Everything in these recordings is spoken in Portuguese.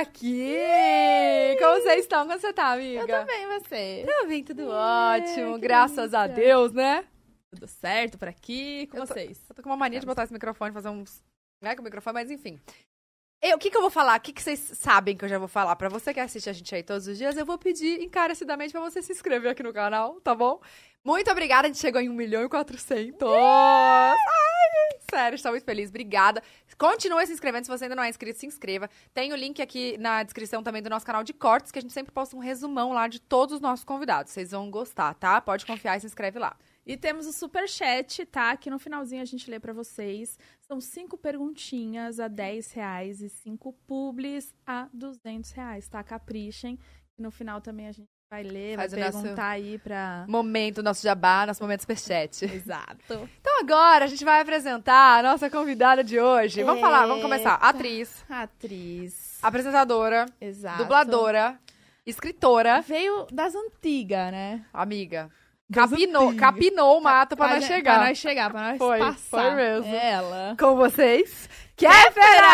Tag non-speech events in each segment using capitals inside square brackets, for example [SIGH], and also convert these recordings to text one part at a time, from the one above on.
aqui! Como vocês estão? Como você tá, amiga? Eu também, você. Tá bem, tudo ótimo. Graças a Deus, né? Tudo certo por aqui com Eu tô- vocês. Eu tô com uma mania de botar esse microfone, fazer uns... Né, com o microfone, mas enfim. O que, que eu vou falar? O que, que vocês sabem que eu já vou falar? Pra você que assiste a gente aí todos os dias, eu vou pedir encarecidamente pra você se inscrever aqui no canal, tá bom? Muito obrigada, a gente chegou em 1 milhão e 400. Ai, sério, estou muito feliz. Obrigada. Continue se inscrevendo, se você ainda não é inscrito, se inscreva. Tem o link aqui na descrição também do nosso canal de cortes, que a gente sempre posta um resumão lá de todos os nossos convidados. Vocês vão gostar, tá? Pode confiar e se inscreve lá. E temos o super chat, tá? Aqui no finalzinho a gente lê pra vocês. São cinco perguntinhas a 10 reais e cinco publis a 200 reais, tá? Caprichem. E no final também a gente vai ler, Faz vai nosso- perguntar aí pra... Momento, nosso jabá, nosso momento superchat. [LAUGHS] Exato. Então agora a gente vai apresentar a nossa convidada de hoje. Vamos falar, vamos começar. Eita. Atriz, Atriz. apresentadora, Exato. dubladora, escritora, Veio das antigas, né? amiga. Das Capinou, antigas. capinou o mato pra, nós gente- chegar. Pra nós chegar, pra nós Foi, passar. foi mesmo. Ela. Com vocês, Kéfera!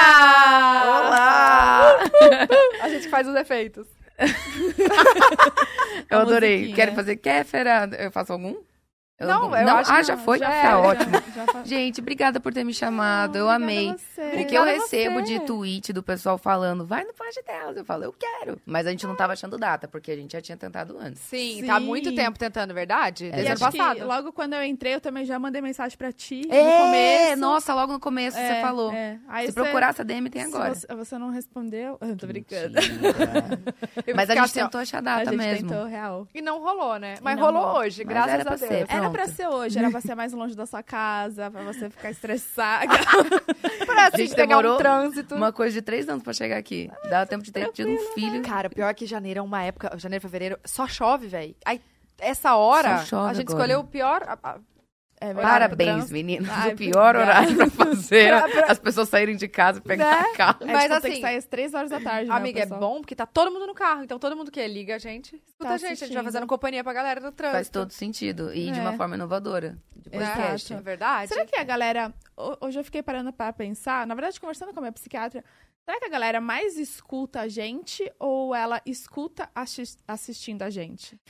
Olá! [LAUGHS] A gente faz os efeitos. [LAUGHS] [LAUGHS] Eu adorei. Quero fazer Kéfera. Eu faço algum? Eu Não, não, eu acho ah, que já não. foi? Já tá é, ótimo. [LAUGHS] Já, já Gente, obrigada por ter me chamado. eu Obrigada amei. a você. O que Obrigada eu a recebo você. de tweet do pessoal falando, vai no pode delas. Eu falo, eu quero. Mas a gente não tava achando data, porque a gente já tinha tentado antes. Sim, tá há Sim. muito tempo tentando, verdade? É Desde ano acho passado. logo quando eu entrei, eu também já mandei mensagem pra ti no É, começo. nossa, logo no começo É, você falou. é. Aí Se você- procurar essa DM tem agora. Você, você não respondeu. [LAUGHS] Eu tô brincando. [LAUGHS] Eu Mas a gente assim, tentou achar A data gente mesmo. tentou, real. E não rolou, né? Mas Não rolou hoje, graças a Deus. Era Pronto. pra ser hoje, era pra ser mais longe da sua casa, pra você ficar estressada. [LAUGHS] Pra assim, gente pegar um trânsito. Uma coisa de três anos pra chegar aqui. Dá tempo de ter tido um filho. Cara, pior que janeiro é uma época, janeiro, fevereiro, só chove, velho. Aí, essa hora, a gente agora. escolheu o pior. a- a- É Parabéns, meninas. Ai, o pior obrigada. horário pra fazer [LAUGHS] Pra- pra- as pessoas saírem de casa e pegar Né? carro. É, Mas tipo, assim, tem que sair às três horas da tarde, né, amiga, é pessoal? bom porque tá todo mundo no carro. Então todo mundo que liga a gente, escuta Tá a gente. A gente vai fazendo companhia pra galera do trânsito. Faz todo sentido. E de É. uma forma inovadora. De podcast. É verdade? Será que a galera. ho- Hoje eu fiquei parando pra pensar, na verdade, conversando com a minha psiquiatra, será que a galera mais escuta a gente ou ela escuta assis- assistindo a gente?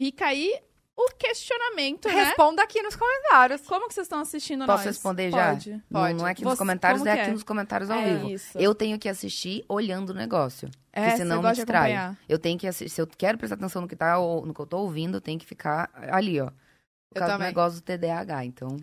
Fica aí o questionamento, né? Responda aqui nos comentários. Como que vocês estão assistindo Posso nós? responder já? Pode. Não, Pode. não é aqui Você- nos comentários, é que aqui é? nos comentários ao É vivo. isso. Eu tenho que assistir olhando o negócio. É, porque senão me distrai. Eu tenho que assistir. Se eu quero prestar atenção no que, tá, ou no que eu tô ouvindo, eu tenho que ficar ali, ó. Por Eu causa do também. negócio do TDAH, então.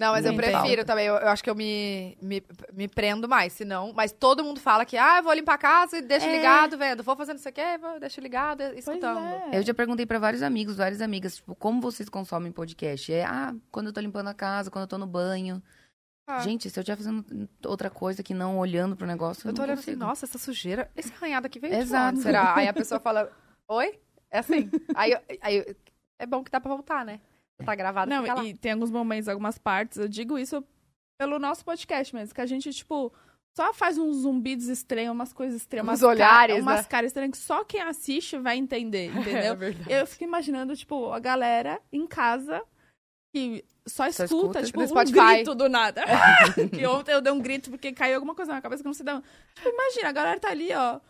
Não, mas eu Não prefiro também. Eu, eu acho que eu me, me, me prendo mais, senão. Mas todo mundo fala que, ah, eu vou limpar a casa e deixo É. ligado, vendo. Vou fazendo isso aqui, vou, deixo ligado, escutando. É. Eu já perguntei pra vários amigos, várias amigas, tipo, como vocês consomem podcast? É, ah, quando eu tô limpando a casa, quando eu tô no banho. Ah. Gente, se eu estiver fazendo outra coisa que não olhando pro negócio, eu, Eu tô não olhando assim, consigo. nossa, essa sujeira, esse arranhado aqui veio de Exato. onde, será? Aí a [LAUGHS] pessoa fala, oi? É assim. aí, aí é bom que dá pra voltar, né? Tá gravado, Não, e tem alguns momentos, algumas partes, eu digo isso pelo nosso podcast mesmo, que a gente, tipo, só faz uns zumbidos estranhos, umas coisas estranhas, umas olhares, umas né? caras estranhas que só quem assiste vai entender, [LAUGHS] entendeu? É eu fico imaginando, tipo, a galera em casa que só Só escuta, escuta. tipo, um grito do nada. [LAUGHS] [LAUGHS] que ontem eu dei um grito porque caiu alguma coisa na minha cabeça que não se dá. Tipo, imagina, a galera tá ali, ó.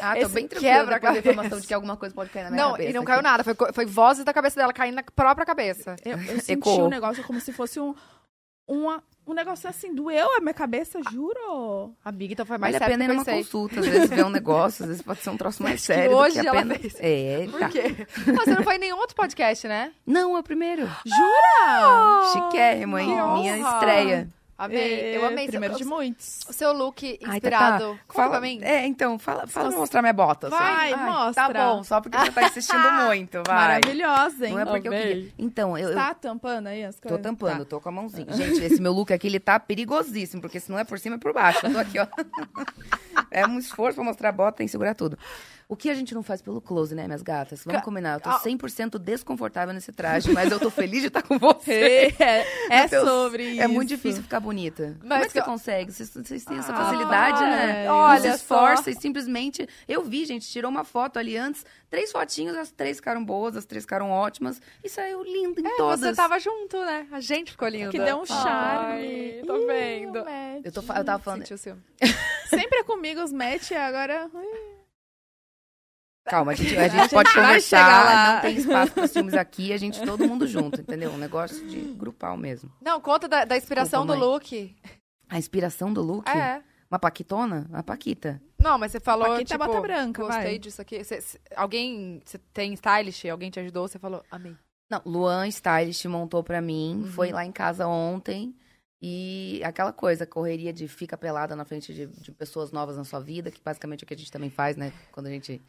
Ah, tô Esse bem tranquila quebra a informação de que alguma coisa pode cair na minha Não, cabeça. e não aqui. caiu nada. Foi, foi vozes da cabeça dela caindo na própria cabeça. Eu, eu [LAUGHS] senti Ecoou. um negócio como se fosse um, uma, um negócio assim, doeu a minha cabeça, juro. Amiga, então foi mais Vale a sério pena ir que eu numa consulta, às vezes ver um negócio, às vezes pode ser um troço mais Acho que sério hoje do que ela apenas... fez. É, Por tá. quê? Ah, você não foi em nenhum outro podcast, né? Não, é o primeiro. Jura? Chiquérrimo, hein? Minha estreia. Amei. Eu amei. Primeiro seu, de muitos. o seu look Ai, inspirado. Tatá, Conta fala, pra mim. É, então, fala, fala pra mostrar minha bota. só. Vai, mostra. Tá bom, só porque você tá insistindo [LAUGHS] muito, vai. Maravilhosa, hein? Não é porque eu Amei. queria. Então, eu, eu Tá tampando aí as tô coisas? tampando, Tá. tô com a mãozinha. Gente, esse meu look aqui, ele tá perigosíssimo, porque se não é por cima, é por baixo. Eu tô aqui, ó. [LAUGHS] É um esforço pra mostrar a bota, tem que segurar tudo. O que a gente não faz pelo close, né, minhas gatas? Vamos Ca- combinar. Eu tô Ah. 100% desconfortável nesse traje, mas eu tô feliz de estar com [LAUGHS] você. É, é [LAUGHS] sobre isso. É muito difícil ficar bonita. Como é Mas que você que- consegue? Vocês, vocês têm essa Ah, facilidade, né? é. Olha Não se só. esforça e simplesmente... Eu vi, gente, tirou uma foto ali antes, três fotinhos, as três ficaram boas, as três ficaram ótimas, e saiu lindo em todas. Você tava junto, né? A gente ficou linda. Que deu um charme. Ai, tô vendo. Ih, Eu, tô, eu tava falando... [LAUGHS] Sempre é comigo os match, agora... Calma, a gente, a gente pode conversar, não tem espaço para ciúmes aqui, a gente todo mundo junto, entendeu? Um negócio de grupal mesmo. Não, conta da, da inspiração Desculpa, do look. A inspiração do look? É. Uma paquitona? Uma paquita. Não, mas você falou, Paquita tipo, bota branca, gostei vai. disso aqui. Você- você- alguém, você tem stylist, alguém te ajudou, você falou, amei. Não, Luan Stylist montou pra mim, Uhum. foi lá em casa ontem. E aquela coisa, correria de fica pelada na frente de, de pessoas novas na sua vida, que basicamente é o que a gente também faz, né? Quando a gente.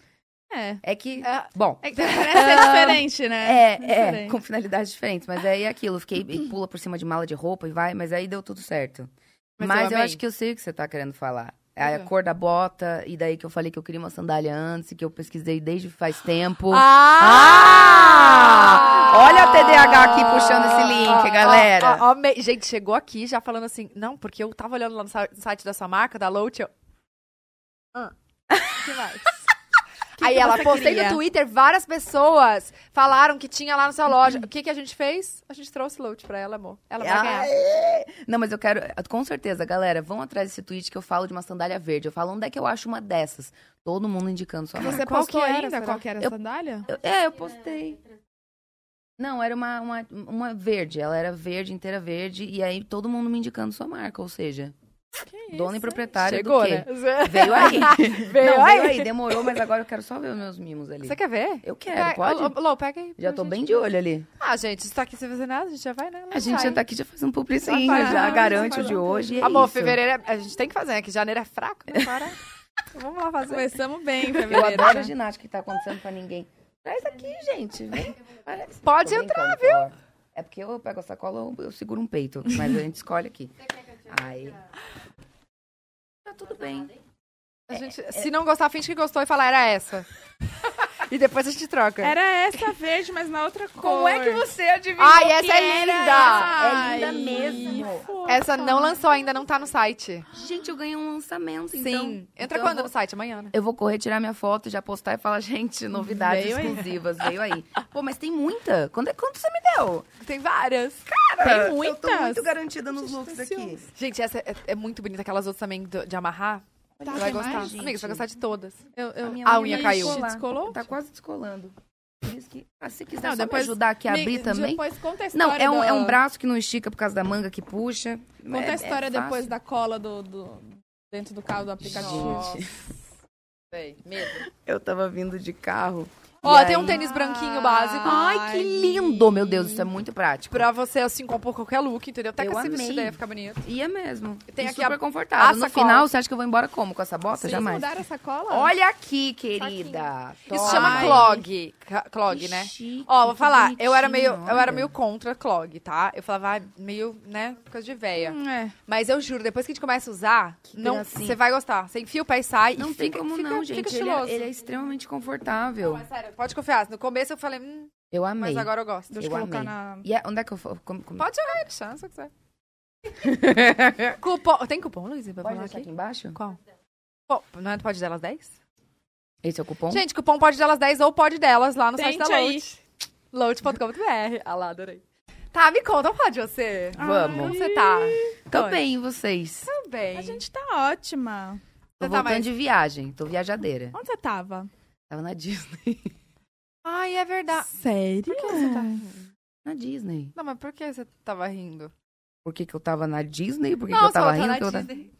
É. É que. É. Bom. É que parece ser [LAUGHS] diferente, né? É, é, com finalidades diferentes. Mas aí é aquilo, fiquei e pula por cima de mala de roupa e vai, mas aí deu tudo certo. Mas Mas, eu eu, acho que eu sei o que você tá querendo falar. É a Uhum. cor da bota, e daí que eu falei que eu queria uma sandália antes, que eu pesquisei desde faz tempo. [GASPS] Ah! Olha a TDAH aqui puxando esse link, galera. Ó, ó, me- Gente, chegou aqui já falando assim, não, porque eu tava olhando lá no site da sua marca, da Loach, eu... Ah, que mais? Aí que ela, postei queria? no Twitter, várias pessoas falaram que tinha lá na sua loja. O que, que a gente fez? A gente trouxe Loach pra ela, amor. Ela vai ganhar. Não, mas eu quero. Com certeza, galera, vão atrás desse tweet que eu falo de uma sandália verde. Eu falo onde é que eu acho uma dessas. Todo mundo indicando sua marca. Você Qual postou que era, ainda será? qual que era a Eu- sandália? Eu- é, eu postei. Não, era uma, uma, uma verde. Ela era verde, inteira verde. E aí todo mundo me indicando sua marca. Ou seja, Que dona e isso, proprietária Chegou, do quê? né? [LAUGHS] Veio aí. [LAUGHS] Veio Não, aí. veio aí. Demorou, mas agora eu quero só ver os meus mimos ali. Você quer ver? Eu quero, Pega- pode? Ô, ô, Lô, pega aí. Já tô gente. bem de olho ali. Ah, gente, isso tá aqui sem fazer nada, a gente já vai, né? A gente já tá aqui, já faz um publicinho, Já já garante o de hoje. e é Amor, isso. fevereiro é- a gente tem que fazer, né? Que janeiro é fraco, né? Para. [LAUGHS] Vamos lá fazer. Começamos bem, Eu fevereiro. adoro a né? ginástica que tá acontecendo pra ninguém. Traz aqui, gente. Vem. Parece. Pode entrar, Paula. É porque eu pego a sacola, eu, eu seguro um peito. Mas a gente escolhe aqui. Aí. Tá tudo bem. A gente, se não gostar, finge que gostou e fala, era essa. [LAUGHS] e depois a gente troca. Era essa verde, mas na outra cor. Como é que você adivinhou? Ai, essa é linda! essa? É linda Ai, mesmo. fofa. Essa não lançou ainda, não tá no site. Gente, eu ganhei um lançamento, Sim. então. Entra então quando vou- no site? Amanhã, né? Eu vou correr, tirar minha foto, já postar e falar, gente, novidades Veio aí. exclusivas. Veio aí. Pô, mas tem muita. Quando, é- quanto você me deu? Tem várias. Tem Eu tô muitas. muito garantida nos looks aqui. Gente, essa é, é muito bonita. Aquelas outras também de amarrar. Tá, você vai gostar. mais? Amiga, você vai gostar de todas. Eu, eu, minha A unha caiu. descolar. Descolou? Tá quase descolando. Que, ah, se quiser Não, só depois me ajudar aqui a Me- abrir também. Depois conta a Não, história é um, do- é um braço que não estica por causa da manga que puxa. Conta É- a é história fácil. depois da cola do, do- dentro do carro do aplicativo. Nossa. Véi, medo. Eu tava vindo de carro. Ó, e tem um tênis branquinho básico. Ai, que lindo! Meu Deus, isso é muito prático. Pra você, assim, compor qualquer look, entendeu? Até Eu que esse amei. vestido aí ia ficar bonito. E é mesmo. Tem E aqui super a- confortável. a No sacola. final, você acha que eu vou embora como? Com essa bota? Vocês Jamais. mudaram essa cola? Olha aqui, querida. Isso Toma. chama Ai. clog. Clog, né? chique, Ó, vou falar, eu era meio, eu era meio contra clog, tá? Eu falava, ah, meio, né, por causa de véia. Hum, é. Mas eu juro, depois que a gente começa a usar, não, você vai gostar. Você enfia o pé e sai Não e tem fica, como fica, não, fica gente. Ele estiloso. é, ele é extremamente confortável. Não, é sério, pode confiar. No começo eu falei, hum, Eu amei. mas agora eu gosto. Deixa eu Eu colocar amei. na... E é- onde é que eu... for- como- como- Pode jogar aí no chão, se você quiser. [LAUGHS] cupom. Tem cupom, Luísa, pra Pode falar aqui? aqui embaixo? Qual? Pô, não é do Pode Delas 10? Esse é o cupom? Gente, cupom Pode Delas 10 ou Pode Delas lá no site Tente da aí. Load. Load.com.br. Ah lá, adorei. Tá, me conta, pode você? Vamos. Como você tá? Tô Oi. bem, vocês? Tô bem. A gente tá ótima. Tô Você tá voltando mais- de viagem. Tô viajadeira. Onde você tava? Tava na [LAUGHS] Disney. Ai, é verdade. Sério? Por que você tá Na Disney. Não, mas por que você tava rindo? Por que, que eu tava na Disney? Por que, não, que eu tava rindo? tá [LAUGHS] eu na tava- Disney.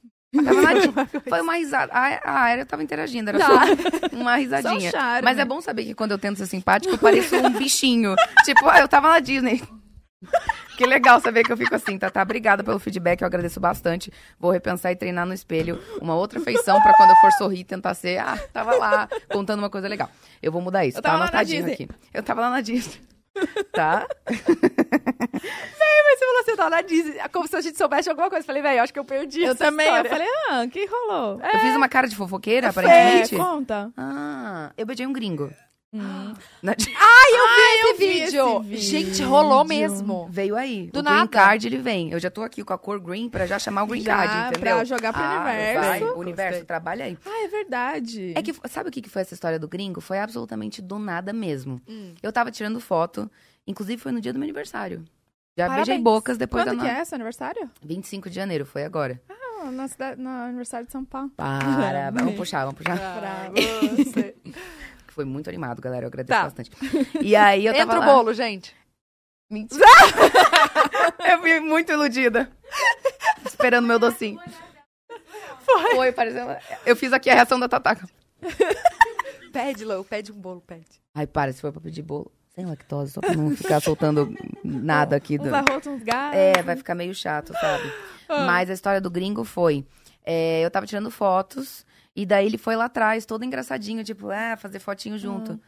tava na Disney. Foi uma risada. A, a Aérea tava interagindo, era Tá. só uma risadinha. Só um charme. Mas é bom saber que quando eu tento ser simpática, eu pareço um bichinho. [LAUGHS] tipo, ah, eu tava na Disney. [LAUGHS] Que legal saber que eu fico assim, tá? Tá, obrigada pelo feedback, eu agradeço bastante. Vou repensar e treinar no espelho uma outra feição pra quando eu for sorrir tentar ser, ah, tava lá, contando uma coisa legal. Eu vou mudar isso, Eu tá tava na anotadinho aqui. Eu tava lá na Disney. [LAUGHS] Tá? [LAUGHS] Mas você falou assim, eu tava na Disney. Como se a gente soubesse alguma coisa. Eu falei, velho, acho que eu perdi Eu também, história. eu falei, ah, o que rolou? Eu fiz uma cara de fofoqueira, É, aparentemente. conta. Ah, eu beijei um gringo. [GASPS] Na Di- esse, vi vídeo. esse Gente, vídeo. rolou mesmo. Veio aí. Do o nada. green card, ele vem. Eu já tô aqui com a cor green pra já chamar o green Já, card, entendeu? pra jogar pro Ah, universo. Vai, o universo, trabalha aí. Ah, é verdade. É que, sabe o que que foi essa história do gringo? Foi absolutamente do nada mesmo. Hum. Eu tava tirando foto, inclusive foi no dia do meu aniversário. Já Parabéns. beijei bocas depois Quando da que no... é seu aniversário? 25 de janeiro, foi agora. no, na cidade, no aniversário de São Paulo. Para, vamos puxar, vamos puxar. Pra [LAUGHS] você. Foi muito animado, galera. Eu agradeço Tá. bastante. E aí eu [LAUGHS] tava Entra o bolo, gente. Mentira. [LAUGHS] eu fui muito iludida. Esperando meu docinho. Foi. Foi, parecendo... Eu fiz aqui a reação da Tataca. [LAUGHS] Pede, Lou, pede um bolo, pede. Ai, para, se for pra pedir bolo. Sem lactose, só pra não ficar soltando nada aqui. Do... Uns arrotos, uns gatos. É, vai ficar meio chato, sabe? Ah. Mas a história do gringo foi... é, eu tava tirando fotos, e daí ele foi lá atrás, todo engraçadinho, tipo, é, fazer fotinho junto. Hum.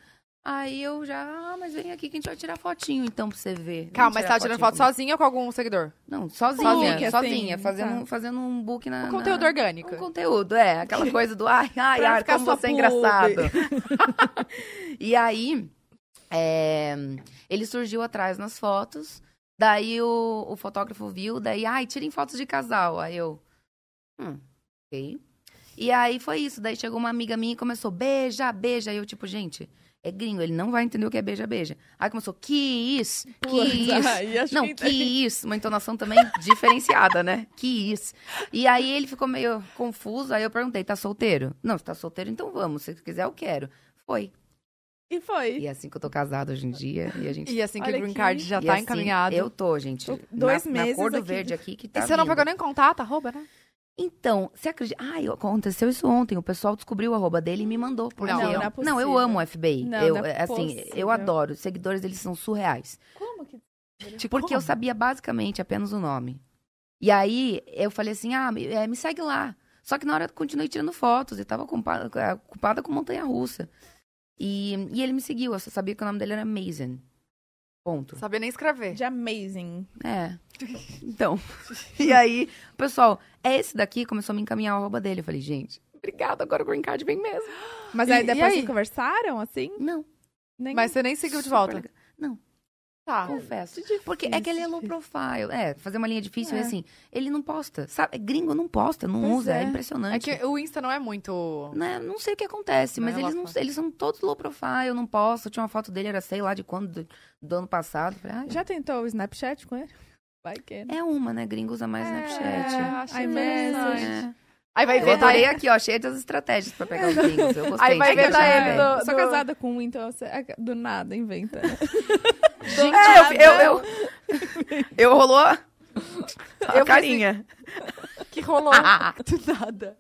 Aí eu já, ah, mas vem aqui que a gente vai tirar fotinho, então, pra você ver. Vem Calma, mas você tá tirando foto comigo. sozinha ou com algum seguidor? Não, sozinha, Book, sozinha, assim, fazendo, tá. fazendo um book na... Um conteúdo na... orgânico. Um conteúdo, é. Aquela [LAUGHS] coisa do, ai, ai, ai, ficar como você é pub. engraçado. [LAUGHS] e aí, é, ele surgiu atrás nas fotos, daí o, o fotógrafo viu, daí, ai, tirem fotos de casal. Aí eu, hum, ok. E aí foi isso, daí chegou uma amiga minha e começou, beija, beija. Aí eu, tipo, gente, é gringo, ele não vai entender o que é beija, beija. Aí começou, que isso, que isso. Não, que- que isso, uma entonação também [LAUGHS] diferenciada, né? Que isso. E aí ele ficou meio confuso, aí eu perguntei, tá solteiro? Não, se tá solteiro, então vamos, se quiser eu quero. Foi. E foi. E é assim que eu tô casada hoje em dia, e a gente... E assim que Olha o Green. Card já e tá assim, encaminhado. Eu tô, gente. Tô dois na, meses Na cor do aqui. verde aqui que E tá você não pegou nem contato, arroba, né? Então, você acredita? Ai, aconteceu isso ontem. O pessoal descobriu o arroba dele e me mandou. Porque Não, eu, não é não, eu amo o FBI. Não, eu, não é assim, possível. eu adoro. Os seguidores deles são surreais. Como que... Porque eu sabia basicamente apenas o nome. E aí eu falei assim: ah, me, é, me segue lá. Só que na hora eu continuei tirando fotos e tava ocupada, ocupada com montanha russa. E, e ele me seguiu, eu só sabia que o nome dele era Mason. Ponto. Sabia nem escrever. De amazing. É. [LAUGHS] Então. E aí, pessoal, é esse daqui, começou a me encaminhar a arroba dele. Eu falei, gente, obrigada, agora o green card vem mesmo. Mas E- aí e depois aí? vocês conversaram, assim? Não. Nem... Mas você nem seguiu de volta. legal. Não, Tá. confesso. difícil. Porque é que ele é low profile. É, fazer uma linha difícil é, É. assim. Ele não posta. Sabe? Gringo não posta, não Pois usa. É, é. impressionante. É que o Insta não é muito. né, não sei o que acontece, mas Não é eles, low não, profile. eles são todos low profile, não posto. Tinha uma foto dele, era sei lá de quando, do, do ano passado. Falei, ah, Já tentou o Snapchat com ele? Vai que... né? É uma, né? Gringo usa mais Snapchat. achei iMessage. É. Aí vai ver, adorei aí. aqui, ó, cheia das estratégias pra pegar os [LAUGHS] gringos. Eu gostei. Aí vai ver, tá ele do- sou casada com um, então você é do nada inventa. [LAUGHS] Gente, É, eu, eu, eu, [LAUGHS] eu rolou a Eu carinha. Que rolou. [LAUGHS] Do nada.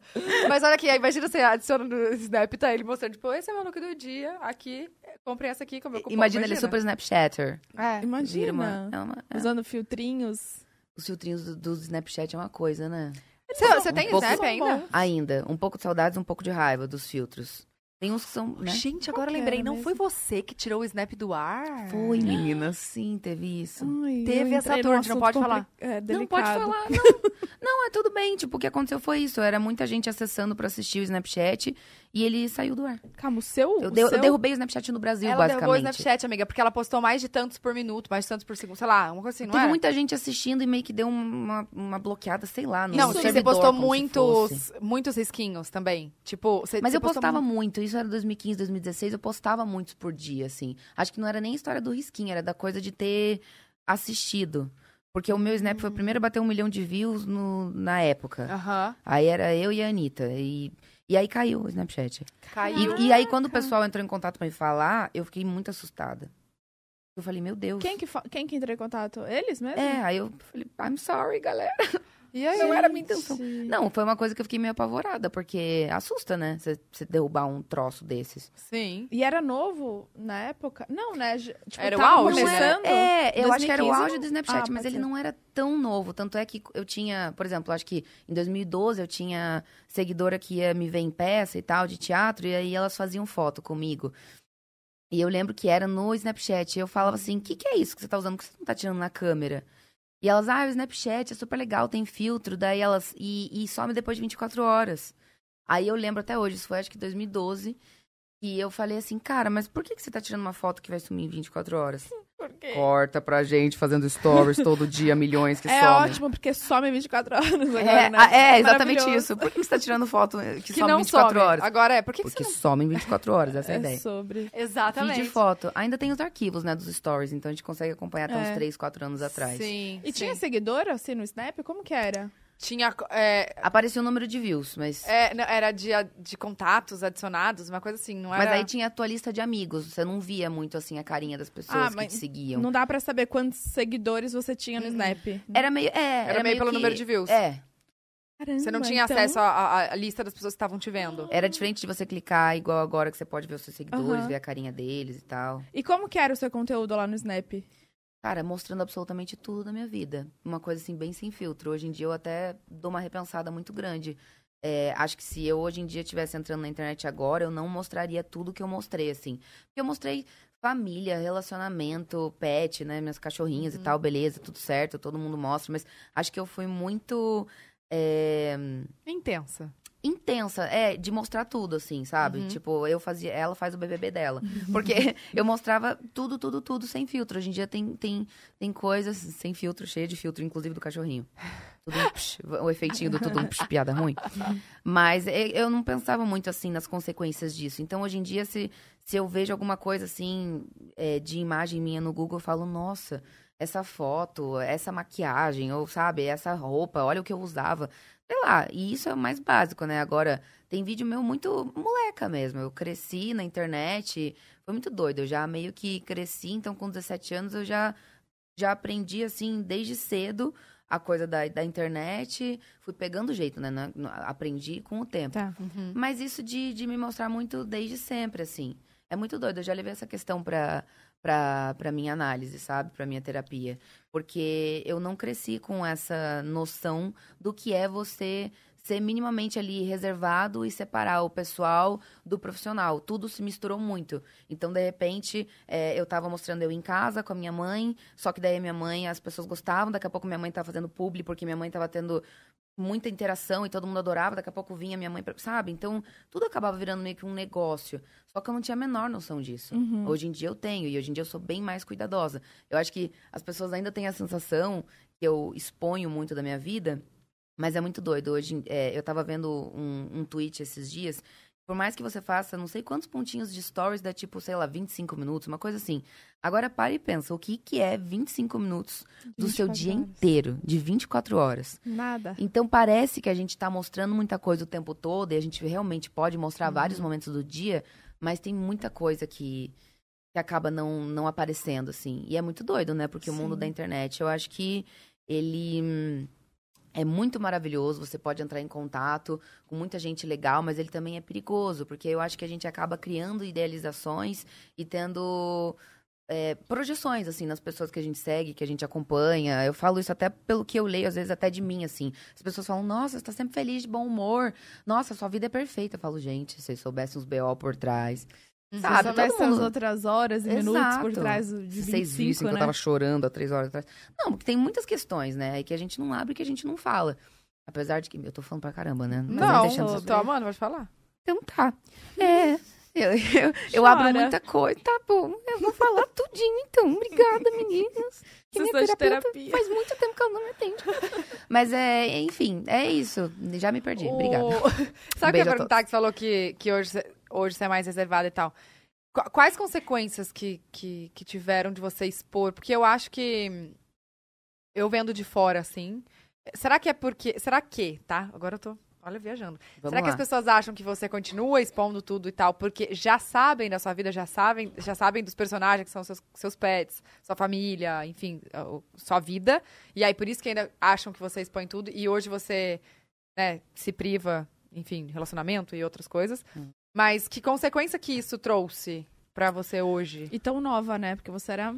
Mas olha aqui, imagina você adiciona no Snap, tá ele mostrando, tipo, esse é meu look do dia, aqui, comprei essa aqui com o meu cupom. Imagina ele super Snapchatter. É. Imagina. uma, é uma- é. Usando filtrinhos. Os filtrinhos do, do Snapchat é uma coisa, né? Você, você tem Um pouco- Snap ainda? Ainda. Um pouco de saudades, um pouco de raiva dos filtros. Tem uns que são, né? Gente, agora eu lembrei, não mesmo? foi você que tirou o Snap do ar? Foi, menina. Sim, teve isso. Ai, Teve essa entrei dor, num a gente não pode falar. É, Não pode falar, não. [LAUGHS] Não, é tudo bem. Tipo, o que aconteceu foi isso. Era muita gente acessando pra assistir o Snapchat e ele saiu do ar. Calma, o seu? Eu, o de- eu seu... derrubei o Snapchat no Brasil, Ela derrubou o basicamente. Snapchat, amiga, porque ela postou mais de tantos por minuto, mais de tantos por segundo, sei lá, uma coisa assim, não Teve é? muita gente assistindo e meio que deu uma, uma bloqueada, sei lá, no Não, sim, você servidor, postou muitos, muitos risquinhos também. Tipo, você, Mas você eu postava mu- muito, isso era 2015, 2016, eu postava muitos por dia, assim. Acho que não era nem história do risquinho, era da coisa de ter assistido. Porque o meu Snap foi o primeiro a bater um milhão de views no- na época. Aham, Aí era eu e a Anitta. E, e aí caiu o Snapchat. caiu. E, e aí, quando o pessoal entrou em contato pra me falar, eu fiquei muito assustada. Eu falei, meu Deus. Quem que, fa- Quem que entrou em contato? Eles mesmo? É, aí eu falei, I'm sorry, galera. E aí? Não era a minha intenção. Não, foi uma coisa que eu fiquei meio apavorada, porque assusta, né? Você derrubar um troço desses. Sim. E era novo na época? Não, né? Tipo, Era o auge, né? começando. É, eu acho que era o 2015 auge do Snapchat, Ah, mas ele ser. não era tão novo. Tanto é que eu tinha, por exemplo, acho que em 2012 eu tinha seguidora que ia me ver em peça e tal, de teatro, e aí elas faziam foto comigo. E eu lembro que era no Snapchat. E eu falava assim: o que, que é isso que você tá usando? que você não tá tirando na câmera? E elas, ah, o Snapchat é super legal, tem filtro. Daí elas, e, e some depois de 24 horas. Aí eu lembro até hoje, isso foi acho que 2012. E eu falei assim, cara, mas por que, que você tá tirando uma foto que vai sumir em 24 horas? Por quê? Corta pra gente fazendo stories [LAUGHS] todo dia, milhões que É somem. ótimo, porque some 24 horas agora, É, né? ah, é, exatamente Maravilhoso. isso. Por que que você tá tirando foto que, Que some não 24 some. horas? Agora é, por que, que Porque você some em 24 horas, [LAUGHS] essa é a É ideia. sobre. não... Exatamente. Vídeo e foto. Ainda tem os arquivos, né, dos stories, então a gente consegue acompanhar até É. uns 3, 4 anos atrás. Sim, E sim. tinha seguidor, assim, no Snap? Como que era? Tinha. É, Aparecia o número de views, mas. é, não, era de, de contatos adicionados, uma coisa assim, não Mas era. aí tinha a tua lista de amigos. Você não via muito assim a carinha das pessoas Ah, que mas te seguiam. Não dá pra saber quantos seguidores você tinha no Snap. Era meio. É, Era meio pelo que- número de views. É. Caramba, Você não tinha então- acesso à, à- à lista das pessoas que estavam te vendo. Era diferente de você clicar igual agora que você pode ver os seus seguidores, Aham. ver a carinha deles e tal. E como que era o seu conteúdo lá no Snap? Cara, mostrando absolutamente tudo da minha vida. Uma coisa assim, bem sem filtro. Hoje em dia eu até dou uma repensada muito grande. É, acho que se eu hoje em dia estivesse entrando na internet agora, eu não mostraria tudo que eu mostrei, assim. Porque eu mostrei família, relacionamento, pet, né? Minhas cachorrinhas e tal, beleza, tudo certo, todo mundo mostra. Mas acho que eu fui muito. é, Intensa. Intensa, é, de mostrar tudo, assim, sabe? Uhum. Tipo, eu fazia, ela faz o BBB dela. Porque [LAUGHS] eu mostrava tudo, tudo, tudo sem filtro. Hoje em dia tem, tem, tem coisas sem filtro, cheia de filtro, inclusive do cachorrinho. Tudo um psh, o efeitinho do tudo um psh, piada ruim. Mas eu não pensava muito, assim, nas consequências disso. Então, hoje em dia, se, se eu vejo alguma coisa, assim, é, de imagem minha no Google, eu falo, nossa, essa foto, essa maquiagem, ou, sabe, essa roupa, olha o que eu usava. Sei lá, e isso é o mais básico, né? Agora, tem vídeo meu muito moleca mesmo. Eu cresci na internet, foi muito doido. Eu já meio que cresci, então com 17 anos eu já, já aprendi, assim, desde cedo a coisa da, da internet. Fui pegando jeito, né? Na- na- Aprendi com o tempo. Tá. Mas isso de, de me mostrar muito desde sempre, assim. É muito doido. Eu já levei essa questão pra, pra, pra minha análise, sabe? Pra minha terapia. Porque eu não cresci com essa noção do que é você ser minimamente ali reservado e separar o pessoal do profissional. Tudo se misturou muito. Então, de repente, é, eu tava mostrando eu em casa com a minha mãe, só que daí minha mãe, as pessoas gostavam, daqui a pouco minha mãe tava fazendo publi, porque minha mãe tava tendo muita interação e todo mundo adorava, daqui a pouco vinha minha mãe, pra, sabe? Então, tudo acabava virando meio que um negócio. Só que eu não tinha a menor noção disso. Uhum. Hoje em dia eu tenho, e hoje em dia eu sou bem mais cuidadosa. Eu acho que as pessoas ainda têm a sensação que eu exponho muito da minha vida, mas é muito doido. Hoje, é, eu tava vendo um, um tweet esses dias. Por mais que você faça não sei quantos pontinhos de stories, dá tipo, sei lá, 25 minutos, uma coisa assim. Agora para e pensa, o que, que é 25 minutos do seu 24 dia horas. inteiro, de 24 horas? Nada. Então parece que a gente tá mostrando muita coisa o tempo todo e a gente realmente pode mostrar vários momentos do dia, mas tem muita coisa que, que acaba não, não aparecendo, assim. E é muito doido, né? Porque o mundo Sim. da internet, eu acho que ele hum, é muito maravilhoso, você pode entrar em contato com muita gente legal, mas ele também é perigoso, porque eu acho que a gente acaba criando idealizações e tendo é, projeções, assim, nas pessoas que a gente segue, que a gente acompanha. Eu falo isso até pelo que eu leio, às vezes até de mim, assim. As pessoas falam, nossa, você tá sempre feliz, de bom humor. Nossa, sua vida é perfeita. Eu falo, gente, se vocês soubessem os BO por trás. Se Sabe, todo mundo- as outras horas e minutos por Exato. trás de 25, Se vocês vissem né? que eu tava chorando há três horas atrás. Não, porque tem muitas questões, né? E que a gente não abre e que a gente não fala. Apesar de que. Eu tô falando pra caramba, né? Mas Não, eu vocês- tô amando, pode falar. Então tá. É. Eu, eu, eu abro muita coisa. Tá bom, eu vou falar tudinho então. Obrigada, meninas. Que minha Sessão de terapeuta terapia. faz muito tempo que ela não me atende. Mas é, enfim, é isso. Já me perdi. Obrigada. O- [LAUGHS] Sabe o que eu ia a perguntar? Que você falou que, que hoje, você- hoje você é mais reservada e tal. Qu- Quais consequências que, que, que tiveram de você expor? Porque eu acho que. Eu vendo de fora, assim. Será que é porque. Será que, tá? Agora eu tô. Olha, viajando. Vamos Será que lá. as pessoas acham que você continua expondo tudo e tal, porque já sabem da sua vida, já sabem, já sabem dos personagens que são seus, seus pets, sua família, enfim, sua vida. E aí por isso que ainda acham que você expõe tudo e hoje você, né, se priva, enfim, relacionamento e outras coisas. Hum. Mas que consequência que isso trouxe pra você hoje? E tão nova, né? Porque você era.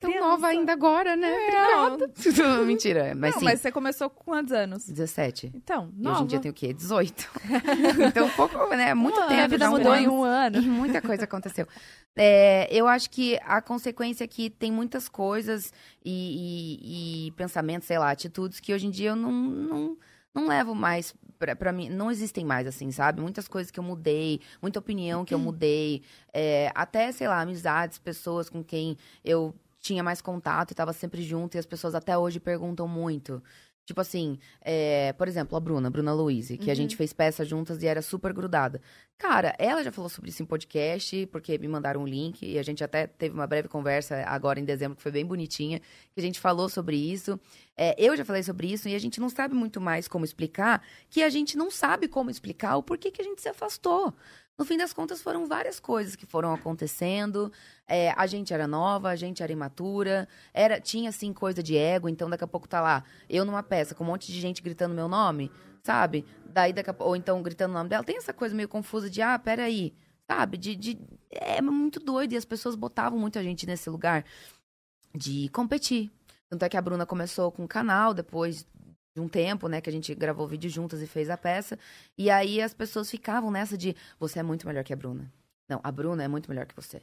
Tão criança. nova ainda agora, né? Não, [LAUGHS] Mentira, mas não, sim. mas você começou com quantos anos? 17. Então, E nova. hoje em dia tem o quê? 18. [LAUGHS] então, um pouco, né? Muito Um ano, tempo. A vida um mudou ano. em um ano. E muita coisa aconteceu. [LAUGHS] É, eu acho que a consequência é que tem muitas coisas e, e- e pensamentos, sei lá, atitudes que hoje em dia eu não, não, não levo mais pra, pra mim. Não existem mais, assim, sabe? Muitas coisas que eu mudei, muita opinião que eu mudei. é, até, sei lá, amizades, pessoas com quem eu tinha mais contato e estava sempre junto. E as pessoas até hoje perguntam muito. Tipo assim, é, por exemplo, a Bruna, Bruna Louise, que a Uhum. gente fez peça juntas e era super grudada. Cara, ela já falou sobre isso em podcast, porque me mandaram um link e a gente até teve uma breve conversa agora em dezembro, que foi bem bonitinha, que a gente falou sobre isso. É, eu já falei sobre isso e a gente não sabe muito mais como explicar, que a gente não sabe como explicar o porquê que a gente se afastou. No fim das contas, foram várias coisas que foram acontecendo. É, a gente era nova, a gente era imatura, era, tinha, assim, coisa de ego. Então, daqui a pouco tá lá, eu numa peça com um monte de gente gritando meu nome, sabe? Daí, daqui a, ou então gritando o nome dela. Tem essa coisa meio confusa de, ah, peraí, sabe? De, de, é muito doido. E as pessoas botavam muita gente nesse lugar de competir. Tanto é que a Bruna começou com o canal, depois de um tempo, né, que a gente gravou vídeo juntas e fez a peça. E aí as pessoas ficavam nessa de, você é muito melhor que a Bruna. Não, a Bruna é muito melhor que você.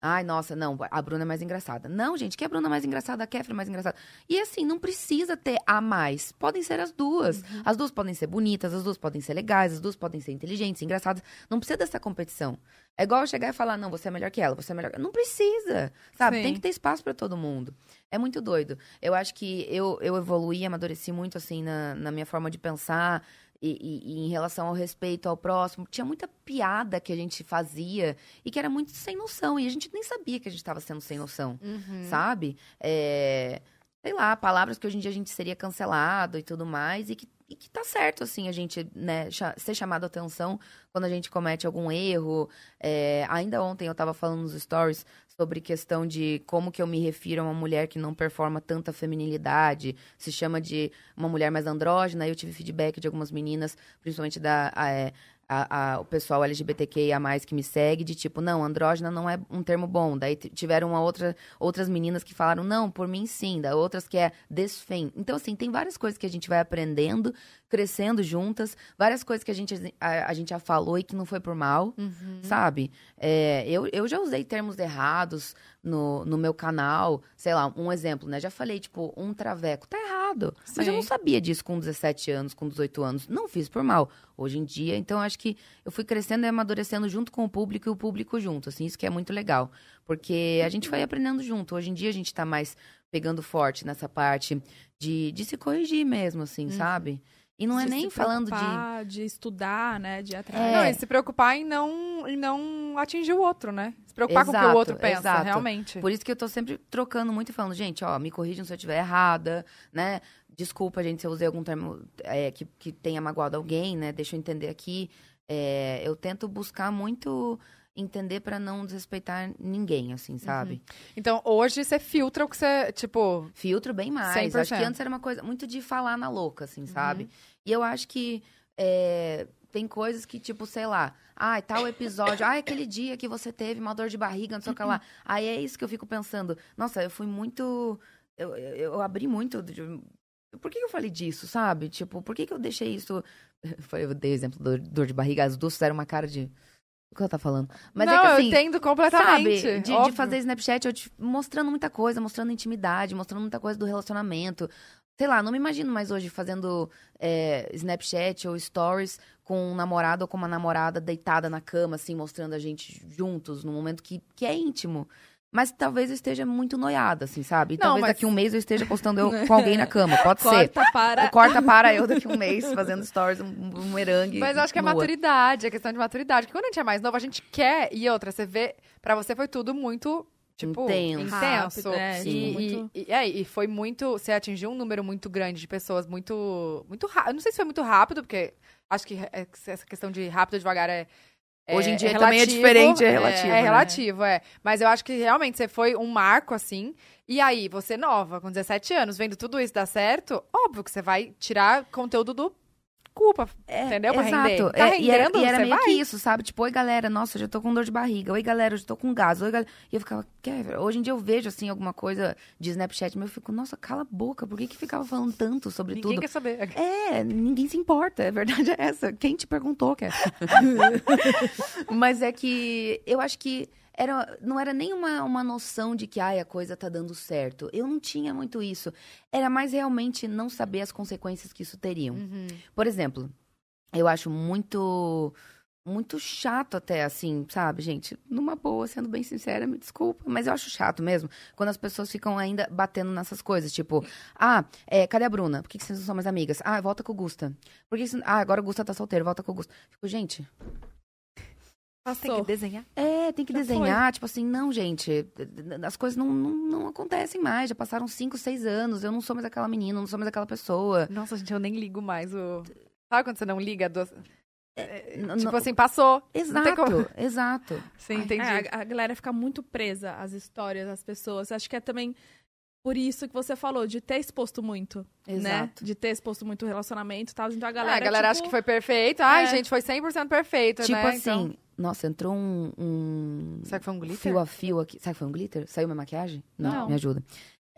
Ai, nossa, não, a Bruna é mais engraçada. Não, gente, que a Bruna é mais engraçada, a Kefra é mais engraçada. E assim, não precisa ter a mais. Podem ser as duas. As duas podem ser bonitas, as duas podem ser legais, as duas podem ser inteligentes, engraçadas. Não precisa dessa competição. É igual eu chegar e falar, não, você é melhor que ela, você é melhor. Não precisa, sabe? Sim. Tem que ter espaço pra todo mundo. É muito doido. Eu acho que eu, eu evoluí, amadureci muito, assim, na, na minha forma de pensar e, e- e em relação ao respeito ao próximo. Tinha muita piada que a gente fazia e que era muito sem noção. E a gente nem sabia que a gente estava sendo sem noção, Uhum. sabe? É, sei lá, palavras que hoje em dia a gente seria cancelado e tudo mais. E que, e que tá certo, assim, a gente né, ser chamado a atenção quando a gente comete algum erro. É, ainda ontem eu tava falando nos stories sobre questão de como que eu me refiro a uma mulher que não performa tanta feminilidade, se chama de uma mulher mais andrógena. Eu tive feedback de algumas meninas, principalmente da a, é, a- a- o pessoal LGBTQIA+, que me segue, de tipo, não, andrógena não é um termo bom. Daí tiveram uma outra, outras meninas que falaram, não, por mim sim. Da outras que é desfem. Então, assim, tem várias coisas que a gente vai aprendendo, crescendo juntas, várias coisas que a gente, a, a gente já falou e que não foi por mal, Uhum. sabe? É, eu, eu já usei termos errados no, no meu canal, sei lá, um exemplo, né? Já falei, tipo, um traveco. Tá errado. Mas eu não Sim. sabia disso com 17 anos, com 18 anos. Não fiz por mal. Hoje em dia, então, acho que eu fui crescendo e amadurecendo junto com o público e o público junto, assim, isso que é muito legal. Porque a gente vai aprendendo junto. Hoje em dia, a gente tá mais pegando forte nessa parte de, de se corrigir mesmo, assim, sabe? E não é De nem se falando de... de estudar, né? De atrás. É. Não, e se preocupar em não, em não atingir o outro, né? Se preocupar com o que Exato, o outro pensa, exato. realmente. Por isso que eu tô sempre trocando muito e falando, gente, ó, me corrijam se eu estiver errada, né? Desculpa, gente, se eu usei algum termo é, que, que tenha magoado alguém, né? Deixa eu entender aqui. É, eu tento buscar muito entender pra não desrespeitar ninguém, assim, sabe? Então, hoje você filtra o que você, tipo... Filtro bem mais. Acho que 100%. antes era uma coisa muito de falar na louca, assim, sabe? E eu acho que é, tem coisas que, tipo, sei lá, ai, tal episódio, ai, aquele dia que você teve uma dor de barriga, não sei o que lá. Aí é isso que eu fico pensando. Nossa, eu fui muito. Eu, eu, eu abri muito. de- Por que eu falei disso, sabe? Tipo, por que, que eu deixei isso. [LAUGHS] Eu dei o exemplo da dor de barriga, as duas fizeram uma cara de. O que ela tá falando? Mas não, é que assim. eu entendo completamente. Sabe, de, de fazer Snapchat, eu te- mostrando muita coisa, mostrando intimidade, mostrando muita coisa do relacionamento. Sei lá, não me imagino mais hoje fazendo é, Snapchat ou Stories com um namorado ou com uma namorada deitada na cama, assim, mostrando a gente juntos, num momento que, que é íntimo. Mas talvez eu esteja muito noiada, assim, sabe? E Não, talvez mas- daqui um mês eu esteja postando eu [LAUGHS] com alguém na cama, pode ser. Corta para. [LAUGHS] Corta para eu daqui um mês fazendo stories, um, um merengue. Mas eu acho que é nua. maturidade, é questão de maturidade. Porque quando a gente é mais novo, a gente quer. E outra, você vê. Pra você foi tudo muito. Tipo, Intenso. intenso. Rápido, é, e, tipo, e- e- é, e foi muito. Você atingiu um número muito grande de pessoas, muito. Muito rápido. Não sei se foi muito rápido, porque acho que é- essa questão de rápido ou devagar é. É- Hoje em dia é também é relativo, diferente, é relativo, É, né? relativo, é. Mas eu acho que realmente você foi um marco, assim. E aí, você nova, com 17 anos, vendo tudo isso dar certo, óbvio que você vai tirar conteúdo do culpa, É, entendeu? Pra Exato. render. Tá É, e era, e era meio vai. que isso, sabe? Tipo, oi, galera, nossa, eu já tô com dor de barriga. Oi, galera, eu já tô com gás. Oi, galera. E eu ficava, "Kéver", hoje em dia eu vejo, assim, alguma coisa de Snapchat, mas eu fico, nossa, cala a boca, por que que ficava falando tanto sobre Ninguém tudo? quer saber. É, ninguém se importa, a verdade é essa. Quem te perguntou, quer? [LAUGHS] Mas é que eu acho que era, não era nem uma, uma noção de que ai, a coisa tá dando certo. Eu não tinha muito isso. Era mais realmente não saber as consequências que isso teriam. Uhum. Por exemplo, eu acho muito muito chato até, assim, sabe, gente? Numa boa, sendo bem sincera, me desculpa, mas eu acho chato mesmo quando as pessoas ficam ainda batendo nessas coisas, tipo, ah, é, cadê a Bruna? Por que, que vocês não são mais amigas? Ah, volta com o Gusta. Por que Ah, agora o Gusta tá solteiro, volta com o Gusta. Fico, gente, Tem que desenhar. é, tem que Já desenhar, tipo assim, não, gente, as coisas não, não, não acontecem mais, já passaram cinco, seis anos, eu não sou mais aquela menina, não sou mais aquela pessoa. Nossa, gente, eu nem ligo mais o. Sabe quando você não liga? Do... N- Tipo não- assim, passou. tem exato, como- [LAUGHS] exato. Sim, entendi. É, a, a galera fica muito presa às histórias, às pessoas. Acho que é também por isso que você falou, de ter exposto muito, né? Exato. De ter exposto muito o relacionamento e tal. Então a galera, a galera tipo, acha que foi perfeito. Ai, É. gente, foi 100% perfeito, Tipo né? assim, Então- nossa, entrou um, um Será que foi um glitter? fio a fio aqui. Sabe que foi um glitter? Saiu minha maquiagem? Não, Não. me ajuda.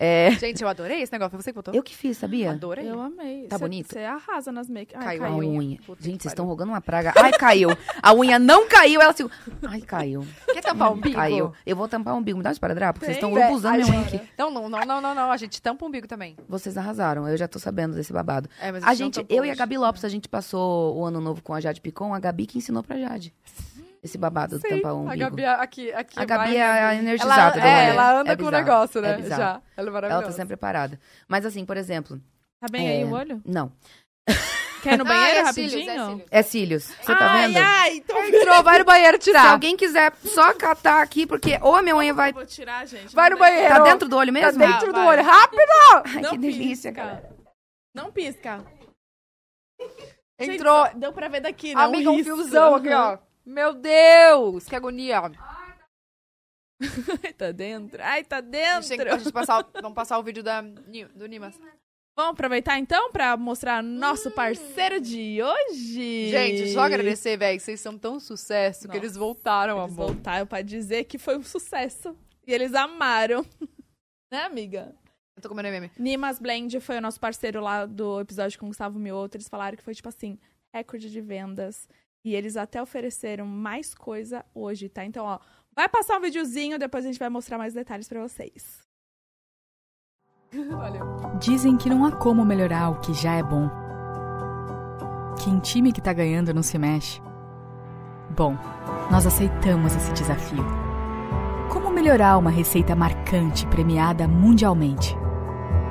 É, Gente, eu adorei esse negócio. Foi você que botou? eu que fiz, sabia? Adorei. Eu amei. Tá Cê- bonito? Você arrasa nas make. Ai, Caiu A a caiu. unha. Puta que Gente, vocês estão rogando uma praga. Ai, caiu. A unha não caiu, ela se. Ai, caiu. Quer tampar o umbigo? Caiu. Eu vou tampar o umbigo. Me dá um esparadrapo, porque vocês estão Vé, urbuzando ai, minha unha aqui. Não, não, não, não, não, não. A gente tampa o umbigo também. Vocês arrasaram. Eu já tô sabendo desse babado. É, mas A gente, eu e a hoje. Gabi Lopes, a gente passou o ano novo com a Jade Picon. A Gabi que ensinou pra Jade. Esse babado do Sim, tampar o umbigo. a Gabi aqui, aqui A Gabi é a ela, energizada do é, rolê. ela anda É com o negócio, né? É. Já. Ela é maravilhosa. Ela tá sempre preparada. Mas assim, por exemplo... Tá bem aí É. o olho? Não. [LAUGHS] Quer ir no banheiro ah, é rapidinho? cílios, é cílios. É cílios. Você tá ai, vendo? Ai, então Entrou, vai no banheiro Se tirar. alguém quiser só catar aqui, porque ou a minha unha vai... Eu vou tirar, gente. Vai no banheiro. Tá dentro do olho Tá mesmo? dentro do vai. olho. Rápido! [LAUGHS] Ai, Não que delícia, pisca. cara. Não pisca. Entrou. Gente, deu pra ver daqui, né? Amiga, um risco. fiozão aqui, ó. [LAUGHS] Meu Deus, que agonia. [LAUGHS] Ai, tá dentro. Ai, tá A gente, tem que- dentro. a gente passar, vamos passar o vídeo da, do Nimas. Vamos aproveitar então pra mostrar nosso parceiro de hoje. Gente, só agradecer, velho, que vocês são tão sucesso que Nossa, eles voltaram, Eles amor. voltaram pra dizer que foi um sucesso. E eles amaram. [LAUGHS] né, amiga? Eu tô comendo meme. Nimas Blend foi o nosso parceiro lá do episódio com o Gustavo Mioto. Eles falaram que foi, tipo assim, recorde de vendas. E eles até ofereceram mais coisa hoje, tá? Então, ó, vai passar um videozinho, depois a gente vai mostrar mais detalhes pra vocês. [LAUGHS] Valeu. Dizem que não há como melhorar o que já é bom. Que em time que tá ganhando não se mexe. Bom, nós aceitamos esse desafio. Como melhorar uma receita marcante premiada mundialmente?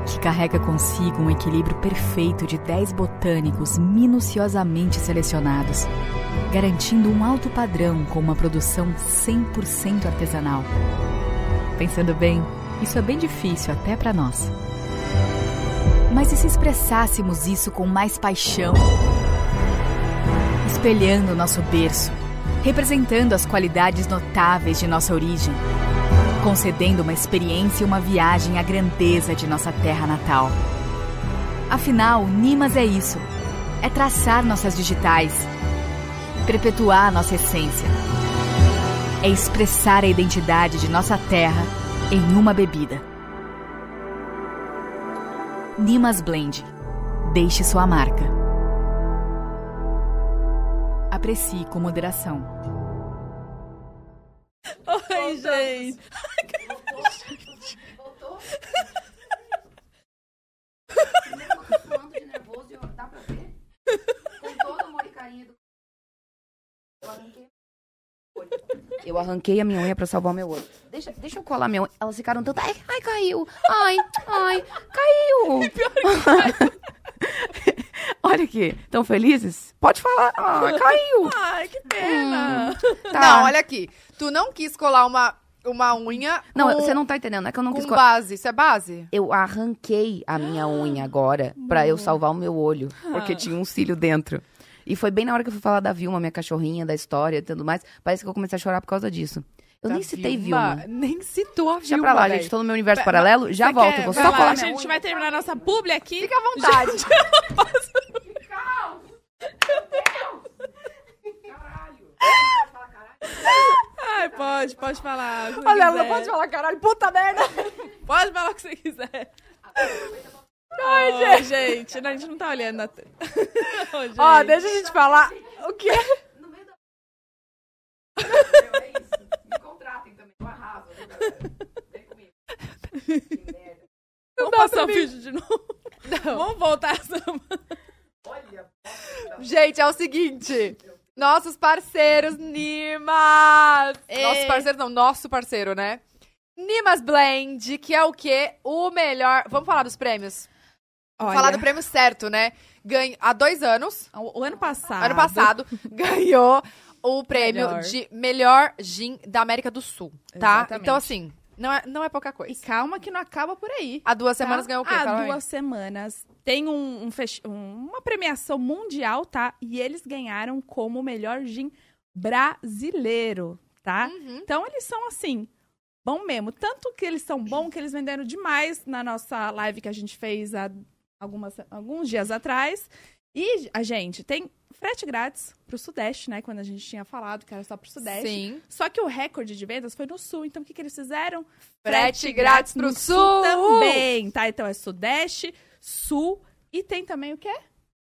Que carrega consigo um equilíbrio perfeito de 10 botânicos minuciosamente selecionados, garantindo um alto padrão com uma produção 100% artesanal. Pensando bem, isso é bem difícil até para nós. Mas e se expressássemos isso com mais paixão? Espelhando nosso berço, representando as qualidades notáveis de nossa origem, concedendo uma experiência e uma viagem à grandeza de nossa terra natal. Afinal, Nimas é isso: é traçar nossas digitais, perpetuar nossa essência, é expressar a identidade de nossa terra em uma bebida. Nimas Blend. Deixe sua marca. Aprecie com moderação. Oi, gente. de nervoso, dá pra ver? Com todo amor e carinho do... Eu arranquei... Eu arranquei a minha unha pra salvar o meu olho. Deixa, deixa eu colar minha unha. Elas ficaram tanto. Ai, ai, caiu. Ai, ai, caiu. [LAUGHS] [LAUGHS] Olha aqui. Tão felizes? Pode falar. Ah, caiu. Ai, que pena. Tá. Não, olha aqui. Tu não quis colar uma, uma unha Não, com, você não tá entendendo. É que eu não com quis colar. base. Isso é base? Eu arranquei a minha unha agora pra eu salvar o meu olho, porque tinha um cílio dentro. E foi bem na hora que eu fui falar da Vilma, minha cachorrinha, da história e tudo mais. Parece que eu comecei a chorar por causa disso. Eu Da nem citei Vilma. Nem citou a Vilma, Deixa pra lá, véi. gente. Tô no meu universo paralelo. Já volto. quer- Vou só lá, colar A gente vai terminar nossa publi aqui. Fica à vontade. [LAUGHS] Ai, pode, pode falar. Olha, ela pode falar, caralho, puta merda. Pode falar o que você quiser. Ai, gente. Não, a gente não tá olhando na tela. [LAUGHS] Gente. Ó, deixa a gente falar. O quê? Me contratem também. Eu arraso, Vem comigo. Vamos passar o vídeo de novo. Vamos voltar essa... Gente, é o seguinte. Nossos parceiros, Nimas! Ê. Nossos parceiros não, nosso parceiro, né? Nimas Blend, que é o quê? O melhor... Vamos falar dos prêmios? Vamos falar do prêmio certo, né? Ganho... Há dois anos, O, o ano passado. ano passado, [LAUGHS] ganhou o prêmio Melhor. de melhor gin da América do Sul, tá? Exatamente. Então, assim, não é, não é pouca E coisa. calma que não acaba por aí. Há duas tá? semanas ganhou o quê? Há Fala aí. duas semanas. Tem um, um fech- um- uma premiação mundial, tá? E eles ganharam como o melhor gin brasileiro, tá? Uhum. Então eles são assim, bom mesmo. Tanto que eles são bons que eles venderam demais na nossa live que a gente fez há algumas, alguns dias atrás. E a gente tem frete grátis pro Sudeste, né? Quando a gente tinha falado que era só pro Sudeste. Sim. Só que o recorde de vendas foi no Sul. Então o que, que eles fizeram? Frete grátis pro no Sul. também, tá? Então é Sudeste, Sul e tem também o quê?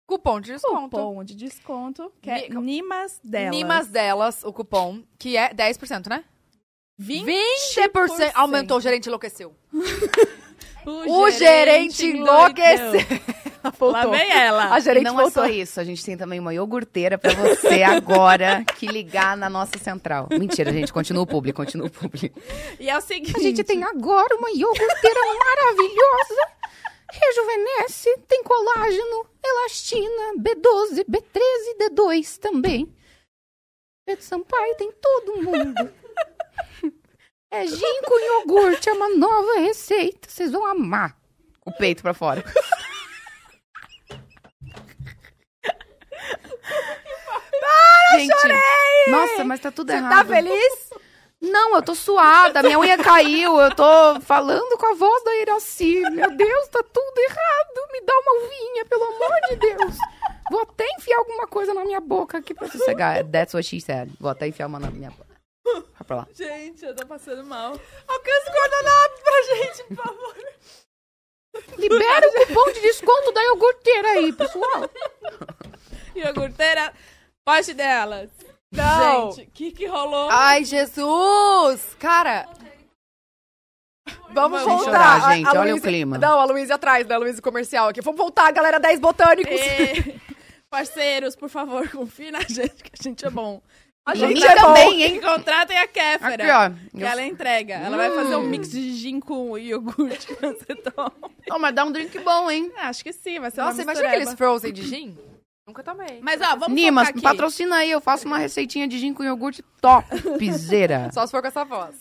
Cupom de desconto. Cupom de desconto, que é Ni- Nimas delas. Nimas delas, o cupom, que é 10%, né? 20%. 20% aumentou, o gerente enlouqueceu. [LAUGHS] O, O gerente enlouqueceu. enlouqueceu. [LAUGHS] Lá vem ela. A gerente não voltou. é só isso, a gente tem também uma iogurteira pra você [LAUGHS] agora que ligar na nossa central. Mentira, gente, continua o público, continua o público. E é o seguinte. A gente tem agora uma iogurteira maravilhosa. Rejuvenesce, tem colágeno, elastina, B12, B13 e D2 também. Pedro Sampaio tem todo mundo. [LAUGHS] É gin com iogurte, é uma nova receita. Vocês vão amar. O peito pra fora. [LAUGHS] Gente, nossa, mas tá tudo Você errado. tá feliz? Não, eu tô suada, minha unha caiu, eu tô falando com a voz da Iraci. Meu Deus, tá tudo errado. Me dá uma uvinha, pelo amor de Deus. Vou até enfiar alguma coisa na minha boca aqui pra sossegar. That's what she said. Vou até enfiar uma na minha boca. Vai pra lá. Gente, eu tô passando mal. Alcança o guardanapo pra gente, por favor. Libera o cupom de desconto da iogurteira aí, pessoal. Iogurteira, poste delas. Não. Gente, o que que rolou? Ai, Jesus! Cara... Vamos Vamos voltar. chorar, gente, A- a olha o Luísa- clima. Não, a Luísa atrás, né? A Luísa comercial aqui. Vamos voltar, galera 10 botânicos. E- Parceiros, por favor, [LAUGHS] confiem na gente, que a gente é bom. A gente é bom. também, hein? Contratem a Kéfera. Aqui, ó. Que ela entrega. Ela vai fazer um mix de gin com iogurte que você toma. Oh, mas dá um drink bom, hein? Ah, Acho que sim, vai ser Nossa, uma imagina aqueles frozen de gin? Nunca tomei. Mas, ó, vamos Nimas, aqui. patrocina aí, eu faço uma receitinha de gin com iogurte top, piseira. [LAUGHS] Só se for com essa voz.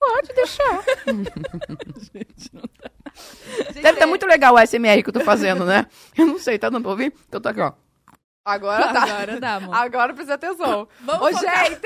Pode deixar. [LAUGHS] Gente, não tá. Deve estar muito legal o SMR que eu tô fazendo, né? [LAUGHS] Eu não sei, tá dando pra ouvir? Eu tô aqui, ó. Agora tá. Agora dá, amor. Agora precisa atenção. Vamos Ô, focar. gente!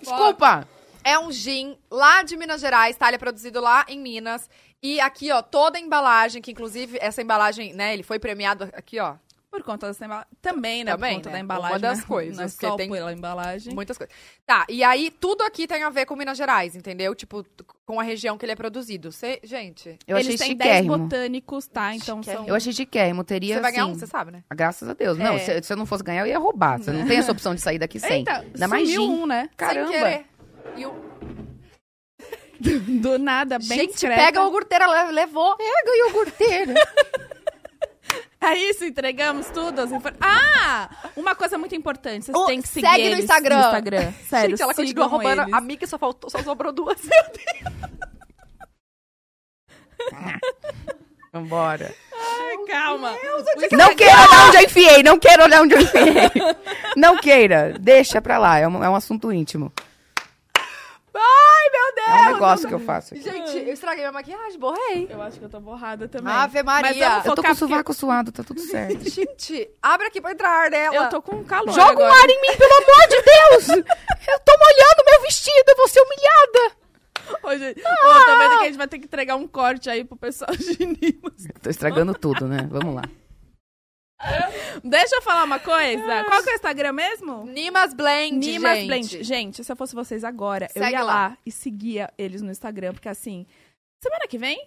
Desculpa. É um gin lá de Minas Gerais, tá? Ele é produzido lá em Minas. E aqui, ó, toda a embalagem, que inclusive essa embalagem, né, ele foi premiado aqui, ó. Por conta dessa embalagem. Também, né? Também, por conta né? da embalagem. Uma das né? coisas, Não é porque só tem- pela embalagem. Muitas coisas. Tá, e aí tudo aqui tem a ver com Minas Gerais, entendeu? Tipo, com a região que ele é produzido. Cê, gente, Eu Eles achei têm 10 chiquérrimo. botânicos, tá? Então são... Eu achei chiquérrimo, teria você vai ganhar assim... um, você sabe, né? Graças a Deus. Não, É. se, se eu não fosse ganhar, eu ia roubar. Você não tem essa opção de sair daqui sem. Eita, Ainda mais gin. um, né? Sem Caramba. querer. E o... [LAUGHS] Do nada, bem Gente, discreta. pega a iogurteira, le- levou. Pega iogurteira. [LAUGHS] É isso, entregamos tudo. as infor- Ah! Uma coisa muito importante, vocês Ô, têm que seguir segue no eles Instagram. no Instagram. [LAUGHS] Sério, gente, ela continua roubando. eles. A Mika só, faltou, só sobrou duas. [LAUGHS] Vambora. Ai, calma. Não queira olhar onde eu enfiei, não queira olhar onde eu enfiei. [LAUGHS] Não queira, deixa pra lá, é um, é um assunto íntimo. Ai, meu Deus! É um negócio que eu faço aqui. Gente, eu estraguei minha maquiagem, borrei. Eu acho que eu tô borrada também. Ave Maria. Eu tô com o sovaco suado, tá tudo certo. [LAUGHS] Gente, abre aqui pra entrar ar dela. Eu tô com calor Joga um agora. ar em mim, pelo amor de Deus! [LAUGHS] Eu tô molhando meu vestido, eu vou ser humilhada. Ô, gente, ô, tô vendo que a gente vai ter que entregar um corte aí pro pessoal de Nimas. Tô estragando tudo, né? Vamos lá. Deixa eu falar uma coisa. Qual que é o Instagram mesmo? Nimas Blend, Nimas gente. Blend. Gente, se eu fosse vocês agora, eu Segue ia lá. lá. e seguia eles no Instagram, porque assim, semana que vem?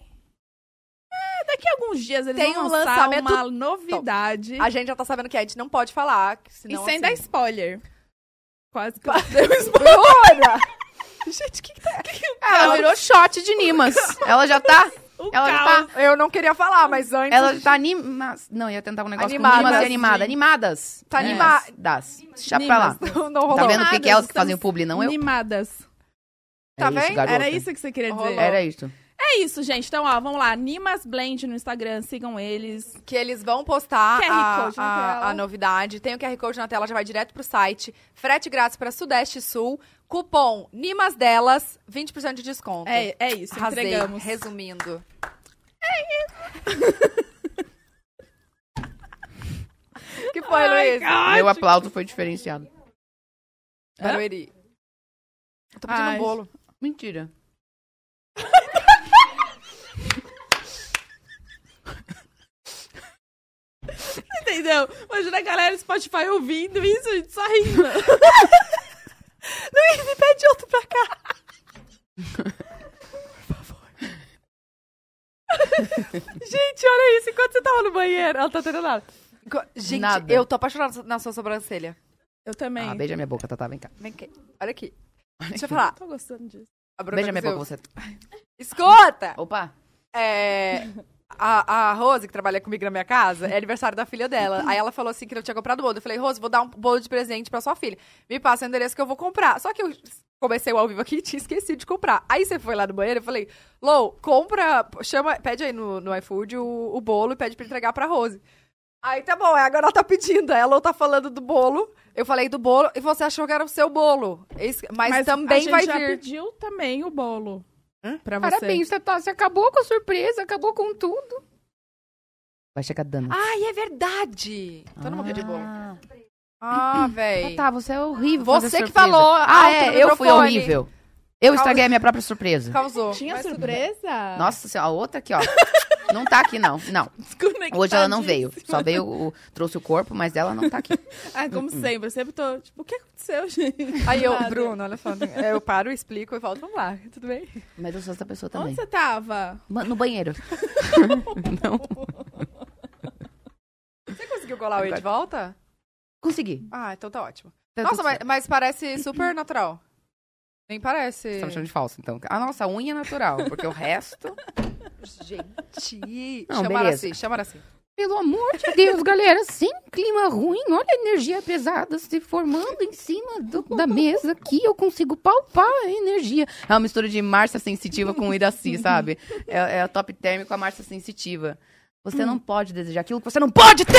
É, daqui a alguns dias eles Tem vão um lançar lançamento uma novidade. A gente já tá sabendo que a gente não pode falar, que E senão, sem assim... dar spoiler. Quase que [LAUGHS] Ora! [LAUGHS] Gente, o que, que tá... Ela [LAUGHS] virou shot de Nimas. Ela já tá. O Ela já caos. tá, Eu não queria falar, mas antes. ela tá anima... Não, ia tentar um negócio Animadas, com animas e animada. Animadas. Tá É, anima- Das. Deixa pra lá. [LAUGHS] Não, não rolou. Tá vendo o que, que elas que Animadas, fazem o publi, não eu? Animadas. Tá É vendo? Era isso que você queria dizer. Rolou. Era isso. É isso, gente. Então, ó, vamos lá. Nimas Blend no Instagram, sigam eles. Que eles vão postar QR a, a- a novidade. Tem o QR Code na tela, já vai direto pro site. Frete grátis para Sudeste e Sul. Cupom Nimas Delas, 20% de desconto. É, é isso, Arrasei, entregamos. resumindo. que foi, Luiz? Meu aplauso foi diferenciado. Barueri. Eu tô pedindo Ai. um bolo. Mentira. Entendeu? Imagina a galera do Spotify ouvindo isso, a gente só rindo. [LAUGHS] Luiz, me pede outro pra cá. Gente, olha isso. Enquanto você tava no banheiro, ela tá entendendo nada. Gente, Nada. eu tô apaixonada na sua sobrancelha. Eu também. Ah, beija minha boca, Tatá, vem cá. Vem aqui. Olha aqui. Deixa eu falar. Tô gostando disso. A Bruna Beija minha boca, conseguiu- você. [LAUGHS] Escuta! Opa. É, a, a Rose, que trabalha comigo na minha casa, é aniversário da filha dela. Aí ela falou assim que não tinha comprado bolo. Eu falei, Rose, vou dar um bolo de presente pra sua filha. Me passa o endereço que eu vou comprar. Só que eu comecei o ao vivo aqui [LAUGHS] e tinha esquecido de comprar. Aí você foi lá no banheiro, eu falei, Lou, compra, chama, pede aí no, no iFood o, o bolo e pede pra entregar pra Rose. Aí tá bom, agora ela tá pedindo. A Lou tá falando do bolo. Eu falei do bolo e você achou que era o seu bolo. Mas, a também gente vai já vir. pediu também o bolo. Hã? Pra você. Parabéns, Tatá. Você acabou com a surpresa, acabou com tudo. Vai chegar dando. Ai, é verdade. Então eu não vou pedir bolo. Ah, Ah, véi. Tatá, você é horrível. Você que falou Ah, alto é, eu fui horrível. Eu estraguei a minha própria surpresa. Causou. Tinha surpresa? Nossa senhora, a outra aqui, ó. [LAUGHS] Não tá aqui, não. Não. Hoje ela não veio. Só veio, o, trouxe o corpo, mas ela não tá aqui. [LAUGHS] Ah, como sempre. Eu sempre tô, tipo, o que aconteceu, gente? Aí eu. Bruno, olha só. Eu paro, explico e volto. Vamos lá, tudo bem? Mas eu sou essa pessoa Onde também. você tava? No banheiro. [LAUGHS] não. Você conseguiu colar o E de volta? Consegui. Ah, então tá ótimo. Tá Nossa, mas, mas parece super natural. Nem parece. Você tá me chamando de falso, então. A nossa unha é natural, porque o resto... [LAUGHS] Gente. Não, chama beleza. assim, chama assim. Pelo amor de Deus, galera, sem clima ruim, olha a energia pesada se formando em cima do- da mesa aqui, eu consigo palpar a energia. É uma mistura de Márcia Sensitiva com Iraci, sabe? É, é a top term com a Márcia Sensitiva. Você não pode desejar aquilo que você não pode ter!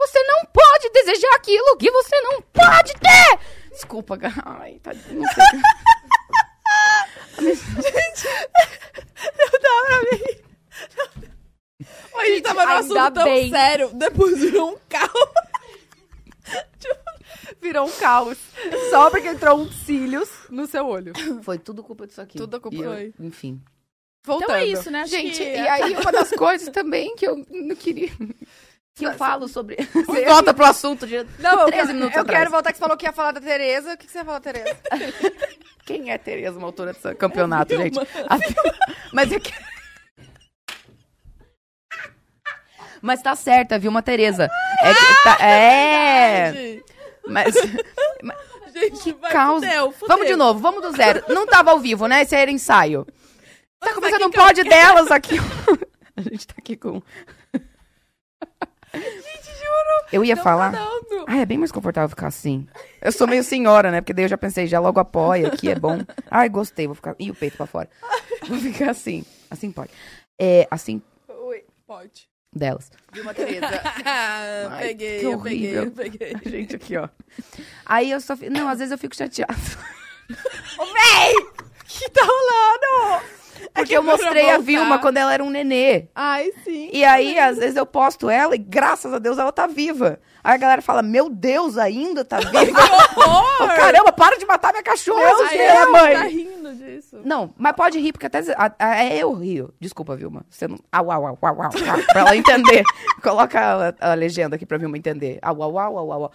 Você não pode desejar aquilo que você não pode ter! Desculpa, ai, tá... Não sei. A gente tava no assunto tão bem. sério, depois virou um carro. Virou um caos. Só porque entrou uns cílios no seu olho. Foi tudo culpa disso aqui. Tudo culpa- eu- Foi. Enfim. Voltando. Então é isso, né? Acho Gente, que- e aí uma das coisas também que eu não queria. Que eu falo sobre. [LAUGHS] Você- Volta pro assunto de. Não, eu, 13 quero- minutos eu atrás. quero voltar que você falou que ia falar da Tereza. O que, que você da Tereza? [LAUGHS] Quem é Tereza, uma autora desse campeonato, gente? A. [LAUGHS] Mas é que. Mas tá certa, viu, uma Tereza? É. que tá- é. Gente, Mas. gente vai, Causa. fudeu, fudeu. Vamos de novo, vamos do zero. Não tava ao vivo, né? Esse era ensaio. Tá começando um que eu pod delas aqui. A gente tá aqui com. Eu ia falar. Não, Ah, é bem mais confortável ficar assim. Eu sou meio senhora, né? Porque daí eu já pensei, já logo apoia, aqui é bom. [LAUGHS] Ai, gostei, vou ficar. Ih, o peito pra fora. Vou ficar assim. Assim pode. É, assim Ui, pode. delas. de uma Tereza. Ah, [LAUGHS] Ai, peguei, que eu peguei, eu peguei. A gente aqui, ó. Aí eu só. Não, às vezes eu fico chateada. que tá rolando? [LAUGHS] Porque eu foi pra mostrei a. Vilma quando ela era um nenê. Ai, sim. E aí, às vezes, eu posto ela e, graças a Deus, ela tá viva. Aí a galera fala, meu Deus, ainda tá [LAUGHS] viva? horror! [LAUGHS] Ô, Caramba, para de matar minha cachorra, Meu Deus, é, mãe. tá rindo disso. Não, mas pode rir, porque até a- a- é eu rio. Desculpa, Vilma. Você não. Au, au, au, au, au, pra ela entender. Coloca a, a legenda aqui pra Vilma entender. Au, au, au, au, au.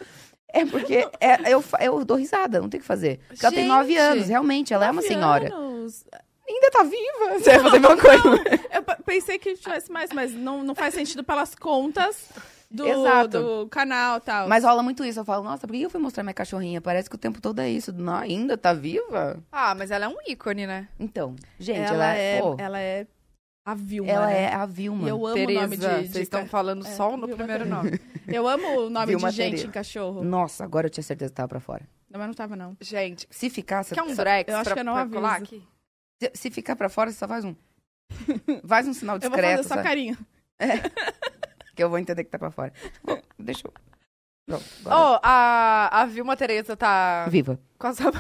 É porque é- eu, eu dou risada, não tem o que fazer. Porque ela tem nove Gente, anos, realmente, ela é uma senhora. anos. Ainda tá viva. Você vai fazer a mesma coisa. Eu pe- pensei que tivesse mais, mas não, não faz sentido pelas contas. do, Exato. do canal e tal. Mas rola muito isso. Eu falo, nossa, por que eu fui mostrar minha cachorrinha? Parece que o tempo todo é isso. Não, ainda tá viva? Ah, mas ela é um ícone, né? Então, gente, ela, ela, é, pô, ela é a Vilma. ela né? é a Vilma. Eu amo Tereza, o nome de. vocês de estão falando é, só no Vilma primeiro Tereza. nome. [LAUGHS] Eu amo o nome Vilma de gente Tereza. em cachorro. Nossa, agora eu tinha certeza que tava pra fora. Não, mas não tava, não. Gente, Se ficar, você quer um Drex eu acho pra, que eu não aviso. colar aqui? Se, se ficar pra fora, você só faz um. Faz um sinal Eu vou discreto, fazer só sabe? carinho. que eu vou entender que tá pra fora. Bom, deixa eu. Pronto, agora. Ó, a, a Vilma Tereza tá Viva. com a sua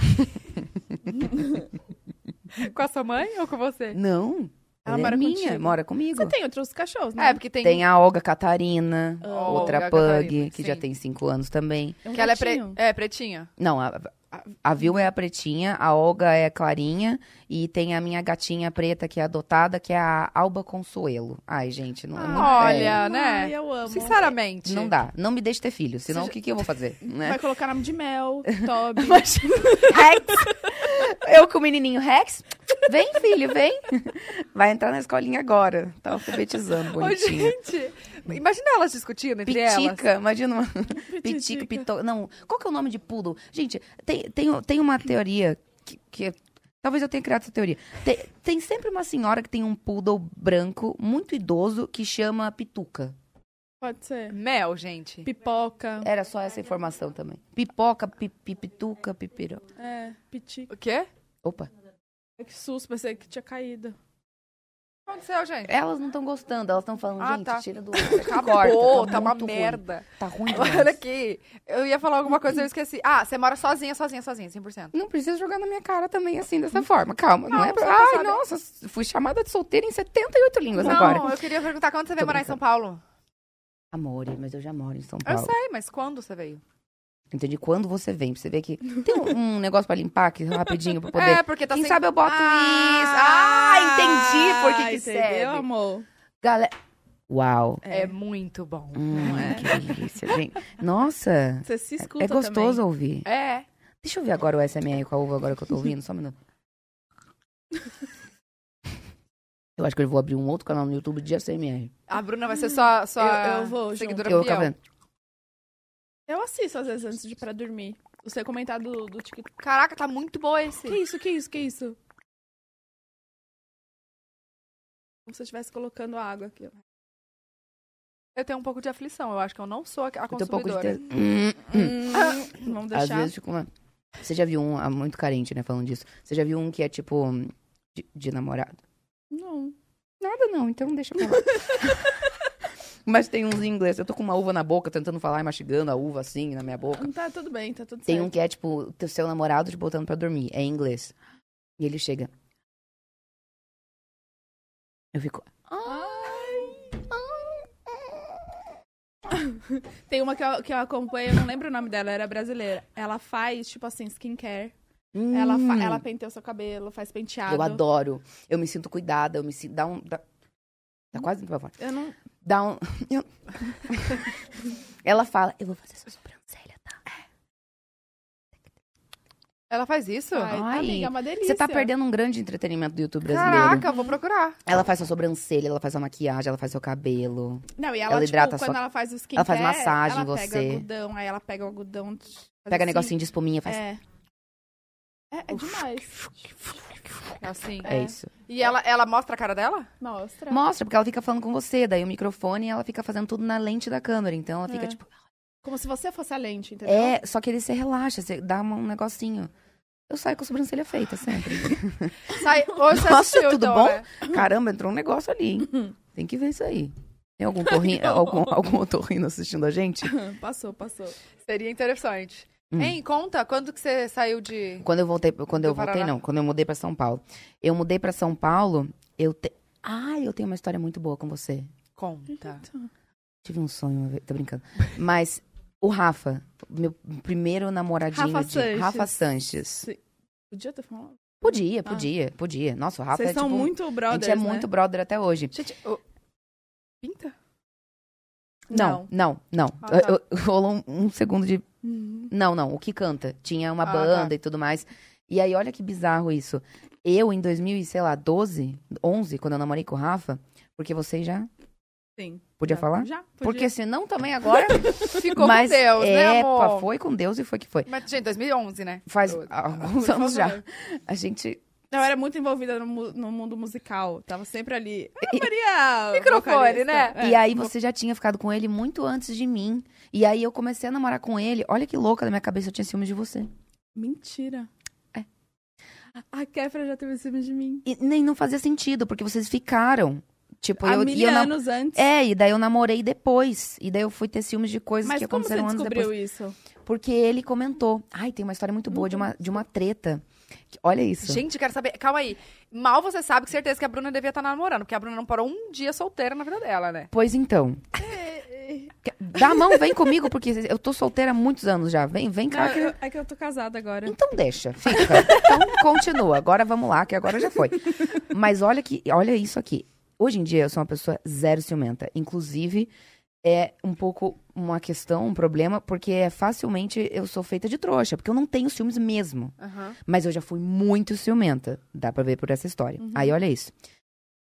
Com a sua mãe ou com você? Não. Ela Ela, mora é minha, contigo? mora comigo. Você tem outros cachorros, né? É, porque tem, Tem a Olga Catarina, Ah, outra Olga pug, Catarina, que já sim. tem cinco anos também. É um que ela é, pre... é pretinha. Não, a, a, a Vil é a pretinha, a Olga é a clarinha e tem a minha gatinha preta que é adotada, que é a Alba Consuelo. Ai, gente, não, não olha, é, né? Ai, eu amo. Sinceramente. não dá. Não me deixe ter filho, senão Você o que, que eu vou fazer? [LAUGHS] Né? Vai colocar nome de Mel, Toby. [LAUGHS] Rex! Eu com o menininho Rex. Vem, filho, vem. Vai entrar na escolinha agora. Tá alfabetizando, Ô, bonitinho. gente, imagina elas discutindo entre elas. Pitica, imagina uma pitica, Pititica. pito... Não, qual que é o nome de poodle? Gente, tem, tem, tem uma teoria que, que- Talvez eu tenha criado essa teoria. Tem, tem sempre uma senhora que tem um poodle branco, muito idoso, que chama Pituca. Pode ser. Mel, gente. Pipoca. Era só essa informação também. Pipoca, pi, pi- pituca, pipirão. É, pitica. O quê? Opa. Que susto, pensei que tinha caído. O que aconteceu, gente? Elas não estão gostando, elas estão falando, Ah, gente, tá. tira do. [LAUGHS] Acabou, corta, tá, uma ruim. merda. Tá ruim Olha demais. aqui, eu ia falar alguma coisa e eu esqueci. Ah, você mora sozinha, sozinha, sozinha, 100%. Não precisa jogar na minha cara também assim, dessa forma. Calma, não, Não, é pra... pra Ai, saber. nossa, fui chamada de solteira em 78 línguas Não, agora. eu queria perguntar quando você veio Tô morar em. São Paulo? Amore, mas eu já moro em São Eu Paulo. sei, mas quando você veio? Entendi. Quando você vem, pra você ver que tem um, um negócio pra limpar aqui rapidinho pra poder. [LAUGHS] É, porque tá Quem sem... sabe eu boto Ah, isso. Ah, entendi por que que entendeu, serve. amor? Galera. Uau. É muito bom. Hum, é? Que delícia, gente. Nossa, Você se escuta é gostoso também. ouvir. É. Deixa eu ver agora o SMR com a uva agora que eu tô ouvindo, só um minuto. [LAUGHS] Eu acho que eu vou abrir um outro canal no YouTube de ASMR. A Bruna vai ser sua, sua Eu- eu vou junto. seguidora Eu vou fiel. vendo. Eu assisto às vezes antes de ir pra dormir. Você comentar do, do TikTok. Caraca, tá muito bom esse. Que isso, que isso, que isso? Como se eu estivesse colocando água aqui. ó. Eu tenho um pouco de aflição. Eu acho que eu não sou a, a Eu tenho um pouco de consumidora. ter... Hum, vamos Às deixar. vezes fica uma... Você já viu um, ah, muito carente, né, falando disso. Você já viu um que é tipo de, de namorado? Não. Nada não, então deixa pra lá. [LAUGHS] Mas tem uns em inglês. Eu tô com uma uva na boca, tentando falar e mastigando a uva assim na minha boca. Tá tudo bem, tá tudo Tem certo. um que é tipo o seu namorado te botando pra dormir. É em inglês. E ele chega. Eu fico. [LAUGHS] Tem uma que eu, que eu acompanho, eu não lembro o nome dela, era brasileira. Ela faz, tipo assim, skincare. Ela, fa- Hum, ela penteia o seu cabelo, faz penteado. Eu adoro. Eu me sinto cuidada, eu me sinto. Dá um. Dá, tá quase indo pra fora. Eu não. Dá um. [LAUGHS] eu- [LAUGHS] Ela fala, eu vou fazer sua sobrancelha, tá? Ela faz isso? Ai, Ai, amiga, é uma delícia. Você tá perdendo um grande entretenimento do YouTube brasileiro. Caraca, eu vou procurar. Ela faz sua sobrancelha, ela faz a maquiagem, ela faz seu cabelo. Não, e ela, Ela tipo, hidrata quando sua- ela faz o skincare, Ela faz massagem em ela pega você. algodão, aí ela pega o algodão... Pega assim. negocinho de espuminha, faz. É. É, é demais. Assim. É, É. isso. E ela, ela mostra a cara dela? Mostra. Mostra, porque ela fica falando com você, daí o microfone ela fica fazendo tudo na lente da câmera. Então ela fica É. tipo. Como se você fosse a lente, entendeu? É, só que ele se relaxa, você dá um negocinho. Eu saio com a sobrancelha feita sempre. [LAUGHS] Sai, hoje você Nossa, assistiu, tudo então, bom? né? Caramba, entrou um negócio ali. hein? [LAUGHS] Tem que ver isso aí. Tem algum torrinho, [LAUGHS] algum, algum otorrino assistindo a gente? passou, passou. Seria interessante. Hum. Hein, conta, quando que você saiu de... Quando eu voltei, quando Do eu voltei Paraná. não, quando eu mudei pra São Paulo. Eu mudei pra São Paulo, eu te... Ah, eu tenho uma história muito boa com você. Conta. Tive um sonho uma vez, tô brincando. Mas o Rafa, meu primeiro namoradinho Rafa de Sanches. Rafa Sanches. Sim. Podia ter falado? Podia, podia, podia. Nossa, o Rafa Vocês é são tipo, muito a brothers, gente é né? muito brother até hoje. Gente, pinta? Não, não, não. Ah, tá. Eu- eu- Rolou um, um segundo de Uhum. Não, não, o que canta. Tinha uma Ah, banda tá. e tudo mais. E aí, olha que bizarro isso. Eu, em 2000, e, sei lá, 12, 11, quando eu namorei com o Rafa, porque vocês já Sim. Podia Já- falar? Já. podia. Porque senão também agora. [LAUGHS] Ficou mas com Deus, né, epa, amor? foi com Deus e foi que foi. Mas, gente, 2011, né? Faz [LAUGHS] Por alguns favor. anos já. A gente. Eu era muito envolvida no, no mundo musical. Tava sempre ali. Ah, E- Maria! Microfone, vocalista. né? É. E aí você já tinha ficado com ele muito antes de mim. E aí eu comecei a namorar com ele. Olha que louca na minha cabeça, eu tinha ciúmes de você. Mentira. É. A Kéfera já teve ciúmes de mim. E nem não fazia sentido, porque vocês ficaram. Tipo, Há eu, mil eu anos antes. É, e daí eu namorei depois. E daí eu fui ter ciúmes de coisas Mas que como você aconteceram anos descobriu depois. isso? Porque ele comentou. Ai, tem uma história muito boa de uma, de uma treta. Olha isso. Gente, quero saber. Calma aí. Mal você sabe que certeza que a Bruna devia estar namorando, porque a Bruna não parou um dia solteira na vida dela, né? Pois então. Dá a mão, vem comigo, porque eu tô solteira há muitos anos já. Vem, vem cá. Não, que- eu- é que eu tô casada agora. Então deixa, fica. Então continua. Agora vamos lá, que agora já foi. Mas olha que, olha isso aqui. Hoje em dia eu sou uma pessoa zero ciumenta. Inclusive, é um pouco uma questão, um problema, porque é facilmente eu sou feita de trouxa, porque eu não tenho ciúmes mesmo. Mas eu já fui muito ciumenta. Dá pra ver por essa história. Aí olha isso.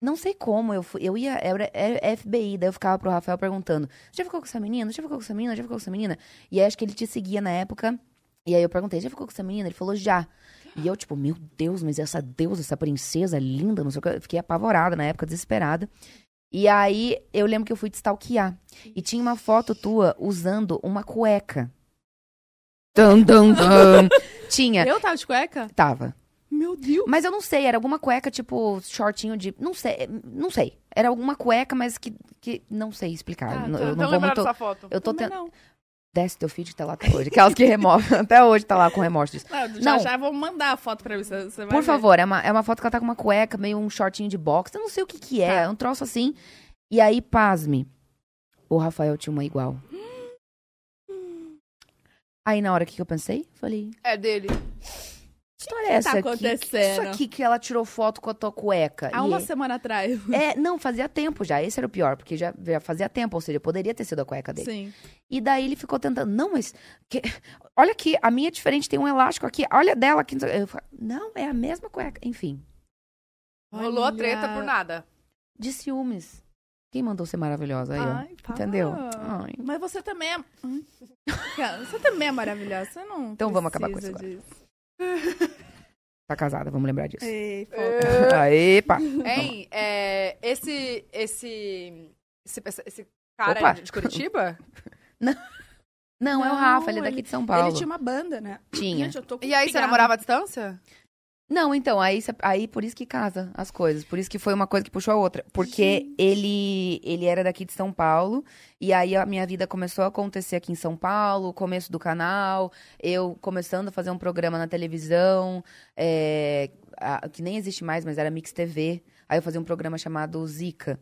Não sei como, eu, fui, eu ia, era, era FBI, daí eu ficava pro Rafael perguntando: já ficou com essa menina? Já ficou com essa menina? Já ficou com essa menina? E aí acho que ele te seguia na época. E aí eu perguntei: já ficou com essa menina? Ele falou: já. E eu, tipo, meu Deus, mas essa deusa, essa princesa linda, não sei o que. Eu fiquei apavorada na época, desesperada. E aí eu lembro que eu fui te stalkear. E tinha uma foto tua usando uma cueca. [LAUGHS] Tinha. Eu tava de cueca? Tava. Meu Deus. Mas eu não sei, era alguma cueca, tipo, shortinho de. Não sei, não sei. Era alguma cueca, mas que. que não sei explicar. Ah, eu, tá. eu Não não vou lembraram muito. dessa foto. Eu tô tentando. Desce teu feed tá lá até hoje. Aquelas que removem. [LAUGHS] Até hoje tá lá com remorso disso. Não, já Não. já vou mandar a foto pra você. você Por ver. favor, é uma, é uma foto que ela tá com uma cueca, meio um shortinho de boxe. Eu não sei o que que é. Tá. É um troço assim. E aí, pasme. O Rafael tinha uma igual. [GASPS] Aí, na hora que eu pensei, falei, É dele. Que história é essa tá aqui? acontecendo? Isso aqui que ela tirou foto com a tua cueca. Há E- uma semana atrás. É, não, fazia tempo já. Esse era o pior, porque já, já fazia tempo, ou seja, poderia ter sido a cueca dele. Sim. E daí ele ficou tentando, não, mas que- olha aqui, a minha é diferente, tem um elástico aqui, olha dela aqui. Eu falo, não, é a mesma cueca. Enfim, Rolou a Olha. treta por nada. de ciúmes. Quem mandou ser maravilhosa aí, ó? Ai, para. Entendeu? Ai. Mas você também é. Hum? Você também é maravilhosa. Você não. Então vamos acabar com isso disso. [LAUGHS] Tá casada, vamos lembrar disso. Ei. É. Aê, pá. Hein, é, esse, esse, esse, esse cara Opa. de Curitiba? [LAUGHS] Não, é o Não, Rafa, ele é daqui ele- de São Paulo. Ele tinha uma banda, né? Tinha. Gente, eu tô com E aí, você namorava à distância? Não, então, aí, aí por isso que casa as coisas. Por isso que foi uma coisa que puxou a outra. Porque ele, ele era daqui de São Paulo. E aí a minha vida começou a acontecer aqui em São Paulo, começo do canal, eu começando a fazer um programa na televisão, é, a- que nem existe mais, mas era Mix TV. Aí eu fazia um programa chamado Zika.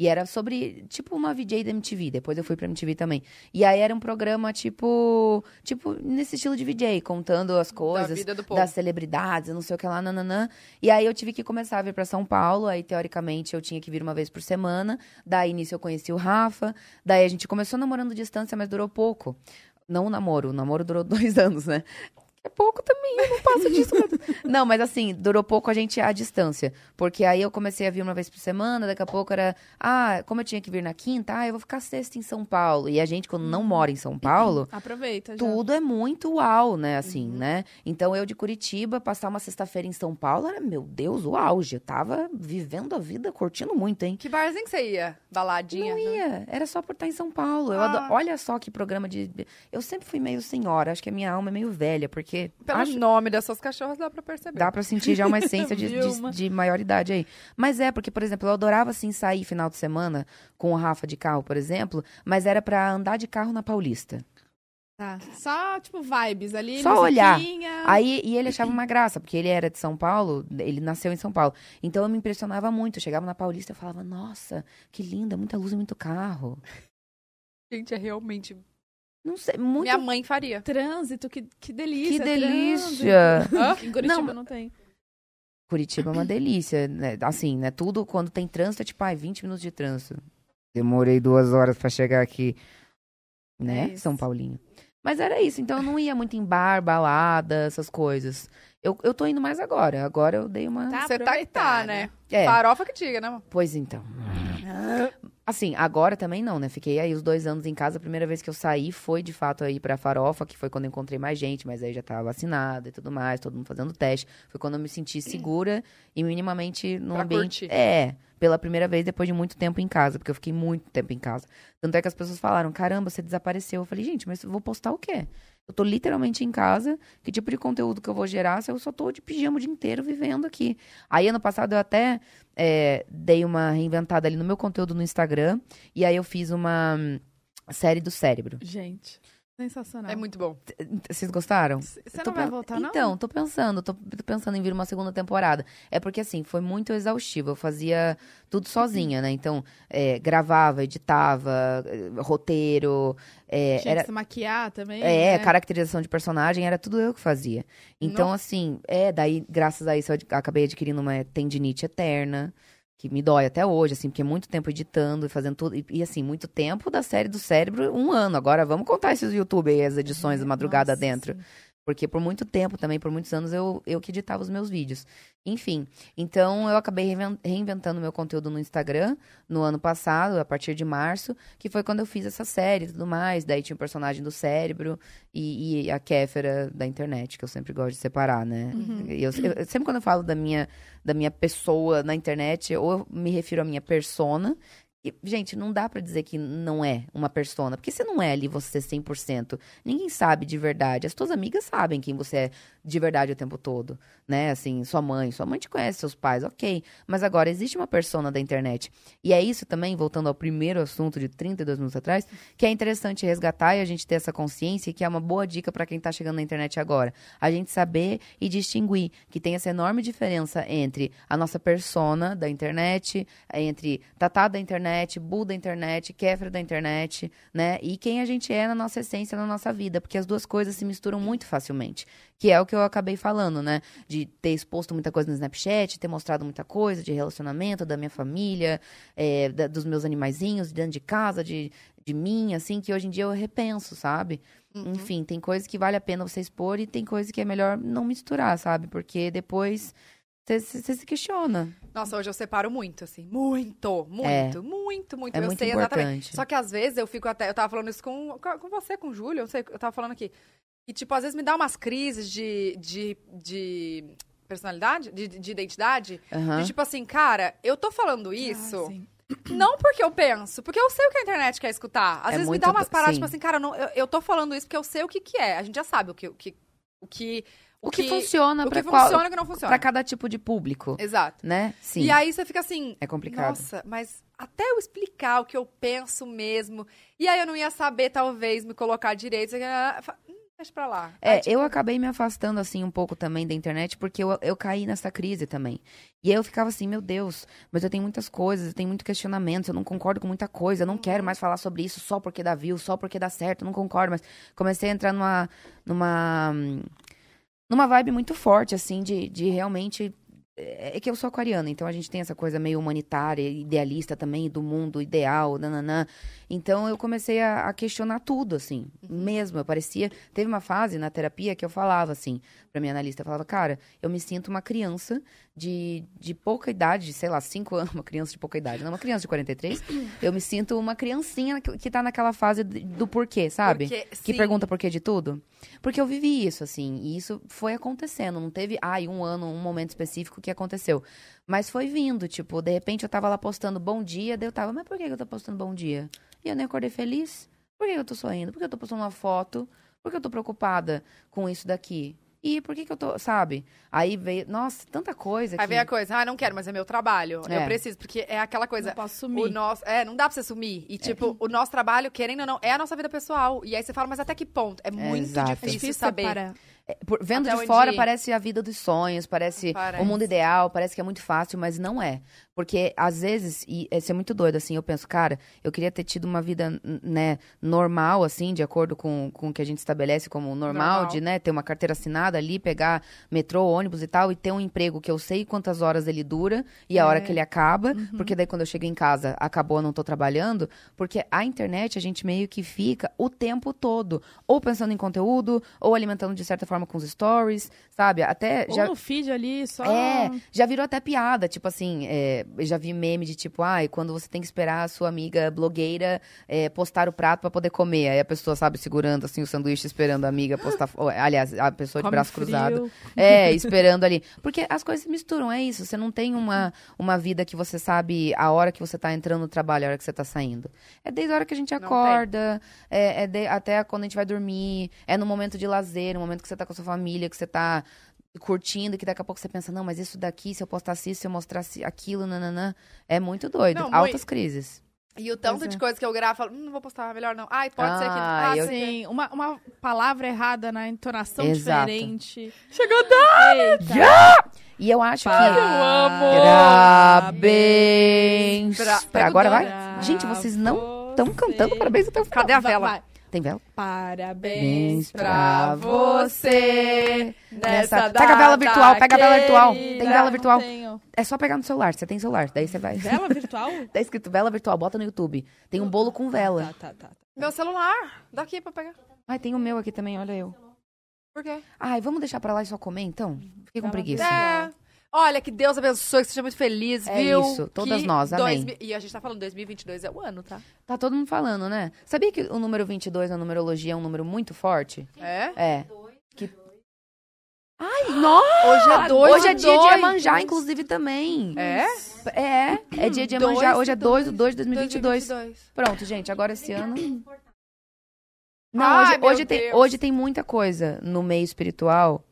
E era sobre, tipo, uma VJ da MTV. Depois eu fui pra MTV também. E aí era um programa, tipo, tipo, nesse estilo de VJ, contando as da coisas povo. das celebridades, não sei o que lá, nananã. E aí eu tive que começar a vir pra São Paulo, aí teoricamente eu tinha que vir uma vez por semana. Daí início eu conheci o Rafa, daí a gente começou namorando distância, mas durou pouco. Não o namoro, o namoro durou [LAUGHS] dois anos, né? É pouco também, eu não passo disso. [LAUGHS] não, mas assim, durou pouco a gente à distância. Porque aí eu comecei a vir uma vez por semana, daqui a pouco era. Ah, como eu tinha que vir na quinta, ah, eu vou ficar sexta em São Paulo. E a gente, quando não mora em São Paulo, [LAUGHS] Aproveita. já. tudo é muito uau, né? Assim, né? Então eu de Curitiba, passar uma sexta-feira em São Paulo era, meu Deus, o auge. Eu tava vivendo a vida, curtindo muito, hein? Que barzinho que você ia? Baladinha? Não ia, era só por estar em São Paulo. Eu Ah. ado- Olha só que programa de. Eu sempre fui meio senhora, acho que a minha alma é meio velha, porque. Pelo acho- nome das suas cachorras dá pra perceber. Dá pra sentir já uma essência de, [LAUGHS] de, de maioridade aí. Mas é, porque, por exemplo, eu adorava, assim, sair final de semana com o Rafa de carro, por exemplo, mas era pra andar de carro na Paulista. Tá. Só, tipo, vibes ali. Só olhar. Aí, e ele achava uma graça, porque ele era de São Paulo, ele nasceu em São Paulo. Então eu me impressionava muito. Eu chegava na Paulista e falava, nossa, que linda, muita luz e muito carro. Gente, é realmente... Não sei, muito. Minha mãe faria. Trânsito, que, que delícia. que delícia! Em Curitiba Não. não, tem. Curitiba é uma delícia, né? Assim, né? Tudo quando tem trânsito é tipo, ai, 20 minutos de trânsito. Demorei duas horas pra chegar aqui. Né? É isso. São Paulinho. Mas era isso, então eu não ia muito em bar, balada, essas coisas. Eu, eu tô indo mais agora. Agora eu dei uma. Tá Você tá que tá, né? É, Farofa que diga, né? amor? pois então. Assim, agora também não, né? Fiquei aí os dois anos em casa. A primeira vez que eu saí foi, de fato, aí pra Farofa, que foi quando eu encontrei mais gente, mas aí já tava vacinada e tudo mais, todo mundo fazendo teste. Foi quando eu me senti segura e minimamente no Pra ambiente. curtir. É, pela primeira vez depois de muito tempo em casa, porque eu fiquei muito tempo em casa. Tanto é que as pessoas falaram: caramba, você desapareceu. Eu falei, gente, mas eu vou postar o quê? Eu tô literalmente em casa. Que tipo de conteúdo que eu vou gerar se eu só tô de pijama o dia inteiro vivendo aqui? Aí, ano passado, eu até é, dei uma reinventada ali no meu conteúdo no Instagram. E aí, eu fiz uma hum, série do cérebro. Gente, sensacional. É muito bom. Vocês gostaram? Você Tô não vai pen- voltar, não? Então, tô pensando, tô, tô pensando em vir uma segunda temporada. É porque, assim, foi muito exaustivo. Eu fazia tudo sozinha, né? Então, é, gravava, editava, eh, roteiro, é, Tinha era, que se maquiar também. é, né? caracterização de personagem, era tudo eu que fazia. Então, assim, é, daí, graças a isso, eu acabei adquirindo uma tendinite eterna, que me dói até hoje, assim, porque é muito tempo editando e fazendo tudo. E, e, assim, muito tempo da série do cérebro, um ano. Agora, vamos contar esses YouTube aí, as edições de madrugada Nossa, dentro. sim. Porque por muito tempo também, por muitos anos, eu, eu que editava os meus vídeos. Enfim, então eu acabei reinven- reinventando meu conteúdo no Instagram no ano passado, a partir de março, que foi quando eu fiz essa série e tudo mais. Daí tinha o personagem do cérebro e, e a Kéfera da internet, que eu sempre gosto de separar, né? Eu, eu- sempre quando eu falo da minha, da minha pessoa na internet, ou eu me refiro à minha persona. Gente, não dá pra dizer que não é uma persona, porque você não é ali você 100%. Ninguém sabe de verdade. As tuas amigas sabem quem você é de verdade o tempo todo, né? Assim, sua mãe, sua mãe te conhece, seus pais, ok. Mas agora existe uma persona da internet. E é isso também, voltando ao primeiro assunto de 32 minutos atrás, que é interessante resgatar e a gente ter essa consciência, que é uma boa dica pra quem tá chegando na internet agora. A gente saber e distinguir que tem essa enorme diferença entre a nossa persona da internet, entre Tatá da internet, Bu da internet, Kéfera da internet, né? E quem a gente é na nossa essência, na nossa vida, porque as duas coisas se misturam muito facilmente. Que é o que eu acabei falando, né? De ter exposto muita coisa no Snapchat, ter mostrado muita coisa de relacionamento, da minha família, é, da- dos meus animaizinhos, de dentro de casa, de, de mim, assim, que hoje em dia eu repenso, sabe? Enfim, tem coisas que vale a pena você expor e tem coisas que é melhor não misturar, sabe? Porque depois você se questiona. Nossa, hoje eu separo muito, assim. Muito, muito, muito, muito. É eu muito sei exatamente. importante. Só que às vezes eu fico até. Eu tava falando isso com, com você, com o Júlio, eu sei, eu tava falando aqui. E, tipo, às vezes me dá umas crises de, de, de personalidade, de, de identidade. Aham. De tipo assim, cara, eu tô falando isso. Ah. [CLEARS THROAT] Não porque eu penso, porque eu sei o que a internet quer escutar. Às É vezes muito me dá umas paradas, sim. tipo assim, cara, eu, não- eu, eu tô falando isso porque eu sei o que que é. A gente já sabe o que... O que, o que, O que, funciona o pra que qual- funciona e o que não funciona. pra cada tipo de público, Exato. né? Sim. E aí você fica assim... É complicado. Nossa, mas até eu explicar o que eu penso mesmo, e aí eu não ia saber, talvez, me colocar direito, fa- hum, deixa pra lá. É, tipo, eu acabei me afastando, assim, um pouco também da internet, porque eu, eu caí nessa crise também. E aí eu ficava assim, meu Deus, mas eu tenho muitas coisas, eu tenho muito questionamento, eu não concordo com muita coisa, eu não quero mais falar sobre isso só porque dá view, só porque dá certo, eu não concordo, mas comecei a entrar numa, numa, hum, numa vibe muito forte, assim, de, de realmente... É é que eu sou aquariana, então a gente tem essa coisa meio humanitária, idealista também, do mundo ideal, nananã. Então eu comecei a, a questionar tudo, assim, mesmo. Eu parecia. Teve uma fase na terapia que eu falava, assim, pra minha analista, eu falava, cara, eu me sinto uma criança de, de pouca idade, de, sei lá, 5 anos, [LAUGHS] uma criança de pouca idade, não uma criança de 43. [CLEARS THROAT] eu me sinto uma criancinha que, que tá naquela fase do porquê, sabe? Porque, Que pergunta por quê de tudo? Porque eu vivi isso, assim, e isso foi acontecendo. Não teve, ai, um ano, um momento específico que aconteceu. Mas foi vindo, tipo, de repente eu tava lá postando bom dia, daí eu tava, mas por que eu tô postando bom dia? E eu nem acordei feliz? Por que eu tô sorrindo? Por que eu tô postando uma foto? Por que eu tô preocupada com isso daqui? E por que que eu tô, sabe? Aí veio, nossa, tanta coisa Aí que... vem a coisa, ah, não quero, mas é meu trabalho. Eu É. preciso, porque é aquela coisa. Não posso O sumir. nosso, é, não dá pra você sumir. E, tipo, o nosso trabalho, querendo ou não, é a nossa vida pessoal. E aí você fala, mas até que ponto? É muito exato. É difícil, difícil saber. separar. Por- vendo Até de fora ir. parece a vida dos sonhos, parece, Parece. o mundo ideal, parece que é muito fácil, mas não é. Porque às vezes, e isso é muito doido, assim, eu penso, cara, eu queria ter tido uma vida, né, normal, assim, de acordo com, com o que a gente estabelece como normal, Normal. de, né, ter uma carteira assinada ali, pegar metrô, ônibus e tal, e ter um emprego que eu sei quantas horas ele dura e a É. hora que ele acaba, porque daí quando eu chego em casa, acabou, eu não tô trabalhando, porque a internet a gente meio que fica o tempo todo, ou pensando em conteúdo, ou alimentando de certa forma forma com os stories, sabe? Até Ou já. no feed ali, só... É, já virou até piada, tipo assim, é, eu já vi meme de tipo, ai, quando você tem que esperar a sua amiga blogueira é, postar o prato pra poder comer. Aí a pessoa, sabe, segurando assim o sanduíche, esperando a amiga postar. ou, aliás, a pessoa de Come braço frio. cruzado. [LAUGHS] É, esperando ali. Porque as coisas se misturam, é isso. Você não tem uma, uma vida que você sabe a hora que você tá entrando no trabalho, a hora que você tá saindo. É desde a hora que a gente acorda, é, é de- até quando a gente vai dormir, é no momento de lazer, no momento que você tá com a sua família, que você tá curtindo, que daqui a pouco você pensa, não, mas isso daqui, se eu postasse isso, se eu mostrasse aquilo, nananã, é muito doido. Não, Altas muito- crises. E o tanto Pois de é. coisa que eu gravo, eu falo, hum, não vou postar, melhor não. Ai, pode ser que. Ah, Ah, eu- sim. Uma, uma palavra errada na entonação Exato. diferente. Chegou a Eita. E eu acho Eu que... amo. Parabéns! Pra- Pra agora vai? Gente, vocês não estão cantando parabéns até o final. Cadê a vela? vai. Tem vela? Parabéns pra você Nessa... Pega a vela virtual, pega a vela virtual. Tem querida. vela virtual. Não tenho. É só pegar no celular, você tem celular. Daí você vai. Vela [LAUGHS] virtual? Tá escrito vela virtual, bota no YouTube. Tem um bolo com vela. Tá, tá, tá. tá. Meu celular. Daqui pra pegar. Ai, tem o meu aqui também, olha eu. Por quê? Ai, vamos deixar pra lá e só comer então? Fiquei com preguiça. É. Olha, que Deus abençoe, que seja muito feliz, É viu? isso, todas Que nós, amém. dois E a gente tá falando 2022 é o ano, tá? Tá todo mundo falando, né? Sabia que o número 22 na numerologia é um número muito forte? É? É. Que... Ai, nossa! Hoje é dois Hoje é do dia de dois. Iemanjá, inclusive, também. É? É, é dia de Dois Iemanjá. do Hoje é 2 de 2 de 2022. 2022. Pronto, gente, agora esse ano... Não, Ai, hoje, meu hoje, tem, Deus. hoje tem muita coisa no meio espiritual.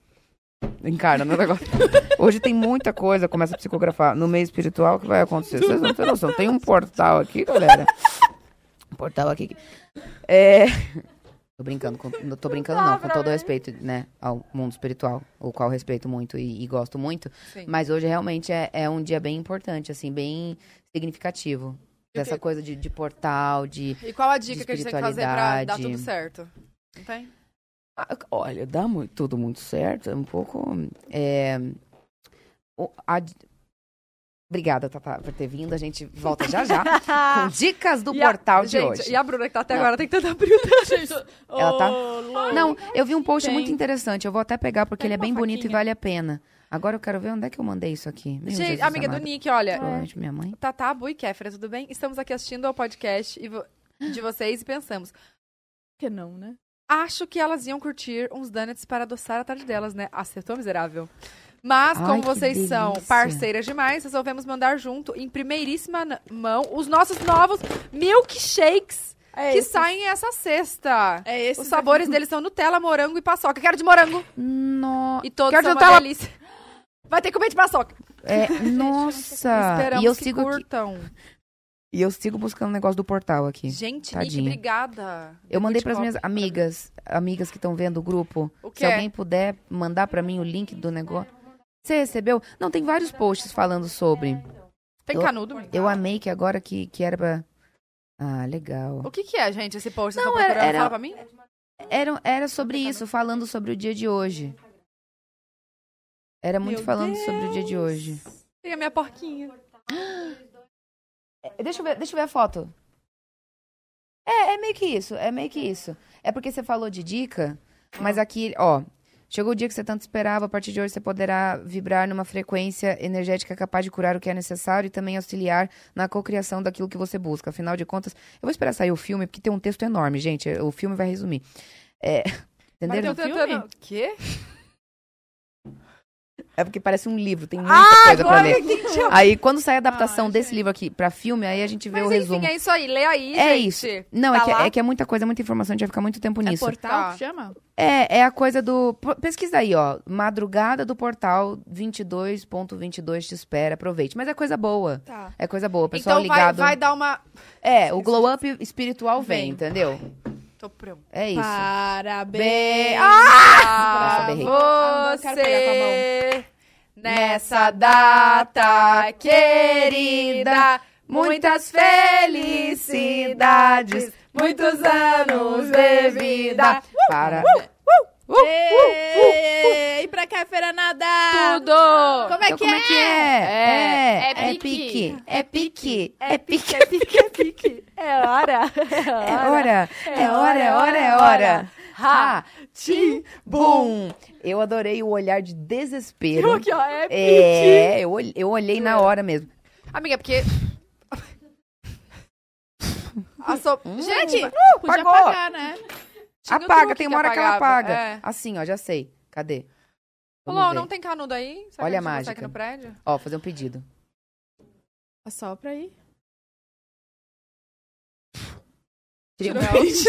Encarna no negócio. [LAUGHS] Hoje tem muita coisa, começa a psicografar, no meio espiritual que vai acontecer. Vocês não têm noção. Tem um portal aqui, galera. Um [LAUGHS] portal aqui. É. Tô brincando, com, não tô brincando não, com todo o respeito, né, ao mundo espiritual, o qual respeito muito e, e gosto muito. Sim. Mas hoje realmente é, é um dia bem importante, assim, bem significativo. O Dessa coisa de, de portal, de. E qual a dica que a gente tem que fazer pra dar tudo certo? Não tem? Ah, Olha, dá muito, tudo muito certo. É um pouco. É, o- a- Obrigada, Tata, por ter vindo. A gente volta já já [LAUGHS] com dicas do E a- portal de gente, hoje. E a Bruna que tá até Não. agora tentando abrir o Ela tá- louco. Não, eu vi um post Tem. muito interessante. Eu vou até pegar porque Pega ele é bem uma bonito e faquinha. vale a pena. Agora eu quero ver onde é que eu mandei isso aqui. Meu Gente, Jesus amiga do amado. Nick, olha. Provavelmente minha mãe. Tatá, Bu e Kéfera, tudo bem? Estamos aqui assistindo ao podcast de vocês e pensamos. Por que não, né? Acho que elas iam curtir uns donuts para adoçar a tarde delas, né? Acertou, miserável. Mas, Ai, como vocês são parceiras demais, resolvemos mandar junto, em primeiríssima mão, os nossos novos milkshakes É que esse. saem essa sexta. É esse. Os sabores deles são Nutella, morango e paçoca. Quero de morango. No... E todos Quero são de uma Nutella. delícia. Vai ter que comer de paçoca. É, [LAUGHS] nossa! Esperamos e eu que sigo aqui- curtam. E eu sigo buscando o negócio do portal aqui. Gente, Nick, Tadinha. obrigada. Eu mandei para as minhas amigas, amigas que estão vendo o grupo. O Se alguém puder mandar para mim o link do negócio. Você recebeu? Não, tem vários posts falando sobre. Tem Eu- canudo? Eu amei que agora que, que era pra. Ah, legal. O que que é, gente, esse post? Vocês Não, era- procurando? era- Fala pra mim. Era, era sobre isso, falando sobre o dia de hoje. Era muito Meu falando sobre o dia de Deus. hoje. Tem a minha porquinha. [GASPS] É, Deixa eu ver, deixa eu ver a foto. É, é meio que isso, é meio que isso. É porque você falou de dica, mas aqui, ó, chegou o dia que você tanto esperava, a partir de hoje você poderá vibrar numa frequência energética capaz de curar o que é necessário e também auxiliar na cocriação daquilo que você busca. Afinal de contas, eu vou esperar sair o filme, porque tem um texto enorme, gente, o filme vai resumir. É, entenderam? ter um tentando- filme? Quê? É porque parece um livro, tem muita Ah, coisa pra ler. Aí, quando sai a adaptação Ai, desse gente. livro aqui pra filme, aí a gente vê Mas o enfim, resumo. é isso aí. Lê aí, É gente. isso. Não, é Tá que, lá? é que é muita coisa, muita informação, a gente vai ficar muito tempo É nisso. portal Tá. que chama? É, é a coisa do. Pesquisa aí, ó. Madrugada do portal 22.22 te espera, aproveite. Mas é coisa boa. Tá. É coisa boa. O pessoal Então vai, ligado. vai dar uma... É, o glow up espiritual vem, Vem. entendeu? Tô pronto. É isso. Parabéns. Ah, berrei. Ah, não quero pegar com a você, nessa data querida, muitas felicidades, muitos anos de vida. Para. Ei, E pra cá, Feira Nada. Tudo! Como é Então, que como é? é que é? É, é, é pique. pique. É pique. É pique. É pique, é pique. [LAUGHS] É hora. É hora. É hora, é hora, é hora. Ha, tim, bum. Eu adorei o olhar de desespero. Eu aqui, ó, é, É, eu, olhei- eu olhei na hora mesmo. Amiga, porque... [LAUGHS] A so... Gente, Uh, podia pagou. pagar, né? Tinha Apaga, tem uma hora que ela apaga. é. Assim, ó, já sei. Cadê? Ver. não tem canudo aí? Será que Olha a mágica. no prédio? Ó, fazer um pedido. Assopra aí. Tirei um print.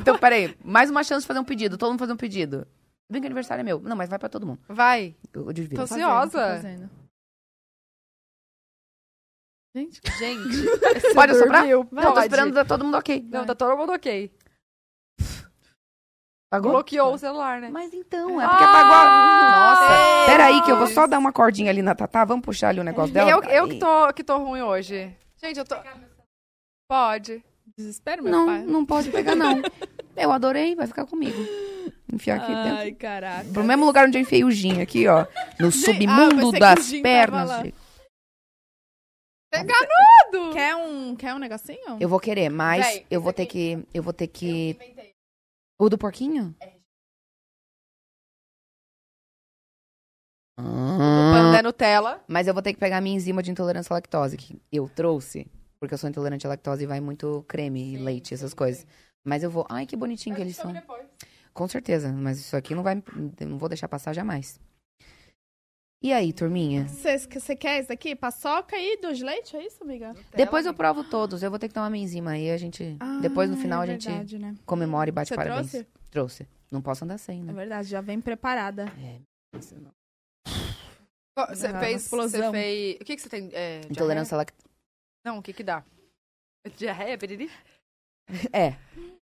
então, peraí. Mais uma chance de fazer um pedido. Todo mundo fazer um pedido. Bem que aniversário é meu. Não, mas vai pra todo mundo. Vai. Eu, eu. Tô Fazendo, tô ansiosa. fazendo. Gente, Gente, [LAUGHS] Pode assoprar? Não, tô Pode. esperando tá todo mundo ok. Não, tá todo mundo ok. Pagou? Bloqueou o celular, né? Mas então, é porque apagou. Ah, Nossa, peraí que eu vou só dar uma cordinha ali na Tatá. Vamos puxar ali o negócio dela. Eu, eu que, tô, que tô ruim hoje. Gente, eu tô... Pode. desespero, meu Não, pai. não pode pegar, não. [LAUGHS] Eu adorei, vai ficar comigo. Enfiar aqui dentro. Ai, caraca. Pro mesmo lugar onde eu enfiei o gin aqui, ó. No Ah, submundo o das pernas. gente. Enganado! Quer um, quer um negocinho? Eu vou querer, mas Véi, eu vou ter aqui. que. Eu vou ter que. O do porquinho? O Ah, panda é Nutella. mas eu vou ter que pegar a minha enzima de intolerância à lactose, que eu trouxe, porque eu sou intolerante à lactose e vai muito creme e leite, essas coisas. Mas eu vou. Ai, que bonitinho que eles são. Com certeza, mas isso aqui não vai. eu Não vou deixar passar jamais. E aí, turminha? Você quer esse aqui? Paçoca e doce de leite? É isso, amiga? Depois eu provo todos. Eu vou ter que tomar minha enzima aí. A gente. depois no Ah, final é a gente verdade, né? comemora e bate Você parabéns. trouxe? Trouxe. Não posso andar sem, É né? verdade, já vem preparada. Isso não. Você Ah, fez... explosão. Você fez... O que que você tem? É? Intolerância à lactose. Não, o que que dá? Diarreia, piriri? É.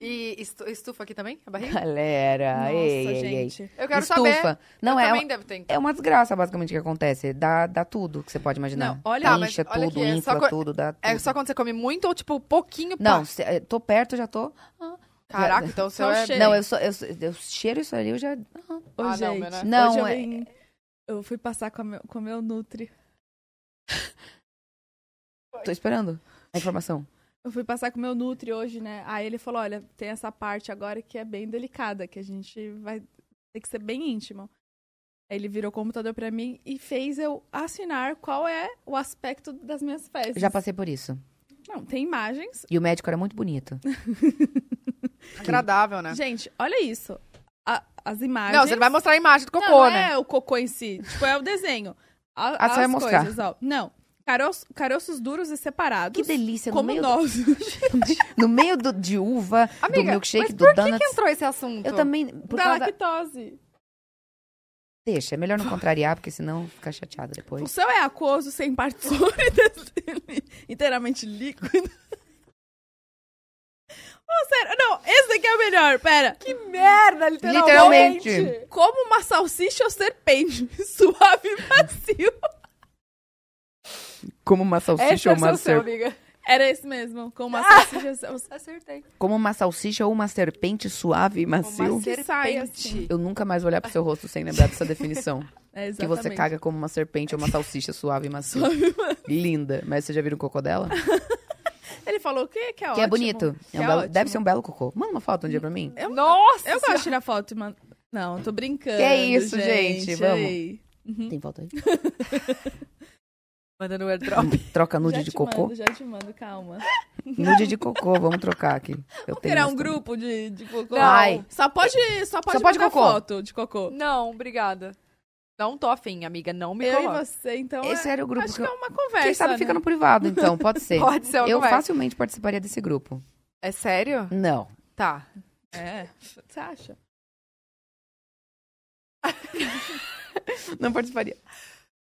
E estu- estufa aqui também, a barriga? Galera, Nossa, ei, ei, ei. gente. Eu quero Estufa. saber. Não, eu é, também devo ter. então. é uma desgraça, basicamente, que acontece. Dá, dá tudo que você pode imaginar. Não, olha- Tá, mas Incha olha tudo, aqui, é só infla co- tudo, dá tudo. É só quando você come muito ou, tipo, pouquinho? pá? Não, se- eh, tô perto, já tô... Caraca, já- então o seu é... cheiro. Não, eu, sou, eu, eu cheiro isso ali, eu já... Ah, não, gente, meu, né? Não, hoje eu, é- vim- eu fui passar com meu, com o meu Nutri. Tô esperando a informação. Eu fui passar com o meu Nutri hoje, né? Aí ele falou, olha, tem essa parte agora que é bem delicada, que a gente vai ter que ser bem íntimo. Aí ele virou o computador pra mim e fez eu assinar qual é o aspecto das minhas fezes. Já passei por isso. Não, tem imagens. E o médico era muito bonito. [LAUGHS] Agradável, né? Gente, olha isso. A- as imagens. Não, você não vai mostrar a imagem do cocô, não, não né? é o cocô em si. Tipo, é o desenho. A, Ah, você vai as mostrar. Coisas, ó. Não. Caroços, caroços duros e separados. Que delícia, no Como meio, do, nós. [LAUGHS] no meio do- de uva, do Amiga, milkshake, mas do por que donuts. que entrou esse assunto? Eu também, por da causa da... lactose. Deixa, é melhor não contrariar, porque senão fica chateada O depois. seu é aquoso, sem partes sólidas, [LAUGHS] inteiramente líquido. Oh, sério, não, esse daqui é o melhor, pera. Que merda, literalmente. Literalmente. Como uma salsicha ou serpente, [LAUGHS] suave e macio. Como uma salsicha é ou o uma seu, ser... amiga. Era esse mesmo, como uma salsicha... ou- Acertei. Como uma salsicha ou uma serpente suave e macio. Uma Que serpente. assim. Eu nunca mais vou olhar pro seu rosto sem lembrar dessa [LAUGHS] definição. É, que você caga como uma serpente ou uma salsicha suave e macia. Linda. Mas você já viu o cocô dela? [LAUGHS] Ele falou que, que é Que ótimo. é bonito. É um Que belo- ótimo. Deve ser um belo cocô. Manda uma foto um dia pra mim. Nossa! Eu gosto de tirar foto, mano. Não, tô brincando. Que é isso, gente, vamos. Ei. Tem foto aí? [LAUGHS] Manda no airdrop. Troca nude já de cocô? Mando, já te mando, calma. [LAUGHS] Nude de cocô, vamos trocar aqui. Eu Vamos tenho criar um grupo de, de cocô? Não. Ai. Só pode, só pode, Só pode mandar cocô. foto de cocô. Não, obrigada. Não tô afim, amiga. Não me Eu coloca. e você, então. Esse é, era o grupo Acho que que eu... é uma conversa. Quem sabe né? fica no privado, então. Pode [LAUGHS] ser. Pode ser uma Eu conversa. facilmente participaria desse grupo. É sério? Não. Tá. É. Você acha? [LAUGHS] Não participaria.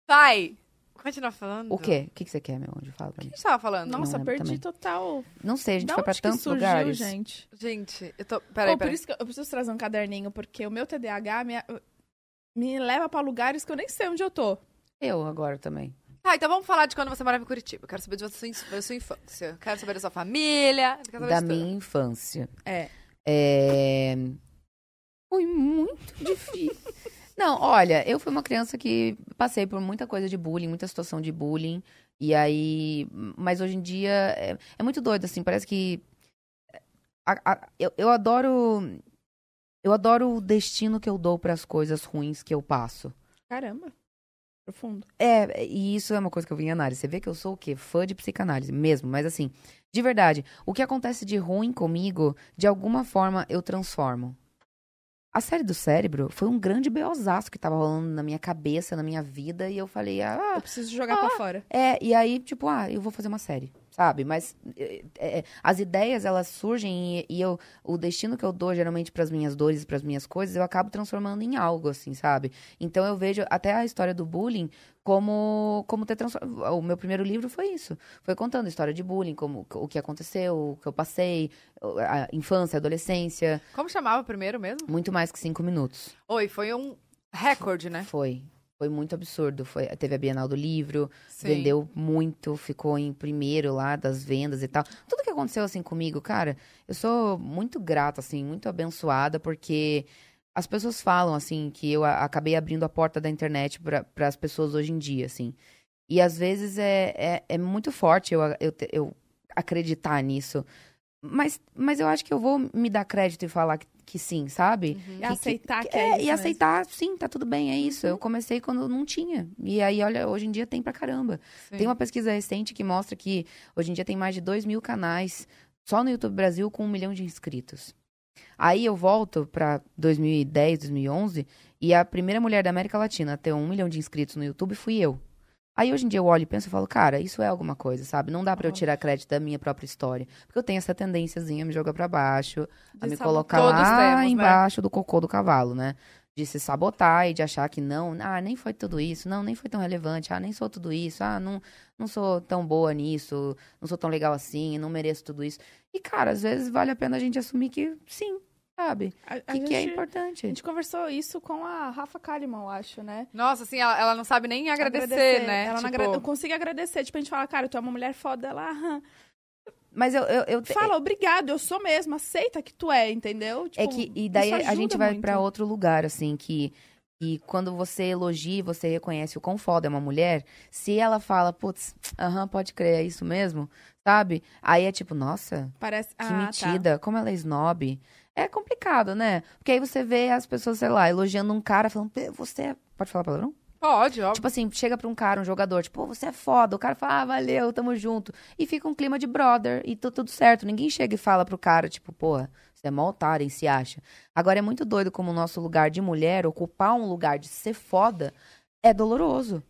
Vai! Continua falando. O quê? O que, que você quer, meu anjo? Fala O pra que mim. a gente tava falando? Nossa, lembro perdi também. total. Não sei, a gente da foi pra onde que tantos surgiu, lugares. gente? Gente, eu tô. Peraí, Oh, por peraí. isso que eu eu preciso trazer um caderninho, porque o meu TDAH me, me leva pra lugares que eu nem sei onde eu tô. Eu agora também. Tá, então vamos falar de quando você morava em Curitiba. Eu quero saber de sua, da sua infância. Quero saber da sua família. eu Quero saber Da de tudo. minha infância. É. É... Foi muito [LAUGHS] difícil. Não, olha, eu fui uma criança que passei por muita coisa de bullying, muita situação de bullying. E aí. Mas hoje em dia é, é muito doido, assim, parece que. a- a- eu, eu adoro. Eu adoro o destino que eu dou pras coisas ruins que eu passo. Caramba. Profundo. É, e isso é uma coisa que eu vi em análise. Você vê que eu sou o quê? Fã de psicanálise mesmo. Mas assim, de verdade, o que acontece de ruim comigo, de alguma forma eu transformo. A série do cérebro foi um grande beozaço que tava rolando na minha cabeça, na minha vida, e eu falei, ah, Eu preciso jogar pra fora. é, e aí, tipo, ah, eu vou fazer uma série, sabe? Mas é, as ideias, elas surgem e, e eu, o destino que eu dou, geralmente, pras minhas dores, pras minhas coisas, eu acabo transformando em algo, assim, sabe? Então eu vejo até a história do bullying como, como ter transformado. O meu primeiro livro foi isso. Foi contando a história de bullying, como o que aconteceu, o que eu passei, a infância, a adolescência. Como chamava primeiro mesmo? Muito mais que cinco minutos. Oi, foi um recorde, né? Foi. Foi muito absurdo. Foi, teve a Bienal do Livro, Sim. vendeu muito, ficou em primeiro lá das vendas e tal. Tudo que aconteceu assim comigo, cara, eu sou muito grata, assim, muito abençoada, porque as pessoas falam, assim, que eu acabei abrindo a porta da internet para as pessoas hoje em dia, assim. E às vezes é, é, é muito forte eu, eu, eu acreditar nisso. Mas, mas eu acho que eu vou me dar crédito e falar que, que sim, sabe? E aceitar que, É, é, isso e mesmo. aceitar, sim, tá tudo bem, é isso. Eu comecei quando não tinha. E aí, olha, hoje em dia tem pra caramba. Sim. Tem uma pesquisa recente que mostra que hoje em dia tem mais de 2 mil canais só no YouTube Brasil com um milhão de inscritos. Aí eu volto pra 2010, 2011 e a primeira mulher da América Latina a ter um milhão de inscritos no YouTube fui eu. Aí hoje em dia eu olho e penso e falo, cara, isso é alguma coisa, sabe? Não dá pra eu tirar crédito da minha própria história. Porque eu tenho essa tendênciazinha a me jogar pra baixo, a De me sabotar. colocar lá temos, né? embaixo do cocô do cavalo, né? De se sabotar e de achar que não, ah, nem foi tudo isso, não, nem foi tão relevante, ah, nem sou tudo isso, ah, não, não sou tão boa nisso, não sou tão legal assim, não mereço tudo isso. E, cara, às vezes vale a pena a gente assumir que sim, sabe? A Que, que é importante. A gente conversou isso com a Rafa Kalimann, eu acho, né? Nossa, assim, ela, ela não sabe nem agradecer, né? Ela não Tipo, agra... Eu consigo agradecer. Tipo, a gente fala, cara, tu é uma mulher foda. Ela [LAUGHS] "Aham." Mas eu, eu, eu te- fala, obrigado, eu sou mesmo. Aceita que tu é, entendeu? É Tipo, que, e daí a gente vai pra outro lugar, assim, que. E quando você elogia, você reconhece o quão foda é uma mulher, se ela fala, putz, aham, pode crer, é isso mesmo, sabe? Aí é tipo, nossa, Parece... que ah, tá. metida, como ela é snob. É complicado, né? Porque aí você vê as pessoas, sei lá, elogiando um cara, falando, "Pê, você é... Pode falar palavrão? Pode, óbvio. Tipo assim, chega pra um cara, um jogador, tipo, você é foda. O cara fala, ah, valeu, tamo junto. E fica um clima de brother e tá tudo certo. Ninguém chega e fala pro cara, tipo, porra, você é mó otário, hein, se acha. Agora é muito doido como o nosso lugar de mulher, ocupar um lugar de ser foda, é doloroso,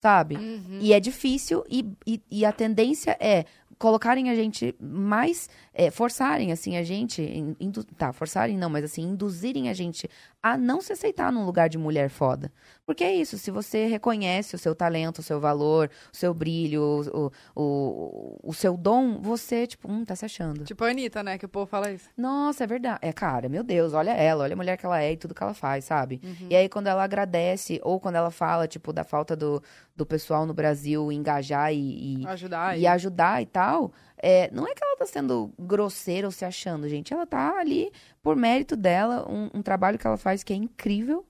sabe? Uhum. E é difícil e, e, e a tendência é colocarem a gente mais, é, forçarem, assim, a gente, tá, forçarem não, mas assim, induzirem a gente a não se aceitar num lugar de mulher foda. Porque é isso, se você reconhece o seu talento, o seu valor, o seu brilho, o, o, o, seu dom, você, tipo, hum, tá se achando. Tipo a Anitta, né? Que o povo fala isso. Nossa, é verdade. É, cara, meu Deus, olha ela, olha a mulher que ela é e tudo que ela faz, sabe? Uhum. E aí, quando ela agradece, ou quando ela fala, tipo, da falta do, do pessoal no Brasil engajar e, e, Ajudar. e ajudar e tal, é, não é que ela tá sendo grosseira ou se achando, gente. Ela tá ali por mérito dela, um, um trabalho que ela faz que é incrível,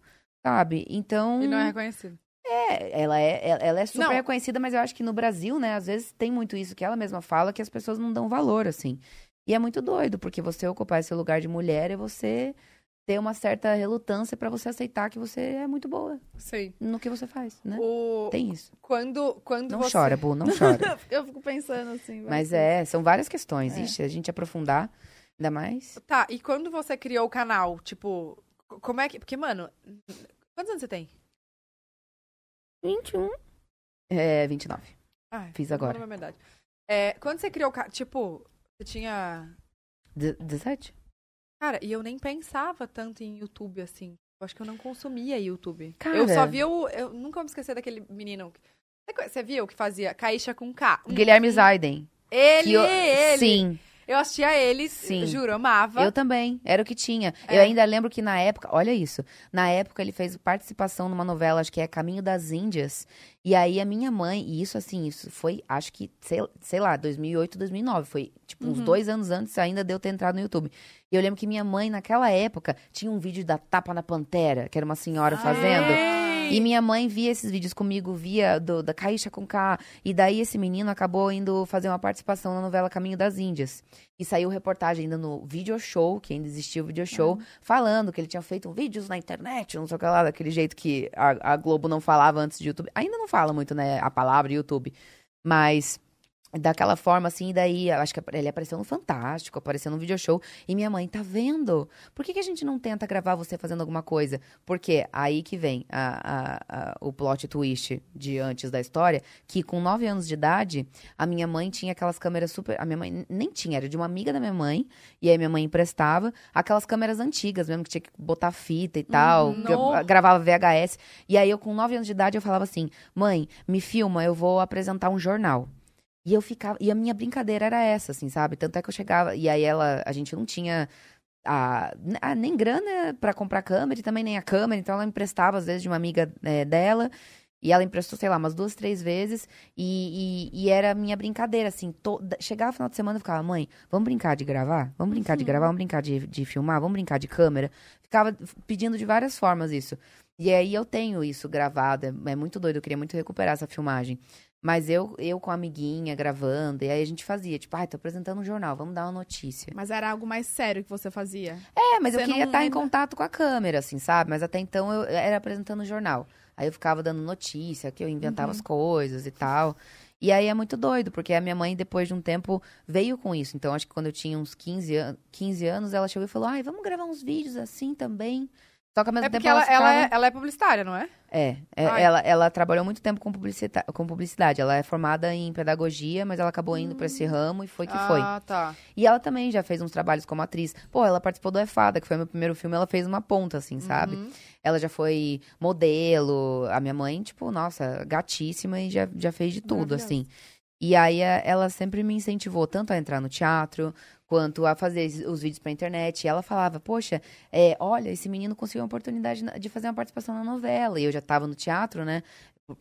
sabe? Então. E não é reconhecido. É, ela é, ela- é super Não. reconhecida, mas eu acho que no Brasil, né, às vezes tem muito isso que ela mesma fala, que as pessoas não dão valor, assim. E é muito doido, porque você ocupar esse lugar de mulher é você ter uma certa relutância pra você aceitar que você é muito boa Sei. no que você faz, né? O... Tem isso. Quando, quando Não você... chora, Bu, não chora. [LAUGHS] Eu fico pensando assim. Mas é, são várias questões. É. Ixi, a gente aprofundar, ainda mais. Tá, e quando você criou o canal, tipo, como é que... Porque, mano, quantos anos você tem? 21. É, 29. Ah, Fiz agora. na mesma idade. É, quando você criou o canal, tipo, você tinha... De- 17? Cara, e eu nem pensava tanto em YouTube, assim. Eu acho que eu não consumia YouTube. Cara. Eu só via o... Eu nunca vou me esquecer daquele menino... Você viu que fazia Caixa com K? Guilherme Zaiden. Ele, eu- ele. Sim, Eu assistia eles, Sim. juro, amava. eu também. Era o que tinha. É. Eu ainda lembro que na época, olha isso. Na época ele fez participação numa novela, acho que é Caminho das Índias. E aí a minha mãe, e isso assim, isso foi, acho que, sei, sei lá, 2008, 2009. Foi tipo uns Uhum. dois anos antes ainda de eu ter entrado no YouTube. E eu lembro que minha mãe, naquela época, tinha um vídeo da Tapa na Pantera, que era uma senhora fazendo. Ei! E minha mãe via esses vídeos comigo, via do, da Caixa com K. E daí esse menino acabou indo fazer uma participação na novela Caminho das Índias. E saiu reportagem ainda no Video Show, que ainda existia o Video Show, falando que ele tinha feito vídeos na internet, não sei o que lá, daquele jeito que a, a Globo não falava antes de YouTube. Ainda não fala muito, né, a palavra YouTube. Mas daquela forma, assim, e daí, acho que ele apareceu no Fantástico, apareceu no video show, e minha mãe, tá vendo? Por que, que a gente não tenta gravar você fazendo alguma coisa? Porque aí que vem a, a- a- o plot twist de antes da história, que com nove anos de idade, a minha mãe tinha aquelas câmeras super... A minha mãe nem tinha, era de uma amiga da minha mãe, e aí minha mãe emprestava aquelas câmeras antigas mesmo, que tinha que botar fita e tal, Uhum. No. gravava VHS, e aí eu com nove anos de idade, eu falava assim, mãe, me filma, eu vou apresentar um jornal. E eu ficava. E a minha brincadeira era essa, assim, sabe? Tanto é que eu chegava. E aí ela. A gente não tinha. A, a- nem grana pra comprar câmera e também nem a câmera. Então ela emprestava, às vezes, de uma amiga é, dela. E ela emprestou, sei lá, umas duas, três vezes. E, e, e era a minha brincadeira, assim. Toda, chegava final de semana e ficava, mãe, vamos brincar de gravar? Vamos brincar de gravar? Vamos brincar de, de filmar? Vamos brincar de câmera? Ficava pedindo de várias formas isso. E aí eu tenho isso gravado. É, é muito doido. Eu queria muito recuperar essa filmagem. Mas eu, eu com a amiguinha gravando, e aí a gente fazia, tipo, ai, tô apresentando um jornal, vamos dar uma notícia. Mas era algo mais sério que você fazia. É, mas eu Você queria não estar em lembra? contato com a câmera, assim, sabe? Mas até então eu era apresentando o jornal. Aí eu ficava dando notícia, que eu inventava as coisas e tal. E aí é muito doido, porque a minha mãe, depois de um tempo, veio com isso. Então, acho que quando eu tinha uns 15, an 15 anos, ela chegou e falou: ai, vamos gravar uns vídeos assim também. Só que ao mesmo É tempo ela, ela, ficava- é, ela é publicitária, não é? É, é, ela, ela trabalhou muito tempo com, publicita com publicidade. Ela é formada em pedagogia, mas ela acabou indo pra esse ramo e foi que foi. Ah, tá. E ela também já fez uns trabalhos como atriz. Pô, ela participou do EFADA, que foi meu primeiro filme, ela fez uma ponta, assim, sabe? Uhum. Ela já foi modelo. A minha mãe, tipo, nossa, gatíssima e já, já fez de tudo, assim. E aí a- ela sempre me incentivou tanto a entrar no teatro, quanto a fazer os vídeos pra internet. E ela falava, poxa, é, olha, esse menino conseguiu uma oportunidade de fazer uma participação na novela. E eu já tava no teatro, né?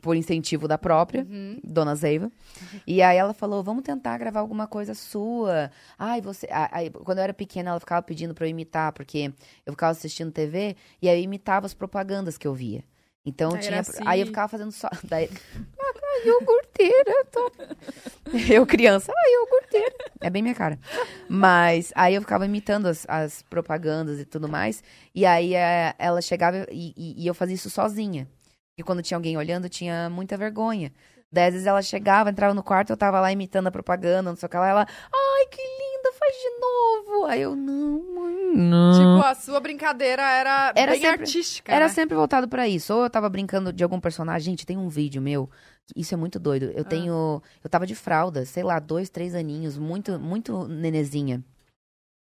Por incentivo da própria. Uhum. Dona Zeiva. [LAUGHS] E aí ela falou: vamos tentar gravar alguma coisa sua. Ai, você. Aí, quando eu era pequena, ela ficava pedindo pra eu imitar, porque eu ficava assistindo TV e aí eu imitava as propagandas que eu via. Então tinha. assim. Aí eu ficava fazendo só. [LAUGHS] Daí. Ah, iogurteira. Tô... [LAUGHS] Eu, criança, ah, iogurteira. É bem minha cara. Mas aí eu ficava imitando as, as propagandas e tudo mais. E aí eh, ela chegava e, e- e eu fazia isso sozinha. E quando tinha alguém olhando, eu tinha muita vergonha. Daí, às vezes, ela chegava, entrava no quarto, eu tava lá imitando a propaganda, não sei o que lá. Ela, ai, que linda, faz de novo. Aí eu, não, mãe, não. Tipo, a sua brincadeira era, Era bem sempre- artística, Era né? sempre voltado pra isso. Ou eu tava brincando de algum personagem. Gente, tem um vídeo meu. Isso é muito doido. Eu tenho. Eu tava de fralda, sei lá, dois, três aninhos, muito, muito nenezinha.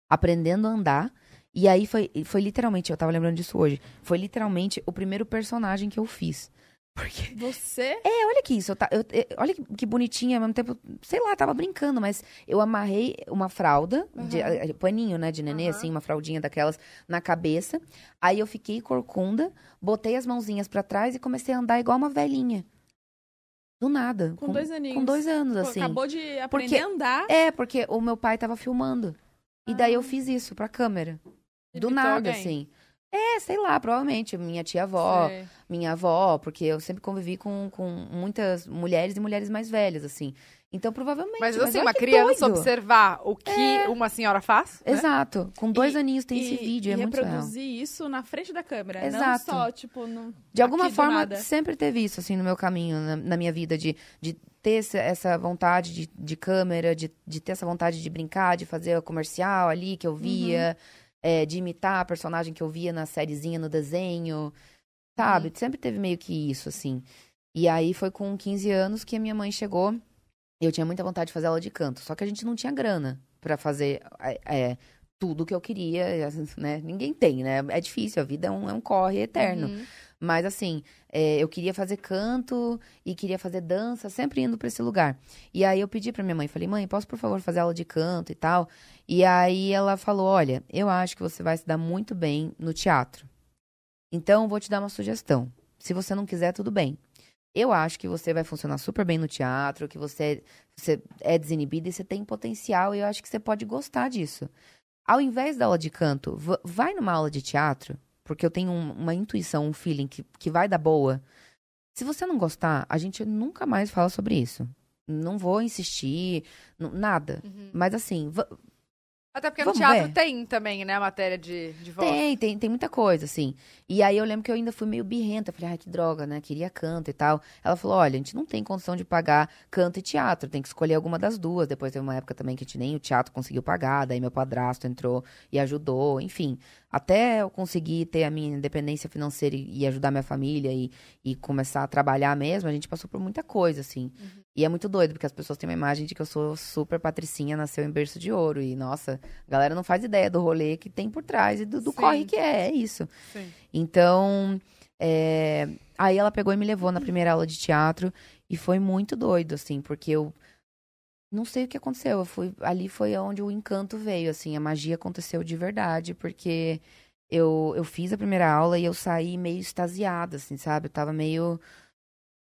Aprendendo a andar. E aí foi, foi literalmente, eu tava lembrando disso hoje. Foi literalmente o primeiro personagem que eu fiz. Porque. Você? É, olha que isso. Eu, ta- eu- eu- olha que, que bonitinha, ao mesmo tempo, sei lá, tava brincando, mas eu amarrei uma fralda, de, eh, paninho, né, de nenê, Aham. assim, uma fraldinha daquelas na cabeça. Aí eu fiquei corcunda, botei as mãozinhas pra trás e comecei a andar igual uma velhinha. Do nada. Com, dois aninhos. Com dois anos, Pô, assim. Acabou de aprender Porque- a andar. É, porque o meu pai tava filmando. E daí Ah. eu fiz isso pra câmera. Do Imitou nada, alguém. assim. É, sei lá, provavelmente. Minha tia-avó, Sei. minha avó, porque eu sempre convivi com, com muitas mulheres e mulheres mais velhas, assim. Então, provavelmente. Mas assim, uma criança doido. observar o que uma senhora faz, né? Exato. Com dois E- aninhos tem e, esse vídeo, e é muito real. reproduzir isso na frente da câmera. Não Exato. só, tipo, no... De alguma forma, sempre teve isso, assim, no meu caminho, na, na minha vida, de, de ter essa, vontade de, de câmera, de, de ter essa vontade de brincar, de fazer o comercial ali que eu via, é, de imitar a personagem que eu via na sériezinha, no desenho, sabe? Sempre teve meio que isso, assim. E aí foi com 15 anos que a minha mãe chegou, e eu tinha muita vontade de fazer aula de canto, só que a gente não tinha grana pra fazer é, tudo que eu queria, [LAUGHS] né? Ninguém tem, né? É difícil, a vida é um, é um corre eterno. Uhum. Mas assim, é, eu queria fazer canto e queria fazer dança, sempre indo pra esse lugar. E aí eu pedi pra minha mãe, falei, mãe, posso por favor fazer aula de canto e tal? E aí ela falou, olha, eu acho que você vai se dar muito bem no teatro. Então, vou te dar uma sugestão. Se você não quiser, tudo bem. Eu acho que você vai funcionar super bem no teatro, que você, você é desinibida e você tem potencial, e eu acho que você pode gostar disso. Ao invés da aula de canto, va- vai numa aula de teatro porque eu tenho um- uma intuição, um feeling que, que vai dar boa. Se você não gostar, a gente nunca mais fala sobre isso. Não vou insistir, nada. Mas assim, Até porque no Vamos teatro ver. tem também, né, a matéria de, de voz. Tem, tem, tem muita coisa, assim. E aí eu lembro que eu ainda fui meio birrenta. Falei, ai, que droga, né? Queria canto e tal. Ela falou, olha, a gente não tem condição de pagar canto e teatro. Tem que escolher alguma das duas. Depois teve uma época também que a gente nem o teatro conseguiu pagar. Daí meu padrasto entrou e ajudou. Enfim, até eu conseguir ter a minha independência financeira e, e ajudar minha família e, e começar a trabalhar mesmo, a gente passou por muita coisa, assim. E é muito doido, porque as pessoas têm uma imagem de que eu sou super patricinha, nasceu em berço de ouro. E, nossa, a galera não faz ideia do rolê que tem por trás e do, do corre que é, é isso. Sim. Então, é, aí ela pegou e me levou na primeira aula de teatro e foi muito doido, assim, porque eu não sei o que aconteceu. Eu fui, ali foi onde o encanto veio, assim, a magia aconteceu de verdade, porque eu, eu fiz a primeira aula e eu saí meio extasiada, assim, sabe? Eu tava meio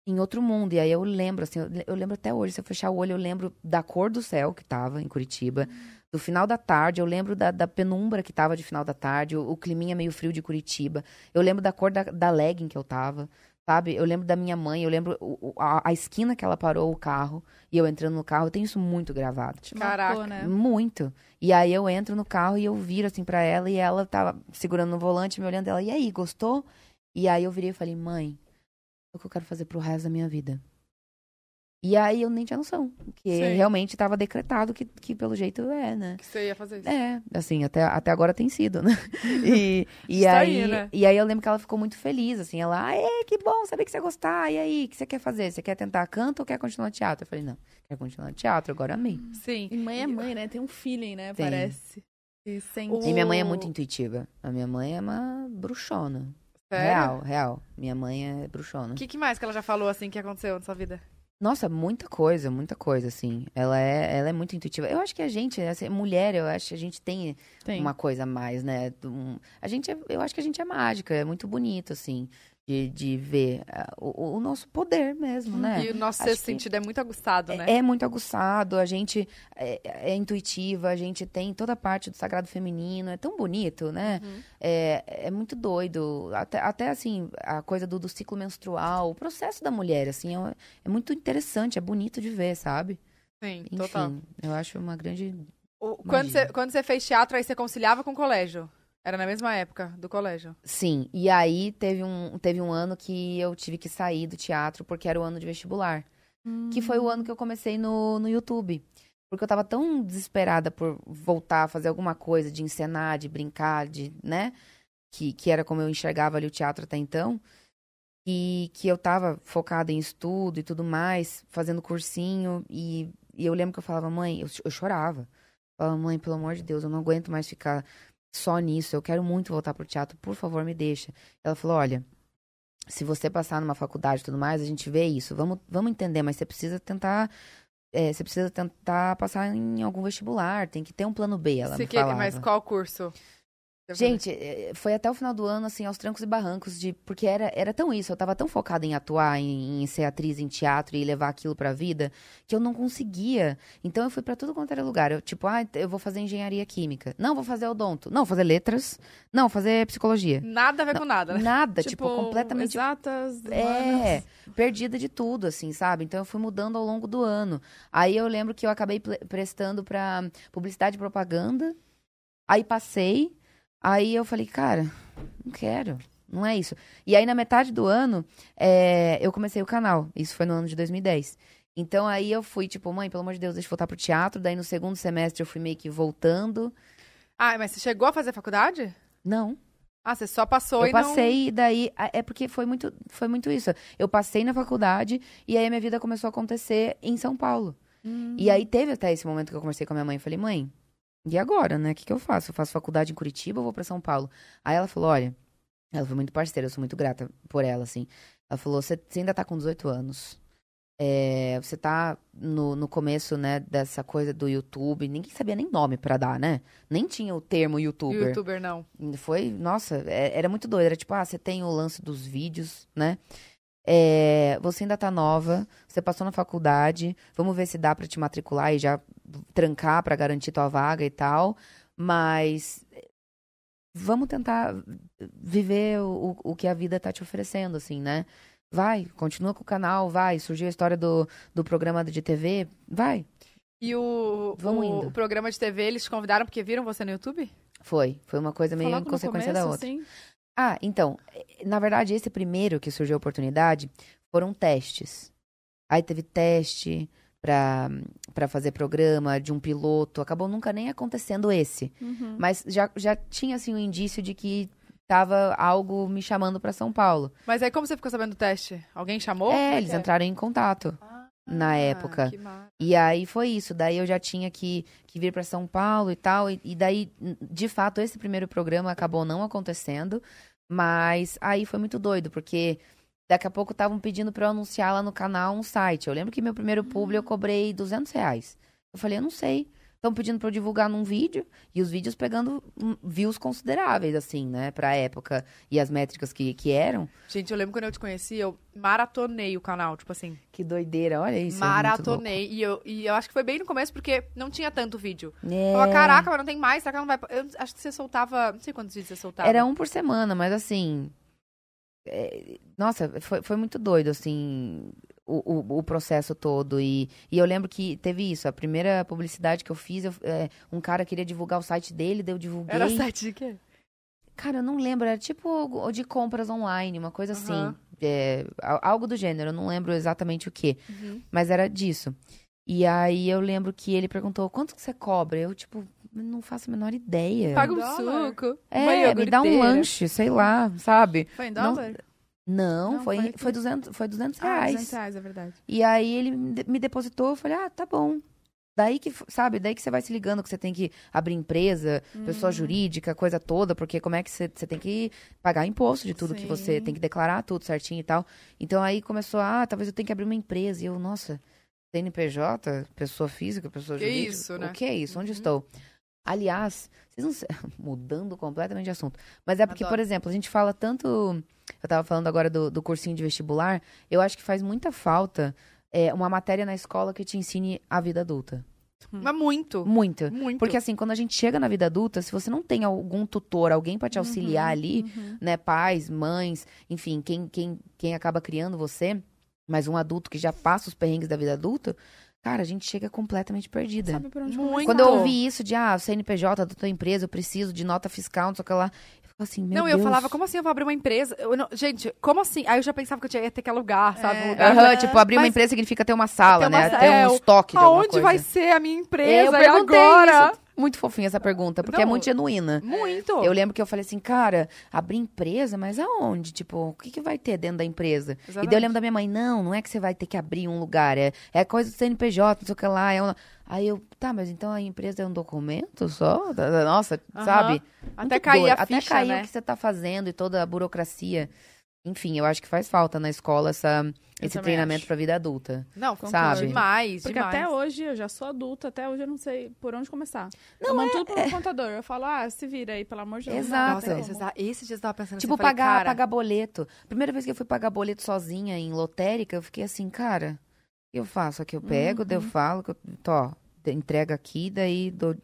em outro mundo. E aí eu lembro, assim, eu, eu lembro até hoje, se eu fechar o olho, eu lembro da cor do céu que tava em Curitiba, do final da tarde, eu lembro da, da penumbra que tava de final da tarde, o, o climinha meio frio de Curitiba. Eu lembro da cor da, da legging que eu tava, sabe? Eu lembro da minha mãe, eu lembro o- a, a esquina que ela parou o carro e eu entrando no carro, eu tenho isso muito gravado. Te Caraca. marcou, né? Muito. E aí eu entro no carro e eu viro assim pra ela e ela tava segurando no volante, me olhando, ela, e aí, gostou? E aí eu virei e falei, mãe, o que eu quero fazer pro resto da minha vida. E aí eu nem tinha noção, que Sim. realmente tava decretado que, que pelo jeito é, né? Que você ia fazer isso. É, assim, até, até agora tem sido, né? [LAUGHS] E, e, aí, aí, né? e aí eu lembro que ela ficou muito feliz, assim, ela, ah, que bom, sabia que você ia gostar, e aí, o que você quer fazer? Você quer tentar canto ou quer continuar teatro? Eu falei, não, quero continuar teatro, agora amei. Sim. E mãe é mãe, né? Tem um feeling, né? Tem. Parece. E sente. E minha mãe é muito intuitiva. A minha mãe é uma bruxona. Sério? Real, real. Minha mãe é bruxona. O que, que mais que ela já falou, assim, que aconteceu na sua vida? Nossa, muita coisa, muita coisa, assim. Ela é, ela é muito intuitiva. Eu acho que a gente, assim, mulher, eu acho que a gente tem, Tem. uma coisa a mais, né? Um- a gente, é- eu acho que a gente é mágica, é muito bonito, assim, de, de ver ah, o, o nosso poder mesmo, né? E o nosso Acho sentido é muito aguçado, né? É, é muito aguçado, a gente é, é intuitiva, a gente tem toda a parte do sagrado feminino, é tão bonito, né? Uhum. É, é muito doido. Até, até assim, a coisa do, do ciclo menstrual, o processo da mulher, assim, é, é muito interessante, é bonito de ver, sabe? Sim, Enfim, total. eu acho uma grande. O- quando, você, quando você fez teatro, aí você conciliava com o colégio? Era na mesma época do colégio? Sim, e aí teve um, teve um ano que eu tive que sair do teatro porque era o ano de vestibular. Que foi o ano que eu comecei no, no YouTube. Porque eu tava tão desesperada por voltar a fazer alguma coisa, de encenar, de brincar, de, né? Que, que era como eu enxergava ali o teatro até então. E que eu tava focada em estudo e tudo mais, fazendo cursinho. E, e eu lembro que eu falava, mãe, eu, eu chorava. Eu falava, mãe, pelo amor de Deus, eu não aguento mais ficar só nisso. Eu quero muito voltar pro teatro, por favor, me deixa. Ela falou, olha, se você passar numa faculdade e tudo mais, a gente vê isso. Vamos, vamos entender, mas você precisa tentar. é, você precisa tentar passar em algum vestibular, tem que ter um plano B, ela Você me que- falava. Mas qual curso? Gente, eh, foi até o final do ano, assim, aos trancos e barrancos, de porque era, era tão isso, eu tava tão focada em atuar, em, em ser atriz em teatro e levar aquilo pra vida, que eu não conseguia. Então eu fui pra tudo quanto era lugar. Eu, tipo, ah, eu vou fazer engenharia química. Não, vou fazer odonto. Não, vou fazer letras. Não, vou fazer psicologia. Nada a ver com nada, né? Nada, tipo, completamente Exatas. é, perdida de tudo, assim, sabe? Então eu fui mudando ao longo do ano. Aí eu lembro que eu acabei prestando pra publicidade e propaganda. Aí passei. Aí eu falei, cara, não quero. Não é isso. E aí, na metade do ano, é, eu comecei o canal. Isso foi no ano de 2010. Então aí eu fui, tipo, mãe, pelo amor de Deus, deixa eu voltar pro teatro. Daí no segundo semestre eu fui meio que voltando. Ah, mas você chegou a fazer faculdade? Não, Ah, você só passou eu e não... passei e daí é porque foi muito foi muito isso. Eu passei na faculdade e aí a minha vida começou a acontecer em São Paulo. Hum. E aí teve até esse momento que eu conversei com a minha mãe e falei: "Mãe, e agora, né? O que que eu faço? Eu faço faculdade em Curitiba ou vou pra São Paulo?" Aí ela falou: "Olha, ela foi muito parceira, eu sou muito grata por ela assim. Ela falou: "Você ainda tá com 18 anos. É, você tá no, no começo, né, dessa coisa do YouTube. Ninguém sabia nem nome pra dar, né? Nem tinha o termo youtuber. Youtuber, não. Foi, nossa, é- era muito doido. Era tipo, ah, você tem o lance dos vídeos, né? É, você ainda tá nova, você passou na faculdade, vamos ver se dá pra te matricular e já trancar pra garantir tua vaga e tal. Mas vamos tentar viver o, o que a vida tá te oferecendo, assim, né? Vai, continua com o canal, vai. Surgiu a história do, do programa de TV, vai. E o, o, o programa de TV, eles te convidaram porque viram você no YouTube? Foi, foi uma coisa meio consequência da começo, outra. assim, Ah, então, eh, na verdade, esse primeiro que surgiu a oportunidade foram testes. Aí teve teste pra, pra fazer programa de um piloto. Acabou nunca nem acontecendo esse. uhum. Mas já, já tinha, assim, um indício de que tava algo me chamando pra São Paulo. Mas aí como você ficou sabendo do teste? Alguém chamou? é, Como eles é? entraram em contato. na Ah, época. que massa. E aí foi isso. Daí eu já tinha que, que vir pra São Paulo e tal. E, e daí, de fato, esse primeiro programa acabou não acontecendo. Mas aí foi muito doido, porque daqui a pouco estavam pedindo pra eu anunciar lá no canal um site. Eu lembro que meu primeiro publi eu cobrei 200 reais. Eu falei, eu não sei. Estão pedindo pra eu divulgar num vídeo. E os vídeos pegando hum, views consideráveis, assim, né? Pra época e as métricas que, que eram. Gente, eu lembro quando eu te conheci, eu maratonei o canal, tipo assim. Que doideira, olha isso. é maratonei. e, eu, e eu acho que foi bem no começo, porque não tinha tanto vídeo. Eu É. falava, caraca, mas não tem mais, será que ela não vai... Eu acho que você soltava... Não sei quantos vídeos você soltava. Era um por semana, mas assim. é, nossa, foi, foi muito doido, assim, o, o, o processo todo. E, e eu lembro que teve isso. A primeira publicidade que eu fiz, eu- é, um cara queria divulgar o site dele, daí eu divulguei. Era site de quê? Cara, eu não lembro, era tipo de compras online, uma coisa assim. Aham. é, algo do gênero, eu não lembro exatamente o que. Uhum. Mas era disso. E aí eu lembro que ele perguntou, quanto que você cobra? Eu, tipo, não faço a menor ideia. Paga um Dólar? suco. É, me dá um lanche, sei lá, sabe? Foi em dólar? Não, Não, foi, foi foi, aqui. 200, foi 200 Ah, reais. 200 reais, é verdade. E aí ele me de- me depositou, eu falei, ah, tá bom. Daí que, sabe, daí que você vai se ligando que você tem que abrir empresa, pessoa Hum. jurídica, coisa toda, porque como é que você, você tem que pagar imposto de tudo que você Sim. tem que declarar tudo certinho e tal. Então aí começou, ah, talvez eu tenha que abrir uma empresa. E eu, nossa, CNPJ, pessoa física, pessoa Que jurídica. isso, né? O que é isso? Onde Uhum. estou? Aliás, vocês não [LAUGHS] mudando completamente de assunto. Mas é porque, Adoro. por exemplo, a gente fala tanto. Eu tava falando agora do, do cursinho de vestibular. Eu acho que faz muita falta é, uma matéria na escola que te ensine a vida adulta. Mas muito. Muita. Muito. Porque assim, quando a gente chega na vida adulta, se você não tem algum tutor, alguém pra te auxiliar ali, Uhum. né, pais, mães, enfim, quem, quem, quem acaba criando você, mas um adulto que já passa os perrengues da vida adulta, cara, a gente chega completamente perdida. Sabe por onde Muito. Quando eu ouvi isso de, ah, CNPJ da tua empresa, eu preciso de nota fiscal, não sei o que lá, assim, meu não, Deus. eu falava, como assim eu vou abrir uma empresa? Eu não- gente, como assim? Aí eu já pensava que eu tinha, ia ter que alugar, sabe? É. Um lugar. Aham, tipo, abrir uma Mas- empresa significa ter uma sala, Ter uma né? sa- Ter é, um o- estoque de Aonde coisa. vai ser a minha É, empresa? eu E perguntei agora? isso. Muito fofinha essa pergunta, porque é Não, muito genuína. Muito. Eu lembro que eu falei assim, cara, abrir empresa, mas aonde? Tipo, o que, que vai ter dentro da empresa? E daí eu lembro da minha mãe, não, não é que você vai ter que abrir um lugar, é, é coisa do CNPJ, não sei o que lá. É uma... Aí eu, tá, mas então a empresa é um documento só? Nossa, sabe? Até cair a Até ficha, cair né? o que você tá fazendo e toda a burocracia. Enfim, eu acho que faz falta na escola essa, esse treinamento pra vida adulta. Não, Sabe? demais, Porque demais. até hoje, eu já sou adulta, até hoje eu não sei por onde começar. eu mando tudo pro meu contador. Eu falo, ah, se vira aí, pelo amor de Deus. É. Exato. Não, Nossa, esses dias eu tava pensando Tipo, assim, eu falei, pagar, cara, pagar boleto. Primeira vez que eu fui pagar boleto sozinha em lotérica, eu fiquei assim, cara, o que eu faço? Aqui eu pego, daí eu falo, que eu, tô, entrega aqui, daí dou...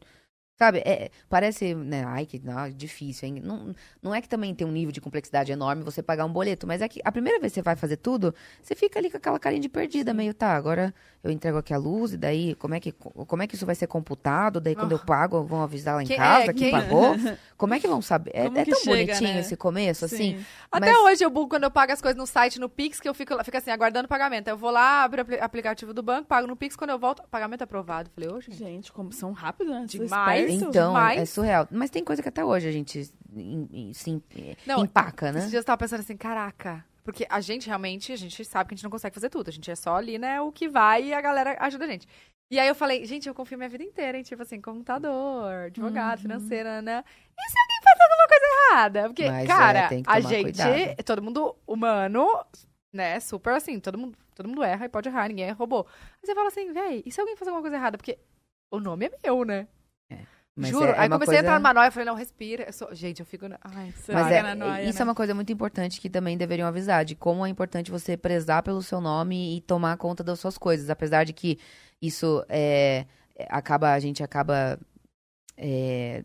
Sabe, é, parece, né, ai, que não, difícil, hein? Não, não é que também tem um nível de complexidade enorme você pagar um boleto, mas é que a primeira vez que você vai fazer tudo, você fica ali com aquela carinha de perdida, meio, tá, agora eu entrego aqui a luz, e daí como é que, como é que isso vai ser computado? Daí quando eu pago, vão avisar lá em Quem- é, casa que quem- pagou? [LAUGHS] Como é que vão saber? É, Como é que tão chega, bonitinho né? esse começo, assim. Sim. Até Mas- hoje eu bugo quando eu pago as coisas no site, no Pix, que eu fico, fico assim, aguardando pagamento. Aí Eu vou lá, abro o apli- aplicativo do banco, pago no Pix, quando eu volto, pagamento aprovado. Falei, ô, gente. Gente, como são rápidos, né? Demais. Espertos. Então, demais. é surreal. Mas tem coisa que até hoje a gente se Não, empaca, né? Esses dias eu tava pensando assim, caraca. Porque a gente realmente, a gente sabe que a gente não consegue fazer tudo. A gente é só ali, né, o que vai e a galera ajuda a gente. E aí eu falei, gente, eu confio minha vida inteira, hein? Tipo assim, computador, advogado, Uhum. financeira, né? E se alguém faz alguma coisa errada? Porque, Mas, é, cara, que a gente, cuidado. todo mundo humano, né? Super assim, todo mundo, todo mundo erra e pode errar, ninguém é robô. Aí você fala assim, véi, e se alguém faz alguma coisa errada? Porque o nome é meu, né? Mas Juro. é- é aí comecei a coisa- entrar numa noia, falei, não, respira. Eu sou- Gente, eu fico. Ai, Mas é, na noia, isso né? é uma coisa muito importante que também deveriam avisar, de como é importante você prezar pelo seu nome e tomar conta das suas coisas. Apesar de que isso é, é, acaba, a gente acaba é,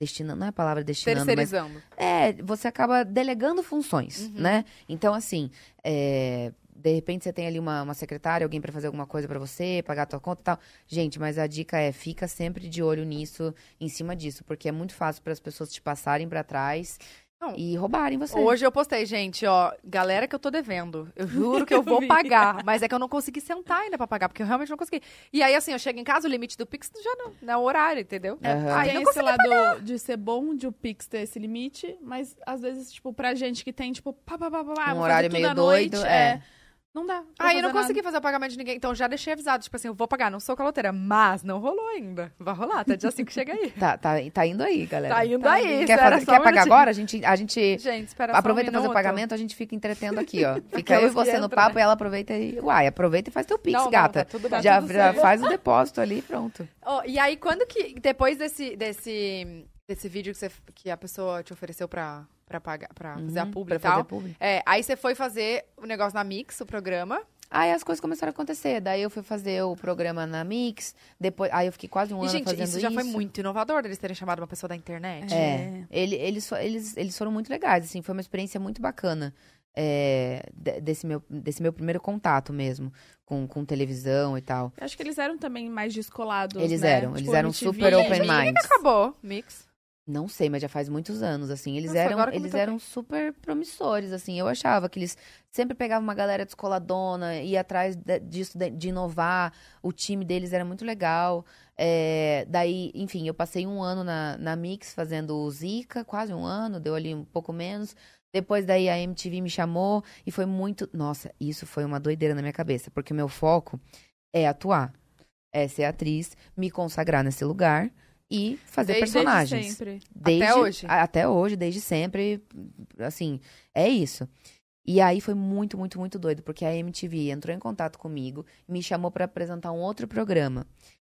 destinando, não é a palavra destinando, mas Terceirizando. é, você acaba delegando funções, Uhum. né? Então, assim, é, de repente você tem ali uma, uma secretária, alguém pra fazer alguma coisa pra você, pagar a tua conta e tal. Gente, mas a dica é, fica sempre de olho nisso, em cima disso, porque é muito fácil para as pessoas te passarem pra trás Não. e roubarem você. Hoje eu postei, gente, ó, galera que eu tô devendo. Eu juro que eu vou [LAUGHS] pagar. Mas é que eu não consegui sentar ainda pra pagar, porque eu realmente não consegui. E aí, assim, eu chego em casa, o limite do Pix já não, não é o horário, entendeu? Aham. Aí tem esse lado de ser bom de o Pix ter esse limite, mas às vezes, tipo, pra gente que tem, tipo, pá, pá, pá, pá, pá, Um horário meio à noite, doido, é. é. Não dá. Aí eu não fazer consegui fazer o pagamento de ninguém, então já deixei avisado. Tipo assim, eu vou pagar, não sou caloteira, mas não rolou ainda. Vai rolar, até dia 5 chega aí. [LAUGHS] Tá, tá, tá indo aí, galera. Tá indo Tá aí, Quer, fazer- quer um pagar minutinho. agora? A gente, a gente [LAUGHS] Gente, espera aproveita um pra fazer o pagamento, a gente fica entretendo aqui, ó. [LAUGHS] Fica eu e você no papo né? e ela aproveita e. Uai, aproveita e faz teu pix, Não, não, gata. tá tudo bem. já tudo já faz o depósito ali e pronto. Ó, e aí, quando que. Depois desse, desse, desse vídeo que, você, que a pessoa te ofereceu pra, pra, pagar, pra fazer a Uhum, publi pra e tal. fazer publi. É, aí você foi fazer o negócio na Mix, o programa. Aí as coisas começaram a acontecer. Daí eu fui fazer o programa na Mix. Depois, aí eu fiquei quase um E, ano gente, fazendo isso isso. já foi muito inovador deles terem chamado uma pessoa da internet. É. Ele, eles, eles, eles foram muito legais, assim, foi uma experiência muito bacana. é, de- desse, meu, desse meu primeiro contato mesmo, com, com televisão e tal. Eu acho que eles eram também mais descolados, Eles né? eram, eles Tipo, eram MTV, super open minds. Acabou, Mix. Não sei, mas já faz muitos anos, assim. Eles Nossa, eram, eles toquei. eram super promissores, assim. Eu achava que eles sempre pegavam uma galera descoladona, ia atrás de- disso, de, de inovar. O time deles era muito legal. É, daí, enfim, eu passei um ano na, na Mix fazendo o Zika, quase um ano, deu ali um pouco menos. Depois daí a MTV me chamou e foi muito. Nossa, isso foi uma doideira na minha cabeça, porque o meu foco é atuar, é ser atriz, me consagrar nesse lugar e fazer Desde- personagens. Desde sempre. Desde, Até hoje? a- Até hoje, desde sempre. Assim, é isso. E aí foi muito, muito, muito doido, porque a MTV entrou em contato comigo, me chamou pra apresentar um outro programa.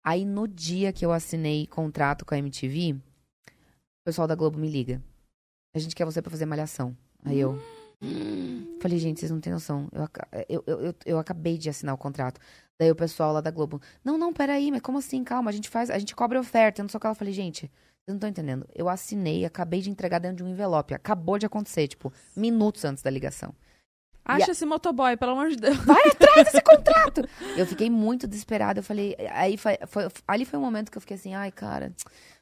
Aí no dia que eu assinei contrato com a MTV, o pessoal da Globo me liga. A gente quer você pra fazer malhação. Aí eu. Falei, gente, vocês não têm noção. Eu, eu, eu, eu, acabei de assinar o contrato. Daí o pessoal lá da Globo, não, não, peraí, mas como assim? Calma, a gente faz, a gente cobra oferta. Eu não sei o que ela falei, gente, vocês não estão entendendo. Eu assinei, acabei de entregar dentro de um envelope. Acabou de acontecer, tipo, minutos antes da ligação. Acha esse motoboy, pelo amor de Deus. [LAUGHS] Eu fiquei muito desesperada. Eu falei, aí foi, foi- ali foi um momento que eu fiquei assim, ai, cara,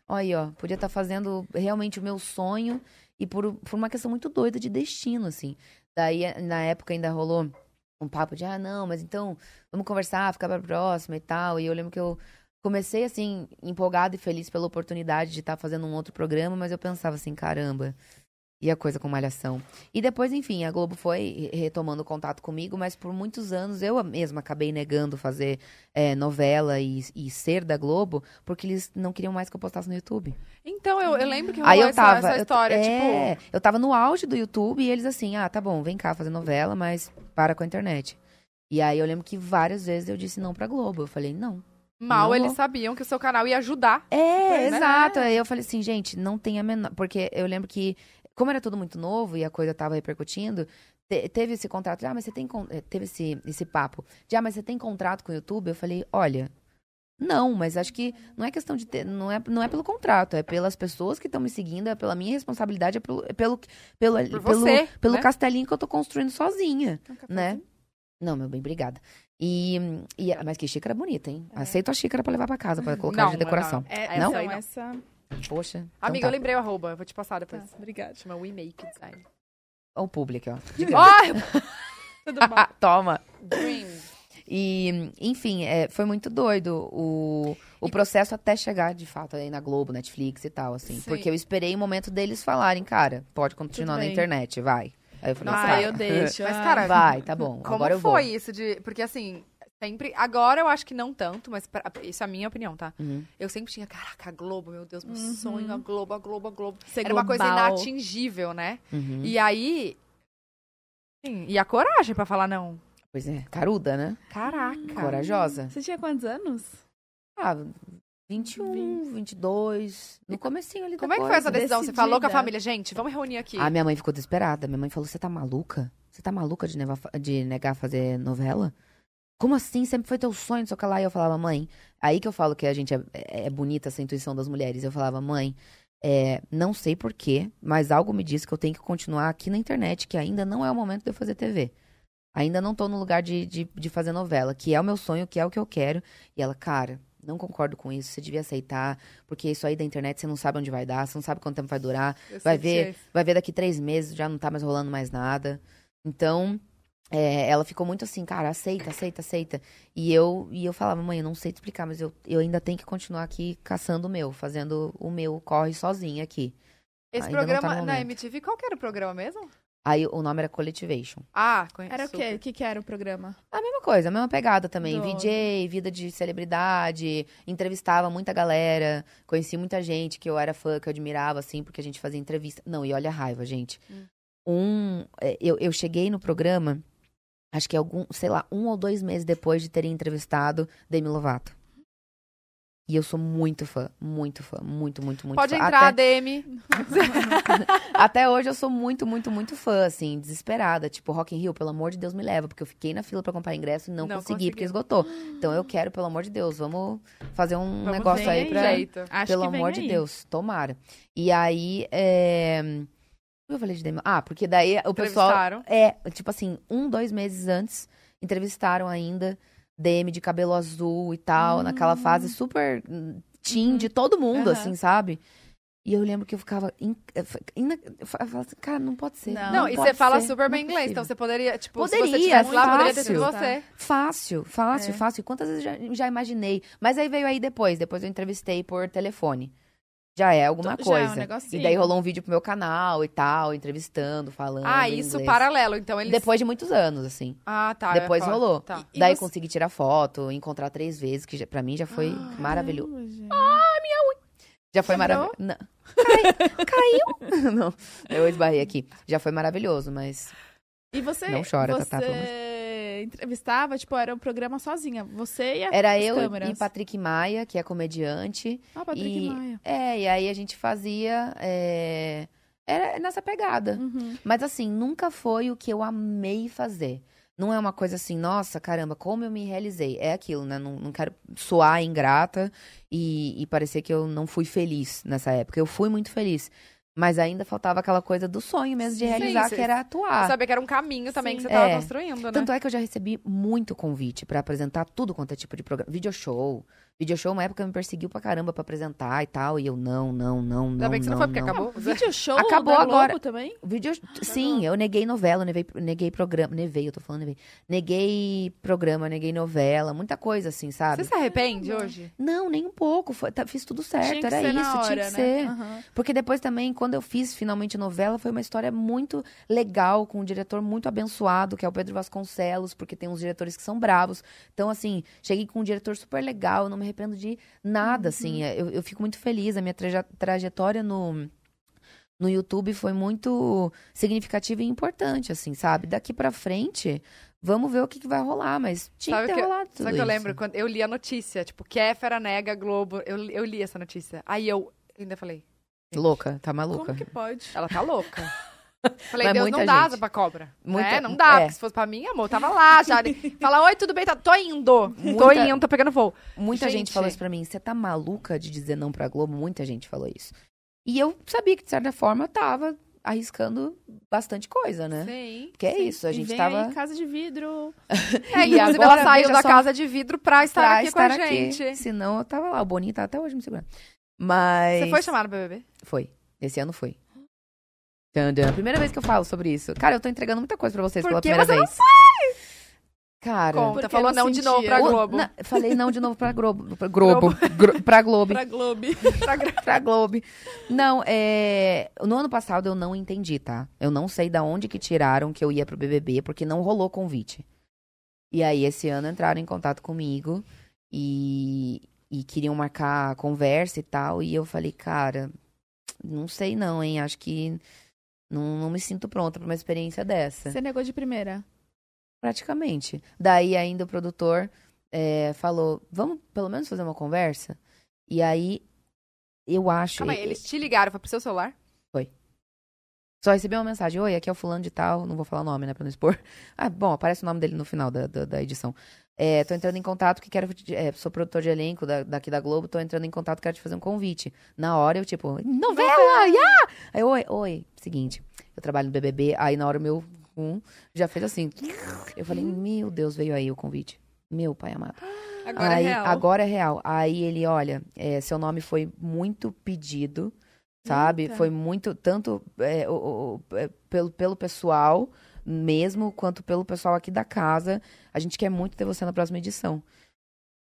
olha aí, ó, podia estar fazendo realmente o meu sonho e por, por uma questão muito doida de destino, assim. Daí, na época, ainda rolou um papo de, ah, não, mas então, vamos conversar, ficar pra próxima e tal. E eu lembro que eu comecei, assim, empolgada e feliz pela oportunidade de estar fazendo um outro programa, mas eu pensava assim, caramba, e a coisa com malhação. E depois, enfim, a Globo foi re- retomando o contato comigo, mas por muitos anos eu mesma acabei negando fazer é, novela e, e ser da Globo, porque eles não queriam mais que eu postasse no YouTube. Então, eu, eu lembro que rolou Aí eu essa, tava. essa eu- história, é, tipo. eu tava no auge do YouTube e eles assim, ah, tá bom, vem cá fazer novela, mas para com a internet. E aí eu lembro que várias vezes eu disse não pra Globo. Eu falei, não. Mal, Não. eles sabiam que o seu canal ia ajudar. É, Pois é. exato. Aí eu falei assim, gente, não tem a menor. Porque eu lembro que, como era tudo muito novo e a coisa tava repercutindo, te- teve esse contrato, de, ah, mas você tem. eh, Teve esse, esse papo, de, ah, mas você tem contrato com o YouTube? Eu falei, olha. Não, mas acho que não é questão de ter, não é, não é pelo contrato, é pelas pessoas que estão me seguindo, é pela minha responsabilidade, é pelo, é pelo, pelo, Por pelo, você, pelo né? castelinho que eu tô construindo sozinha, Um né? Não, meu bem, obrigada. E, e- mas que xícara bonita, hein? Aceito a xícara pra levar pra casa, pra colocar Não, de decoração. não. É, Não? Aí não. essa... Poxa. então Amiga, tá. eu lembrei o arroba, eu vou te passar Tá, depois. obrigada. Chama We Make Design. Olha o público, ó. [LAUGHS] Ó, [LAUGHS] Tudo bom. Toma. Dream. E, enfim, é, foi muito doido o, o processo até chegar, de fato, aí na Globo, Netflix e tal, assim. Sim. Porque eu esperei o momento deles falarem, cara, pode continuar na internet, vai. Aí eu falei. Ah, eu deixo. [LAUGHS] Mas, cara, Vai, tá bom, Como agora eu foi vou. isso de. Porque assim, sempre. Agora eu acho que não tanto, mas pra- isso é a minha opinião, tá? Uhum. Eu sempre tinha, caraca, a Globo, meu Deus, meu Uhum. sonho, a Globo, a Globo, a Globo. Ser Era uma coisa global. inatingível, né? Uhum. E aí. Sim, e a coragem pra falar não. Pois é, caruda, né? Caraca. Corajosa. Você tinha quantos anos? Ah, 21, 22, no comecinho ali Como é que foi essa decisão? Você falou com a decidida. família, gente, vamos reunir aqui. A minha mãe ficou desesperada. Minha mãe falou: Você tá maluca? Você tá maluca de, de negar fazer novela? Como assim? Sempre foi teu sonho, não sei o que lá. E eu falava, mãe. Aí que eu falo que a gente é, é bonita essa intuição das mulheres. Eu falava, mãe, É, não sei porquê, mas algo me diz que eu tenho que continuar aqui na internet, que ainda não é o momento de eu fazer TV. Ainda não tô no lugar de, de, de fazer novela, que é o meu sonho, que é o que eu quero. E ela, cara, não concordo com isso, você devia aceitar, porque isso aí da internet você não sabe onde vai dar, você não sabe quanto tempo vai durar. Eu Vai ver, isso. vai ver daqui três meses, já não tá mais rolando mais nada. Então, é, ela ficou muito assim, cara, aceita, aceita, aceita. E eu, e eu falava, mãe, eu não sei te explicar, mas eu, eu ainda tenho que continuar aqui caçando o meu, fazendo o meu corre sozinha aqui. Esse Ainda tá programa na momento. MTV, qual que era o programa mesmo? Aí o nome era Collectivation. Ah, conheço. Era o quê? O que, que era o programa? A mesma coisa, a mesma pegada também. Do- VJ, vida de celebridade, entrevistava muita galera, conheci muita gente que eu era fã, que eu admirava, assim, porque a gente fazia entrevista. Não, e olha a raiva, gente. Hum. Um. é, Eu, eu cheguei no programa, acho que algum, sei lá, um ou dois meses depois de terem entrevistado Demi Lovato. E eu sou muito fã, muito fã, muito, muito, muito Pode fã. entrar, Até- DM. [LAUGHS] até hoje eu sou muito, muito, muito fã, assim, desesperada. Tipo, Rock in Rio, pelo amor de Deus, me leva. Porque eu fiquei na fila pra comprar ingresso e não, Não consegui, porque conseguiu. esgotou. Então eu quero, pelo amor de Deus, vamos fazer um Vamos negócio aí pra... Jeito. Acho Pelo amor de. Deus, tomara. E aí, é... eu falei de Demi? Ah, porque daí o pessoal... É, tipo assim, um, dois meses antes, entrevistaram ainda DM de cabelo azul e tal, naquela fase super hum, teen de todo mundo, Aham. assim, sabe? E eu lembro que eu ficava. in- eu eu eu falava assim, cara, não pode ser. Não, Não, e você fala ser, super bem é inglês, possível. então você poderia, tipo, se você Poderia, estivesse lá, poderia ter sido você. Fácil, fácil, É. fácil. Quantas vezes já, já imaginei? Mas aí veio aí depois. Depois eu entrevistei por telefone. Já é alguma Já é um coisa. e daí rolou um vídeo pro meu canal e tal, entrevistando, falando. Ah, isso paralelo, então eles... Depois de muitos anos, assim. Ah, tá. depois falar. rolou. Tá. E daí você- consegui tirar foto, encontrar três vezes, que já, pra mim já foi maravilhoso. Caramba, gente. Já foi maravilhoso. Cai... Caiu? [LAUGHS] Não, eu esbarrei aqui. Já foi maravilhoso, mas E você, Não chora, você Tatá, pelo entrevistava, tipo, era um programa sozinha. Você e a, era eu câmeras. e Patrick Maia, que é comediante. Ah, Patrick e- Maia. É, e aí a gente fazia. é, Era nessa pegada. Uhum. Mas assim, nunca foi o que eu amei fazer. Não é uma coisa assim, nossa, caramba, como eu me realizei. É aquilo, né? Não, não quero soar ingrata e, e parecer que eu não fui feliz nessa época. Eu fui muito feliz. Mas ainda faltava aquela coisa do sonho mesmo de realizar, sim. que era atuar. sabia que era um caminho também Sim. que você tava É. construindo, né? Tanto é que eu já recebi muito convite pra apresentar tudo quanto é tipo de programa. Video show. Video show, uma época me perseguiu pra caramba pra apresentar e tal. E eu, não, não, não, Ainda não, bem que você não não, foi, porque não. acabou. Vídeo show Acabou da Globo agora. também? Vídeo... Sim, eu neguei novela, neguei, neguei programa. Nevei, eu tô falando nevei. Neguei programa, neguei novela, muita coisa assim, sabe? Você se arrepende hoje? Não, nem um pouco. foi- tá- fiz tudo certo, era isso, hora, tinha que né? ser. Porque depois também, quando eu fiz finalmente novela, foi uma história muito legal, com um diretor muito abençoado, que é o Pedro Vasconcelos, porque tem uns diretores que são bravos. Então, assim, cheguei com um diretor super legal, eu não me arrependo de nada, assim. Eu, eu fico muito feliz. A minha traje- trajetória no. No YouTube foi muito significativa e importante, assim, sabe? Daqui pra frente, vamos ver o que, que vai rolar, mas tinha Sabe que ter que- rolado tudo Sabe que eu lembro? Quando eu li a notícia, tipo, Kéfera nega Globo. Eu, eu li essa notícia. Aí eu ainda falei, Louca, tá maluca. Como que pode? ela tá louca. [LAUGHS] Falei, Deus, não dá gente. pra cobra. Muita- né? Não dá, é. porque se fosse pra mim, amor, tava lá [LAUGHS] já. Fala, oi, tudo bem? Tá- Tô indo. Tô Muita- indo, tô pegando voo. Muita gente, Gente. falou isso pra mim. Você tá maluca de dizer não pra Globo? Muita gente falou isso. E eu sabia que, de certa forma, tava arriscando bastante coisa, né? Sim. Porque é isso, a E gente vem tava aí, casa de vidro. [LAUGHS] É, E inclusive ela saiu da só, casa de vidro pra estar pra aqui estar com a aqui. gente. Senão eu tava lá. O Boninho tá até hoje me segurando. Mas. Você foi chamada pro BBB? Foi. Esse ano foi. Tchan, Primeira vez que eu falo sobre isso. Cara, eu tô entregando muita coisa pra vocês Por pela que primeira você não vez. Cara. Conta, falou não não de novo pra o- Globo. na- falei não de novo pra Globo. Pra [LAUGHS] Globo. Gro- pra Globo. Pra Globo. [LAUGHS] pra Globo. Não, é. No ano passado eu não entendi, tá? Eu não sei da onde que tiraram que eu ia pro BBB, porque não rolou convite. E aí, esse ano entraram em contato comigo e, e queriam marcar a conversa e tal. E eu falei, cara, não sei não, hein? Acho que não, não me sinto pronta pra uma experiência dessa. Você negou de primeira. Praticamente. Daí ainda o produtor é, falou, vamos pelo menos fazer uma conversa? E aí, eu acho... Calma aí, eles te ligaram, foi pro seu celular? Só recebi uma mensagem, oi, aqui é o fulano de tal, não vou falar o nome, né, pra não expor. [LAUGHS] Ah, bom, aparece o nome dele no final da, da, da edição. É, tô entrando em contato que quero. é, sou produtor de elenco da- daqui da Globo, tô entrando em contato, quero te fazer um convite. Na hora eu, tipo, novela! Yeah! Aí, oi, oi, seguinte, eu trabalho no BBB, aí na hora o meu um já fez assim. Eu falei, meu Deus, veio aí o convite. Meu pai amado. Agora aí, é real. Agora é real. Aí ele, olha, é, seu nome foi muito pedido, sabe? Eita. Foi muito, tanto é, o- o- é, pelo, pelo pessoal mesmo, quanto pelo pessoal aqui da casa. A gente quer muito ter você na próxima edição.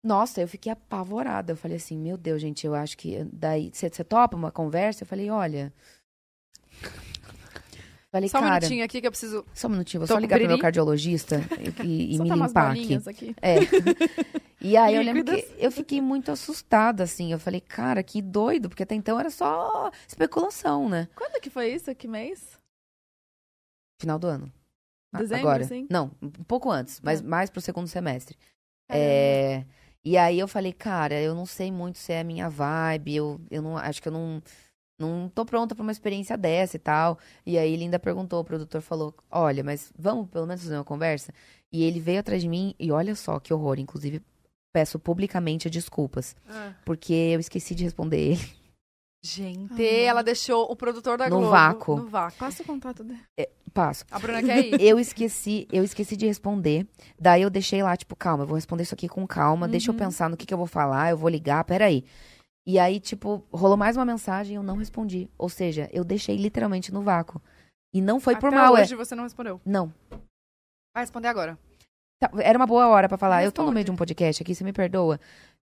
Nossa, eu fiquei apavorada. Eu falei assim, meu Deus, gente, eu acho que daí você topa uma conversa? Eu falei, olha. Falei, Só um cara, minutinho aqui que eu preciso. só um minutinho, vou só ligar pro meu cardiologista e, e [LAUGHS] me tá umas limpar aqui. aqui. É. E aí eu [LAUGHS] lembro que eu fiquei muito assustada, assim. Eu falei, cara, que doido, porque até então era só especulação, né? Quando que foi isso? Que mês? Final do ano. A- Dezembro, Agora. assim? Não, um pouco antes, mas Ah. mais pro segundo semestre. É, E aí eu falei, cara, eu não sei muito se é a minha vibe, eu, eu não acho que eu não. Não tô pronta pra uma experiência dessa e tal. E aí ele ainda perguntou, o produtor falou: Olha, mas vamos pelo menos fazer uma conversa? E ele veio atrás de mim e olha só que horror. Inclusive, peço publicamente desculpas. Porque eu esqueci de responder ele. Gente, Ah. ela deixou o produtor da No Globo. vácuo. No vácuo. Passa o contato dele. Passo. A Bruna quer [LAUGHS] ir. Eu esqueci, eu esqueci de responder. Daí eu deixei lá, tipo, calma, eu vou responder isso aqui com calma. Deixa eu Uhum. pensar no que, que eu vou falar, eu vou ligar, peraí. E aí, tipo, rolou mais uma mensagem e eu não respondi. Ou seja, eu deixei literalmente no vácuo. E não foi por Até mal, hoje é. você não respondeu. Não. Vai responder agora. Tá, era uma boa hora pra falar. Eu tô no Responde. meio de um podcast aqui, você me perdoa.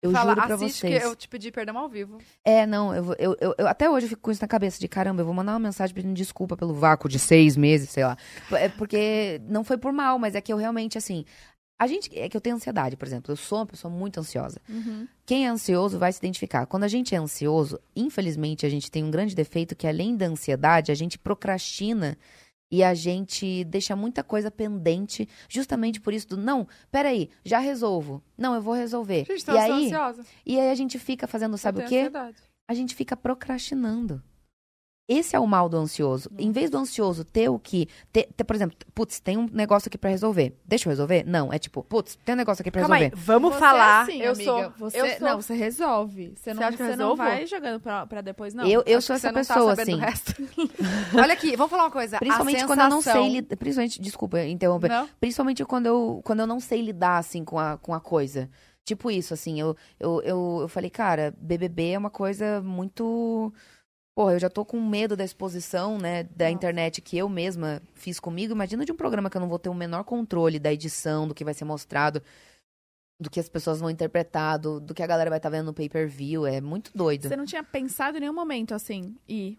Eu Fala, juro pra assiste vocês. que eu te pedi perdão ao vivo. É, não, eu, eu, eu, eu- até hoje eu fico com isso na cabeça de caramba, eu vou mandar uma mensagem pedindo desculpa pelo vácuo de seis meses, sei lá. É porque não foi por mal, mas é que eu realmente, assim. A gente. É que eu tenho ansiedade, por exemplo. Eu sou uma pessoa muito ansiosa. Uhum. Quem é ansioso vai se identificar. Quando a gente é ansioso, infelizmente, a gente tem um grande defeito que, além da ansiedade, a gente procrastina e a gente deixa muita coisa pendente, justamente por isso do não, peraí, já resolvo. Não, eu vou resolver. Gente, e aí, ansiosa. e aí a gente fica fazendo, sabe o quê? ansiedade. a gente fica procrastinando. Esse é o mal do ansioso. Em vez do ansioso ter o que. Ter, ter, por exemplo, putz, tem um negócio aqui pra resolver. Deixa eu resolver? Não, é tipo, putz, tem um negócio aqui pra Calma aí, resolver. vamos Você falar. é assim, eu amiga. sou. Você, eu sou. Não, você resolve. Você, não, acha que eu você não vai jogando pra, pra depois, não. eu eu sou você essa não tá pessoa, sabendo assim. do resto. [LAUGHS] Olha aqui, vamos falar uma coisa. A Principalmente quando eu não sei lidar. Principalmente, desculpa interromper. Não? Principalmente quando eu, quando eu não sei lidar, assim, com a, com a coisa. Tipo isso, assim, eu, eu, eu, eu falei, cara, BBB é uma coisa muito. Porra, eu já tô com medo da exposição, né, da Nossa. internet que eu mesma fiz comigo. Imagina de um programa que eu não vou ter o menor controle da edição, do que vai ser mostrado, do que as pessoas vão interpretar, do, do que a galera vai estar vendo no pay-per-view. É muito doido. Você não tinha pensado em nenhum momento, assim, e...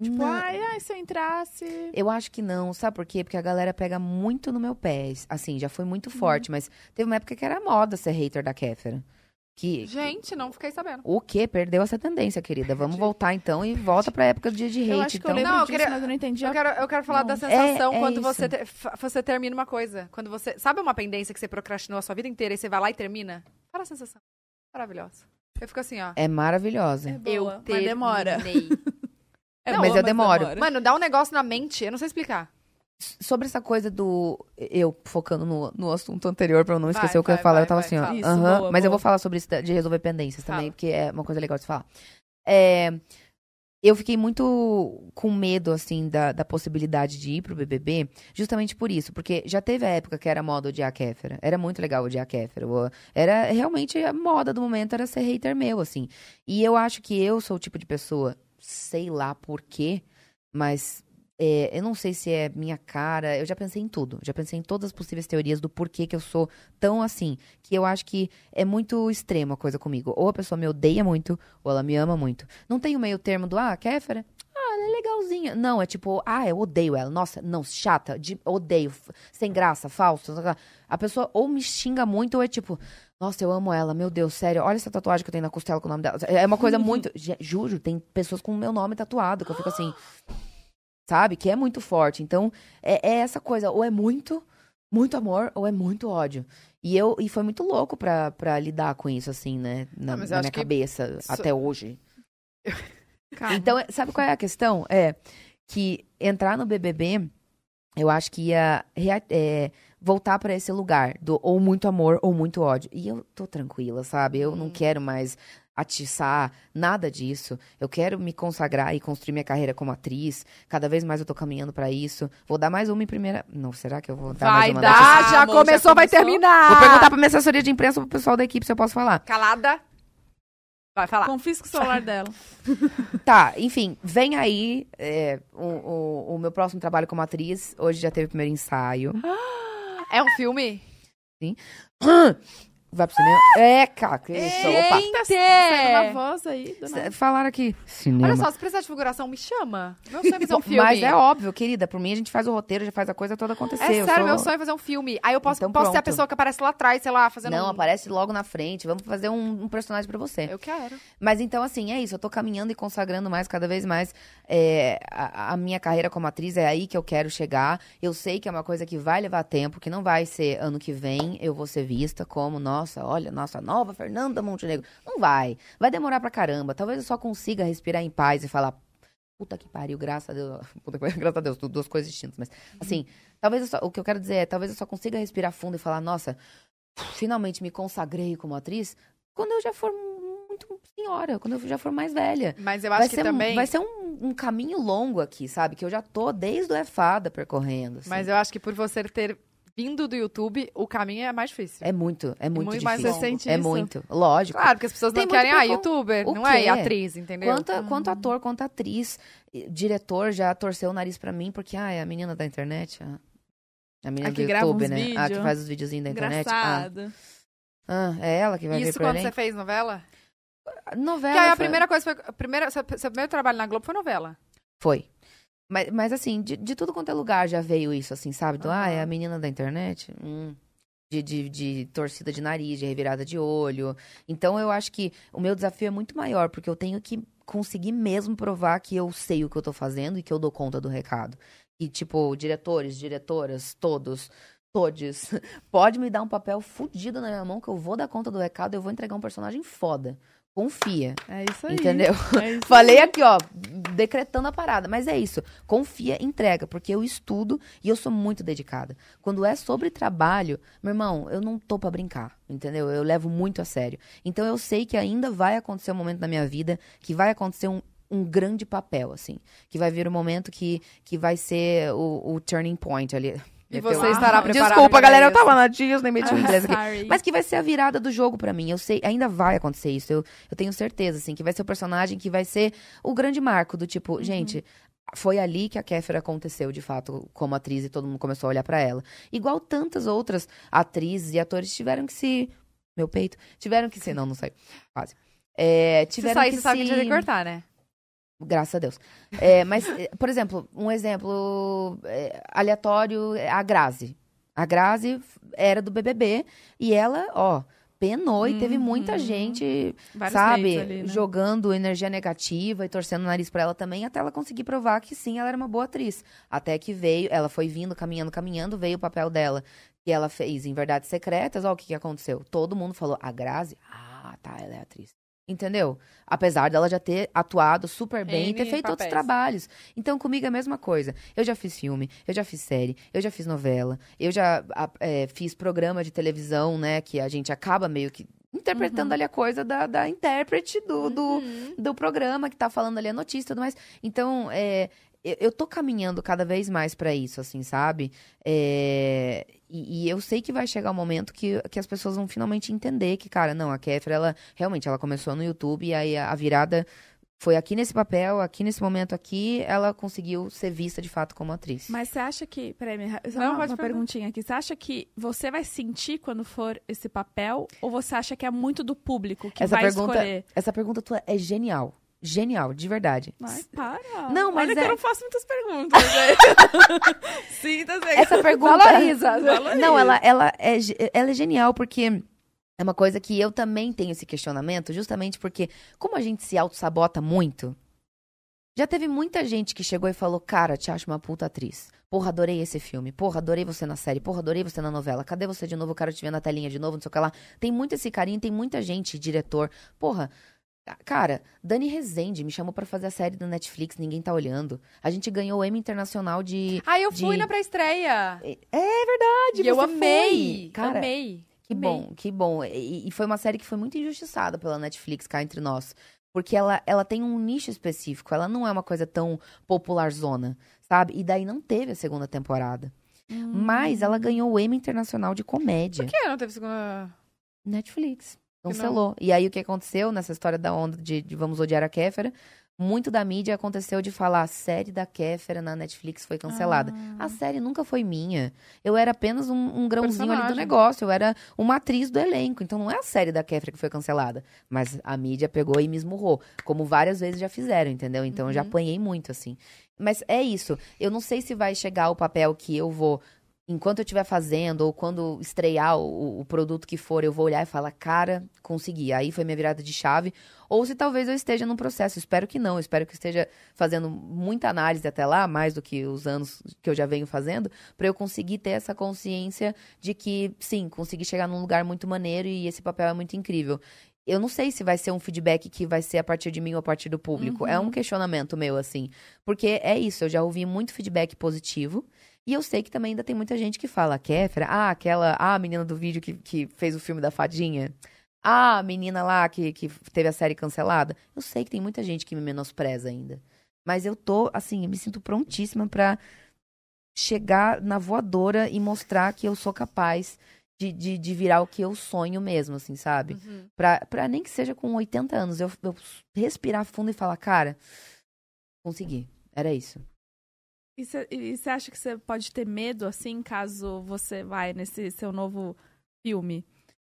Tipo, Não. ai, ai, se eu entrasse... Eu acho que não, sabe por quê? Porque a galera pega muito no meu pé. Assim, já foi muito Uhum. forte, mas teve uma época que era moda ser hater da Kéfera. Que. Gente, não fiquei sabendo. O quê? Perdeu essa tendência, querida. Vamos voltar então e volta pra época de, de hate. eu acho que então. eu lembro Não, eu disso, queria- mas eu não entendi. Eu quero, eu quero falar Não. da sensação É- é quando isso. você, te- você termina uma coisa. Quando você. Sabe uma pendência que você procrastinou a sua vida inteira e você vai lá e termina? Fala a sensação. Maravilhosa. Eu fico assim, ó. É maravilhosa. É boa, eu mas terminei. demora. [LAUGHS] É Não, mas boa, eu demoro. demora. Mano, dá um negócio na mente. Eu não sei explicar. Sobre essa coisa do. Eu focando no, no assunto anterior pra eu não Vai, esquecer o que eu vai, ia falar, vai, eu tava vai, assim, ó. Isso, aham, boa, mas eu boa. vou falar sobre isso de resolver pendências Fala. também, porque é uma coisa legal de se falar. É, eu fiquei muito com medo, assim, da, da possibilidade de ir pro BBB, justamente por isso, porque já teve a época que era moda odiar a Kéfera. Era muito legal odiar a Kéfera. Eu- Era realmente a moda do momento era ser hater meu, assim. E eu acho que eu sou o tipo de pessoa, sei lá por quê, mas é, eu não sei se é minha cara. Eu já pensei em tudo. Já pensei em todas as possíveis teorias do porquê que eu sou tão assim. Que eu acho que é muito extrema a coisa comigo. Ou a pessoa me odeia muito, ou ela me ama muito. Não tem o meio termo do, ah, Kéfera? Ah, ela é legalzinha. Não, é tipo, ah, eu odeio ela. Nossa, não, chata, de- odeio, sem graça, falso. A pessoa ou me xinga muito, ou é tipo, nossa, eu amo ela, meu Deus, sério, olha essa tatuagem que eu tenho na costela com o nome dela. É uma coisa muito. [LAUGHS] Ju- Juro, tem pessoas com o meu nome tatuado, que eu fico assim. Sabe? Que é muito forte. Então, é, é essa coisa, ou é muito, muito amor, ou é muito ódio. E eu e foi muito louco pra, pra lidar com isso, assim, né? Na, Ah, na minha que cabeça, isso- até hoje. Calma. Então, é- sabe qual é a questão? É que entrar no BBB, eu acho que ia. é, voltar pra esse lugar do ou muito amor ou muito ódio. E eu tô tranquila, sabe? Eu Hum. não quero mais atiçar nada disso. Eu quero me consagrar e construir minha carreira como atriz. Cada vez mais eu tô caminhando pra isso. Vou dar mais uma em primeira. Não, será que eu vou dar Vai mais uma? dar, notícia? já Amor, já começou, vai começou? terminar. Vou perguntar pra minha assessoria de imprensa pro pessoal da equipe se eu posso falar. Calada. Vai falar. Confisca o celular [LAUGHS] dela. Tá, enfim, vem aí é, o, o, o meu próximo trabalho como atriz. Hoje já teve o primeiro ensaio. É um filme? [CLEARS THROAT] Vai pro cinema? É, cara, que isso? Opa. Tá saindo na voz aí. do nada. Falaram aqui. Cinema. Olha só, se precisar de figuração, me chama. Meu sonho é fazer um filme. Mas é óbvio, querida. Por mim, a gente faz o roteiro, já faz a coisa toda acontecer. É Eu sério, sou- meu sonho é fazer um filme. Aí eu posso, Então posso ser a pronto. pessoa que aparece lá atrás, sei lá, fazendo Não, um... aparece logo na frente. Vamos fazer um, um personagem pra você. Eu quero. Mas então, assim, é isso. Eu tô caminhando e consagrando mais, cada vez mais. é, a, a minha carreira como atriz é aí que eu quero chegar. Eu sei que é uma coisa que vai levar tempo, que não vai ser ano que vem eu vou ser vista como, nossa, olha, nossa nova Fernanda Montenegro. Não vai. Vai demorar pra caramba. Talvez eu só consiga respirar em paz e falar. Puta que pariu, graças a Deus. [LAUGHS] Puta que pariu, graças a Deus, duas coisas distintas. Mas, assim, talvez eu só, o que eu quero dizer é, talvez eu só consiga respirar fundo e falar, nossa, finalmente me consagrei como atriz quando eu já for muito senhora, quando eu já for mais velha. Mas eu Vai acho que ser, também... vai ser um, um caminho longo aqui, sabe? Que eu já tô desde o EFADA percorrendo. assim. Mas eu acho que por você ter vindo do YouTube, o caminho é mais difícil. É muito, é muito, muito mais difícil. Você sente é isso? muito, lógico. Claro, porque as pessoas Tem não querem, ah, youtuber, O não é? E quê? atriz, entendeu? Quanto, quanto ator, quanto atriz, diretor já torceu o nariz pra mim, porque, ah, é a menina da internet. ah. A menina A que do YouTube, né? A que vídeo. faz os videozinhos da internet. Ah, Engraçado. ah, é ela que vai vir Isso pra quando você fez novela? Novela. Porque aí a foi- primeira coisa foi. A primeira, seu, seu primeiro trabalho na Globo foi novela. Foi. Mas, mas assim, de, de tudo quanto é lugar já veio isso, assim, sabe? Do, ah, é a menina da internet? Hum. De, de, de torcida de nariz, de revirada de olho. Então eu acho que o meu desafio é muito maior, porque eu tenho que conseguir mesmo provar que eu sei o que eu tô fazendo e que eu dou conta do recado. E, tipo, diretores, diretoras, todos, todes, [LAUGHS] pode me dar um papel fudido na minha mão que eu vou dar conta do recado e eu vou entregar um personagem foda. Confia. É isso aí. Entendeu? É isso [LAUGHS] Falei aí. aqui, ó, decretando a parada. Mas é isso. Confia, entrega, porque eu estudo e eu sou muito dedicada. Quando é sobre trabalho, meu irmão, eu não tô pra brincar, entendeu? Eu levo muito a sério. Então eu sei que ainda vai acontecer um momento na minha vida que vai acontecer um, um grande papel, assim. Que vai vir um momento que, que vai ser o, o turning point ali. E você um- estará preparado Desculpa, galera, eu tava na Disney, meti o inglês aqui. Sorry. Mas que vai ser a virada do jogo pra mim. Eu sei, ainda vai acontecer isso. Eu, eu tenho certeza, assim, que vai ser o personagem que vai ser o grande marco do tipo, gente, foi ali que a Kéfera aconteceu, de fato, como atriz e todo mundo começou a olhar pra ela. Igual tantas outras atrizes e atores tiveram que se. Meu peito. Tiveram que se. Não, não sei. Quase. É, Se tiveram sair, que você sabe que a se... gente vai ter que cortar, né? Graças a Deus. É, mas, eh, por exemplo, um exemplo eh, aleatório, é a Grazi. A Grazi era do BBB e ela, ó, penou e teve muita Uhum. gente, Vários sabe, ali, né? jogando energia negativa e torcendo o nariz pra ela também, até ela conseguir provar que sim, ela era uma boa atriz. Até que veio, ela foi vindo, caminhando, caminhando, veio o papel dela, que ela fez em Verdades Secretas, ó, o que, que aconteceu? Todo mundo falou, a Grazi? Ah, tá, ela é atriz. Entendeu? Apesar dela já ter atuado super bem e ter feito outros papéis. trabalhos. Então, comigo é a mesma coisa. Eu já fiz filme, eu já fiz série, eu já fiz novela, eu já a- é, fiz programa de televisão, né? Que a gente acaba meio que interpretando ali a coisa da, da intérprete do, do, do programa que tá falando ali a notícia e tudo mais. Então, é, eu, eu tô caminhando cada vez mais pra isso, assim, sabe? É, e, e eu sei que vai chegar um momento que, que as pessoas vão finalmente entender que, cara, não, a Kéfera, ela realmente ela começou no YouTube e aí a, a virada foi aqui nesse papel, aqui nesse momento aqui, ela conseguiu ser vista de fato como atriz. Mas você acha que. Peraí, me- só Não, uma, pode uma perguntar. perguntinha aqui. Você acha que você vai sentir quando for esse papel? Ou você acha que é muito do público que Essa vai pergunta, escolher? essa pergunta tua é genial. Genial, de verdade. Ai, para. Não, mas Olha que é- eu não faço muitas perguntas. né? [LAUGHS] Sinta-se. Essa pergunta. Valoriza. [LAUGHS] Não, ela, ela, é, ela é genial porque é uma coisa que eu também tenho esse questionamento, justamente porque, como a gente se auto-sabota muito, já teve muita gente que chegou e falou: Cara, te acho uma puta atriz. Porra, adorei esse filme. Porra, adorei você na série. Porra, adorei você na novela. Cadê você de novo? Eu quero te ver na telinha de novo, não sei o que lá. Tem muito esse carinho, tem muita gente, diretor. Porra, Cara, Dani Rezende me chamou pra fazer a série da Netflix, ninguém tá olhando. A gente ganhou o Emmy Internacional de. Ah, eu fui de- na pré-estreia. É verdade, E eu amei. foi. Cara, amei. Que Amei. bom, que bom. E, e foi uma série que foi muito injustiçada pela Netflix, cá entre nós. Porque ela, ela tem um nicho específico, ela não é uma coisa tão popularzona, sabe? E daí não teve a segunda temporada. Mas ela ganhou o Emmy Internacional de Comédia. Por que não teve segunda? Netflix. Cancelou. E aí o que aconteceu nessa história da onda de, de Vamos Odiar a Kéfera? Muito da mídia aconteceu de falar a série da Kéfera na Netflix foi cancelada. Ah. A série nunca foi minha. Eu era apenas um, um grãozinho ali do Personagem. negócio. Eu era uma atriz do elenco. Então não é a série da Kéfera que foi cancelada. Mas a mídia pegou e me esmurrou. Como várias vezes já fizeram, entendeu? Então eu já Uhum. apanhei muito, assim. Mas é isso. Eu não sei se vai chegar o papel que eu vou enquanto eu estiver fazendo, ou quando estrear o, o produto que for, eu vou olhar e falar, cara, consegui. Aí foi minha virada de chave. Ou se talvez eu esteja num processo. Espero que não. Espero que eu esteja fazendo muita análise até lá, mais do que os anos que eu já venho fazendo, para eu conseguir ter essa consciência de que, sim, consegui chegar num lugar muito maneiro e esse papel é muito incrível. Eu não sei se vai ser um feedback que vai ser a partir de mim ou a partir do público. É um questionamento meu, assim. Porque é isso, eu já ouvi muito feedback positivo. E eu sei que também ainda tem muita gente que fala, Kéfera, ah, aquela, ah, a menina do vídeo que, que fez o filme da fadinha. Ah, a menina lá que, que teve a série cancelada. Eu sei que tem muita gente que me menospreza ainda. Mas eu tô, assim, me sinto prontíssima pra chegar na voadora e mostrar que eu sou capaz de, de, de virar o que eu sonho mesmo, assim, sabe? Uhum. Pra, pra nem que seja com 80 anos, eu, eu respirar fundo e falar, cara, consegui. Era isso. E você acha que você pode ter medo, assim, caso você vai nesse seu novo filme?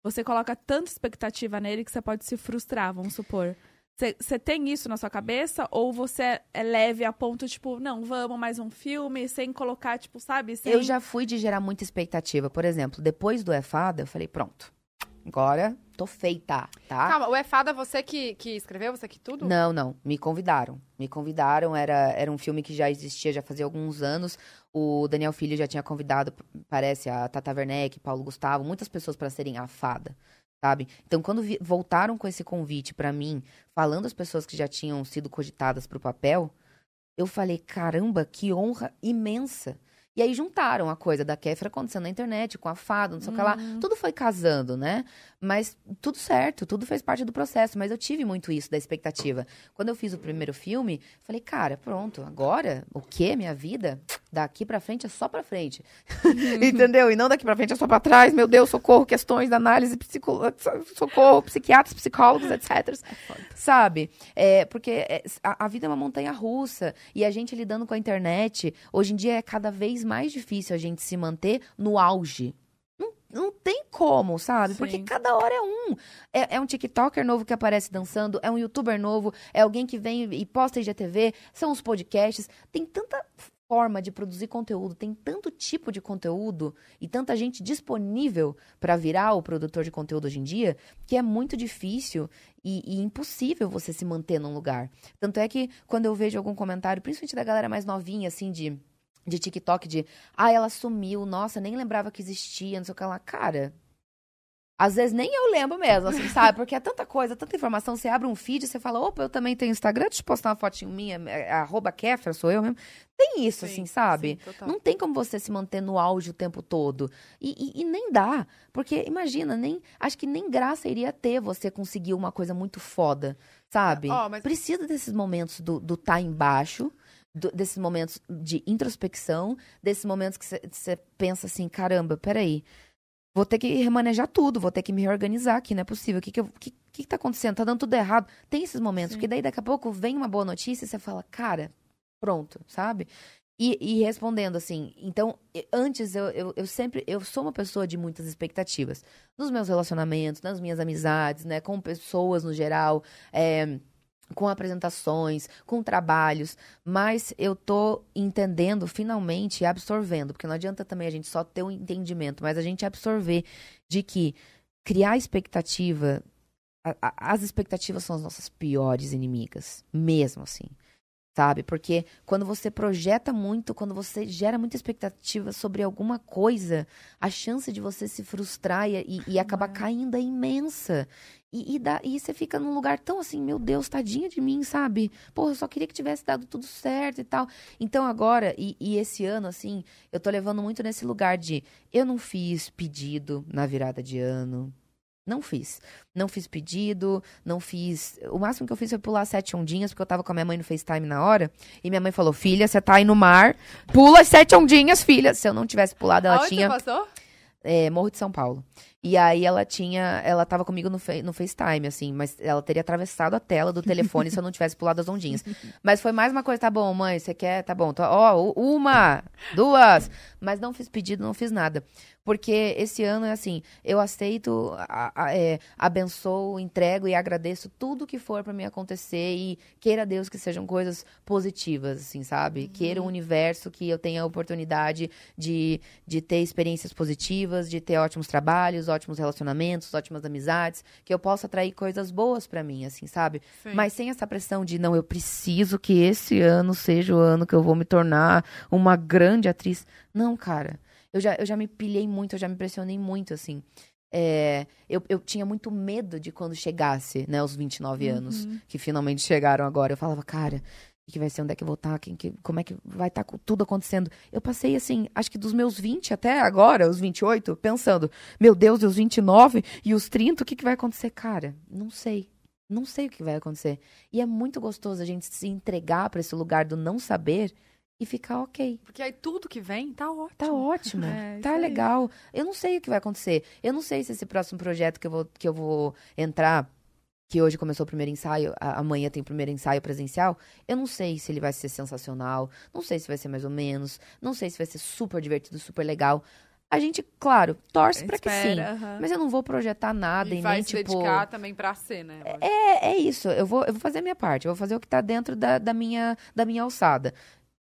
Você coloca tanta expectativa nele que você pode se frustrar, vamos supor. Você tem isso na sua cabeça? Ou você é leve a ponto, tipo, não, vamos mais um filme, sem colocar, tipo, sabe? Sem... Eu já fui de gerar muita expectativa. Por exemplo, depois do É Fada, eu falei, pronto. Agora tô feita, tá? Calma, o É Fada, você que, que escreveu, você que tudo? Não, não. Me convidaram. Me convidaram. Era, era um filme que já existia, já fazia alguns anos. O Daniel Filho já tinha convidado, parece, a Tata Werneck, Paulo Gustavo, muitas pessoas para serem a fada, sabe? Então, quando vi- voltaram com esse convite pra mim, falando as pessoas que já tinham sido cogitadas pro papel, eu falei, caramba, que honra imensa. E aí juntaram a coisa da Kéfera acontecendo na internet, com a fada, não sei o que lá. Tudo foi casando, né? Mas tudo certo, tudo fez parte do processo. Mas eu tive muito isso da expectativa. Quando eu fiz o primeiro filme, falei, cara, pronto, agora o quê? Minha vida? Daqui pra frente é só pra frente. [LAUGHS] Entendeu? E não daqui pra frente é só pra trás. Meu Deus, socorro, questões da análise, psico... socorro, psiquiatras, psicólogos, etc. [LAUGHS] Sabe? É, porque é, a, a vida é uma montanha russa. E a gente lidando com a internet, hoje em dia é cada vez mais difícil a gente se manter no auge. Não, não tem como, sabe? Porque Sim. cada hora é um. É, é um TikToker novo que aparece dançando, é um youtuber novo, é alguém que vem e posta IGTV, são os podcasts. Tem tanta forma de produzir conteúdo, tem tanto tipo de conteúdo e tanta gente disponível para virar o produtor de conteúdo hoje em dia, que é muito difícil e, e impossível você se manter num lugar. Tanto é que quando eu vejo algum comentário, principalmente da galera mais novinha, assim, de, de TikTok, de ah, ela sumiu, nossa, nem lembrava que existia, não sei o que lá. Cara, às vezes nem eu lembro mesmo, assim, sabe? Porque é tanta coisa, tanta informação. Você abre um feed você fala, opa, eu também tenho Instagram, deixa eu postar uma fotinho minha, é, arroba Kéfera, sou eu mesmo. Tem isso, Sim, assim, sabe? sim. Não tem como você se manter no auge o tempo todo. E, e- e nem dá. Porque, imagina, nem acho que nem graça iria ter você conseguir uma coisa muito foda, sabe? Ó, mas- Precisa desses momentos do, do tá embaixo, do- desses momentos de introspecção, desses momentos que você pensa assim, caramba, peraí. Vou ter que remanejar tudo, vou ter que me reorganizar aqui, não é possível. O que, que, eu- que, que tá acontecendo? Tá dando tudo errado. Tem esses momentos, Sim. porque daí daqui a pouco vem uma boa notícia e você fala, cara, pronto, sabe? E, e respondendo assim, então, antes eu, eu, eu sempre, eu sou uma pessoa de muitas expectativas. Nos meus relacionamentos, nas minhas amizades, né, com pessoas no geral, é, com apresentações, com trabalhos, mas eu tô entendendo finalmente e absorvendo, porque não adianta também a gente só ter um entendimento, mas a gente absorver de que criar expectativa, a- a- as expectativas são as nossas piores inimigas, mesmo assim. Sabe? Porque quando você projeta muito, quando você gera muita expectativa sobre alguma coisa, a chance de você se frustrar e, e acabar caindo é imensa. E, e, dá, e você fica num lugar tão assim, meu Deus, tadinha de mim, sabe? Pô, eu só queria que tivesse dado tudo certo e tal. Então agora, e, e esse ano, assim, eu tô levando muito nesse lugar de eu não fiz pedido na virada de ano, não fiz. Não fiz pedido, não fiz. O máximo que eu fiz foi pular sete ondinhas, porque eu tava com a minha mãe no FaceTime na hora. E minha mãe falou: Filha, você tá aí no mar, pula as sete ondinhas, filha. Se eu não tivesse pulado, ela Aonde tinha. você passou? É, Morro de São Paulo. E aí ela tinha. Ela tava comigo no, no FaceTime, assim, mas ela teria atravessado a tela do telefone se eu não tivesse pulado as ondinhas. [LAUGHS] Mas foi mais uma coisa, tá bom, mãe, você quer? Tá bom. Ó, uma, duas. Mas não fiz pedido, não fiz nada. Porque esse ano é assim, eu aceito, a- a- é, abençoo, entrego e agradeço tudo que for pra mim acontecer e queira Deus que sejam coisas positivas, assim, sabe? Queira o universo que eu tenha a oportunidade de, de ter experiências positivas, de ter ótimos trabalhos, ótimos relacionamentos, ótimas amizades, que eu possa atrair coisas boas pra mim, assim, sabe? Sim. Mas sem essa pressão de não, eu preciso que esse ano seja o ano que eu vou me tornar uma grande atriz. Não, cara. Eu já, eu já me pilhei muito, eu já me pressionei muito, assim. É, eu, eu tinha muito medo de quando chegasse, né, os 29 anos, que finalmente chegaram agora. Eu falava, cara, o que vai ser? Onde é que eu vou estar? Quem que, como é que vai estar tudo acontecendo? Eu passei, assim, acho que dos meus 20 até agora, os 28, pensando, meu Deus, e os 29 e os 30, o que, que vai acontecer? Cara, não sei. Não sei o que vai acontecer. E é muito gostoso a gente se entregar para esse lugar do não saber e ficar ok. Porque aí tudo que vem tá ótimo. Tá ótimo. [LAUGHS] É, tá aí. legal. Eu não sei o que vai acontecer. Eu não sei se esse próximo projeto que eu vou, que eu vou entrar, que hoje começou o primeiro ensaio, a- amanhã tem o primeiro ensaio presencial, eu não sei se ele vai ser sensacional, não sei se vai ser mais ou menos, não sei se vai ser super divertido, super legal. A gente, claro, torce pra que sim. Aham. Mas eu não vou projetar nada e, E vai nem, se tipo... dedicar também pra ser, né? É, é isso. Eu vou, eu vou fazer a minha parte. Eu vou fazer o que tá dentro da, da, minha, da minha alçada.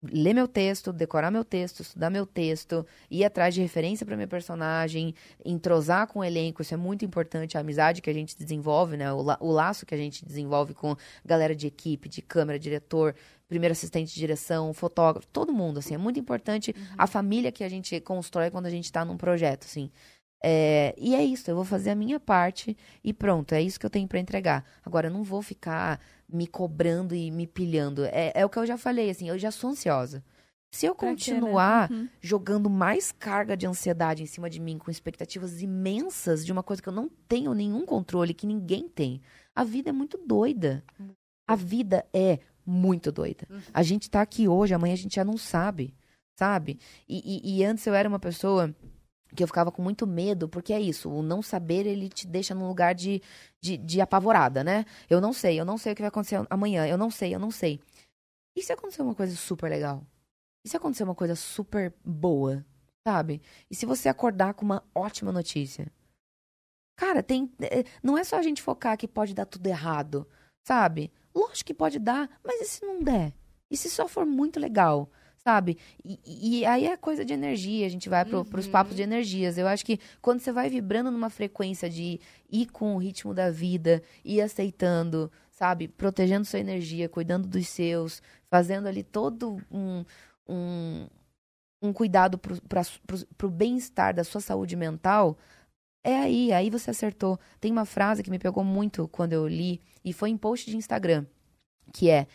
Ler meu texto, decorar meu texto, estudar meu texto, ir atrás de referência para minha personagem, entrosar com o elenco, isso é muito importante, a amizade que a gente desenvolve, né? O, la- o laço que a gente desenvolve com galera de equipe, de câmera, diretor, primeiro assistente de direção, fotógrafo, todo mundo, assim, é muito importante a família que a gente constrói quando a gente tá num projeto, assim. É, e é isso, eu vou fazer a minha parte e pronto, é isso que eu tenho pra entregar. Agora, eu não vou ficar me cobrando e me pilhando. É, é o que eu já falei, assim, eu já sou ansiosa. Se eu Pra né? continuar Uhum. jogando mais carga de ansiedade em cima de mim, com expectativas imensas de uma coisa que eu não tenho nenhum controle, que ninguém tem, a vida é muito doida. A vida é muito doida. A gente tá aqui hoje, amanhã a gente já não sabe, sabe? E, e- e antes eu era uma pessoa que eu ficava com muito medo, porque é isso, o não saber, ele te deixa num lugar de, de, de apavorada, né? Eu não sei, eu não sei o que vai acontecer amanhã, eu não sei, eu não sei. E se acontecer uma coisa super legal? E se acontecer uma coisa super boa, sabe? E se você acordar com uma ótima notícia? Cara, tem. é, Não é só a gente focar que pode dar tudo errado, sabe? Lógico que pode dar, mas e se não der? E se só for muito legal? Sabe? E, e- aí é coisa de energia, a gente vai pro, pros Uhum. papos de energias. Eu acho que quando você vai vibrando numa frequência de ir com o ritmo da vida, ir aceitando, sabe? Protegendo sua energia, cuidando dos seus, fazendo ali todo um, um, um cuidado pro, pra, pro, pro bem-estar da sua saúde mental, é aí, aí você acertou. Tem uma frase que me pegou muito quando eu li, e foi em post de Instagram, que é,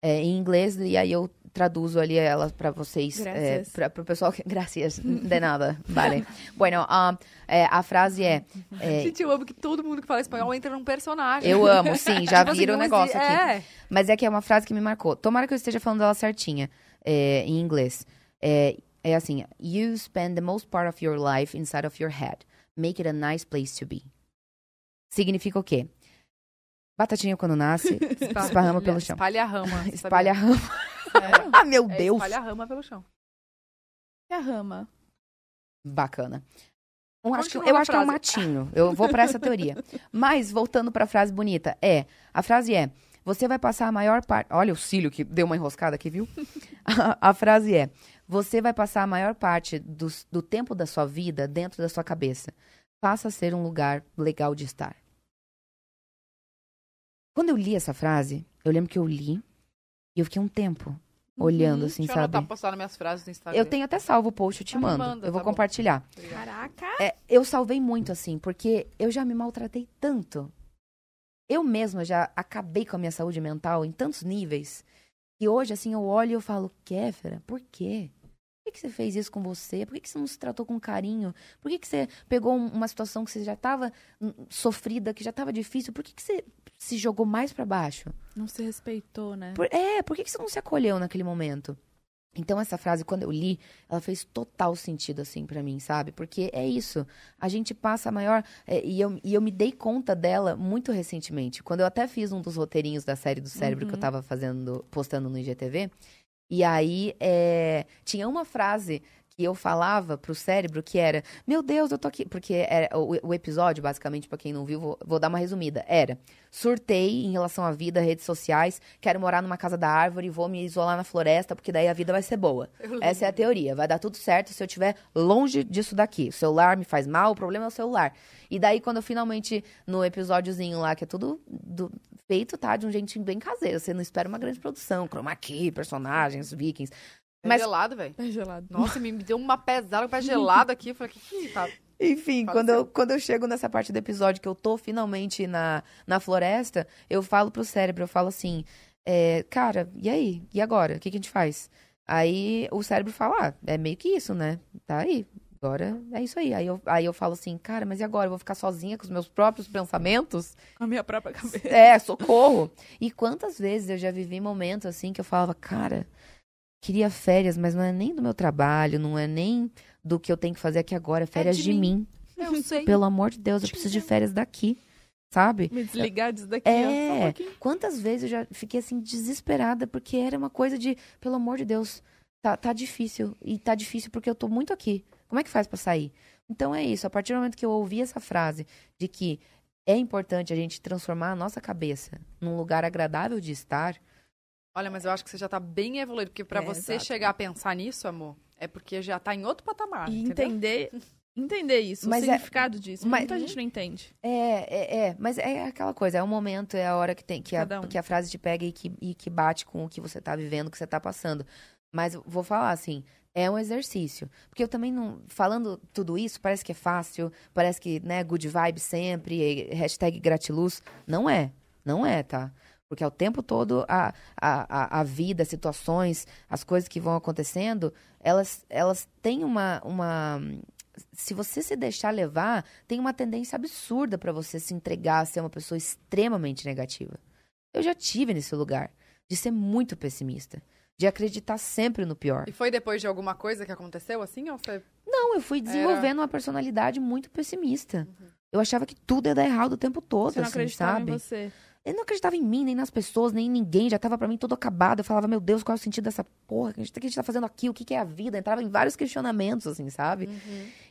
é, em inglês, e aí eu traduzo ali ela pra vocês, é, pra, pro pessoal que... [LAUGHS] Gracias, [LAUGHS] de nada, vale. Bueno, um, é, a frase é... é, Gente, eu amo que todo mundo que fala espanhol entra num personagem. eu amo, sim, já [LAUGHS] Tipo assim, vira o negócio aqui. É. Mas é que é uma frase que me marcou. Tomara que eu esteja falando ela certinha é, em inglês. É, é assim: You spend the most part of your life inside of your head. Make it a nice place to be. Significa o quê? Batatinha quando nasce, esparrama pelo chão. Espalha a rama. Espalha a rama. Sério? Ah, meu É, Deus! espalha a rama pelo chão. E a rama? Bacana. Um, acho que, eu acho que é um matinho. Eu vou pra essa teoria. [LAUGHS] Mas, voltando pra frase bonita, é. A frase é: Você vai passar a maior parte. Olha o cílio que deu uma enroscada aqui, viu? a, [LAUGHS] a frase é: Você vai passar a maior parte do, do tempo da sua vida dentro da sua cabeça. Faça ser um lugar legal de estar. Quando eu li essa frase, eu lembro que eu li E eu fiquei um tempo olhando, assim, Deixa eu sabe? anotar, postar nas minhas frases do Instagram. Eu tenho até salvo o post, eu te Ah, me mando. manda, eu vou tá bom. compartilhar. Caraca! É, eu salvei muito, assim, porque eu já me maltratei tanto. Eu mesma já acabei com a minha saúde mental em tantos níveis. E hoje, assim, eu olho e eu falo, Kéfera, por quê? Por que, que você fez isso com você? Por que, que você não se tratou com carinho? Por que, que você pegou um- uma situação que você já estava sofrida, que já estava difícil? Por que, que você se jogou mais pra baixo? Não se respeitou, né? Por- é, por que, que você não se acolheu naquele momento? Então, essa frase, quando eu li, ela fez total sentido, assim, pra mim, sabe? Porque é isso. A gente passa a maior. é, e, eu, e eu me dei conta dela muito recentemente. Quando eu até fiz um dos roteirinhos da série do cérebro que eu tava fazendo, postando no IGTV. E aí, é, tinha uma frase que eu falava pro cérebro que era: Meu Deus, eu tô aqui. Porque era, o, o episódio, basicamente, pra quem não viu, vou, vou dar uma resumida. Era: surtei em relação à vida, redes sociais, quero morar numa casa da árvore e vou me isolar na floresta, porque daí a vida vai ser boa. Essa é a teoria. Vai dar tudo certo se eu estiver longe disso daqui. O celular me faz mal, o problema é o celular. E daí, quando eu finalmente, no episódiozinho lá, que é tudo do- feito, tá? De um jeitinho bem caseiro. Você não espera uma grande produção, chroma key, personagens, vikings. É Mas- gelado, velho. É gelado. Nossa, me deu uma pesada, pé gelado aqui. Eu falei, que que tá? [LAUGHS] Enfim, Fala quando eu, quando eu chego nessa parte do episódio que eu tô finalmente na, na floresta, eu falo pro cérebro, eu falo assim, é, cara, e aí? E agora? O que, que a gente faz? Aí o cérebro fala, ah, é meio que isso, né? Tá aí. Agora é isso aí. Aí eu, aí eu falo assim, cara, mas e agora? Eu vou ficar sozinha com os meus próprios pensamentos? Com a minha própria cabeça. É, socorro. E quantas vezes eu já vivi momentos assim que eu falava, cara, queria férias, mas não é nem do meu trabalho, não é nem do que eu tenho que fazer aqui agora, é férias de de mim. mim. Eu sei. Pelo amor de Deus, eu preciso de férias daqui, sabe? Me desligar disso daqui, É. ó. Quantas vezes eu já fiquei assim desesperada porque era uma coisa de, pelo amor de Deus, tá, tá difícil e tá difícil porque eu tô muito aqui. Como é que faz pra sair? Então é isso, a partir do momento que eu ouvi essa frase de que é importante a gente transformar a nossa cabeça num lugar agradável de estar, Olha, mas eu acho que você já tá bem evoluído, porque pra É, você exato. chegar a pensar nisso, amor, é porque já tá em outro patamar, E entendeu? entender, entender isso, Mas o é- significado disso. mas- Muita gente não entende. É, é, é, mas é aquela coisa, é o momento, é a hora que tem que a, um. que a frase te pega e que, e que bate com o que você tá vivendo, o que você tá passando. Mas eu vou falar assim, é um exercício. Porque eu também não. Falando tudo isso, parece que é fácil, parece que, né, good vibe sempre, hashtag gratiluz. Não é. Não é, tá? Porque ao tempo todo a, a, a, vida, as situações, as coisas que vão acontecendo, elas, elas têm uma, uma. Se você se deixar levar, tem uma tendência absurda pra você se entregar a ser uma pessoa extremamente negativa. Eu já tive nesse lugar de ser muito pessimista, de acreditar sempre no pior. E foi depois de alguma coisa que aconteceu, assim, ou foi... Não, eu fui desenvolvendo uma personalidade muito pessimista. Eu achava que tudo ia dar errado o tempo todo, Você não assim, sabe? em você. Eu não acreditava em mim, nem nas pessoas, nem em ninguém. Já tava pra mim todo acabado. Eu falava, meu Deus, qual é o sentido dessa porra? O que a gente, tá fazendo aqui? O que, que é a vida? Entrava em vários questionamentos, assim, sabe?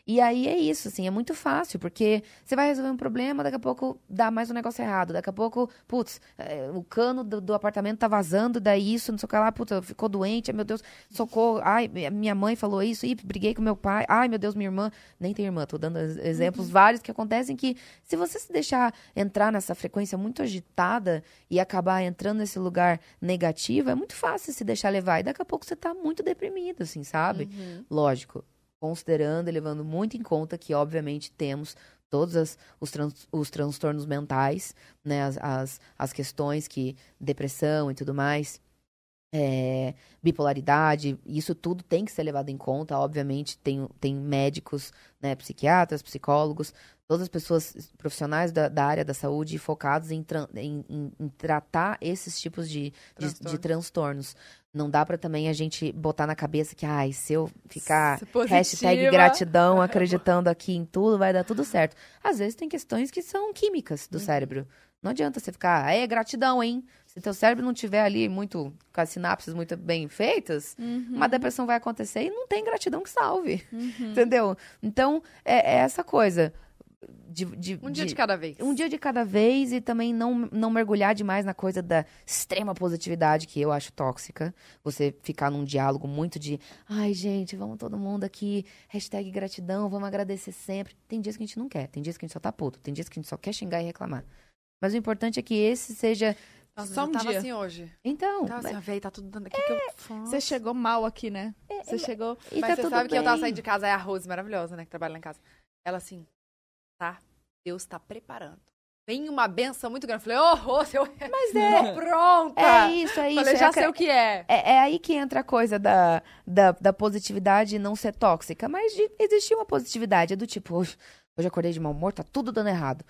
E aí é isso, assim, é muito fácil, porque você vai resolver um problema, daqui a pouco dá mais um negócio errado. Daqui a pouco, putz, é, o cano do, do apartamento tá vazando, daí isso, não sei o que lá, puta, ficou doente, ai, meu Deus, socorro. Ai, minha mãe falou isso, ih, briguei com meu pai. Ai, meu Deus, minha irmã. Nem tem irmã, tô dando ex- exemplos vários que acontecem que, se você se deixar entrar nessa frequência muito agitada e acabar entrando nesse lugar negativo, é muito fácil se deixar levar. E daqui a pouco você tá muito deprimido, assim, sabe? Lógico, considerando e levando muito em conta que, obviamente, temos todos as- os, os transtornos mentais, né? As, as, as questões que. depressão e tudo mais. é, bipolaridade, isso tudo tem que ser levado em conta. Obviamente, tem, tem médicos, né, psiquiatras, psicólogos, todas as pessoas profissionais da, da área da saúde focados em, em- em- em tratar esses tipos de, de, de Transtornos. transtornos. Não dá pra também a gente botar na cabeça que, ai, se eu ficar positiva. hashtag gratidão, acreditando aqui em tudo, vai dar tudo certo. Às vezes tem questões que são químicas do cérebro. Não adianta você ficar, "Ah, é gratidão, hein? Se teu cérebro não tiver ali muito, com as sinapses muito bem feitas, uma depressão vai acontecer e não tem gratidão que salve. Entendeu? Então, é, é essa coisa. De, de- Um dia de- de cada vez. um dia de cada vez e também não, não mergulhar demais na coisa da extrema positividade, que eu acho tóxica. Você ficar num diálogo muito de, ai, gente, vamos todo mundo aqui, hashtag gratidão, vamos agradecer sempre. Tem dias que a gente não quer, tem dias que a gente só tá puto, tem dias que a gente só quer xingar e reclamar. Mas o importante é que esse seja Nossa, Só um tava dia. assim hoje. Então, Tava mas- assim, véi, tá tudo dando aqui que eu faço. Você chegou mal aqui, né? Você chegou. e Mas tá você tudo sabe que eu tava bem. saindo de casa, é a Rose maravilhosa, né, que trabalha lá em casa. Ela assim, tá, Deus tá preparando. Vem uma benção muito grande. Eu falei, ô, Rose, eu Mas é, tô pronta. é isso, é isso. falei, é já acre- sei o que é. É, é aí que entra a coisa da, da, da positividade não ser tóxica. Mas de existir uma positividade. É do tipo, hoje, hoje acordei de mau humor, tá tudo dando errado.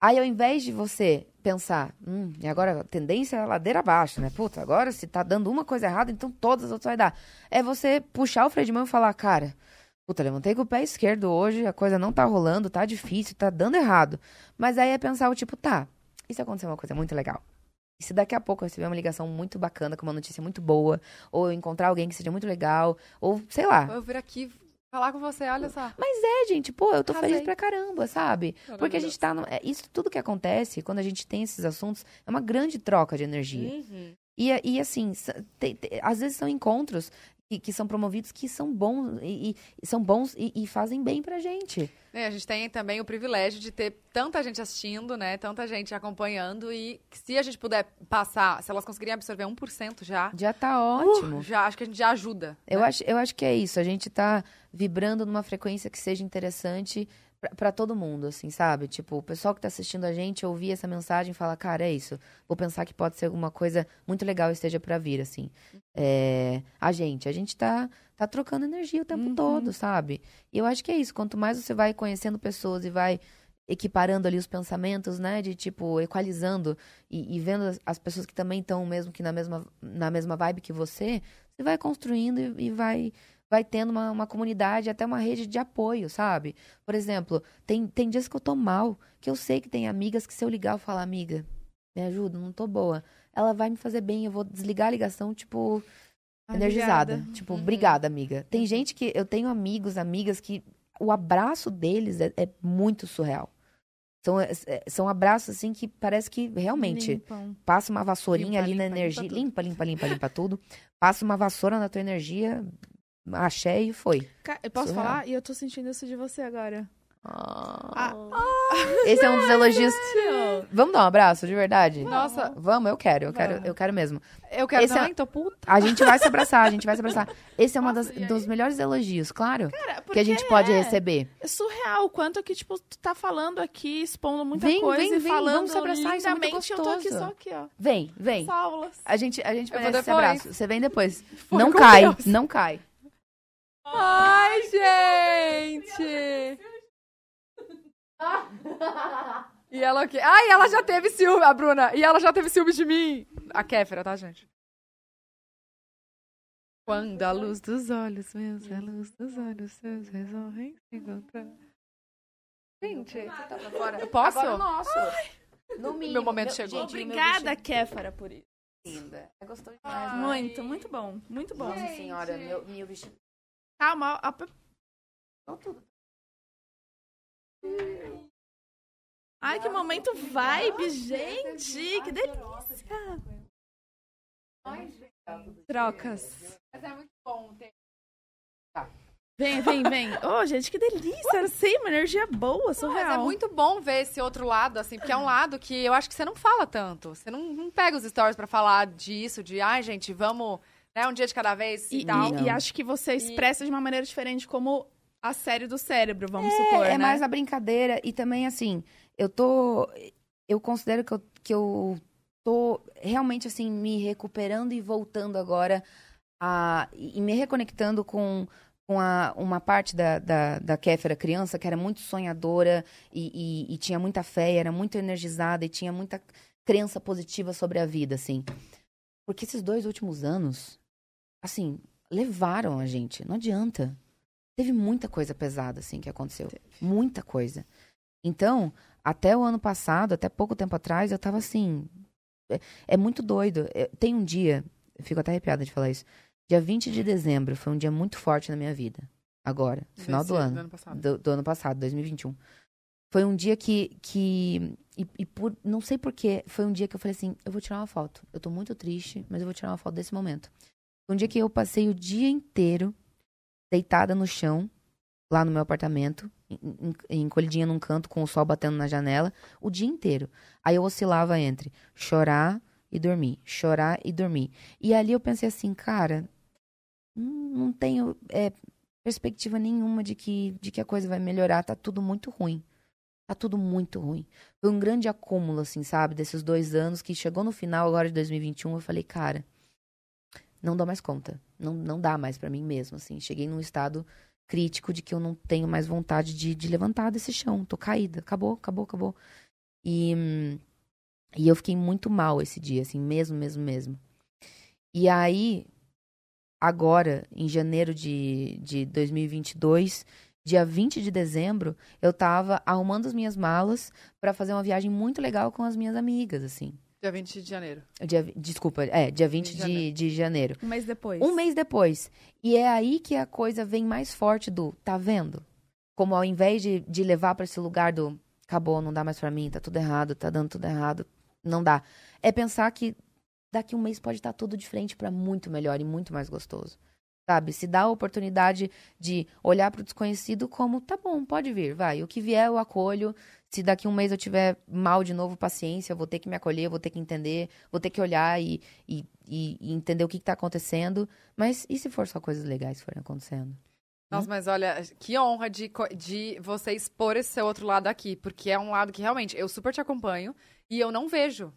Aí, ao invés de você pensar, hum, e agora a tendência é a ladeira abaixo, né? Puta, agora se tá dando uma coisa errada, então todas as outras vai dar. É você puxar o freio de mão e falar, cara, puta, levantei com o pé esquerdo hoje, a coisa não tá rolando, tá difícil, tá dando errado. Mas aí é pensar o tipo, tá, e se acontecer uma coisa muito legal? E se daqui a pouco eu receber uma ligação muito bacana, com uma notícia muito boa, ou eu encontrar alguém que seja muito legal, ou sei lá. Eu vir aqui falar com você, olha só. É, gente, pô, eu tô Arrasei. feliz pra caramba, sabe? Porque a gente tá. No, é, isso tudo que acontece, quando a gente tem esses assuntos, é uma grande troca de energia. Uhum. E, e assim, te- te- às vezes são encontros que, que são promovidos que são bons e, e- são bons e, e fazem bem pra gente. É, a gente tem também o privilégio de ter tanta gente assistindo, né? Tanta gente acompanhando e se a gente puder passar, se elas conseguirem absorver 1% já, Já tá ótimo. uh, já acho que a gente já ajuda. Eu, né? acho, eu acho que é isso. A gente tá vibrando numa frequência que seja interessante pra- pra todo mundo, assim, sabe? Tipo, o pessoal que tá assistindo a gente ouvir essa mensagem e falar, cara, é isso. Vou pensar que pode ser alguma coisa muito legal esteja pra vir, assim. É, a gente, a gente tá, tá trocando energia o tempo Uhum. todo, sabe? E eu acho que é isso. Quanto mais você vai conhecendo pessoas e vai equiparando ali os pensamentos, né? De tipo, equalizando e, e vendo as, as pessoas que também estão mesmo que na mesma, na mesma vibe que você, você vai construindo e, e vai vai tendo uma, uma comunidade, até uma rede de apoio, sabe? Por exemplo, tem, tem dias que eu tô mal, que eu sei que tem amigas que se eu ligar eu falar, amiga, me ajuda, não tô boa. Ela vai me fazer bem, eu vou desligar a ligação, tipo, energizada. Obrigada. Tipo, Uhum. obrigada, amiga. Tem gente que, eu tenho amigos, amigas que o abraço deles é, é muito surreal. São, é, são abraços, assim, que parece que realmente Limpam. passa uma vassourinha Limpa, ali na limpa, limpa energia. tudo. Limpa, limpa, limpa, limpa tudo. Passa uma vassoura na tua energia, axé e foi. Eu posso Surreal. falar? E eu tô sentindo isso de você agora. Ah. Esse é um dos elogios. Vamos dar um abraço, de verdade? Nossa, Vamos, eu quero, eu quero, eu quero mesmo. eu quero Esse é- também, tô puta. A gente vai se abraçar, a gente vai se [LAUGHS] abraçar. Esse é um dos melhores elogios, claro, Cara, que a gente pode é, receber. É surreal o quanto que, tipo, tu tá falando aqui, expondo muita Vem, coisa vem, e vem, falando vamos se abraçar, isso é muito lindamente. eu tô aqui gostoso. só aqui, ó. Vem, vem. Aulas. A gente, a gente merece esse abraço. Você vem depois. Foi não cai, Deus. não cai. Ai, gente! E ela o quê? Ai, ela já teve ciúme, a Bruna. E ela já teve ciúme de mim. A Kéfera, tá, gente? Quando a luz dos olhos meus, a luz dos olhos seus resolvem se encontrar. Gente, você tá pra fora? Eu posso? Agora o nosso. No mínimo. Meu momento chegou. Gente, Obrigada, Kéfera, por isso. é linda. É gostoso demais. Ai. né? Muito, muito bom. Muito bom. Nossa senhora, meu, meu vestido. Calma, a- a- Ai, que momento vibe, gente. Que delícia. Trocas. Mas é muito bom ter. Vem, vem, vem. [LAUGHS] Ô, gente, que delícia. Eu sei, uma energia boa, Mas surreal. é muito bom ver esse outro lado, assim, porque é um lado que eu acho que você não fala tanto. Você não, não pega os stories pra falar disso, de, ai, gente, vamos, né, um dia de cada vez e, E, tal. e- e acho que você expressa de uma maneira diferente, como a série do cérebro, vamos supor, É, né? mais a brincadeira e também assim, eu tô eu considero que eu, que eu tô realmente assim me recuperando e voltando agora a e me reconectando com com a, uma parte da, da, da Kéfera criança que era muito sonhadora e, e, e tinha muita fé, era muito energizada e tinha muita crença positiva sobre a vida, assim. Porque esses dois últimos anos, assim, levaram a gente. Não adianta. Teve muita coisa pesada, assim, que aconteceu. Muita coisa. Então, até o ano passado, até pouco tempo atrás, eu tava assim. É, é muito doido. É, tem um dia, eu fico até arrepiada de falar isso. Dia 20 de dezembro foi um dia muito forte na minha vida. Agora, final do ano ano passado. do, do ano passado, 2021. Foi um dia que. que e, e por, não sei porquê, foi um dia que eu falei assim: eu vou tirar uma foto. Eu tô muito triste, mas eu vou tirar uma foto desse momento. Um dia que eu passei o dia inteiro deitada no chão, lá no meu apartamento, encolhidinha num canto com o sol batendo na janela, o dia inteiro. Aí eu oscilava entre chorar e dormir, chorar e dormir. E ali eu pensei assim, cara, não tenho é, perspectiva nenhuma de que, de que a coisa vai melhorar, tá tudo muito ruim. Tá tudo muito ruim. Foi um grande acúmulo, assim, sabe, desses dois anos que chegou no final agora de 2021, eu falei, cara, não dou mais conta. Não, não dá mais para mim mesmo, assim. Cheguei num estado crítico de que eu não tenho mais vontade de, de levantar desse chão. Tô caída. Acabou, acabou, acabou. E, e eu fiquei muito mal esse dia, assim, mesmo, mesmo, mesmo. E aí, agora, em janeiro de, de 2022, dia 20 de dezembro, eu tava arrumando as minhas malas para fazer uma viagem muito legal com as minhas amigas, assim. Dia 20 de janeiro. Dia, desculpa, é, dia 20 De de, janeiro. de janeiro. Um mês depois. Um mês depois. E é aí que a coisa vem mais forte do, tá vendo? Como ao invés de, de levar para esse lugar do, acabou, não dá mais pra mim, tá tudo errado, tá dando tudo errado, não dá. É pensar que daqui um mês pode estar tudo de frente pra muito melhor e muito mais gostoso. Sabe? Se dá a oportunidade de olhar pro desconhecido como, tá bom, pode vir, vai. O que vier eu acolho. Se daqui um mês eu tiver mal de novo, paciência, eu vou ter que me acolher, vou ter que entender, vou ter que olhar e, e, e- entender o que, que tá acontecendo. Mas e se for só coisas legais forem acontecendo? Nossa, mas olha, que honra de, de você expor esse seu outro lado aqui, porque é um lado que realmente eu super te acompanho e eu não vejo.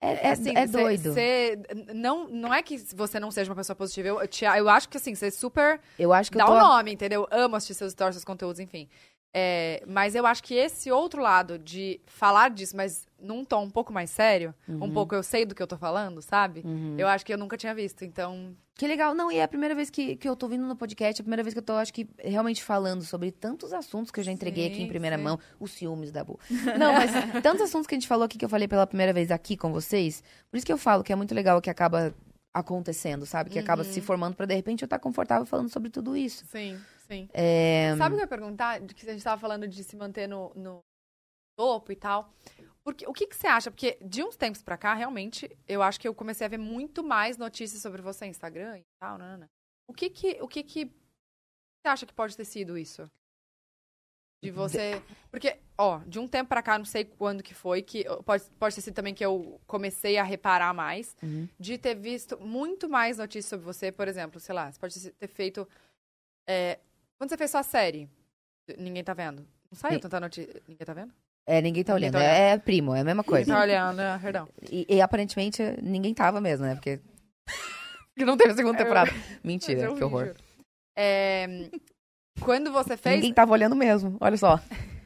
É, é, Assim, é cê- doido. cê- não, não é que você não seja uma pessoa positiva, eu, eu, te- eu acho que assim, você super Eu acho que dá o nome, entendeu? Amo assistir seus stories, seus conteúdos, enfim. É, mas eu acho que esse outro lado de falar disso, mas num tom um pouco mais sério, um pouco eu sei do que eu tô falando, sabe? Uhum. Eu acho que eu nunca tinha visto, então. Que legal. Não, e é a primeira vez que, que eu tô vindo no podcast, é a primeira vez que eu tô, acho que, realmente falando sobre tantos assuntos que eu já entreguei aqui em Sim, primeira sim. mão. Os ciúmes da Bu. [LAUGHS] Não, mas tantos assuntos que a gente falou aqui, que eu falei pela primeira vez aqui com vocês. Por isso que eu falo que é muito legal que acaba acontecendo, sabe? Que acaba Uhum. se formando pra, de repente, eu estar confortável falando sobre tudo isso. Sim, sim. É... Sabe o que eu ia perguntar? De que a gente tava falando de se manter no, no topo e tal. Porque, o que, que você acha? Porque de uns tempos pra cá, realmente, eu acho que eu comecei a ver muito mais notícias sobre você no Instagram e tal, Nana. O que que, o que que você acha que pode ter sido isso? De você... Porque, ó, de um tempo pra cá, não sei quando que foi, que pode, pode ter sido também que eu comecei a reparar mais, Uhum. de ter visto muito mais notícias sobre você, por exemplo, sei lá, você pode ter feito... é, quando você fez sua série, ninguém tá vendo. Não saiu Sim. tanta notícia. Ninguém tá vendo? É, ninguém tá Ninguém olhando. tá É, é primo, é a mesma Ninguém coisa. tá olhando, ah, perdão. E, e aparentemente ninguém tava mesmo, né? Porque. [LAUGHS] Porque não teve segunda É, eu- temporada. Mentira, eu que ri, horror. É, quando você fez. Ninguém tava olhando mesmo, olha só. [LAUGHS]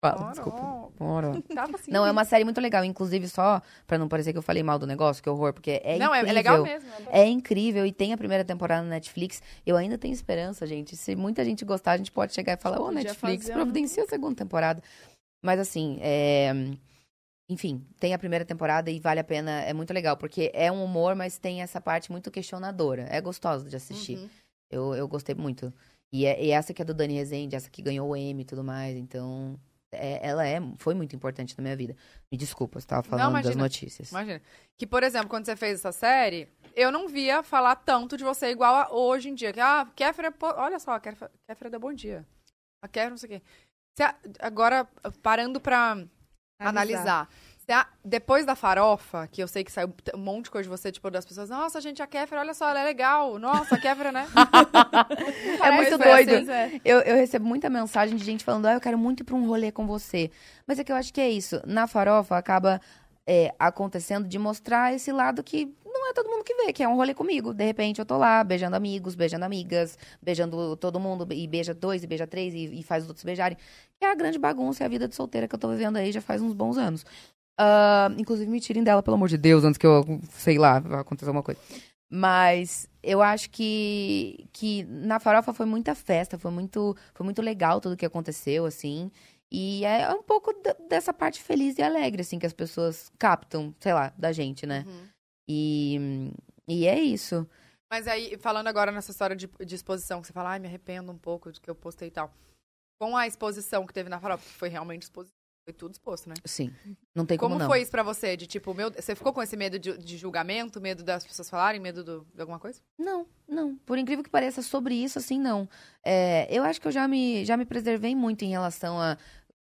Fala, Oh, desculpa. não. Assim. Não, é uma série muito legal. Inclusive, só pra não parecer que eu falei mal do negócio, que horror, porque é Não, é, incrível. é legal mesmo. é. É incrível e tem a primeira temporada na Netflix. Eu ainda tenho esperança, gente. Se muita gente gostar, a gente pode chegar e falar: Ô, Podia Netflix, fazer um- providencia a segunda temporada. Mas assim, é... enfim, tem a primeira temporada e vale a pena. É muito legal, porque é um humor, mas tem essa parte muito questionadora. É gostoso de assistir. Uhum. Eu, eu gostei muito. E, é- e essa que é do Dani Rezende, essa que ganhou o Emmy e tudo mais. Então, é- ela é, foi muito importante na minha vida. Me desculpa, você tava falando das imagina. notícias. Imagina. Que, por exemplo, quando você fez essa série, eu não via falar tanto de você igual a hoje em dia. Que, ah, Kéfera, olha só, a Kéfera, Kéfera deu bom dia. A Kéfera, não sei o quê. Você, agora, parando pra analisar. Você a- depois da farofa, que eu sei que saiu um monte de coisa de você, tipo, das pessoas, nossa, gente, a Kéfera, olha só, ela é legal. Nossa, a Kéfera, né? [LAUGHS] [LAUGHS] É muito doido. assim, é. Eu, eu recebo muita mensagem de gente falando, ah, eu quero muito ir pra um rolê com você. Mas é que eu acho que é isso. Na farofa acaba é, acontecendo de mostrar esse lado que não é todo mundo que vê, que é um rolê comigo. De repente eu tô lá, beijando amigos, beijando amigas, beijando todo mundo, e beija dois, e beija três, e, e faz os outros beijarem. Que é a grande bagunça, é a vida de solteira que eu tô vivendo aí já faz uns bons anos. Ah, inclusive, me tirem dela, pelo amor de Deus, antes que eu, sei lá, vai acontecer alguma coisa. Mas eu acho que, que na farofa foi muita festa, foi muito, foi muito legal tudo que aconteceu, assim. E é um pouco dessa parte feliz e alegre, assim, que as pessoas captam, sei lá, da gente, né? Uhum. E, e é isso. Mas aí, falando agora nessa história de, de exposição, que você fala, ai, me arrependo um pouco do que eu postei e tal. Com a exposição que teve na farofa, que foi realmente exposição, foi tudo exposto, né? Sim. Não tem como, Como não. foi isso pra você? De tipo, meu, você ficou com esse medo de, de julgamento, medo das pessoas falarem, medo do- de alguma coisa? Não, não. Por incrível que pareça, sobre isso, assim, não. É, eu acho que eu já me, já me preservei muito em relação a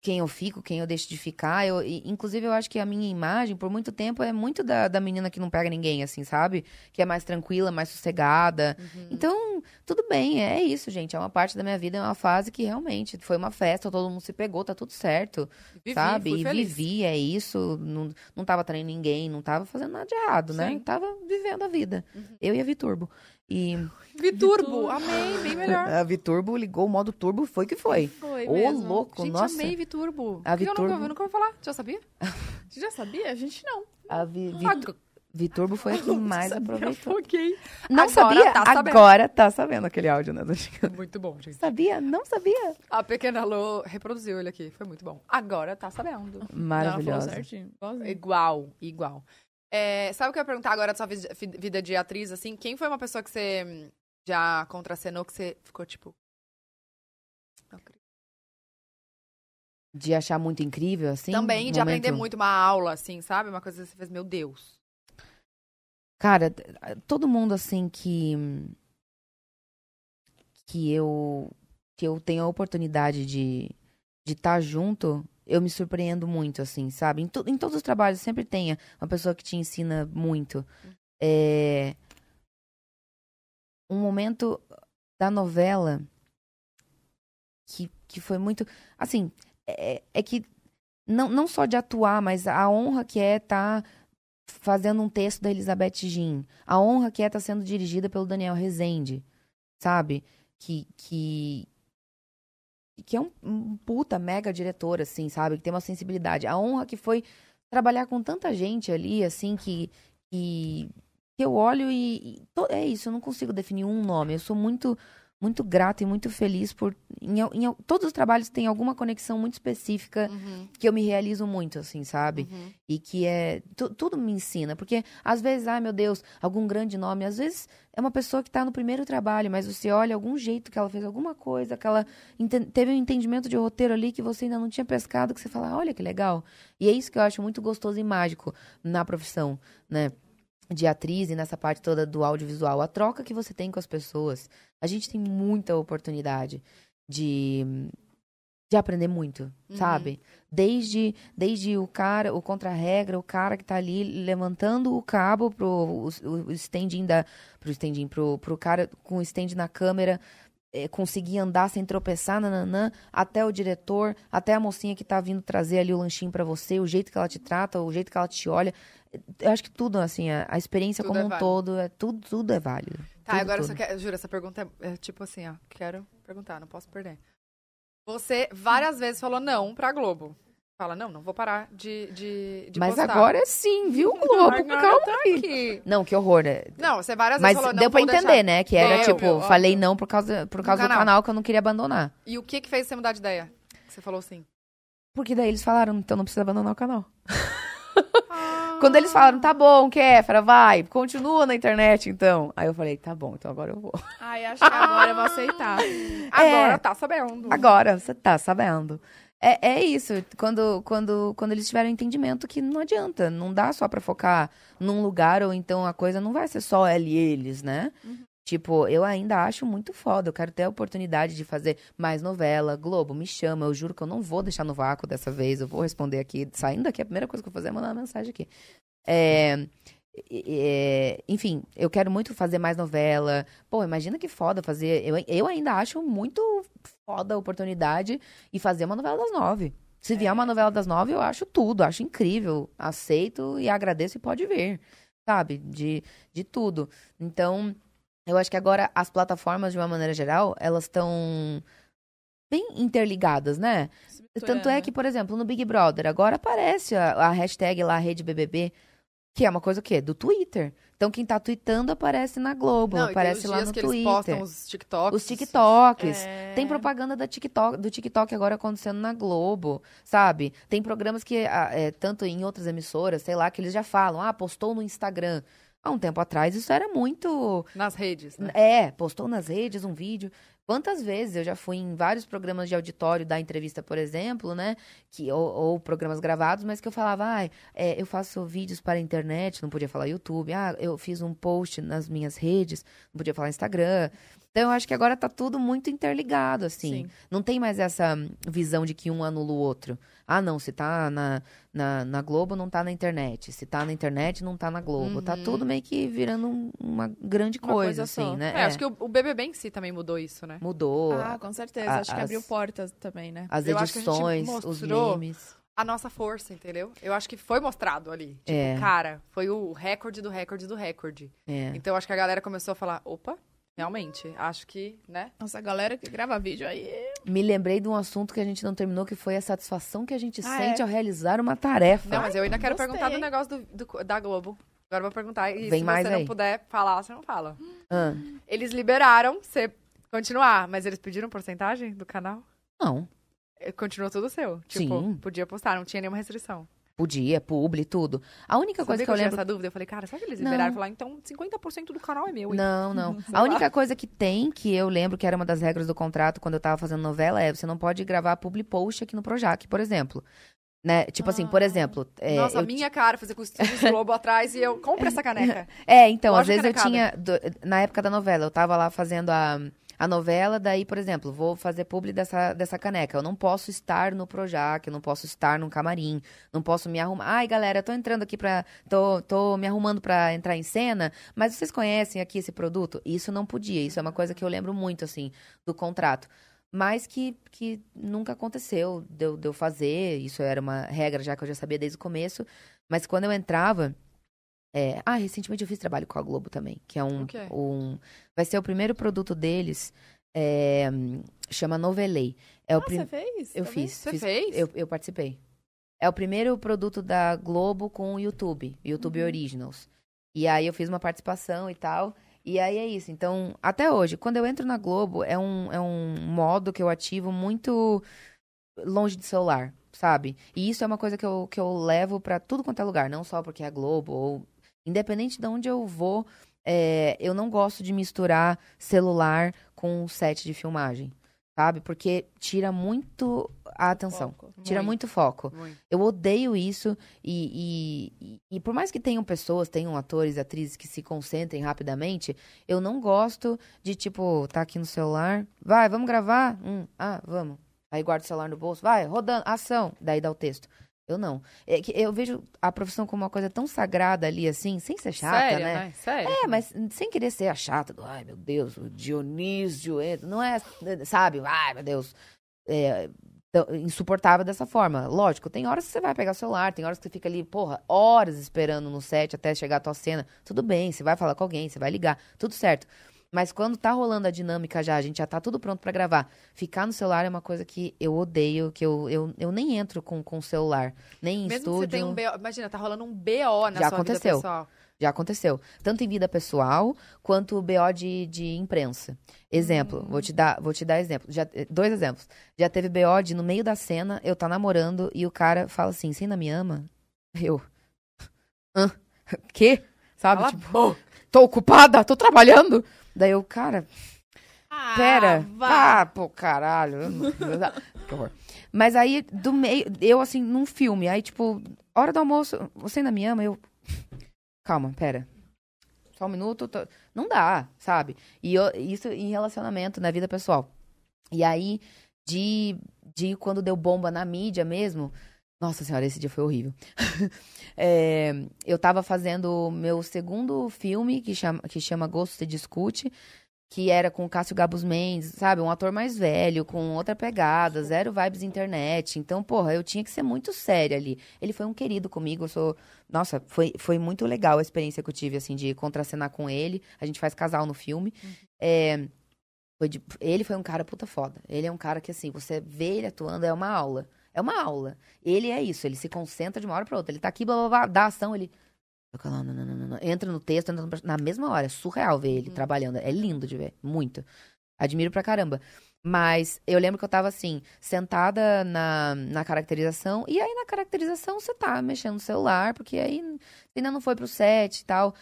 quem eu fico, quem eu deixo de ficar. Eu, inclusive, eu acho que a minha imagem, por muito tempo, é muito da, da menina que não pega ninguém, assim, sabe? Que é mais tranquila, mais sossegada. Uhum. Então, tudo bem, é isso, gente. É uma parte da minha vida, é uma fase que realmente foi uma festa, todo mundo se pegou, tá tudo certo, Vivi, sabe? E feliz. vivi, é isso. Não, não tava traindo ninguém, não tava fazendo nada de errado, né? Sim. Uhum. Tava vivendo a vida. Eu e a Viturbo. E Viturbo, amei, bem melhor. a Viturbo ligou o modo turbo, foi que foi. Foi Ô, mesmo. louco, Gente, nossa. amei Viturbo. A Eu nunca, Viturbo- eu nunca ouvi falar, já sabia? Você já sabia? A gente não. A Vi- Viturbo foi a que [LAUGHS] mais Sabia, aproveitou. Afoguei. Não Agora sabia? tá. Agora tá sabendo aquele áudio, né? Muito bom, gente. Sabia? Não sabia? A pequena Lô reproduziu ele aqui, foi muito bom. Agora tá sabendo. Igualzinho. Igual, igual. É, sabe o que eu ia perguntar agora da sua vida de atriz, assim? Quem foi uma pessoa que você já contracenou que você ficou tipo. Não acredito. De achar muito incrível, assim? Também, de momento- aprender muito, uma aula, assim, sabe? Uma coisa que você fez, meu Deus. Cara, todo mundo assim que que eu que eu tenho a oportunidade de de estar junto, eu me surpreendo muito assim, sabe? Em, em todos os trabalhos sempre tenha uma pessoa que te ensina muito. É um momento da novela que, que foi muito assim, é, é que não, não só de atuar, mas a honra que é estar fazendo um texto da Elizabeth Jean. A honra que é estar sendo dirigida pelo Daniel Rezende, sabe? Que, que, que é um, um puta mega diretor, assim, sabe? Que tem uma sensibilidade. A honra que foi trabalhar com tanta gente ali, assim, que, que, que eu olho e, e é isso, eu não consigo definir um nome. Eu sou muito muito grata e muito feliz por em, em todos os trabalhos têm alguma conexão muito específica Uhum, que eu me realizo muito, assim, sabe? uhum. E que é. tu- tudo me ensina. Porque, às vezes, ai meu Deus, algum grande nome. Às vezes é uma pessoa que tá no primeiro trabalho, mas você olha algum jeito que ela fez alguma coisa, que ela teve um entendimento de roteiro ali que você ainda não tinha pescado, que você fala, olha que legal. E é isso que eu acho muito gostoso e mágico na profissão, né? De atriz e nessa parte toda do audiovisual. A troca que você tem com as pessoas. A gente tem muita oportunidade de. De aprender muito, Uhum. sabe? Desde, desde o cara, o contra-regra, o cara que tá ali levantando o cabo pro o, o, standing da. Pro standing, pro, pro cara com o stand na câmera eh, conseguir andar sem tropeçar, nananã, até o diretor, até a mocinha que tá vindo trazer ali o lanchinho pra você, o jeito que ela te trata, o jeito que ela te olha. Eu acho que tudo, assim, a, a experiência Tudo como é um válido. todo, é, tudo, tudo é válido. Tá, Tudo, agora eu tudo. só quero. Juro, essa pergunta é, é tipo assim, ó. Quero perguntar, não posso perder. Você várias vezes falou não pra Globo. Fala, não, não vou parar de, de, de Mas postar. agora é sim, viu, [LAUGHS] Globo? Calma tá aí. Não, que horror. né? Não, você várias Mas vezes falou, não deu pra entender, deixar. né? Que era Deu, tipo, falei não por causa, por Do causa do canal. canal que eu não queria abandonar. E o que que fez você mudar de ideia? Que Você falou sim. Porque daí eles falaram, então não precisa abandonar o canal. [LAUGHS] Quando eles falaram, tá bom, Kéfera, vai, continua na internet então. Aí eu falei, tá bom, então agora eu vou. Ai, acho que agora eu vou aceitar. [LAUGHS] Agora É. tá sabendo. Agora, você tá sabendo. É, é isso, quando, quando, quando eles tiveram entendimento que não adianta, não dá só pra focar num lugar, ou então a coisa não vai ser só ela e eles, né? Tipo, eu ainda acho muito foda, eu quero ter a oportunidade de fazer mais novela, Globo, me chama, eu juro que eu não vou deixar no vácuo dessa vez, eu vou responder aqui, saindo daqui, a primeira coisa que eu vou fazer é mandar uma mensagem aqui. É, e- enfim, eu quero muito fazer mais novela. Pô, imagina que foda fazer. Eu, eu ainda acho muito foda a oportunidade e fazer uma novela das nove. Se vier uma novela das nove, eu acho tudo, acho incrível. Aceito e agradeço e pode vir. Sabe? De, de tudo. Então, eu acho que agora as plataformas, de uma maneira geral, elas estão bem interligadas, né? Tanto é que, por exemplo, no Big Brother, agora aparece a, a hashtag lá, Rede BBB, que é uma coisa o quê? Do Twitter. Então, quem tá tweetando aparece na Globo, Não, aparece lá no que Twitter. eles postam os TikToks. Os TikToks. É. Tem propaganda da TikTok, do TikTok agora acontecendo na Globo, sabe? Tem programas que, ah, é, tanto em outras emissoras, sei lá, que eles já falam, ah, postou no Instagram. Há um tempo atrás, isso era muito Nas redes, né? é, postou nas redes um vídeo. Quantas vezes eu já fui em vários programas de auditório da entrevista, por exemplo, né? Que, ou, ou programas gravados, mas que eu falava, ah, é, eu faço vídeos para a internet, não podia falar YouTube. Ah, eu fiz um post nas minhas redes, não podia falar Instagram. Então, eu acho que agora tá tudo muito interligado, assim. Sim. Não tem mais essa visão de que um anula o outro. Ah, não, se tá na, na, na Globo, não tá na internet. Se tá na internet, não tá na Globo. Tá Uhum. tudo meio que virando um- uma grande Uma coisa, coisa assim, só. né? É, acho que o, o BBB em si também mudou isso, né? Mudou. Ah, com certeza. a- Acho que as- abriu portas também, né? As eu acho que a gente edições, os mostrou- memes. A nossa força, entendeu? Eu acho que foi mostrado ali. Tipo, É. cara, foi o recorde do recorde do recorde. É. Então, acho que a galera começou a falar, opa, realmente, acho que, né? Nossa, a galera que grava vídeo aí. Me lembrei de um assunto que a gente não terminou, que foi a satisfação que a gente Ah, sente é? ao realizar uma tarefa. Não, mas eu ainda quero gostei, perguntar do negócio do, do- da Globo. Agora eu vou perguntar. E Vem se mais você aí. não puder falar, você não fala. Ah, Eles liberaram você continuar, mas eles pediram porcentagem do canal? não. Eh, Continuou tudo seu. Tipo, Sim. podia postar, não tinha nenhuma restrição. Podia, publi, tudo. A única coisa que eu tinha lembro. essa dúvida? Eu falei, cara, será que eles liberaram? Falar, então 50% do canal é meu. hein? Não, não. [LAUGHS] A única coisa que tem, que eu lembro que era uma das regras do contrato quando eu tava fazendo novela, é você não pode gravar public post aqui no Projac, por exemplo. Né? Tipo assim, por Ah. exemplo. é, Nossa, a eu minha cara fazer com os Globo atrás e eu compre [LAUGHS] essa caneca. É, então, às Lógico vezes eu que tinha. do- na época da novela, eu tava lá fazendo a, a novela, daí, por exemplo, vou fazer publi dessa, dessa caneca. Eu não posso estar no Projac, eu não posso estar num camarim, não posso me arrumar. Ai, galera, eu tô entrando aqui pra. tô, tô me arrumando pra entrar em cena, mas vocês conhecem aqui esse produto? Isso não podia. Isso é uma coisa que eu lembro muito, assim, do contrato. Mas que, que nunca aconteceu de eu, de eu fazer. Isso era uma regra já que eu já sabia desde o começo. Mas quando eu entrava. É, Ah, recentemente eu fiz trabalho com a Globo também, que é um. O quê? um vai ser o primeiro produto deles. é, chama Novelei. É o Ah, prim- você fez? Eu também? fiz. Você fiz- fez? Eu, eu participei. É o primeiro produto da Globo com o YouTube, YouTube Uhum. Originals. E aí eu fiz uma participação e tal. E aí é isso. Então, até hoje, quando eu entro na Globo, é um, é um modo que eu ativo muito longe de celular, sabe? E isso é uma coisa que eu, que eu levo pra tudo quanto é lugar, não só porque é a Globo, ou independente de onde eu vou, é, eu não gosto de misturar celular com set de filmagem, sabe? Porque tira muito a atenção. Foco. Tira muito foco. Muito. Eu odeio isso e, e, e- e por mais que tenham pessoas, tenham atores, atrizes que se concentrem rapidamente, eu não gosto de, tipo, tá aqui no celular, vai, vamos gravar? Hum, ah, vamos. Aí guarda o celular no bolso, vai, rodando, ação, daí dá o texto. Eu não. É que eu vejo a profissão como uma coisa tão sagrada ali, assim, sem ser chata, Sério, né? né? Sério. É, mas sem querer ser a chata do, ai meu Deus, o Dionísio, entra. não é, sabe, ai meu Deus, é, insuportável dessa forma. Lógico, tem horas que você vai pegar o celular, tem horas que você fica ali, porra, horas esperando no set até chegar a tua cena. Tudo bem, você vai falar com alguém, você vai ligar, tudo certo. Mas quando tá rolando a dinâmica já, a gente já tá tudo pronto pra gravar. Ficar no celular é uma coisa que eu odeio, que eu, eu, eu nem entro com o celular, nem em Mesmo que você estúdio. tenha um BO, imagina, tá rolando um BO na Já sua aconteceu. vida pessoal. Já aconteceu. Tanto em vida pessoal, quanto BO de, de imprensa. Exemplo, vou te dar, vou te dar exemplo. Já, eh, dois exemplos. Já teve BO de, no meio da cena, eu tá namorando e o cara fala assim, você ainda me ama? Eu. Hã? [LAUGHS] Quê? Sabe? Cala a tipo, tô ocupada, tô trabalhando. Daí eu, cara, Ah, Pera. vá. Ah, pô, caralho. não- [LAUGHS] que horror. Mas aí, do meio, eu assim, num filme, aí, tipo, hora do almoço, você ainda me ama? Eu. Calma, pera. Só um minuto. tô- Não dá, sabe? E eu- isso em relacionamento, na vida pessoal. E aí, de, de quando deu bomba na mídia mesmo. Nossa senhora, esse dia foi horrível. [LAUGHS] É, eu tava fazendo meu segundo filme, que chama, que chama Gosto se Discute que era com o Cássio Gabus Mendes, sabe? Um ator mais velho, com outra pegada, zero vibes internet. Então, porra, eu tinha que ser muito séria ali. Ele foi um querido comigo, eu sou... Nossa, foi, foi muito legal a experiência que eu tive, assim, de contracenar com ele. A gente faz casal no filme. É, foi de- Ele foi um cara puta foda. Ele é um cara que, assim, você vê ele atuando, é uma aula. É uma aula. Ele é isso, ele se concentra de uma hora pra outra. Ele tá aqui, blá, blá, blá, dá ação, ele... Não, não, não. Entra no texto, entra no... na mesma hora. É surreal ver ele Uhum. trabalhando. É lindo de ver. Muito. Admiro pra caramba. Mas eu lembro que eu tava assim, sentada na, na caracterização, e aí na caracterização você tá mexendo no celular, porque aí ainda não foi pro set e tal.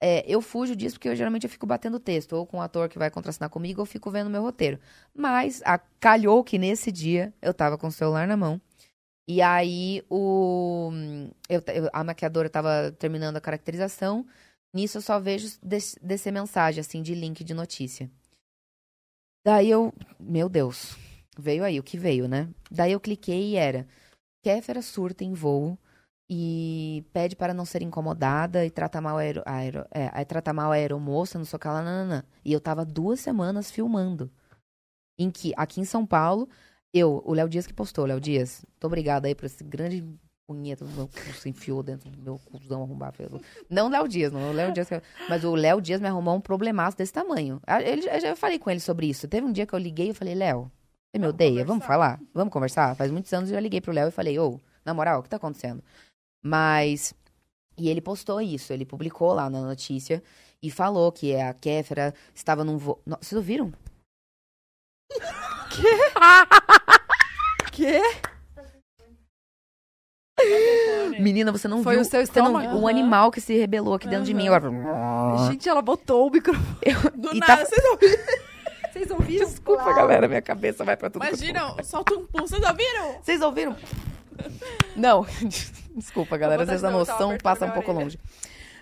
É, eu fujo disso porque eu geralmente eu fico batendo texto, ou com o ator que vai contracenar comigo, ou fico vendo meu roteiro. Mas a, calhou que nesse dia eu tava com o celular na mão. E aí o eu- a maquiadora tava terminando a caracterização. Nisso eu só vejo des- descer mensagem, assim, de link de notícia. Daí eu. Meu Deus. Veio aí o que veio, né? Daí eu cliquei e era. Kéfera surta em voo e pede para não ser incomodada e trata mal a, aero, a aero- é, trata mal a aeromoça, não sei o que lá, nananã. E eu tava duas semanas filmando. Em que, aqui em São Paulo, eu, o Léo Dias que postou, Léo Dias, muito obrigada aí por esse grande punheta do meu enfiou dentro do meu cuzão arrombado. Não o Léo Dias, não o Léo Dias, que- mas o Léo Dias me arrumou um problemaço desse tamanho. Ele, eu já falei com ele sobre isso. Teve um dia que eu liguei e falei, Léo, você me Vamos odeia? Vamos conversar." falar? Vamos conversar? Faz muitos anos eu já liguei pro Léo e falei, ô, na moral, o que tá acontecendo? Mas. E ele postou isso, ele publicou lá na notícia e falou que a Kéfera estava num voo. Vocês ouviram? [LAUGHS] Quê? Menina, você não Foi viu. o seu você não estômago? viu o Aham. animal que se rebelou aqui dentro de mim. Agora... Gente, ela botou o microfone. Do E nada, tá- vocês ouviram? Vocês ouviram? Desculpa, galera, minha cabeça vai pra tudo. quanto é Imagina, solta um pulso, vocês ouviram? Vocês ouviram? [LAUGHS] Não, [LAUGHS] desculpa, galera. Às vezes a noção passa um pouco orelha. longe.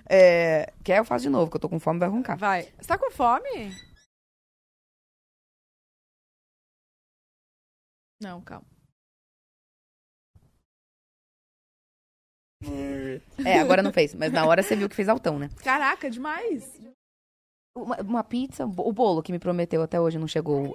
É, quer eu faço de novo, que eu tô com fome, vai roncar. Vai. Você tá com fome? Não, calma. É, agora não fez, mas na hora você viu que fez altão, né? Caraca, demais. Uma, uma pizza, o bolo que me prometeu até hoje não chegou.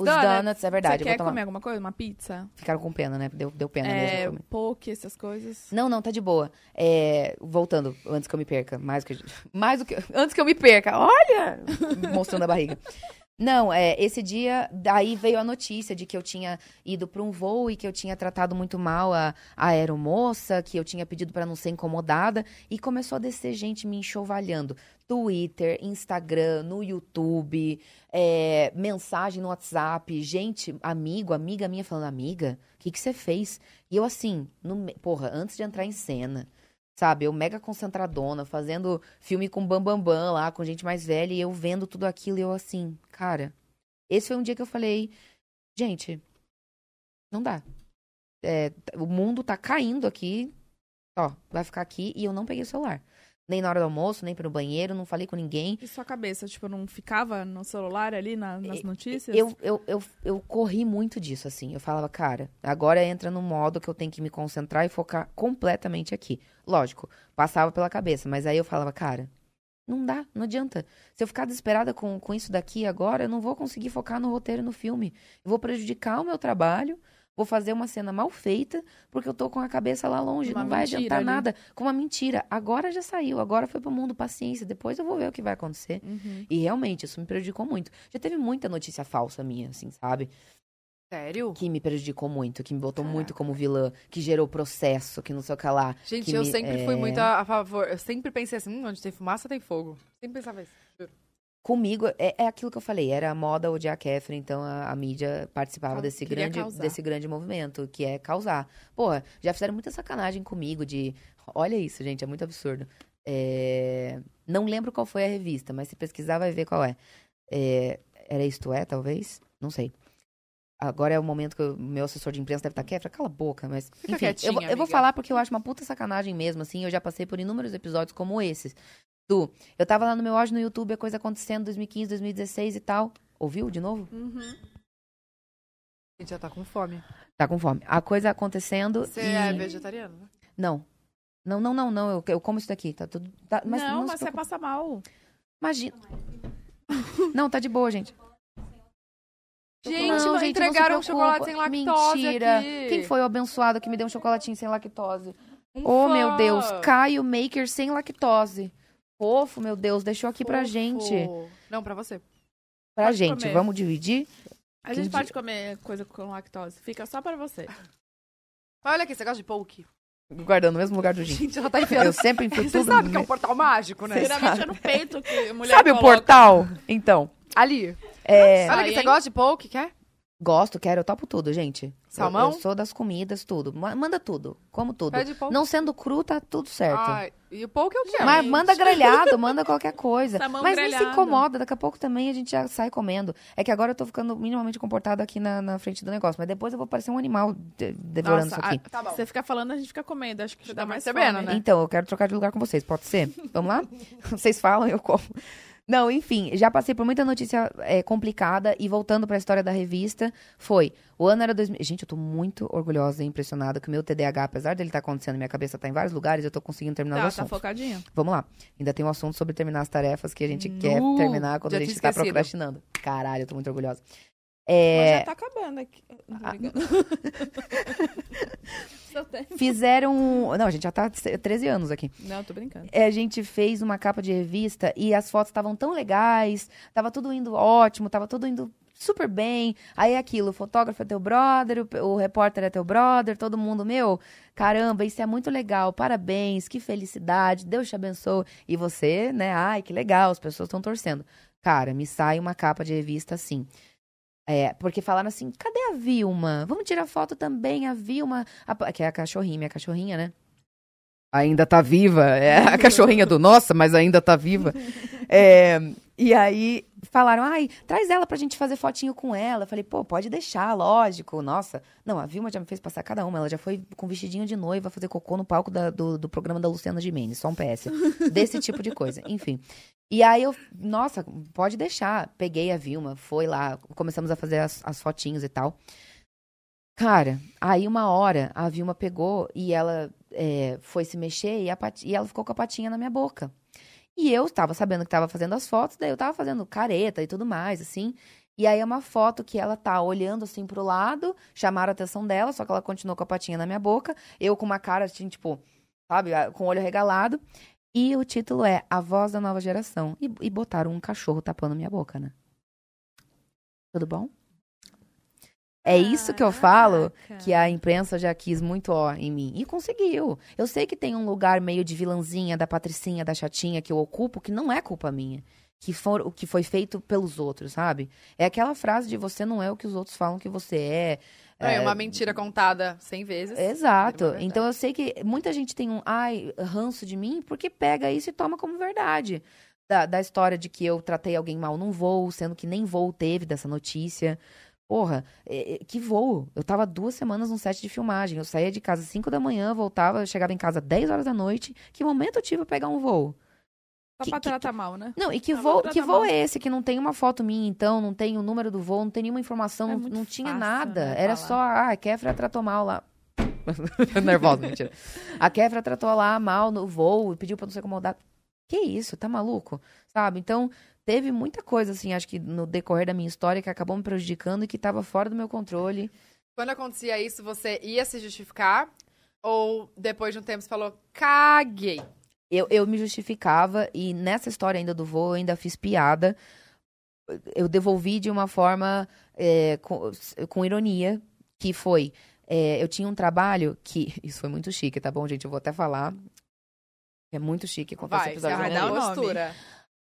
Os, donuts. donuts, é verdade. Você quer tomar. comer alguma coisa? Uma pizza? Ficaram com pena, né? Deu, deu pena É, mesmo. comer. poke, essas coisas. Não, não, tá de boa. É, voltando, antes que eu me perca, mais do que [LAUGHS] mais do que antes que eu me perca. Olha, [LAUGHS] mostrando a barriga. Não, é, esse dia, daí veio a notícia de que eu tinha ido para um voo e que eu tinha tratado muito mal a, a aeromoça, que eu tinha pedido para não ser incomodada, e começou a descer gente me enxovalhando. Twitter, Instagram, no YouTube, é, mensagem no WhatsApp, gente, amigo, amiga minha falando, amiga, o que que você fez? E eu assim, no porra, antes de entrar em cena, sabe, eu mega concentradona, fazendo filme com Bambambam Bam Bam lá, com gente mais velha, e eu vendo tudo aquilo, e eu assim, cara, esse foi um dia que eu falei, gente, não dá. É, o mundo tá caindo aqui, ó, vai ficar aqui, e eu não peguei o celular. Nem na hora do almoço, nem pro banheiro, não falei com ninguém. E sua cabeça, tipo, não ficava no celular ali na- nas notícias? Eu, eu, eu, eu corri muito disso, assim. Eu falava, cara, agora entra no modo que eu tenho que me concentrar e focar completamente aqui. Lógico, passava pela cabeça, mas aí eu falava, cara, não dá, não adianta. Se eu ficar desesperada com, com isso daqui agora, eu não vou conseguir focar no roteiro no filme. Eu vou prejudicar o meu trabalho, vou fazer uma cena mal feita, porque eu tô com a cabeça lá longe. Uma não vai adiantar ali. nada. Com uma mentira. Agora já saiu, agora foi pro mundo, paciência. Depois eu vou ver o que vai acontecer. Uhum. E realmente, isso me prejudicou muito. Já teve muita notícia falsa minha, assim, sabe? Sério? Que me prejudicou muito, que me botou muito como vilã, que gerou processo, que não sei o que lá. Gente, eu me- sempre fui é, muito a, a favor. Eu sempre pensei assim, hum, onde tem fumaça tem fogo. Sempre pensava isso. Comigo, é, é aquilo que eu falei, era a moda odiar a Catherine, então a, a mídia participava desse grande, causar. desse grande movimento, que é causar. Porra, já fizeram muita sacanagem comigo de. Olha isso, gente, é muito absurdo. É, Não lembro qual foi a revista, mas se pesquisar vai ver qual é. É, Era Isto É, talvez? Não sei. Agora é o momento que o meu assessor de imprensa deve estar quieto. Cala a boca, mas. Fica enfim, eu, eu vou falar porque eu acho uma puta sacanagem mesmo, assim. Eu já passei por inúmeros episódios como esses. Du, eu tava lá no meu auge no YouTube, a coisa acontecendo 2015, 2016 e tal. Ouviu de novo? Uhum. A gente já tá com fome. Tá com fome. A coisa acontecendo Você e... é vegetariano? né? Não. Não, não, não, não. Eu, eu como isso daqui. Tá tudo. tá- mas não, não, mas você passa mal. Imagina. Não, tá de boa, gente. Gente, não, gente, entregaram um chocolate sem lactose Mentira. aqui. Quem foi o abençoado que me deu um chocolatinho sem lactose? Um Oh, fã. meu Deus. Caio Maker sem lactose. Fofo, meu Deus. Deixou aqui pra Fofo. gente. Não, pra você. Pra Pode gente. comer. Vamos dividir? A gente Entendi. pode comer coisa com lactose. Fica só pra você. Olha aqui, você gosta de poke? Guardando no mesmo lugar do gin. Gente, ela tá enfiando. Eu sempre enfio [LAUGHS] Você sabe no que é um portal mágico, né? Geralmente é no peito que a mulher Sabe o coloca. portal? Então. Ali. É... Olha aqui, você gosta de poke, quer? Gosto, quero, eu topo tudo, gente. Eu- Salmão? Eu, sou das comidas, tudo. Ma- Manda tudo, como tudo. Pede pouco. Não sendo cru, tá tudo certo. Ai, e o pouco eu quero. Mas gente. manda grelhado, manda qualquer coisa. Salmão Mas nem se grelhado. incomoda, daqui a pouco também a gente já sai comendo. É que agora eu tô ficando minimamente comportada aqui na, na frente do negócio, mas depois eu vou parecer um animal de- devorando Nossa, isso aqui. a- Tá bom. Você fica falando, a gente fica comendo. Acho que Você dá tá mais fome. né? Então, eu quero trocar de lugar com vocês, pode ser? [LAUGHS] Vamos lá? Vocês falam, eu como. Não, enfim, já passei por muita notícia é, complicada e voltando pra história da revista, foi, o ano era 2000... Gente, eu tô muito orgulhosa e impressionada que o meu TDAH, apesar dele estar acontecendo, minha cabeça tá em vários lugares, eu tô conseguindo terminar Tá, os tá assuntos. focadinha. Vamos lá. Ainda tem um assunto sobre terminar as tarefas que a gente Nu, quer terminar quando a gente tá esquecido. procrastinando. Caralho, eu tô muito orgulhosa. Mas É, já tá acabando aqui. [LAUGHS] Não Ah. Seu tempo. fizeram... Não, a gente já tá 13 anos aqui. Não, tô brincando. É, a gente fez uma capa de revista e as fotos estavam tão legais, tava tudo indo ótimo, tava tudo indo super bem. Aí aquilo, o fotógrafo é teu brother, o, o repórter é teu brother, todo mundo, meu, caramba, isso é muito legal, parabéns, que felicidade, Deus te abençoe. E você, né, ai, que legal, as pessoas estão torcendo. Cara, me sai uma capa de revista assim. É, porque falaram assim, cadê a Vilma? Vamos tirar foto também, a Vilma, a- que é a cachorrinha, minha cachorrinha, né? ainda tá viva. É a [LAUGHS] cachorrinha do nossa, mas ainda tá viva. [LAUGHS] É, e aí falaram, ai, traz ela pra gente fazer fotinho com ela. Eu falei, pô, pode deixar, lógico. Nossa. Não, a Vilma já me fez passar cada uma. Ela já foi com vestidinho de noiva fazer cocô no palco da- do, do programa da Luciana Gimenez, só um PS. Desse tipo de coisa. [LAUGHS] Enfim. E aí eu, nossa, pode deixar. Peguei a Vilma, foi lá, começamos a fazer as, as fotinhos e tal. Cara, aí uma hora a Vilma pegou e ela é, foi se mexer e, a e ela ficou com a patinha na minha boca. E eu tava sabendo que tava fazendo as fotos, daí eu tava fazendo careta e tudo mais, assim. E aí é uma foto que ela tá olhando assim pro lado, chamaram a atenção dela, só que ela continuou com a patinha na minha boca. Eu com uma cara assim, tipo, sabe, com o olho regalado. E o título é A Voz da Nova Geração. E, e botaram um cachorro tapando minha boca, né? Tudo bom? É isso que eu falo que a imprensa já quis muito ó em mim. E conseguiu. Eu sei que tem um lugar meio de vilãzinha, da patricinha, da chatinha que eu ocupo, que não é culpa minha. Que for, o que foi feito pelos outros, sabe? É aquela frase de você não é o que os outros falam que você é. É uma mentira contada 100 vezes. Exato. Então eu sei que muita gente tem um ai, ranço de mim porque pega isso e toma como verdade. Da, da história de que eu tratei alguém mal num voo, sendo que nem voo teve dessa notícia. Porra, é- é- que voo? Eu tava duas semanas num set de filmagem. Eu saía de casa às 5 da manhã, voltava, chegava em casa às 10 horas da noite. Que momento eu tive pra pegar um voo? Só Que- pra que- tratar mal, né? Não, e que Ah, voo, que voo mal. é esse que não tem uma foto minha, então, não tem o número do voo, não tem nenhuma informação, É não, não tinha nada. né, Era falar. só, ah, a Kefra tratou mal lá. [LAUGHS] Nervosa, mentira. A Kefra tratou lá mal no voo e pediu pra não se incomodar. Que isso, tá maluco? Sabe? Então, teve muita coisa, assim, acho que no decorrer da minha história que acabou me prejudicando e que tava fora do meu controle. Quando acontecia isso, você ia se justificar? Ou depois de um tempo você falou, caguei? Eu, eu me justificava e nessa história ainda do voo eu ainda fiz piada. Eu devolvi de uma forma é, com, com ironia, que foi... é, eu tinha um trabalho que... [LAUGHS] Isso foi muito chique, tá bom, gente? Eu vou até falar. É muito chique contar esse Vai, episódio. vai dar uma nome. postura.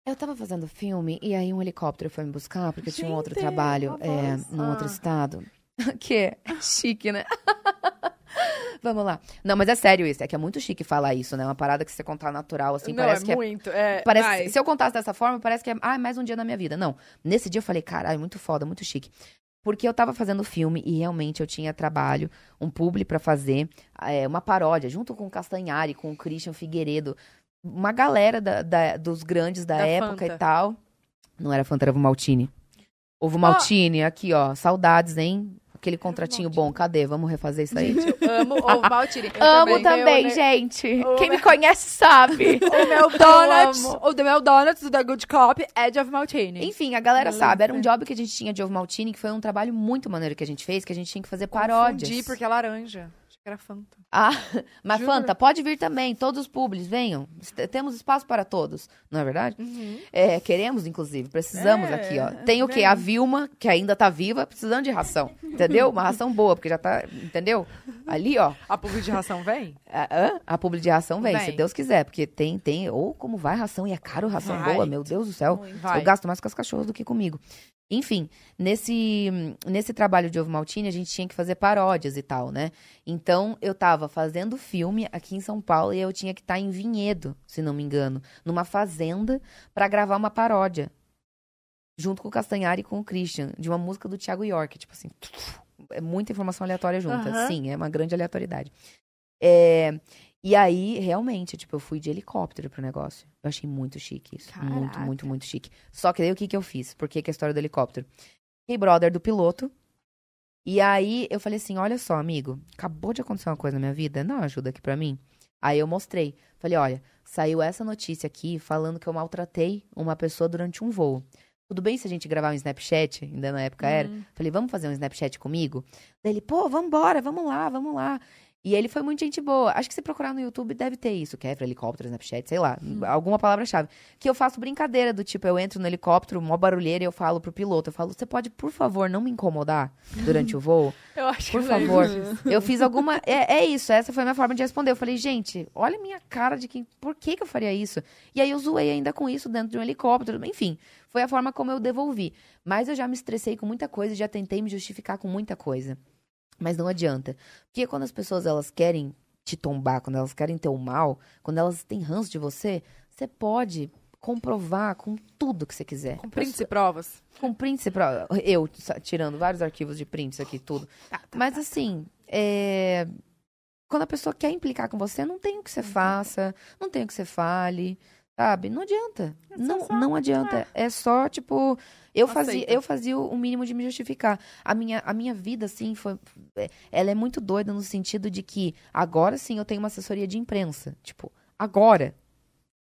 Eu tava fazendo filme e aí um helicóptero foi me buscar porque eu tinha um outro trabalho é, num outro estado. [LAUGHS] que é chique, né? [LAUGHS] Vamos lá. Não, mas é sério isso. É que é muito chique falar isso, né? Uma parada que você contar natural, assim. não, parece é que é muito. É, Parece, se eu contasse dessa forma, parece que é ah, mais um dia na minha vida. Não. Nesse dia eu falei, caralho, muito foda, muito chique. Porque eu tava fazendo filme e realmente eu tinha trabalho, um publi pra fazer, é, uma paródia, junto com o Castanhari, com o Christian Figueiredo, uma galera da- da- dos grandes da, Da época Fanta. e tal. Não era Fanta, era Ovo Maltini. Ovo Maltini, aqui, ó. Saudades, hein? Aquele contratinho bom. Cadê? Vamos refazer isso aí? Eu amo ovo [LAUGHS] maltine. Eu Amo também, Eu, gente. o Quem me meu- conhece sabe. [LAUGHS] O meu [LAUGHS] donuts, o do meu donuts, da Good Cop, é de ovo maltine. Enfim, a galera Beleza. sabe. Era um job que a gente tinha de ovo maltine, que foi um trabalho muito maneiro que a gente fez, que a gente tinha que fazer paródias. Confundi porque é laranja. Era Fanta. Ah, [LAUGHS] mas Juro. Fanta, pode vir também. Todos os públicos, venham. Temos espaço para todos. Não é verdade? Uhum. É, queremos, inclusive. Precisamos É, aqui, ó. Tem o quê? A Vilma, que ainda tá viva, precisando de ração. [LAUGHS] Entendeu? Uma ração boa, porque já tá. Entendeu? Ali, ó. A publi de ração vem? A, hã? a publi de ração vem, se Vem. Deus quiser. Porque tem, tem. Ou como vai ração e é caro ração Vai. boa, meu Deus do céu. Vai. Eu gasto mais com as cachorras do que comigo. Enfim, nesse, nesse trabalho de Ovo Maltini, a gente tinha que fazer paródias e tal, né? Então, eu tava fazendo filme aqui em São Paulo e eu tinha que estar em Vinhedo, se não me engano, numa fazenda, pra gravar uma paródia. Junto com o Castanhari e com o Christian, de uma música do Thiago York. Tipo assim, é muita informação aleatória junta. Aham. Sim, é uma grande aleatoriedade. É, e aí, realmente, tipo, eu fui de helicóptero pro negócio. Eu achei muito chique isso. Muito, Caraca. muito, muito chique. Só que daí o que que eu fiz? Por que que é a história do helicóptero? Fiquei brother do piloto. E aí eu falei assim: olha só, amigo, acabou de acontecer uma coisa na minha vida, dá uma ajuda aqui pra mim. Aí eu mostrei. Falei: olha, saiu essa notícia aqui falando que eu maltratei uma pessoa durante um voo. Tudo bem se a gente gravar um Snapchat? Ainda na época era. Falei, vamos fazer um Snapchat comigo? Daí ele, pô, vambora, vamos lá, vamos lá. E ele foi muito gente boa. Acho que se procurar no YouTube deve ter isso. Kefra, helicóptero, Snapchat, sei lá. Alguma palavra-chave. Que eu faço brincadeira do tipo, eu entro no helicóptero, mó barulheira, e eu falo pro piloto. Eu falo, você pode, por favor, não me incomodar durante o voo? [LAUGHS] Eu acho Por que eu lembro favor. Eu fiz alguma. É, é isso, essa foi a minha forma de responder. Eu falei, gente, olha a minha cara de quem. Por que, que eu faria isso? E aí eu zoei ainda com isso dentro de um helicóptero. Enfim, foi a forma como eu devolvi. Mas eu já me estressei com muita coisa e já tentei me justificar com muita coisa. Mas não adianta. Porque quando as pessoas elas querem te tombar, quando elas querem ter o mal, quando elas têm ranço de você, você pode comprovar com tudo que você quiser. Com prints e provas. Com prints, pra- eu sa- tirando vários arquivos de prints aqui, tudo. Tá, tá, Mas tá. assim, é, quando a pessoa quer implicar com você, não tem o que você faça, não tem o que você fale, sabe? Não adianta. É não, só- não adianta. É só, tipo, eu fazia, eu fazia o mínimo de me justificar. A minha, a minha vida, assim, foi. é, Ela é muito doida no sentido de que agora sim eu tenho uma assessoria de imprensa. Tipo, agora.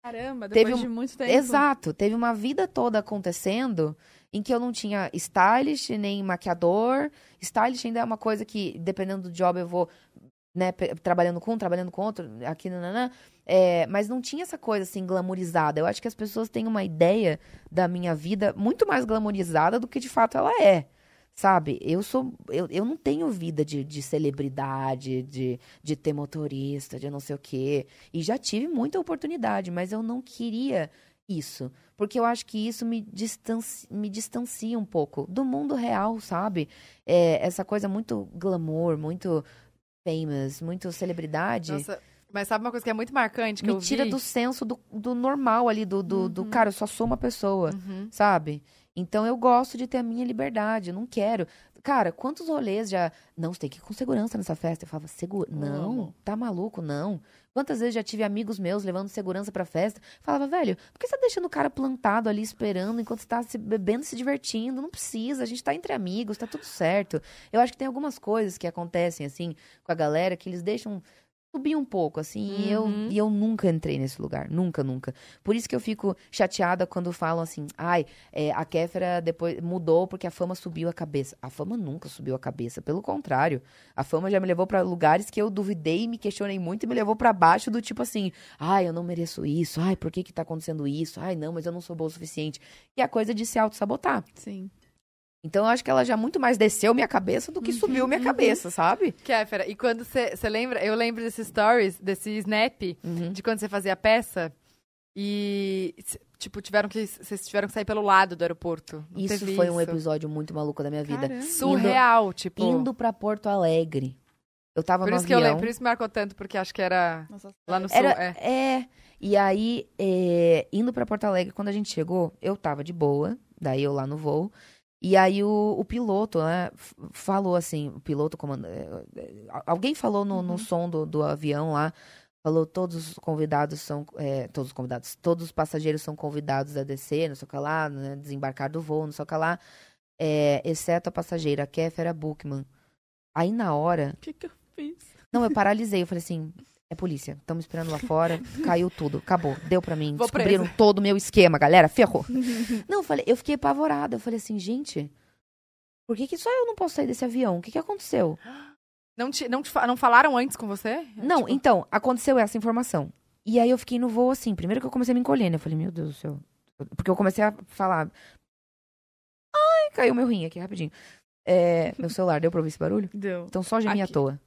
Caramba, Teve depois um- de muito tempo. Exato. Teve uma vida toda acontecendo em que eu não tinha stylist nem maquiador. Stylist ainda é uma coisa que, dependendo do job, eu vou né, trabalhando com um, trabalhando com outro, aqui, nananã. É, mas não tinha essa coisa assim glamourizada. Eu acho que as pessoas têm uma ideia da minha vida muito mais glamourizada do que de fato ela é. Sabe? Eu sou. Eu, eu não tenho vida de, de celebridade, de, de ter motorista, de não sei o quê. E já tive muita oportunidade, mas eu não queria isso. Porque eu acho que isso me, distanci, me distancia um pouco do mundo real, sabe? É, essa coisa muito glamour, muito famous, muito celebridade. Nossa, mas sabe uma coisa que é muito marcante que me eu tira vi? do senso do, do normal ali, do, do, do cara, eu só sou uma pessoa, Uhum. sabe? Então eu gosto de ter a minha liberdade, eu não quero. Cara, quantos rolês já. Não, você tem que ir com segurança nessa festa. Eu falava, segura. Não, tá maluco, não. Quantas vezes já tive amigos meus levando segurança pra festa? Falava, velho, por que você tá deixando o cara plantado ali esperando enquanto você tá se bebendo, se divertindo? Não precisa, a gente tá entre amigos, tá tudo certo. Eu acho que tem algumas coisas que acontecem, assim, com a galera que eles deixam subir um pouco, assim, e, eu, Uhum. e eu nunca entrei nesse lugar, nunca, nunca. Por isso que eu fico chateada quando falam assim, ai, é, a Kéfera depois mudou porque a fama subiu a cabeça. A fama nunca subiu a cabeça, pelo contrário. A fama já me levou pra lugares que eu duvidei, me questionei muito e me levou pra baixo do tipo assim, ai, eu não mereço isso, ai, por que que tá acontecendo isso? Ai, não, mas eu não sou boa o suficiente. E a coisa de se auto-sabotar. Sim. Então eu acho que ela já muito mais desceu minha cabeça do que subiu minha cabeça, sabe? Kéfera, e quando você você lembra, eu lembro desses stories, desse snap, Uhum. de quando você fazia a peça e, tipo, tiveram que, vocês tiveram que sair pelo lado do aeroporto. Não Isso foi um isso? episódio muito maluco da minha vida. Caramba. surreal, tipo. Indo pra Porto Alegre. Eu tava por no isso que eu avião. lembro, por isso marcou tanto, porque acho que era Nossa, lá no sul. Era, é. é. E aí, é, indo pra Porto Alegre, quando a gente chegou, eu tava de boa, daí eu lá no voo. E aí o, o piloto, né, falou assim, o piloto comanda, é, é, alguém falou no, no som do, do avião lá, falou todos os convidados são, é, todos os convidados, todos os passageiros são convidados a descer, não sei o que lá, né, desembarcar do voo, não sei o que lá, é, exceto a passageira, a Kéfera Bookman. Aí na hora, O que, que eu fiz? não, eu paralisei. Eu falei assim: é polícia. Estamos esperando lá fora. [LAUGHS] Caiu tudo. Acabou. Deu pra mim. Vou Descobriram presa. todo o meu esquema, galera. Ferrou. [LAUGHS] não, eu falei, eu fiquei apavorada. Eu falei assim, gente, por que, que só eu não posso sair desse avião? O que, que aconteceu? Não, te, não, te não falaram antes com você? Não, Tipo, então, aconteceu essa informação. E aí eu fiquei no voo assim. Primeiro que eu comecei a me encolher, né? Eu falei, meu Deus do céu. Porque eu comecei a falar. Ai, caiu meu rim aqui rapidinho. É, meu celular, deu pra ouvir esse barulho? Deu. Então só gemi à Aqui. toa.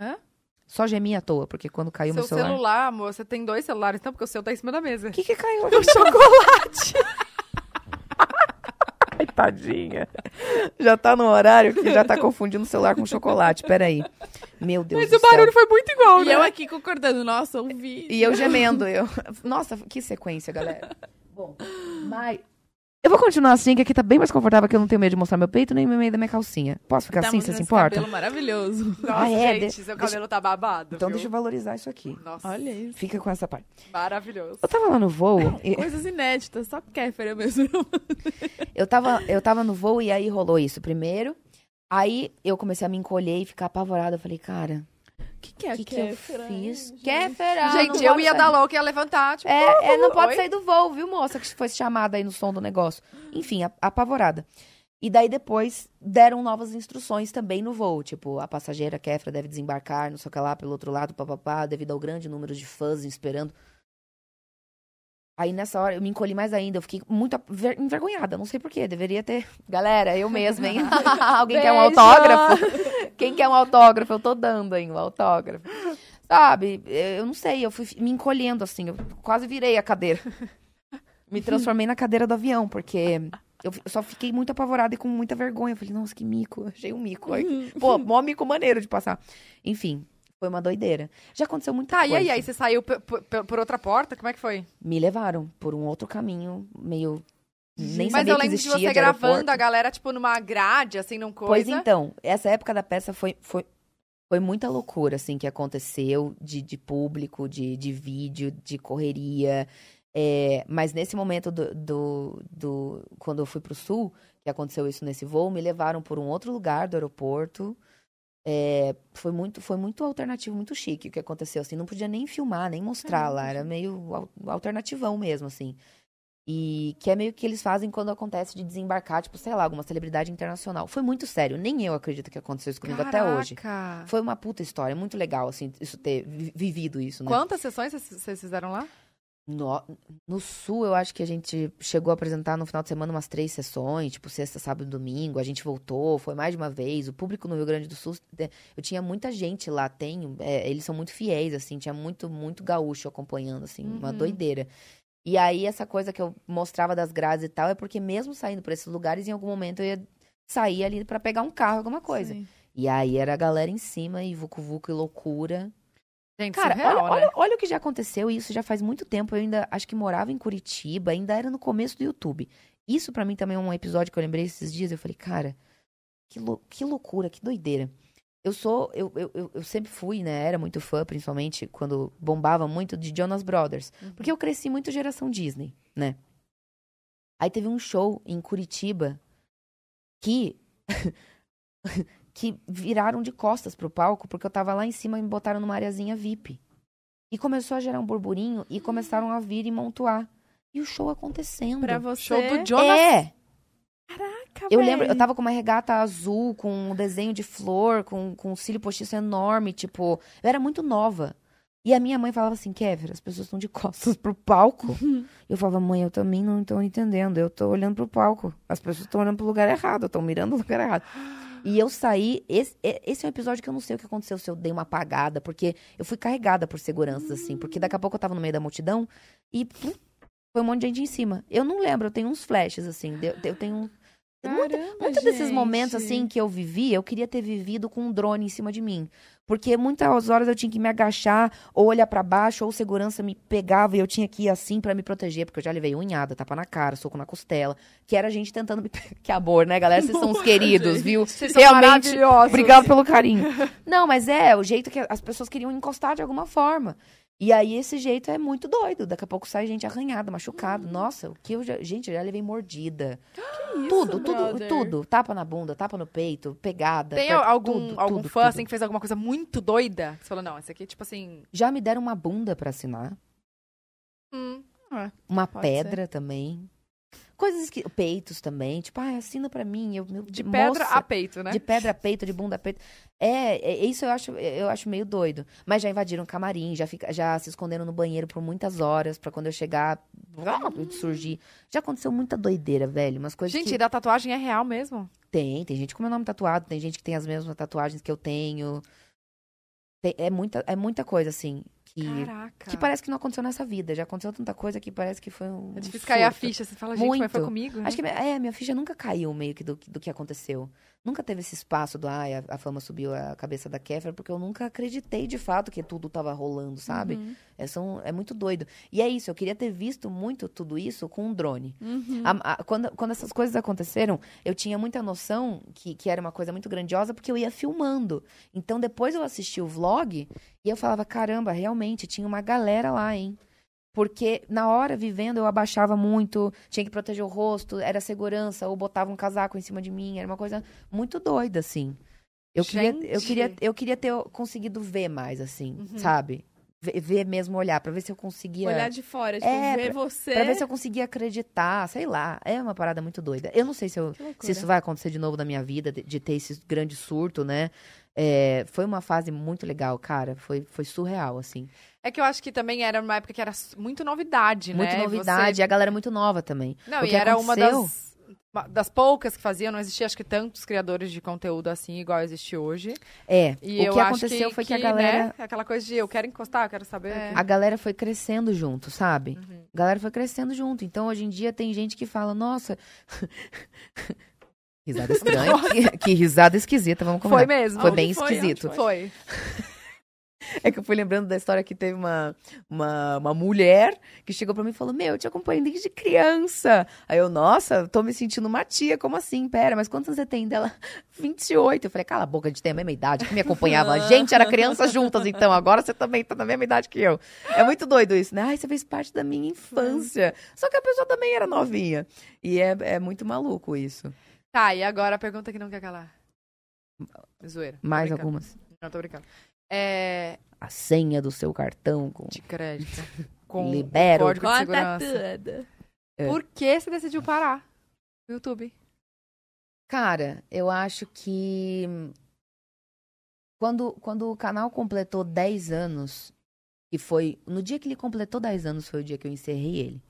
Hã? Só gemi à toa, porque quando caiu seu meu celular. celular, amor, você tem dois celulares, então, porque o seu tá em cima da mesa. O que que caiu? O chocolate! [LAUGHS] Ai, Tadinha. Já tá no horário que já tá confundindo o celular com chocolate. Peraí. Meu Deus Mas do o barulho céu. foi muito igual, E né? eu aqui concordando, nossa, ouvi. E eu gemendo. Eu... Nossa, que sequência, galera. Bom, mas... Eu vou continuar assim, que aqui tá bem mais confortável, que eu não tenho medo de mostrar meu peito nem meio da minha calcinha. Posso ficar assim, Estamos você se importa? cabelo maravilhoso. Nossa, Ah, é? gente, De- seu deixa- cabelo tá babado. Então viu? deixa eu valorizar isso aqui. Nossa, Olha isso. Fica com essa parte. maravilhoso. Eu tava lá no voo, [LAUGHS] e- Coisas inéditas, só Kéfera mesmo. [LAUGHS] eu tava, eu tava no voo e aí rolou isso primeiro. Aí eu comecei a me encolher e ficar apavorada. Eu falei, cara, que, que é o que, que eu Kéfera, fiz? hein, gente? Kéfera! gente, eu ia sair. dar louca, ia levantar, tipo... É, é, não pode Oi? sair do voo, viu, moça? Que foi chamada aí no som do negócio. Enfim, apavorada. E daí depois deram novas instruções também no voo. Tipo, a passageira Kefra deve desembarcar, não sei o que lá, pelo outro lado, papapá, devido ao grande número de fãs esperando. Aí nessa hora eu me encolhi mais ainda, eu fiquei muito ver- envergonhada, não sei porquê, deveria ter. [LAUGHS] Galera, eu mesma, hein? [LAUGHS] Alguém quer um Beijo! autógrafo? Quem quer um autógrafo? Eu tô dando, hein, o autógrafo. Sabe, eu não sei, eu fui me encolhendo assim, eu quase virei a cadeira. Me transformei na cadeira do avião, porque eu só fiquei muito apavorada e com muita vergonha. Eu falei, nossa, que mico, achei um mico. [LAUGHS] Pô, mó mico maneiro de passar. Enfim, foi uma doideira. Já aconteceu muita Tá, e coisa. aí, aí você saiu por outra porta? Como é que foi? Me levaram por um outro caminho, meio... Nem Mas eu lembro de você gravando a galera, tipo, numa grade, assim, num coisa. Pois então, essa época da peça foi, foi, foi muita loucura, assim, que aconteceu de, de público, de, de vídeo, de correria. É, mas nesse momento do, do, do- Quando eu fui pro sul, que aconteceu isso nesse voo, me levaram por um outro lugar do aeroporto. É, foi, muito, foi muito alternativo, muito chique o que aconteceu, assim. Não podia nem filmar, nem mostrar lá. Era meio al- alternativão mesmo, assim. E que é meio que eles fazem quando acontece de desembarcar, tipo, sei lá, alguma celebridade internacional. Foi muito sério. Nem eu acredito que aconteceu isso comigo até hoje. Caraca. Foi uma puta história. Muito legal, assim, isso ter vi- vivido isso, né? Quantas sessões vocês fizeram lá? No, no Sul, eu acho que a gente chegou a apresentar no final de semana umas três sessões, tipo, sexta, sábado e domingo. A gente voltou, foi mais de uma vez. O público no Rio Grande do Sul, é, eu tinha muita gente lá, tem, é, eles são muito fiéis, assim, tinha muito, muito gaúcho acompanhando, assim, uma Uhum. doideira. E aí, essa coisa que eu mostrava das grades e tal, é porque mesmo saindo por esses lugares, em algum momento eu ia sair ali pra pegar um carro, alguma coisa. Sim. E aí era a galera em cima, e vucu-vucu e loucura. Gente, Cara, surreal, olha, né? olha, olha o que já aconteceu, e isso já faz muito tempo. Eu ainda acho que morava em Curitiba, ainda era no começo do YouTube. Isso pra mim também é um episódio que eu lembrei esses dias. Eu falei, cara, que, lou- que loucura, que doideira. Eu sou, eu, eu, eu, eu sempre fui, né? Era muito fã, principalmente quando bombava muito de Jonas Brothers. Porque eu cresci muito geração Disney, né? Aí teve um show em Curitiba que. [LAUGHS] que viraram de costas pro palco, porque eu tava lá em cima e me botaram numa areazinha VIP. E começou a gerar um burburinho e começaram a vir e montuar. E o show acontecendo. Pra você. Show do Jonas. É! Caraca, Eu lembro, eu tava com uma regata azul, com um desenho de flor, com, com um cílio postiço enorme, tipo, eu era muito nova. E a minha mãe falava assim, Kéver, as pessoas estão de costas pro palco. [LAUGHS] eu falava, mãe, eu também não tô entendendo, eu tô olhando pro palco. As pessoas estão olhando pro lugar errado, estão mirando o lugar errado. E eu saí, esse, é- esse é um episódio que eu não sei o que aconteceu, se eu dei uma apagada, porque eu fui carregada por seguranças, assim, porque daqui a pouco eu tava no meio da multidão e plum, foi um monte de gente em cima. Eu não lembro, eu tenho uns flashes, assim, de- eu tenho um Caramba, Muitos desses momentos, assim, que eu vivi, eu queria ter vivido com um drone em cima de mim. Porque muitas horas eu tinha que me agachar, ou olhar pra baixo, ou o segurança me pegava e eu tinha que ir assim pra me proteger, porque eu já levei unhada, tapa na cara, soco na costela, que era a gente tentando me... [LAUGHS] que amor, né, galera? Vocês são os queridos, viu? Vocês são maravilhosos. Obrigado pelo carinho. Não, mas é o jeito que as pessoas queriam encostar de alguma forma. E aí esse jeito é muito doido. Daqui a pouco sai gente arranhada, machucado. Nossa, o que eu já... Gente, eu já levei mordida. tudo, tudo, brother? tudo. Tapa na bunda, tapa no peito, pegada. Tem per- algum, tudo, algum tudo, fã, tudo. assim, que fez alguma coisa muito doida? Você falou, não, esse aqui, tipo assim... Já me deram uma bunda pra assinar. hum, Uma Pode pedra também. Coisas que... Peitos também. Tipo, ah, assina pra mim. Eu, meu, de pedra moça, a peito, né? De pedra a peito, de bunda a peito. É, é, isso eu acho, eu acho meio doido. Mas já invadiram camarim, já, fica, já se esconderam no banheiro por muitas horas, pra quando eu chegar, eu surgir. Já aconteceu muita doideira, velho. Umas coisas Gente, que... da tatuagem é real mesmo? Tem, tem gente com meu nome tatuado, tem gente que tem as mesmas tatuagens que eu tenho. Tem- é, muita, é muita coisa, assim, que, Caraca. que parece que não aconteceu nessa vida. Já aconteceu tanta coisa que parece que foi um. É difícil cair a surto. ficha. Você fala, gente, mas foi Muito. comigo? né? Acho que é, minha ficha nunca caiu meio que do, do que aconteceu. Nunca teve esse espaço do ai, a, a fama subiu a cabeça da Kéfera, porque eu nunca acreditei de fato que tudo tava rolando, sabe? Uhum. É, são, é muito doido. E é isso, eu queria ter visto muito tudo isso com um drone. Uhum. A- a- quando, quando essas coisas aconteceram, eu tinha muita noção que, que era uma coisa muito grandiosa, porque eu ia filmando. Então, depois eu assisti o vlog e eu falava, caramba, realmente, tinha uma galera lá, hein? Porque na hora, vivendo, eu abaixava muito, tinha que proteger o rosto, era segurança, ou botava um casaco em cima de mim, era uma coisa muito doida, assim. Eu, queria, eu, queria, eu queria ter conseguido ver mais, assim, Uhum. sabe? Ver, ver mesmo, olhar, pra ver se eu conseguia... Olhar de fora, tipo, É, ver você. Pra ver se eu conseguia acreditar, sei lá. É uma parada muito doida. Eu não sei se, eu, se isso vai acontecer de novo na minha vida, de, de ter esse grande surto, né? É, foi uma fase muito legal, cara. Foi, foi surreal, assim. É que eu acho que também era uma época que era muito novidade, né? novidade. E a galera muito nova também. Você... Não, O e que era uma aconteceu- das, uma das poucas que faziam. Não existia, acho que, tantos criadores de conteúdo assim, igual existe hoje. É. E o que aconteceu que, foi que, a galera. Né, aquela coisa de eu quero encostar, eu quero saber. É. que- A galera foi crescendo junto, sabe? Uhum. A galera foi crescendo junto. Então, hoje em dia, tem gente que fala, nossa. [LAUGHS] risada estranha. [LAUGHS] que, que risada esquisita, vamos combinar. Foi mesmo. Foi Onde bem foi? esquisito. Onde Foi. [LAUGHS] [LAUGHS] É que eu fui lembrando da história que teve uma, uma, uma mulher que chegou pra mim e falou: Meu, eu te acompanho desde criança. Aí eu, nossa, tô me sentindo uma tia, como assim? Pera, mas quantos anos você tem dela? [LAUGHS] 28. Eu falei: Cala a boca, a gente tem a mesma idade, que me acompanhava. A [LAUGHS] gente era criança juntas, então agora você também tá na mesma idade que eu. É muito doido isso, né? Ai, você fez parte da minha infância. Só que a pessoa também era novinha. E é, é muito maluco isso. Tá, e agora a pergunta que não quer calar. Zoeira. Mais algumas. Não, tô brincando. É. A senha do seu cartão com. De crédito. [LAUGHS] Com Libera o código de segurança. tudo. É. Por que você decidiu parar no YouTube? Cara, eu acho que quando, quando o canal completou 10 anos, e foi no dia que ele completou 10 anos foi o dia que eu encerrei ele.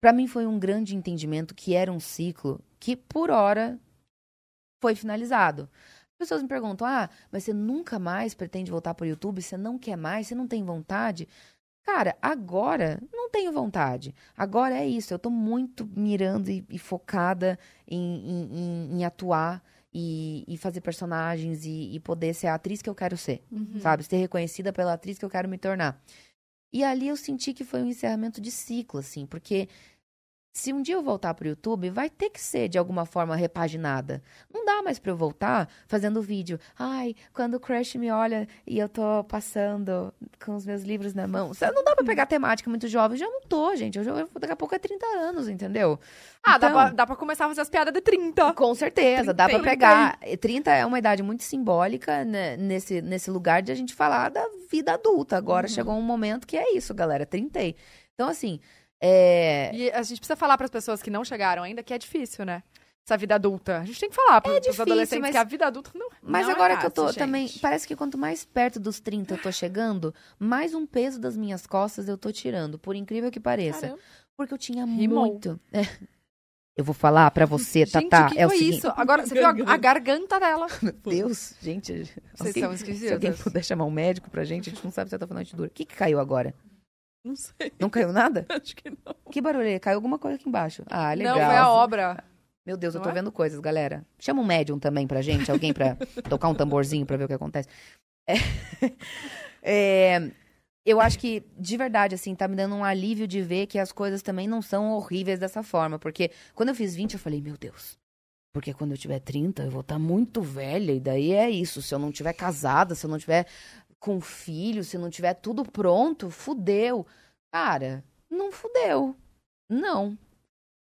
Pra mim foi um grande entendimento que era um ciclo que por hora foi finalizado. As pessoas me perguntam: "Ah, mas você nunca mais pretende voltar pro YouTube? Você não quer mais? Você não tem vontade?" Cara, agora não tenho vontade. Agora é isso. Eu tô muito mirando e, e focada em, em- em- em atuar e, e fazer personagens e, e poder ser a atriz que eu quero ser, Uhum. sabe? Ser reconhecida pela atriz que eu quero me tornar. E ali eu senti que foi um encerramento de ciclo, assim, porque se um dia eu voltar pro YouTube, vai ter que ser de alguma forma repaginada. Não dá mais pra eu voltar fazendo vídeo. Ai, quando o crush me olha e eu tô passando com os meus livros na mão. Não dá pra pegar temática muito jovem. Já não tô, gente. Eu já, eu- daqui a pouco é 30 anos, entendeu? Ah, dá, Então- pra, dá pra começar a fazer as piadas de 30. Com certeza, dá pra Trinta e- pegar. 30 é uma idade muito simbólica né, nesse, nesse lugar de a gente falar da vida adulta. Agora chegou um momento que é isso, galera. 30. Então, assim, é. E a gente precisa falar pras pessoas que não chegaram ainda que é difícil, né? Essa vida adulta. A gente tem que falar pros, pros difícil, adolescentes mas- que a vida adulta não Mas Não é agora que eu tô fácil, também. gente. Parece que quanto mais perto dos 30 eu tô chegando, mais um peso das minhas costas eu tô tirando. Por incrível que pareça. Caramba. Porque eu tinha Rimou. muito. É. Eu vou falar pra você, Gente, Tatá. que é o foi seguinte. isso? Agora, você viu a, a garganta dela. Meu Deus, gente. Vocês alguém- são Se alguém puder chamar um médico pra gente, a gente não sabe se eu tô falando de dura. O que, que caiu agora? Não sei, Não caiu nada? [LAUGHS] acho que não. Que barulho é? Caiu alguma coisa aqui embaixo. Ah, legal. Não, foi a obra. Meu Deus, eu Não tô é? vendo coisas, galera. Chama um médium também pra gente, alguém pra [LAUGHS] tocar um tamborzinho pra ver o que acontece. É, [LAUGHS] É, eu acho que, de verdade, assim, tá me dando um alívio de ver que as coisas também não são horríveis dessa forma. Porque quando eu fiz 20, eu falei, meu Deus. Porque quando eu tiver 30, eu vou estar muito velha. E daí é isso. Se eu não tiver casada, se eu não tiver com filho, se não tiver tudo pronto, fudeu. Cara, não fudeu. Não.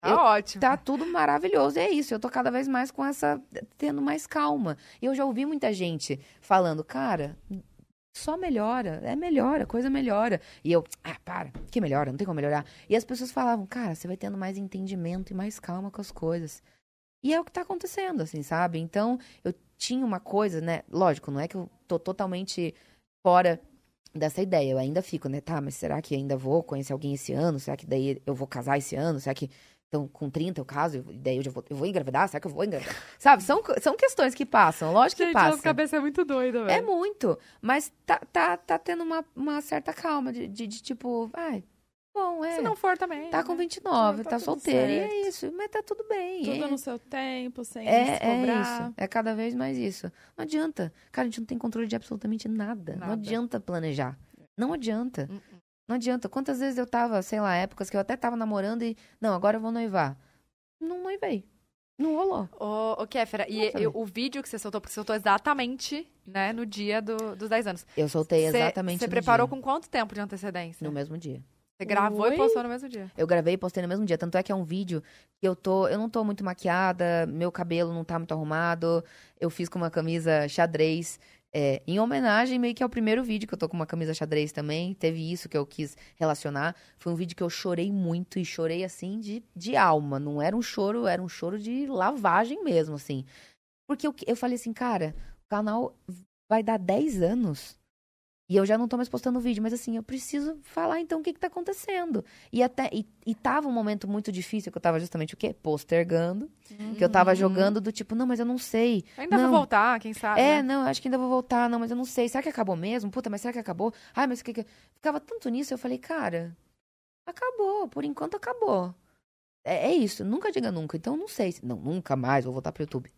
Tá Eu- ótimo. Tá tudo maravilhoso. É isso. Eu tô cada vez mais com essa. tendo mais calma. E eu já ouvi muita gente falando, cara, só melhora. É melhora, a coisa melhora. E eu, ah, para, que melhora? Não tem como melhorar. E as pessoas falavam, cara, você vai tendo mais entendimento e mais calma com as coisas. E é o que tá acontecendo, assim, sabe? Então, eu tinha uma coisa, né? Lógico, não é que eu tô totalmente fora dessa ideia. Eu ainda fico, né? Tá, mas será que ainda vou conhecer alguém esse ano? Será que daí eu vou casar esse ano? Será que Então, com 30 eu caso, eu- daí eu, já vou, eu vou engravidar? Será que eu vou engravidar? [LAUGHS] Sabe, são, são questões que passam, lógico que Gente, passam. nossa cabeça é muito doida, É velho. muito. Mas tá, tá, tá tendo uma, uma certa calma de, de, de tipo, ai, bom, é. Se não for também. Tá com né? 29, Tá tá, tudo solteira, e certo. é isso. Mas tá tudo bem. Tudo é, no seu tempo, sem é, se é cobrar. isso. É cada vez mais isso. Não adianta. Cara, a gente não tem controle de absolutamente nada. Não Nada. adianta planejar. Não adianta. Uh-uh. Não adianta. Quantas vezes eu tava, sei lá, épocas que eu até tava namorando e. Não, agora eu vou noivar. Não noivei. Não rolou. Ô, ô Kéfera, e Nossa, e o vídeo que você soltou, porque você soltou exatamente, né, no dia do- dos 10 anos. Eu soltei exatamente Você preparou dia. com quanto tempo de antecedência? No mesmo dia. Você gravou e Oi? postou no mesmo dia. Eu gravei e postei no mesmo dia. Tanto é que é um vídeo que eu tô. Eu não tô muito maquiada, meu cabelo não tá muito arrumado. Eu fiz com uma camisa xadrez. é, em homenagem, meio que ao primeiro vídeo que eu tô com uma camisa xadrez também. Teve isso que eu quis relacionar. Foi um vídeo que eu chorei muito e chorei assim de, de alma. Não era um choro, era um choro de lavagem mesmo, assim. Porque eu, eu falei assim, cara, o canal vai dar 10 anos. E eu já não tô mais postando vídeo, mas assim, eu preciso falar então o que que tá acontecendo. E até e, e tava um momento muito difícil que eu tava justamente o quê? Postergando, que eu tava Uhum. jogando do tipo, não, mas eu não sei. Ainda Não. vou voltar, quem sabe. É, né? não, acho que ainda vou voltar, não, mas eu não sei. Será que acabou mesmo? Puta, mas será que acabou? Ai, mas o que que ficava tanto nisso, eu falei, cara, acabou, por enquanto acabou. É, é isso, nunca diga nunca. Então não sei, se- não, nunca mais vou voltar pro YouTube.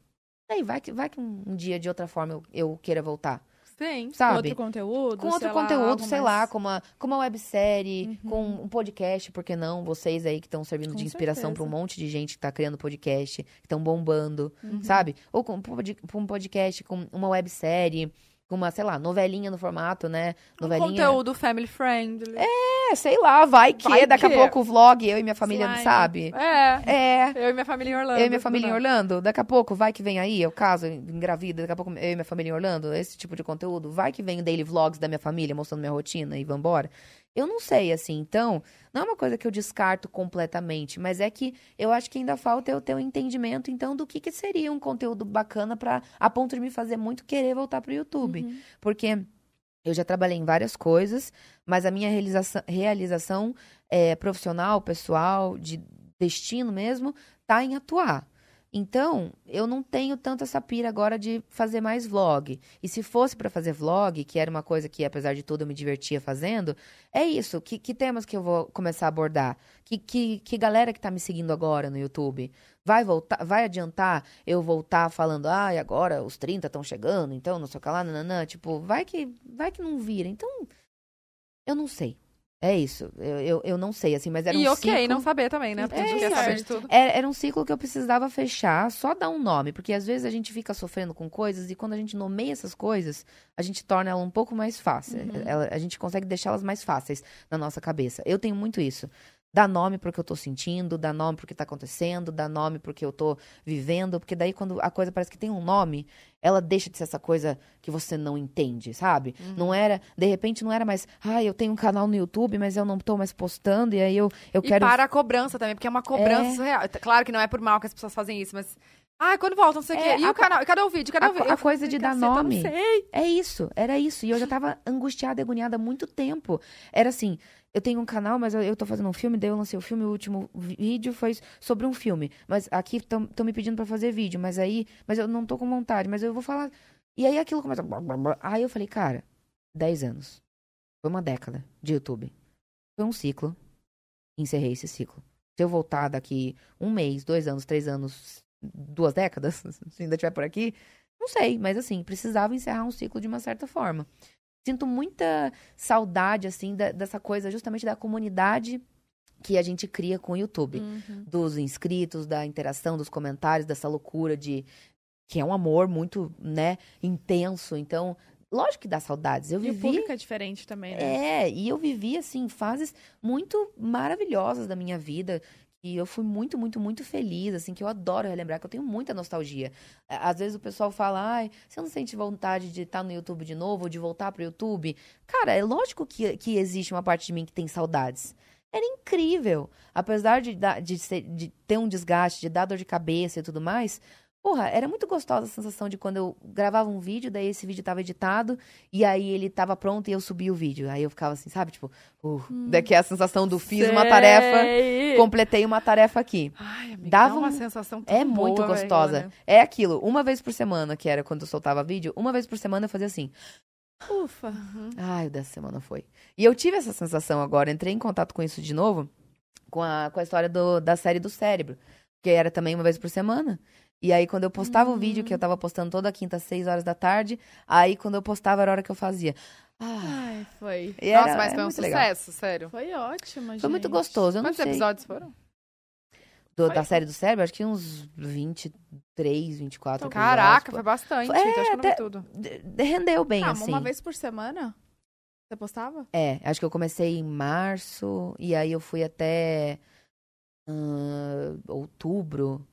Aí vai que vai que um, um dia de outra forma eu, eu queira voltar. Com Sabe? outro conteúdo, Com outro sei lá, conteúdo, algo sei mais- lá, com uma, com uma websérie, Uhum. com um podcast, por que não? Vocês aí que estão servindo Com de inspiração para um monte de gente que tá criando podcast, que estão bombando, Uhum. sabe? Ou com com um podcast, com uma websérie, com uma, sei lá, novelinha no formato, né? Um Novelinha. conteúdo family friendly. É, sei lá, vai que Vai daqui que. a pouco o vlog, eu e minha família, Slime. sabe? É. É. Eu e minha família em Orlando. Eu e minha família em nada. Orlando, daqui a pouco vai que vem aí, eu caso, engravida, daqui a pouco eu e minha família em Orlando, esse tipo de conteúdo, vai que vem daily vlogs da minha família, mostrando minha rotina e vambora. Eu não sei, assim, então, não é uma coisa que eu descarto completamente, mas é que eu acho que ainda falta eu ter um entendimento, então, do que, que seria um conteúdo bacana pra, a ponto de me fazer muito querer voltar pro YouTube. Uhum. Porque eu já trabalhei em várias coisas, mas a minha realização, realização é, profissional, pessoal, de destino mesmo, tá em atuar. Então, eu não tenho tanto essa pira agora de fazer mais vlog. E se fosse pra fazer vlog, que era uma coisa que, apesar de tudo, eu me divertia fazendo, é isso. Que, que temas que eu vou começar a abordar? Que, que, que galera que tá me seguindo agora no YouTube? Vai voltar, vai adiantar eu voltar falando, ai, agora os 30 estão chegando, então não sei o que lá, nananã. Tipo, vai que, vai que não vira. Então, eu não sei. É isso. Eu, eu, eu não sei, assim, mas era E um ok, ciclo... não saber também, né? Porque a gente É, quer saber de tudo. Era, era um ciclo que eu precisava fechar, só dar um nome, porque às vezes a gente fica sofrendo com coisas e quando a gente nomeia essas coisas, a gente torna ela um pouco mais fácil. Ela- a gente consegue deixá-las mais fáceis na nossa cabeça. Eu tenho muito isso. Dar nome pro que eu tô sentindo, dar nome pro que tá acontecendo, dar nome pro que eu tô vivendo, porque daí quando a coisa parece que tem um nome, ela deixa de ser essa coisa que você não entende, sabe? Não era, de repente não era mais, ah, eu tenho um canal no YouTube, mas eu não tô mais postando, e aí eu, eu E quero para a cobrança também, porque é uma cobrança É. surreal. Claro que não é por mal que as pessoas fazem isso, mas. Ah, quando volta, não sei o É, quê. E a o canal? Cadê o vídeo? Cadê a o vídeo? a Eu coisa falei, de dar "Caceta, nome." Não sei. É isso, era isso. E eu já tava angustiada e agoniada há muito tempo. Era assim, eu tenho um canal, mas eu, tô fazendo um filme, daí eu lancei o filme, o último vídeo foi sobre um filme. Mas aqui estão me pedindo pra fazer vídeo, mas aí, mas eu não tô com vontade, mas eu vou falar. E aí aquilo começa. Aí eu falei, cara, 10 anos. Foi uma década de YouTube. Foi um ciclo. Encerrei esse ciclo. Se eu voltar daqui um mês, dois anos, três anos, duas décadas, [LAUGHS] se ainda estiver por aqui, não sei, mas assim, precisava encerrar um ciclo de uma certa forma. Sinto muita saudade, assim, da- dessa coisa justamente da comunidade que a gente cria com o YouTube. Uhum. Dos inscritos, da interação, dos comentários, dessa loucura de. Que é um amor muito, né, intenso. Então, lógico que dá saudades. Eu E o público é diferente também, né? É, e eu vivi, assim, fases muito maravilhosas da minha vida. E eu fui muito, muito, muito feliz, assim, que eu adoro relembrar, que eu tenho muita nostalgia. Á- Às vezes o pessoal fala, ai, você não sente vontade de estar no YouTube de novo, ou de voltar pro YouTube? Cara, é lógico que, que existe uma parte de mim que tem saudades. Era incrível. Apesar de, de, ser- de ter um desgaste, de dar dor de cabeça e tudo mais, Porra, era muito gostosa a sensação de quando eu gravava um vídeo, daí esse vídeo tava editado, e aí ele tava pronto e eu subia o vídeo. Aí eu ficava assim, sabe? Tipo, uh, daqui é a sensação do fiz uma tarefa, Sei. completei uma tarefa aqui. Ai, amiga, Dava dá uma um- sensação tão É muito boa, velho, gostosa. olha. É aquilo, uma vez por semana, que era quando eu soltava vídeo, uma vez por semana eu fazia assim. Ufa. Ai, o dessa semana foi. E eu tive essa sensação agora, entrei em contato com isso de novo, com a, com a história do- da série do cérebro. Que era também uma vez por semana. E aí, quando eu postava o vídeo, que eu tava postando toda quinta, às seis horas da tarde, aí quando eu postava era a hora que eu fazia. Ah, Ai, foi. e Nossa, era- mas foi um muito legal. sucesso, sério. Foi ótimo, gente. Foi muito gostoso, eu não Quantos sei. episódios foram? Do- da série do cérebro, acho que uns 23, 24 episódios. Caraca, pô. foi bastante. É, então acho que eu não vi até- tudo. Rendeu bem, Ah, assim. uma vez por semana? Você postava? É, acho que eu comecei em março e aí eu fui até ah, outubro.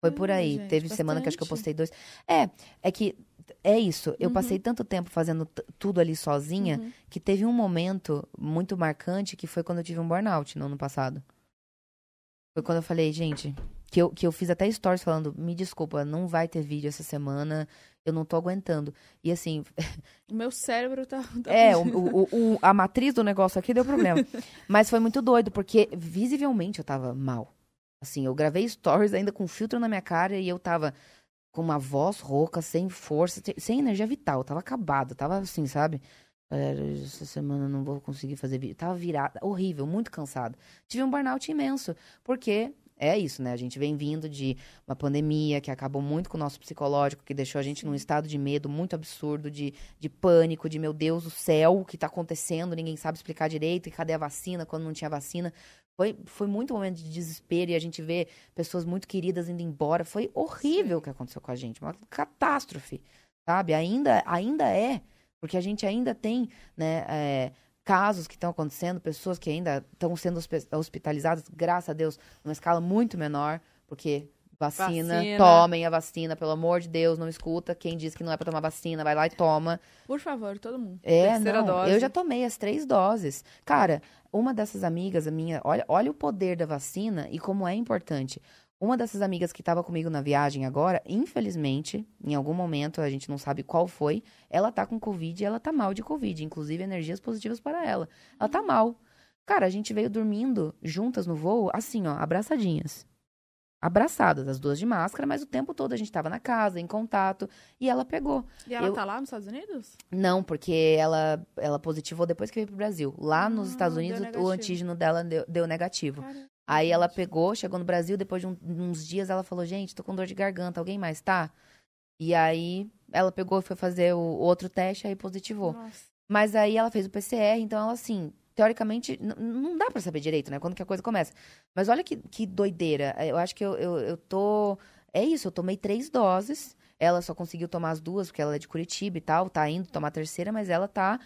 Foi por Hum, aí. gente, Teve semana que acho que eu bastante. postei dois. É, é que é isso. Eu Uhum. passei tanto tempo fazendo tudo ali sozinha Uhum. que teve um momento muito marcante que foi quando eu tive um burnout no ano passado. Foi quando eu falei, gente, que eu, que eu fiz até stories falando, me desculpa, não vai ter vídeo essa semana, eu não tô aguentando. E assim, O meu cérebro tá. [LAUGHS] tá é, o, o- o- a matriz do negócio aqui deu problema. [LAUGHS] Mas foi muito doido, porque visivelmente eu tava mal. Assim, eu gravei stories ainda com filtro na minha cara e eu tava com uma voz rouca, sem força, sem energia vital. Tava acabado, tava assim, sabe? Galera, essa semana eu não vou conseguir fazer vídeo. Tava virada, horrível, muito cansada. Tive um burnout imenso, porque é isso, né? A gente vem vindo de uma pandemia que acabou muito com o nosso psicológico, que deixou a gente num estado de medo muito absurdo, de, de pânico, de meu Deus do céu, o que tá acontecendo, ninguém sabe explicar direito, e cadê a vacina quando não tinha vacina. Foi, foi muito um momento de desespero e a gente vê pessoas muito queridas indo embora. Foi horrível o que aconteceu com a gente, uma catástrofe, sabe? Ainda, ainda é, porque a gente ainda tem, né, é, casos que estão acontecendo, pessoas que ainda estão sendo hospitalizadas, graças a Deus, numa escala muito menor, porque vacina, Vacina. tomem a vacina, pelo amor de Deus, não escuta quem diz que não é pra tomar vacina, vai lá e toma. Por favor, todo mundo. É, Terceira não, dose. eu já tomei as três doses. Cara, uma dessas amigas, a minha, olha, olha o poder da vacina e como é importante. Uma dessas amigas que estava comigo na viagem agora, infelizmente, em algum momento, a gente não sabe qual foi, ela tá com Covid e ela tá mal de Covid, inclusive energias positivas para ela. Ela tá mal. Cara, a gente veio dormindo juntas no voo, assim, ó, abraçadinhas. Abraçadas, as duas de máscara, mas o tempo todo a gente tava na casa, em contato, e ela pegou. E ela Eu- tá lá nos Estados Unidos? Não, porque ela, ela positivou depois que veio pro Brasil. Lá nos Ah, Estados deu Unidos, o antígeno dela deu, deu negativo. Cara, Aí ela pegou, chegou no Brasil, depois de um- uns dias ela falou, gente, tô com dor de garganta, alguém mais tá? E aí ela pegou e foi fazer o outro teste, aí positivou. Nossa. Mas aí ela fez o PCR, então ela, assim, teoricamente, não dá pra saber direito, né? Quando que a coisa começa. Mas olha que, que doideira. Eu acho que eu, eu, eu tô. É isso, eu tomei três doses. Ela só conseguiu tomar as duas, porque ela é de Curitiba e tal, tá indo tomar a terceira, mas ela tá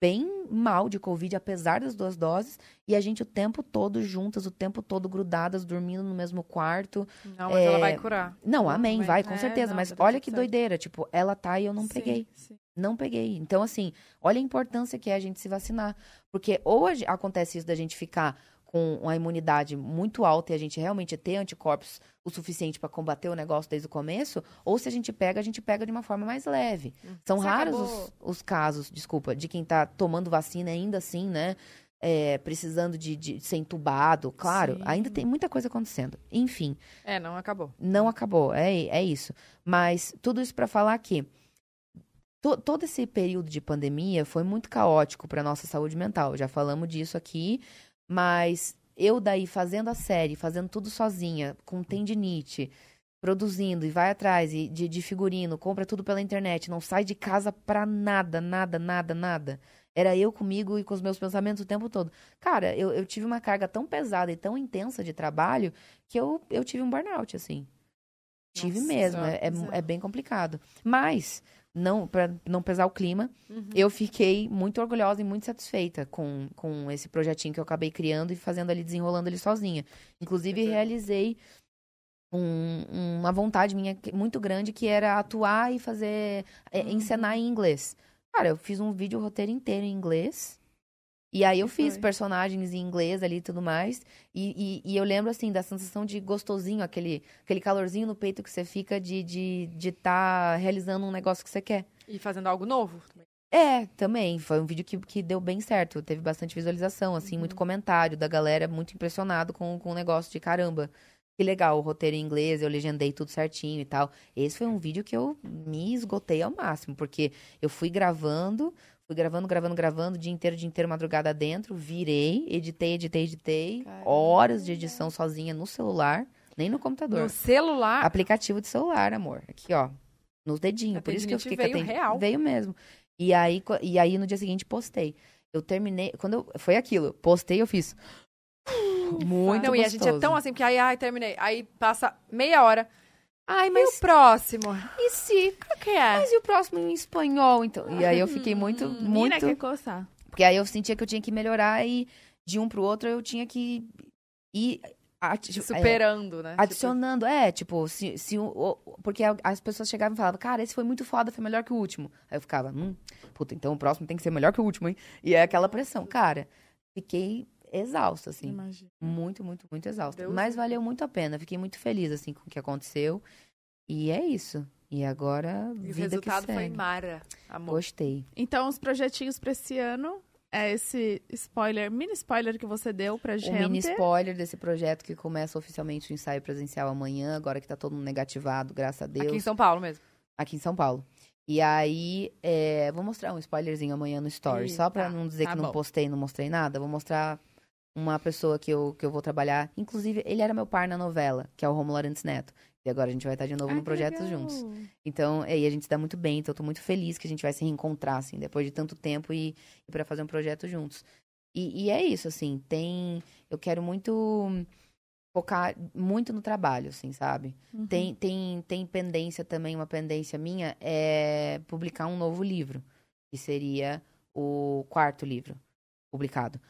bem mal de Covid, apesar das duas doses. E a gente o tempo todo juntas, o tempo todo grudadas, dormindo no mesmo quarto. Não, mas ela É, vai curar. Não, amém, Vai- vai, com é, certeza. não, mas olha que certo. doideira. Tipo, ela tá e eu não Sim, peguei. sim. Não peguei. Então, assim, olha a importância que é a gente se vacinar. Porque ge- acontece isso da gente ficar com uma imunidade muito alta e a gente realmente ter anticorpos o suficiente para combater o negócio desde o começo, ou se a gente pega, a gente pega de uma forma mais leve. São Você raros acabou- os, os casos, desculpa, de quem tá tomando vacina ainda assim, né? é, precisando de, de ser entubado. Claro, Sim. ainda tem muita coisa acontecendo. Enfim, É, não acabou. não acabou, é, é isso. Mas tudo isso para falar que to- todo esse período de pandemia foi muito caótico para nossa saúde mental. Já falamos disso aqui, mas eu daí fazendo a série, fazendo tudo sozinha, com tendinite, produzindo e vai atrás e de, de figurino, compra tudo pela internet, não sai de casa pra nada, nada, nada, nada. Era eu comigo e com os meus pensamentos o tempo todo. Cara, eu, eu tive uma carga tão pesada e tão intensa de trabalho que eu, eu tive um burnout, assim. Tive Nossa, mesmo, é, é, exato. é bem complicado. Mas, não para não pesar o clima, Uhum. eu fiquei muito orgulhosa e muito satisfeita com, com esse projetinho que eu acabei criando e fazendo ali, desenrolando ele sozinha. Inclusive, Super. realizei um- uma vontade minha muito grande que era atuar e fazer, é, encenar em inglês. Cara, eu fiz um vídeo roteiro inteiro em inglês. E aí eu fiz foi? personagens em inglês ali e tudo mais. E, e, e eu lembro, assim, da sensação de gostosinho, aquele, aquele calorzinho no peito que você fica de estar de, de tá realizando um negócio que você quer. E fazendo algo novo. É, também. Foi um vídeo que, que deu bem certo. Teve bastante visualização, assim, muito comentário da galera muito impressionado com, com o negócio de caramba. Que legal, o roteiro em inglês, eu legendei tudo certinho e tal. Esse foi um vídeo que eu me esgotei ao máximo, porque eu fui gravando, fui gravando, gravando, gravando, dia inteiro, dia inteiro, madrugada dentro, virei, editei, editei, editei. Caramba. Horas de edição sozinha no celular, nem no computador. No celular. Aplicativo de celular, amor. Aqui, ó. Nos dedinhos. A Por isso que eu fiquei veio ten- real. Veio mesmo. E aí, e aí, no dia seguinte, postei. Eu terminei. Quando eu, foi aquilo. Postei, eu fiz. Muito não, e a gente é gostoso. tão assim, porque aí, ai, terminei. Aí passa meia hora. Ai, E mas o próximo? e se? Qual que é? Mas e o próximo em espanhol, então? E aí eu fiquei muito, muito. quer coçar. Porque aí eu sentia que eu tinha que melhorar e de um pro outro eu tinha que ir. ati- é, Superando, né? Adicionando, é, tipo, se, se o- porque as pessoas chegavam e falavam, cara, esse foi muito foda, foi melhor que o último. Aí eu ficava, hum, puta, então o próximo tem que ser melhor que o último, hein? E é aquela pressão. Cara, fiquei exausta, assim. Imagina. Muito, muito, muito exausta. Deus Mas valeu muito a pena. Fiquei muito feliz, assim, com o que aconteceu. E é isso. E agora, e o vida que resultado segue. foi Mara, amor. Gostei. Então, os projetinhos pra esse ano é esse spoiler, mini spoiler que você deu pra gente. O mini spoiler desse projeto que começa oficialmente o ensaio presencial amanhã, agora que tá todo mundo negativado, graças a Deus. Aqui em São Paulo mesmo. aqui em São Paulo. E aí, é, vou mostrar um spoilerzinho amanhã no Story. Só pra tá, não dizer tá que não bom. postei, não mostrei nada. Vou mostrar uma pessoa que eu, que eu vou trabalhar. Inclusive, ele era meu par na novela, que é o Romulo Arantes Neto. E agora a gente vai estar de novo Ai, no projeto legal. juntos. Então, aí a gente se dá muito bem. Então, eu tô muito feliz que a gente vai se reencontrar, assim, depois de tanto tempo e, e para fazer um projeto juntos. E, e é isso, assim, tem... Eu quero muito focar muito no trabalho, assim, sabe? Uhum. Tem, tem, tem pendência também, uma pendência minha, é publicar um novo livro, que seria o quarto livro publicado.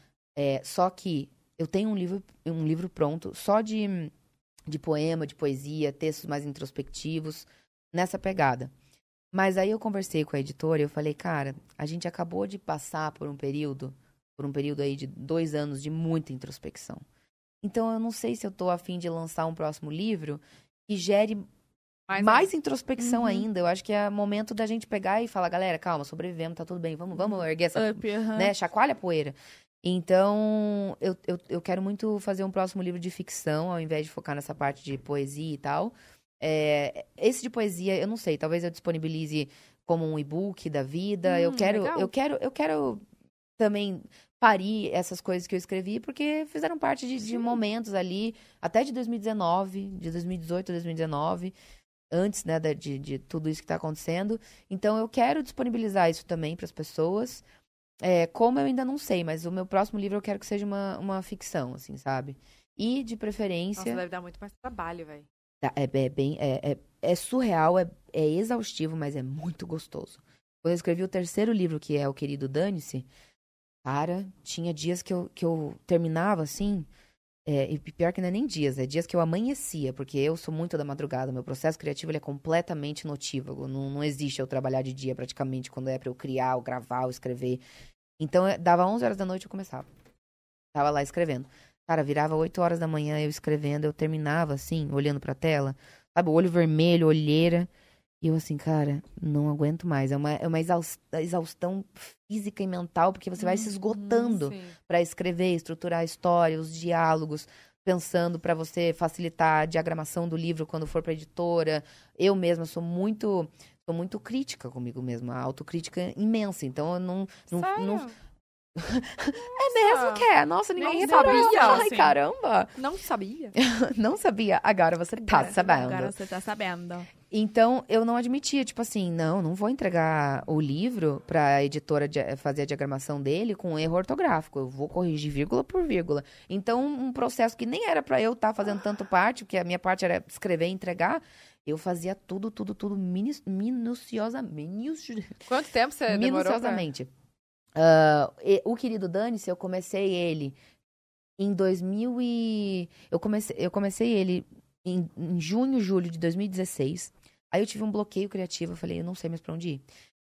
É, só que eu tenho um livro, um livro pronto só de, de poema, de poesia, textos mais introspectivos, nessa pegada. Mas aí eu conversei com a editora e eu falei, cara, a gente acabou de passar por um período, por um período aí de dois anos de muita introspecção. Então eu não sei se eu tô afim de lançar um próximo livro que gere Mais, mais introspecção Uhum. ainda. Eu acho que é momento da gente pegar e falar, galera, calma, sobrevivemos, tá tudo bem, vamos, vamos erguer essa, Up, aham. né, chacoalha a poeira. Então, eu, eu, eu quero muito fazer um próximo livro de ficção, ao invés de focar nessa parte de poesia e tal. É, esse de poesia, eu não sei, talvez eu disponibilize como um e-book da vida. eu Hum, quero, legal. eu quero, eu quero também parir essas coisas que eu escrevi, porque fizeram parte de, de momentos ali, até de 2019, de 2018 a 2019, antes, né, de, de tudo isso que está acontecendo. Então, eu quero disponibilizar isso também para as pessoas. É, como eu ainda não sei, mas o meu próximo livro eu quero que seja uma, uma ficção, assim, sabe? E, de Nossa, preferência... deve dar muito mais trabalho, velho. É, é bem. É, é, é surreal, é, é exaustivo, mas é muito gostoso. Quando eu escrevi o terceiro livro, que é O Querido Dane-se, cara, tinha dias que eu, que eu terminava assim. É, e pior que não é nem dias, é dias que eu amanhecia, porque eu sou muito da madrugada. Meu processo criativo ele é completamente notívago. Não, não existe eu trabalhar de dia praticamente quando é pra eu criar, ou gravar, escrever. Então, eu- dava 11 horas da noite eu começava. Tava lá escrevendo. Cara, virava 8 horas da manhã eu escrevendo, eu terminava assim, olhando pra tela, sabe, o olho vermelho, olheira. E eu assim, cara, não aguento mais. É uma, é uma exaus- exaustão física e mental, porque você vai se esgotando Sim. pra escrever, estruturar a história, os diálogos, pensando pra você facilitar a diagramação do livro quando for pra editora. Eu mesma sou muito sou muito crítica comigo mesma, a autocrítica imensa. Então eu não não, não [LAUGHS] é mesmo que é. Nossa, ninguém Não sabia, Ai, assim. caramba. Não sabia. [LAUGHS] Não sabia. Agora você tá sabendo. Agora você tá sabendo. Então, eu não admitia, tipo assim, não, não vou entregar o livro pra editora dia- fazer a diagramação dele com erro ortográfico. Eu vou corrigir vírgula por vírgula. Então, um processo que nem era pra eu estar fazendo tanto parte, porque a minha parte era escrever e entregar, eu fazia tudo, tudo, tudo minu- minuciosamente. Minuci Quanto tempo você demorou pra... minuciosamente. Ah, e- o querido Dane-se, eu comecei ele em 2000 e... Eu comecei, eu comecei ele em, em junho, julho de 2016. Aí eu tive um bloqueio criativo, eu falei, eu não sei mais pra onde ir.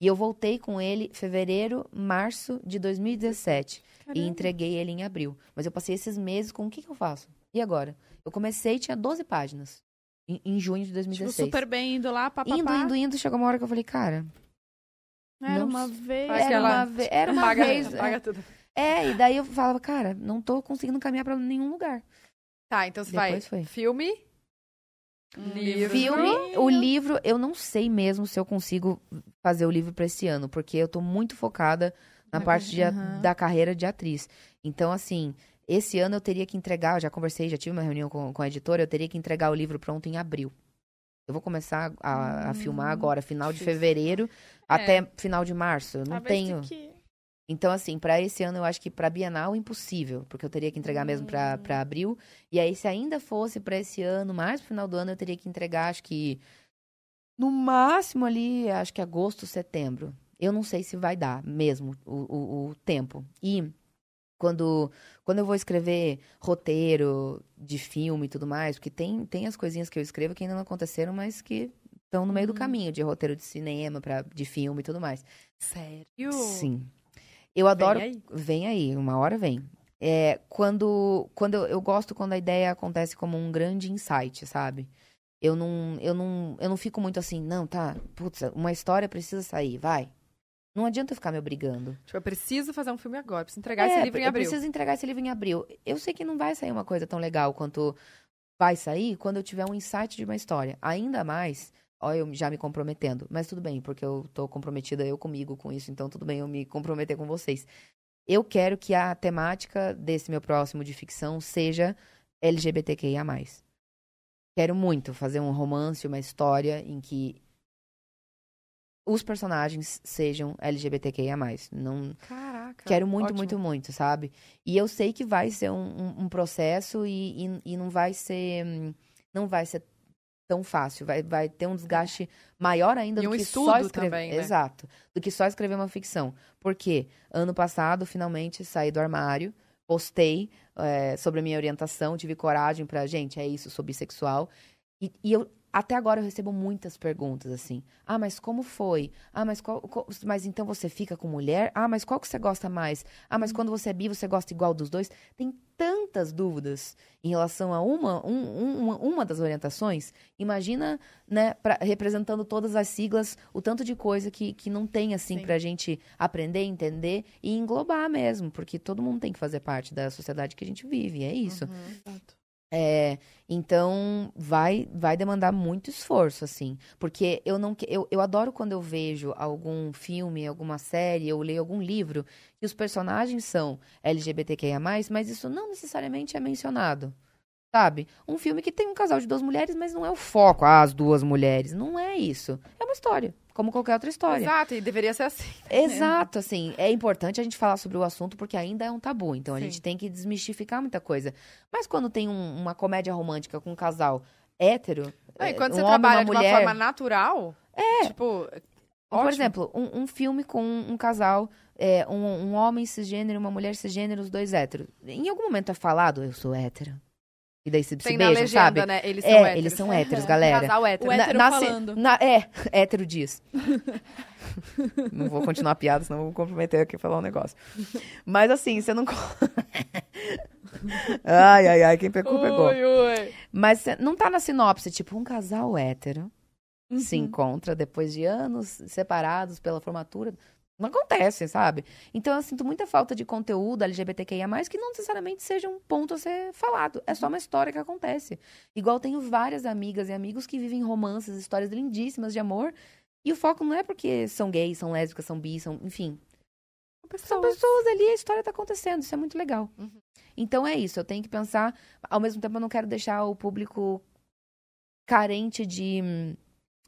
E eu voltei com ele fevereiro, março de 2017. E Caramba. entreguei ele em abril. Mas eu passei esses meses com o que, que eu faço? E agora? Eu comecei e tinha 12 páginas. Em, em junho de Tipo, 2016. super bem indo lá, papapá. Indo, indo, indo, chegou uma hora que eu falei, cara, Era não uma vez. Era ela uma, ve- era uma Paga, vez. paga tudo. É, e daí eu falava, cara, não tô conseguindo caminhar pra nenhum lugar. Tá, então você Depois vai. foi. Filme. Hum, Livro. Filme, o livro, eu não sei mesmo se eu consigo fazer o livro pra esse ano, porque eu tô muito focada na parte de aham. da carreira de atriz. Então, assim, esse ano eu teria que entregar, eu já conversei, já tive uma reunião com, com a editora, eu teria que entregar o livro pronto em abril. Eu vou começar a, a filmar agora, final de difícil. fevereiro até final de março. Eu não Talvez tenho. que- Então, assim, pra esse ano eu acho que pra Bienal impossível, porque eu teria que entregar mesmo pra, Hum. pra abril. E aí, se ainda fosse pra esse ano, mais pro final do ano, eu teria que entregar, acho que no máximo ali, acho que agosto, setembro. Eu não sei se vai dar mesmo o, o, o tempo. E quando, quando eu vou escrever roteiro de filme e tudo mais, porque tem, tem as coisinhas que eu escrevo que ainda não aconteceram, mas que estão no meio do Uhum. caminho, de roteiro de cinema, pra, de filme e tudo mais. Sério? Sim. Eu adoro. Vem aí. Vem aí, uma hora vem. É, quando quando eu, eu gosto quando a ideia acontece como um grande insight, sabe? Eu não, eu não, eu não fico muito assim, não, tá, putz, uma história precisa sair, vai. Não adianta eu ficar me obrigando. Tipo, eu preciso fazer um filme agora. Preciso entregar É, esse livro em eu abril. preciso entregar esse livro em abril. Eu sei que não vai sair uma coisa tão legal quanto vai sair quando eu tiver um insight de uma história. Ainda mais, ó, eu já me comprometendo. Mas tudo bem, porque eu tô comprometida eu comigo com isso, então tudo bem eu me comprometer com vocês. Eu quero que a temática desse meu próximo de ficção seja LGBTQIA+. Quero muito fazer um romance, uma história em que os personagens sejam LGBTQIA+. Não, Caraca. Quero muito, ótimo. muito, muito, sabe? E eu sei que vai ser um, um- um processo e, e, e não vai ser. hum, Não vai ser tão fácil. Vai, vai ter um desgaste maior ainda E do um que só escrever. também, né? Exato. Do que só escrever uma ficção. Porque ano passado, finalmente, saí do armário, postei é, sobre a minha orientação, tive coragem pra, gente, é isso, sou bissexual. E, e eu. Até agora eu recebo muitas perguntas assim. Ah, mas como foi? Ah, mas qual, qual- mas então você fica com mulher? Ah, mas qual que você gosta mais? Ah, mas quando você é bi, você gosta igual dos dois? Tem tantas dúvidas em relação a uma, um- um- uma, uma das orientações. Imagina, né, pra- representando todas as siglas, o tanto de coisa que, que não tem, assim, Sim. pra gente aprender, entender e englobar mesmo. Porque todo mundo tem que fazer parte da sociedade que a gente vive, é isso. Exato. É, então vai vai demandar muito esforço assim, porque eu não eu, eu adoro quando eu vejo algum filme, alguma série, ou leio algum livro que os personagens são LGBTQIA+, mas isso não necessariamente é mencionado. Sabe? Um filme que tem um casal de duas mulheres, mas não é o foco, ah, as duas mulheres. Não é isso. É uma história, como qualquer outra história. Exato, e deveria ser assim. Exato, assim, é importante a gente falar sobre o assunto porque ainda é um tabu, então a Sim. gente tem que desmistificar muita coisa. Mas quando tem um- uma comédia romântica com um casal hétero, Não, e é, quando um você homem, trabalha uma de uma mulher, forma natural, É. tipo, por ótimo. exemplo, um, um filme com um, casal, é, um, um homem cisgênero, uma mulher cisgênero, os dois héteros. Em algum momento é falado, eu sou hétero. E daí se, se beijam, legenda, sabe? né? Eles são É, héteros. eles são héteros, galera. [LAUGHS] Casal hétero. O hétero Na- falando. na- é, [LAUGHS] hétero diz. [LAUGHS] não vou continuar a piada, senão vou comprometer aqui e falar um negócio. Mas assim, você não. ai, ai, ai, quem pegou, pegou. Ui, ui. Mas não tá na sinopse, tipo, um casal hétero se Uhum. encontra depois de anos separados pela formatura. Não acontece, sabe? Então eu sinto muita falta de conteúdo LGBTQIA, que não necessariamente seja um ponto a ser falado. É só uma história que acontece. Igual tenho várias amigas e amigos que vivem romances, histórias lindíssimas de amor. E o foco não é porque são gays, são lésbicas, são bis, são. Enfim. São pessoas ali, a história tá acontecendo. Isso é muito legal. Uhum. Então é isso. Eu tenho que pensar. Ao mesmo tempo, eu não quero deixar o público carente de.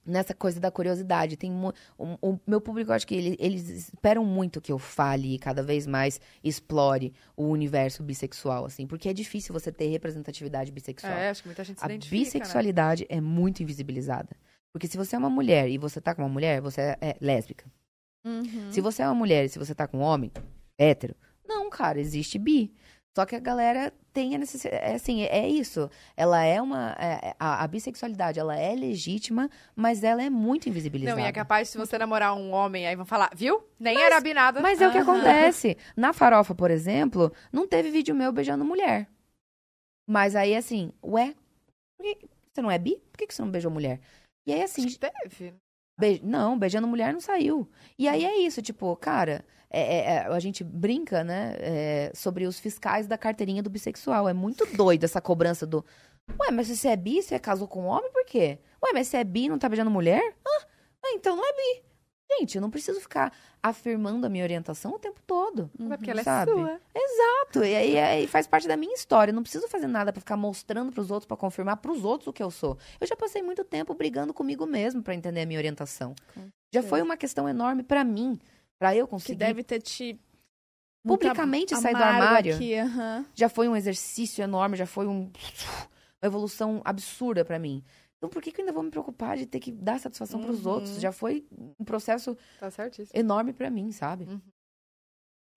Nessa coisa da curiosidade. Tem mu- o, o meu público, acho que ele- eles esperam muito que eu fale e cada vez mais explore o universo bissexual, assim. Porque é difícil você ter representatividade bissexual. É, acho que muita gente se A identifica, bissexualidade é muito invisibilizada. Porque se você é uma mulher e você tá com uma mulher, você é, é lésbica. Uhum. Se você é uma mulher e se você tá com um homem, hétero, não, cara, existe bi. Só que a galera tem a necessidade. É, assim, é isso. Ela é uma. é- a, a bissexualidade, ela é legítima, mas ela é muito invisibilizada. Não, e é capaz, se você namorar um homem, aí vão falar, viu? Nem era binada. Mas é o que acontece. Na farofa, por exemplo, não teve vídeo meu beijando mulher. Mas aí, assim, ué, por que você não é bi? Por que que você não beijou mulher? E aí, assim, Acho que teve. Be- Não, beijando mulher não saiu. E aí é isso, tipo, cara, é- é- é, a gente brinca, né, é, sobre os fiscais da carteirinha do bissexual. É muito doido essa cobrança do. Ué, mas se você é bi, você casou com um homem, por quê? Ué, mas se é bi e não tá beijando mulher? Ah, então não é bi. Gente, eu não preciso ficar afirmando a minha orientação o tempo todo. É porque ela é sabe? sua. Exato. E aí, aí faz parte da minha história. Eu não preciso fazer nada pra ficar mostrando pros outros, pra confirmar pros outros o que eu sou. Eu já passei muito tempo brigando comigo mesmo pra entender a minha orientação. Já foi uma questão enorme pra mim, pra eu Que conseguir. deve ter te. Publicamente sair do armário. Aqui, aham. Já foi um exercício enorme, já foi um- uma evolução absurda pra mim. Então por que, que eu ainda vou me preocupar de ter que dar satisfação pros Uhum. outros? Já foi um processo Tá enorme pra mim, sabe? Uhum.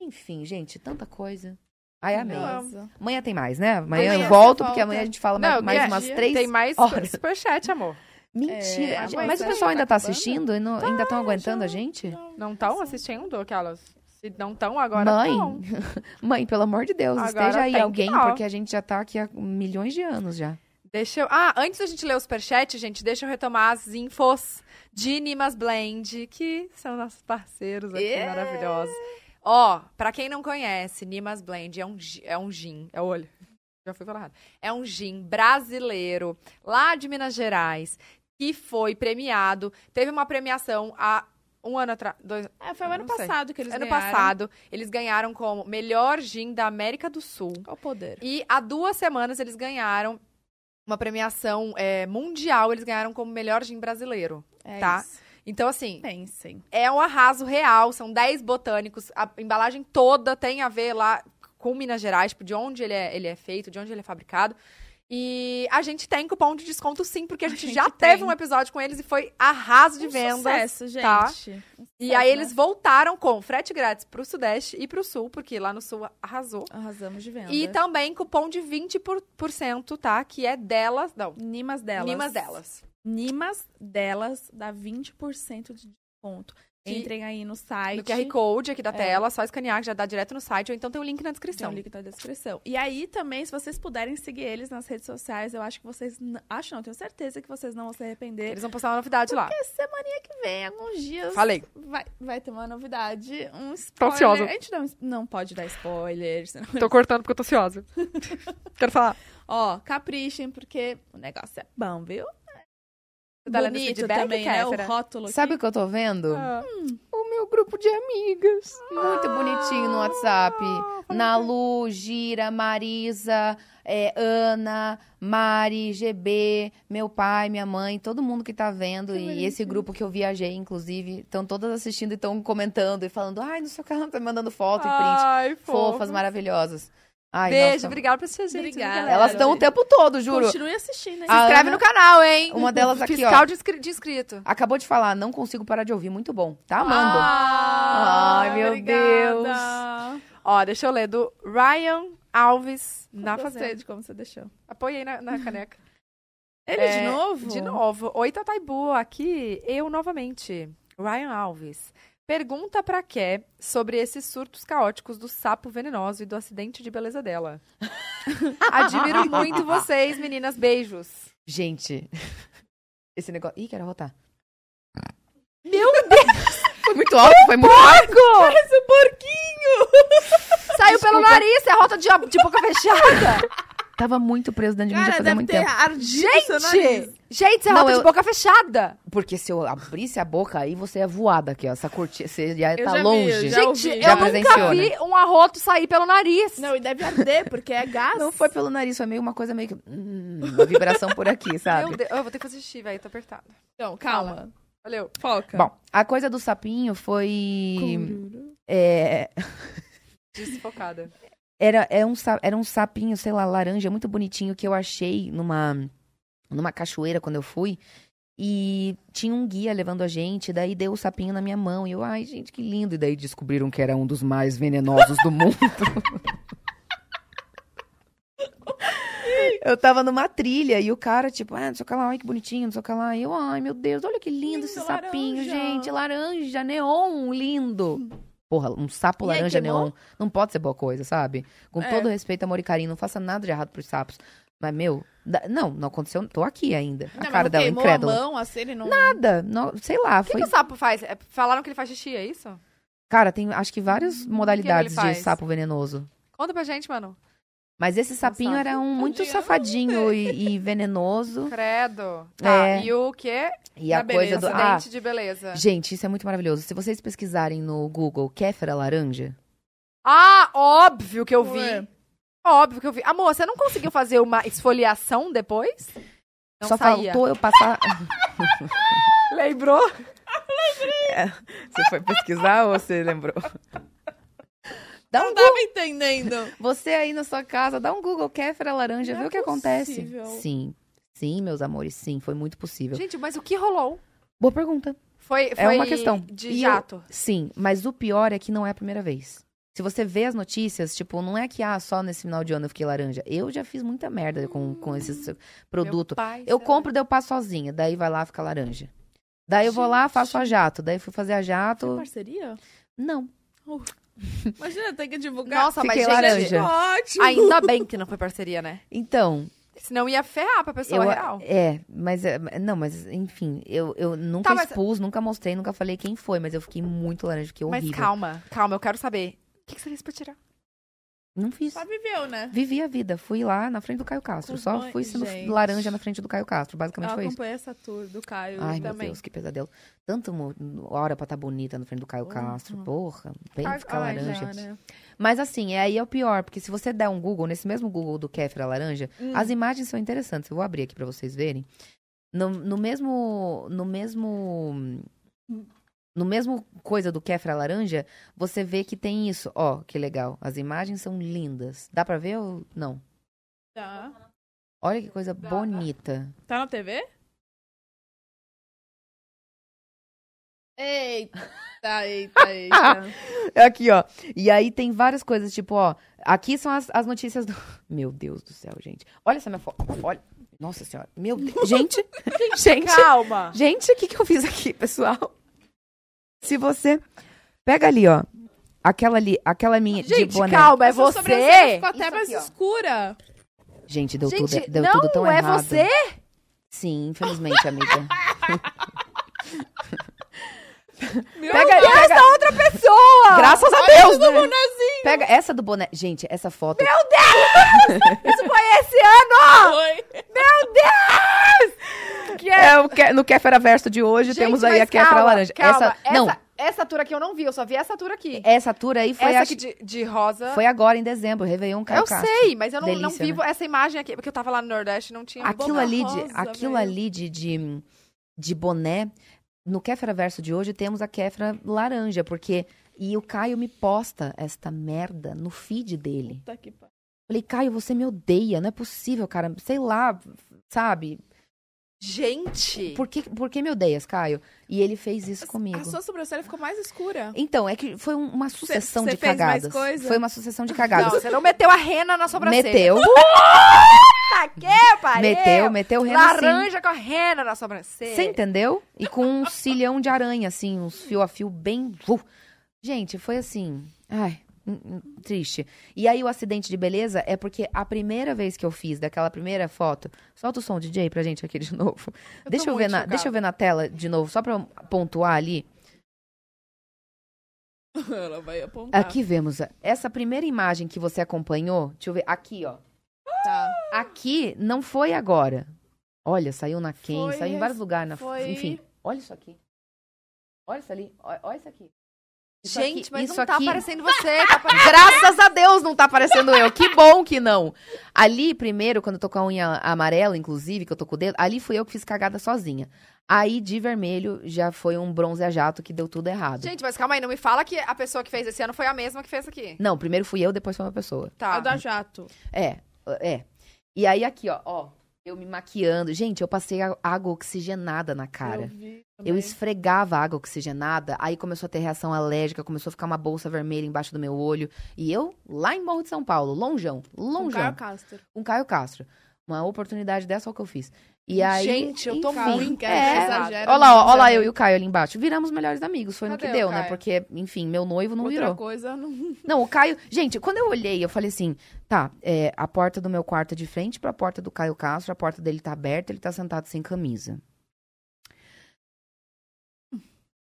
Enfim, gente, tanta coisa. Ai, amei. Nossa. Amanhã tem mais, né? Amanhã, Amanhã eu volto, porque amanhã a gente fala Não, mais, mais umas três Tem mais horas. superchat, amor. Mentira. É, gente, mas o você pessoal ainda tá tá assistindo? Não- ainda estão aguentando a gente? Não estão assistindo aquelas? Se não estão, agora Mãe, tão. [LAUGHS] mãe, pelo amor de Deus, Agora esteja aí alguém, que tá. porque a gente já tá aqui há milhões de anos já. Deixa eu... Ah, antes da gente ler o superchat, gente, deixa eu retomar as infos de Nimas Blend, que são nossos parceiros aqui Yeah. maravilhosos. Ó, pra quem não conhece, Nimas Blend é um, é um gin. É o olho. Já fui falar errado. É um gin brasileiro, lá de Minas Gerais, que foi premiado. Teve uma premiação há um ano atrás. Dois, É, foi o ano Não sei. passado que eles ano ganharam. passado, eles ganharam como melhor gin da América do Sul. O poder? E há duas semanas eles ganharam uma premiação é, mundial, eles ganharam como melhor gin brasileiro. É Tá. isso. Então, assim, Pensem. é um arraso real, são 10 botânicos, a embalagem toda tem a ver lá com Minas Gerais, tipo, de onde ele é, ele é feito, de onde ele é fabricado. E a gente tem cupom de desconto sim, porque a gente, gente já tem. teve um episódio com eles e foi arraso de Um vendas. Sucesso, gente. tá? Um E sucesso, aí né? eles voltaram com frete grátis pro Sudeste e pro Sul, porque lá no Sul arrasou. Arrasamos de venda. E também cupom de 20%, por cento, tá? Que é delas. Não, Nimas delas. Nimas delas. Nimas delas dá 20% de desconto. Entrem aí no site. No QR Code aqui da É. tela, só escanear que já dá direto no site, ou então tem o link na Tem descrição. o link na descrição. E aí também, se vocês puderem seguir eles nas redes sociais, eu acho que vocês. Acho não, tenho certeza que vocês não vão se arrepender. Eles vão postar uma novidade lá. Porque semaninha que vem, alguns dias. Falei. Vai, vai ter uma novidade, um Tô spoiler. ansiosa. A gente não, não pode dar spoiler. senão- Tô cortando porque eu tô ansiosa. [LAUGHS] Quero falar. Ó, caprichem, porque o negócio é bom, viu? Você tá lendo esse Bonito feedback, também, né? O rótulo Sabe o que eu tô vendo? Ah. O meu grupo de amigas. Muito bonitinho no WhatsApp. Nalu, Gira, Marisa, é, Ana, Mari, GB, meu pai, minha mãe, todo mundo que tá vendo. e esse grupo que eu viajei, inclusive, estão todas assistindo e estão comentando e falando: ai, no seu canal tá me mandando foto e print. Ai, Fofas, maravilhosas. Ai, Beijo, nossa. obrigada por assistir a gente. Obrigada. Elas estão o tempo todo, juro. Continue assistindo, hein? Se inscreve Ana- no canal, hein? Uma delas aqui, Fiscal ó. de, inscri- de inscrito. Acabou de falar, não consigo parar de ouvir. Muito bom. Tá amando. Ah, Ai, meu obrigada. Ó, deixa eu ler do Ryan Alves na Gostei Fazenda. de como você deixou. Apoiei na, na caneca. Ele É, de novo? De novo. Oi, Tataibu, aqui eu novamente. Ryan Alves. Pergunta pra Ké sobre esses surtos caóticos do sapo venenoso e do acidente de beleza dela. [LAUGHS] Admiro muito vocês, meninas. Beijos. Gente, esse negócio. Ih, quero rotar. Meu [LAUGHS] Foi muito alto, foi muito alto. Parece um porquinho! [LAUGHS] Saiu pelo nariz, é rota de, de boca fechada. Tava muito preso dentro de mim já Cara, fazia deve muito ter tempo. Gente! Gente, isso é Não, rota eu- de boca fechada. Porque se eu abrisse a boca aí, você ia voar daqui, ó. Essa cortina, você já Eu tá já vi, longe. já Gente. Já eu nunca vi né? um arroto sair pelo nariz. Não, e deve arder, porque é gás. Não foi pelo nariz, foi meio uma coisa meio que. hum, uma vibração por aqui, [LAUGHS] sabe? Meu Deus, eu vou ter que fazer xixi, velho, tô apertada. Então, calma. Valeu. Foca. Bom, a coisa do sapinho foi. É, Desfocada. [LAUGHS] era, é um, era um sapinho, sei lá, laranja, muito bonitinho, que eu achei numa, numa cachoeira quando eu fui. E tinha um guia levando a gente, daí deu o sapinho na minha mão. E eu, ai, gente, que lindo. E daí descobriram que era um dos mais venenosos do mundo. [LAUGHS] Eu tava numa trilha e o cara, tipo, ah, não sei o que lá, ai que bonitinho, não sei o que lá. E eu, ai meu Deus, olha que lindo, Lindo, esse sapinho, laranja. gente. Laranja, neon, lindo. Porra, um sapo E laranja neon não pode ser boa coisa, sabe? Com É. todo respeito, amor e carinho, não faça nada de errado pros sapos. Mas, meu, não, não aconteceu, tô aqui ainda. A Não, cara mas não dela, queimou incrédula. a mão, assim, ele não... Nada, não- sei lá, O que, foi... que o sapo faz? É, falaram que ele faz xixi, é isso? Cara, tem acho que várias modalidades ele de faz? sapo venenoso. Conta pra gente, mano. Mas esse sapinho era um muito safadinho e, e venenoso. [LAUGHS] Credo. Tá, É. e o quê? E a coisa beleza, do. Ah, Acidente de beleza. gente, isso é muito maravilhoso. Se vocês pesquisarem no Google Kéfera laranja, Ah, óbvio que eu vi. Ué. Óbvio que eu vi. Amor, você não conseguiu fazer uma esfoliação depois? Não só saía. faltou eu passar. [LAUGHS] Lembrou? [LAUGHS] você foi pesquisar ou você lembrou? Dá um Não tava entendendo. [LAUGHS] Você aí na sua casa, dá um Google Kéfera laranja, Não vê é o que acontece. Sim. Sim, meus amores, sim, foi muito possível. Gente, mas o que rolou? Boa pergunta. Foi, É foi uma questão. de E eu- jato. Sim, mas o pior é que não é a primeira vez. Se você vê as notícias, tipo, não é que ah, só nesse final de ano eu fiquei laranja. Eu já fiz muita merda com, com esse produto. Pai Eu compro, daí eu passo sozinha, daí vai lá fica laranja. Daí eu vou lá, faço a jato, daí fui fazer a Foi jato. parceria? Não. Imagina, tem que divulgar. Nossa, mas Fiquei gente, laranja. Ótimo. ainda bem que não foi parceria, né? Então, Senão ia ferrar pra pessoa eu, real. é, mas é, não, mas enfim, eu, eu nunca Tá, mas- expus, nunca mostrei, nunca falei quem foi, mas eu fiquei muito laranja, fiquei Mas horrível. calma, calma, eu quero saber. O que, que você fez pra tirar? Não fiz. Só viveu, né? Vivi a vida, fui lá na frente do Caio Castro, só fui sendo gente. laranja na frente do Caio Castro, basicamente Eu foi isso. acompanhei essa tour do Caio Ai, meu também. Deus, que pesadelo. Tanto hora pra estar bonita na frente do Caio Castro. Porra, bem Ai, ficar Ai, laranja. já, né? Mas assim, é aí é o pior, porque se você der um Google, nesse mesmo Google do Kéfera laranja, Hum. as imagens são interessantes. Eu vou abrir aqui pra vocês verem. No, no mesmo. No mesmo. No mesmo coisa do Kéfera laranja, você vê que tem isso. Ó, que legal. As imagens são lindas. Dá pra ver ou não? Tá. Olha que coisa bonita. Tá na TV? [LAUGHS] Eita, eita, eita. [LAUGHS] É Aqui, ó. E aí tem várias coisas, tipo, ó. Aqui são as, as notícias do. [LAUGHS] Meu Deus do céu, gente. Olha essa minha foto. Olha. Nossa senhora. Meu Deus. Gente. gente. Calma. Gente, o que, que eu fiz aqui, pessoal? Se você. Pega ali, ó. Aquela ali, aquela minha Gente, de boné. calma, é Essa você? Ficou até mais aqui, escura. Gente, deu Gente, tudo, deu não tudo tão é errado. você? Sim, infelizmente, amiga. [LAUGHS] Meu pega, Deus, pega. Outra pessoa! Graças a Deus, né? Pega essa do boné. Gente, essa foto. Isso foi esse ano! foi. Que é... É o que, no Kéfera Verso de hoje Gente, temos aí a Kéfera calma, laranja. Calma, essa, não, essa, essa tour aqui eu não vi, eu só vi essa tour aqui. essa tour aí foi, essa acho- aqui de, de rosa. foi agora em dezembro, Réveillon Caio eu Castro. sei, mas eu não, não Delícia, vi né? essa imagem aqui, porque eu tava lá no Nordeste e não tinha. Aquilo boné ali, de, rosa, aquilo velho. ali de, de, de boné. No Kéfera Verso de hoje temos a Kéfera laranja, porque. E o Caio me posta esta merda no feed dele. Aqui, pá. Falei, Caio, você me odeia, não é possível, cara. Sei lá, sabe? Gente! Por que, por que me odeias, Caio? E ele fez isso comigo. A sua sobrancelha ficou mais escura. Então, é que foi um- uma sucessão cê de fez mais cagadas. coisa? Foi uma sucessão de Não, cagadas. você não meteu a rena na sobrancelha. Meteu, Tá [LAUGHS] que pariu! meteu, meteu rena sim. Laranja com a rena na sobrancelha. Você entendeu? E com um [LAUGHS] cilhão de aranha, assim, uns fio a fio bem. vu. Gente, foi assim. Ai, triste. E aí o acidente de beleza é porque a primeira vez que eu fiz daquela primeira foto. Solta o som, DJ, pra gente aqui de [LAUGHS] novo. tô Deixa eu, ver na, chocada. deixa eu ver na tela de novo, só pra eu pontuar ali. [LAUGHS] Ela vai apontar. Aqui vemos essa primeira imagem que você acompanhou. Deixa eu ver. Aqui, ó. Tá. Aqui não foi agora. Olha, saiu na Quem, saiu em vários lugares. Na, foi- Enfim, olha isso aqui. Olha isso ali. Olha isso aqui. Isso Gente, aqui- mas isso não tá aqui- aparecendo você. Tá [LAUGHS] aparecendo... Graças a Deus não tá parecendo eu. Que bom que não. Ali, primeiro, quando eu tô com a unha amarela, inclusive, que eu tô com o dedo, ali fui eu que fiz cagada sozinha. Aí, de vermelho, já foi um bronze a jato que deu tudo errado. Gente, mas calma aí, não me fala que a pessoa que fez esse ano foi a mesma que fez aqui. Não, primeiro fui eu, depois foi uma pessoa. Tá. A da jato. É, é. E aí, aqui, ó, ó, eu me maquiando. Gente, eu passei água oxigenada na cara. Eu Eu esfregava água oxigenada, aí começou a ter reação alérgica, começou a ficar uma bolsa vermelha embaixo do meu olho. E eu, lá em Morro de São Paulo, longeão, Com longeão, Caio Castro. com Caio Castro. Uma oportunidade dessa é o que eu fiz. E aí, Gente, eu tô enfim, muito é, Olha lá, ó lá eu e o Caio ali embaixo. Viramos melhores amigos, foi no Cadê que o deu, né? Caio? Porque, enfim, meu noivo não Outra virou. coisa, não... [LAUGHS] Não, o Caio. Gente, quando eu olhei, eu falei assim: tá, é, a porta do meu quarto é de frente pra porta do Caio Castro, a porta dele tá aberta, ele tá sentado sem camisa.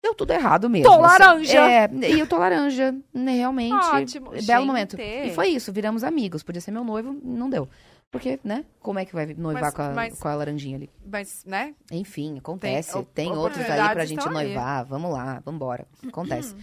Deu tudo errado mesmo. Tô assim. laranja. É, e eu tô laranja, né, realmente. Ótimo. Belo Gente. momento. E foi isso, viramos amigos. Podia ser meu noivo, não deu. Porque, né? Como é que vai noivar Mas- com, a, mas- com a laranjinha ali? Mas, né? Enfim, acontece. Tem- Tem, outros aí pra gente estão aí. noivar. Vamos lá, vambora. Acontece.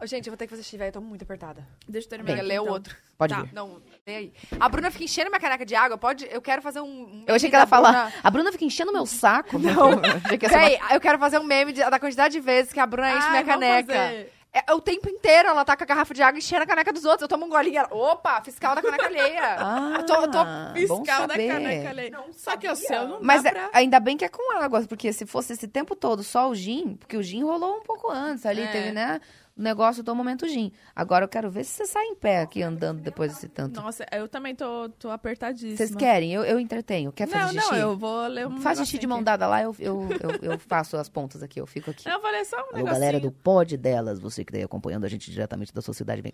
Ô, gente, eu vou ter que fazer xixi, velho. Eu tô muito apertada. Deixa eu terminar aqui, lê o então. outro. Pode tá, vir. não, vem aí. A Bruna fica enchendo minha caneca de água. Pode. Eu quero fazer um. um Eu achei que ela falar. Bruna. A Bruna fica enchendo meu saco. Não. achei que ia ser uma Véi, eu quero fazer um meme de- da quantidade de vezes que a Bruna enche Ai, minha vamos caneca. fazer. É, o tempo inteiro ela tá com a garrafa de água enchendo a caneca dos outros. Eu tomo um golinho e ela. Opa, fiscal da caneca alheia. [LAUGHS] Ah, Eu tô- eu tô bom Fiscal da caneca ali. Só que o seu não Mas dá é- pra... ainda bem que é com água, porque se fosse esse tempo todo só o gin, porque o gin rolou um pouco antes ali, É. teve, né? O negócio do momento gin. Agora eu quero ver se você sai em pé aqui andando depois desse tanto. Nossa, eu também tô, tô apertadíssima. Vocês querem? Eu, eu entretenho. Quer Não, fazer xixi? não, eu vou ler um Faz xixi de mão dada lá, eu, eu, eu, eu faço as pontas aqui, eu fico aqui. aqui. Eu vou ler só um Alô, negocinho. galera do pod delas, você que tá aí acompanhando a gente diretamente da sociedade. Vem.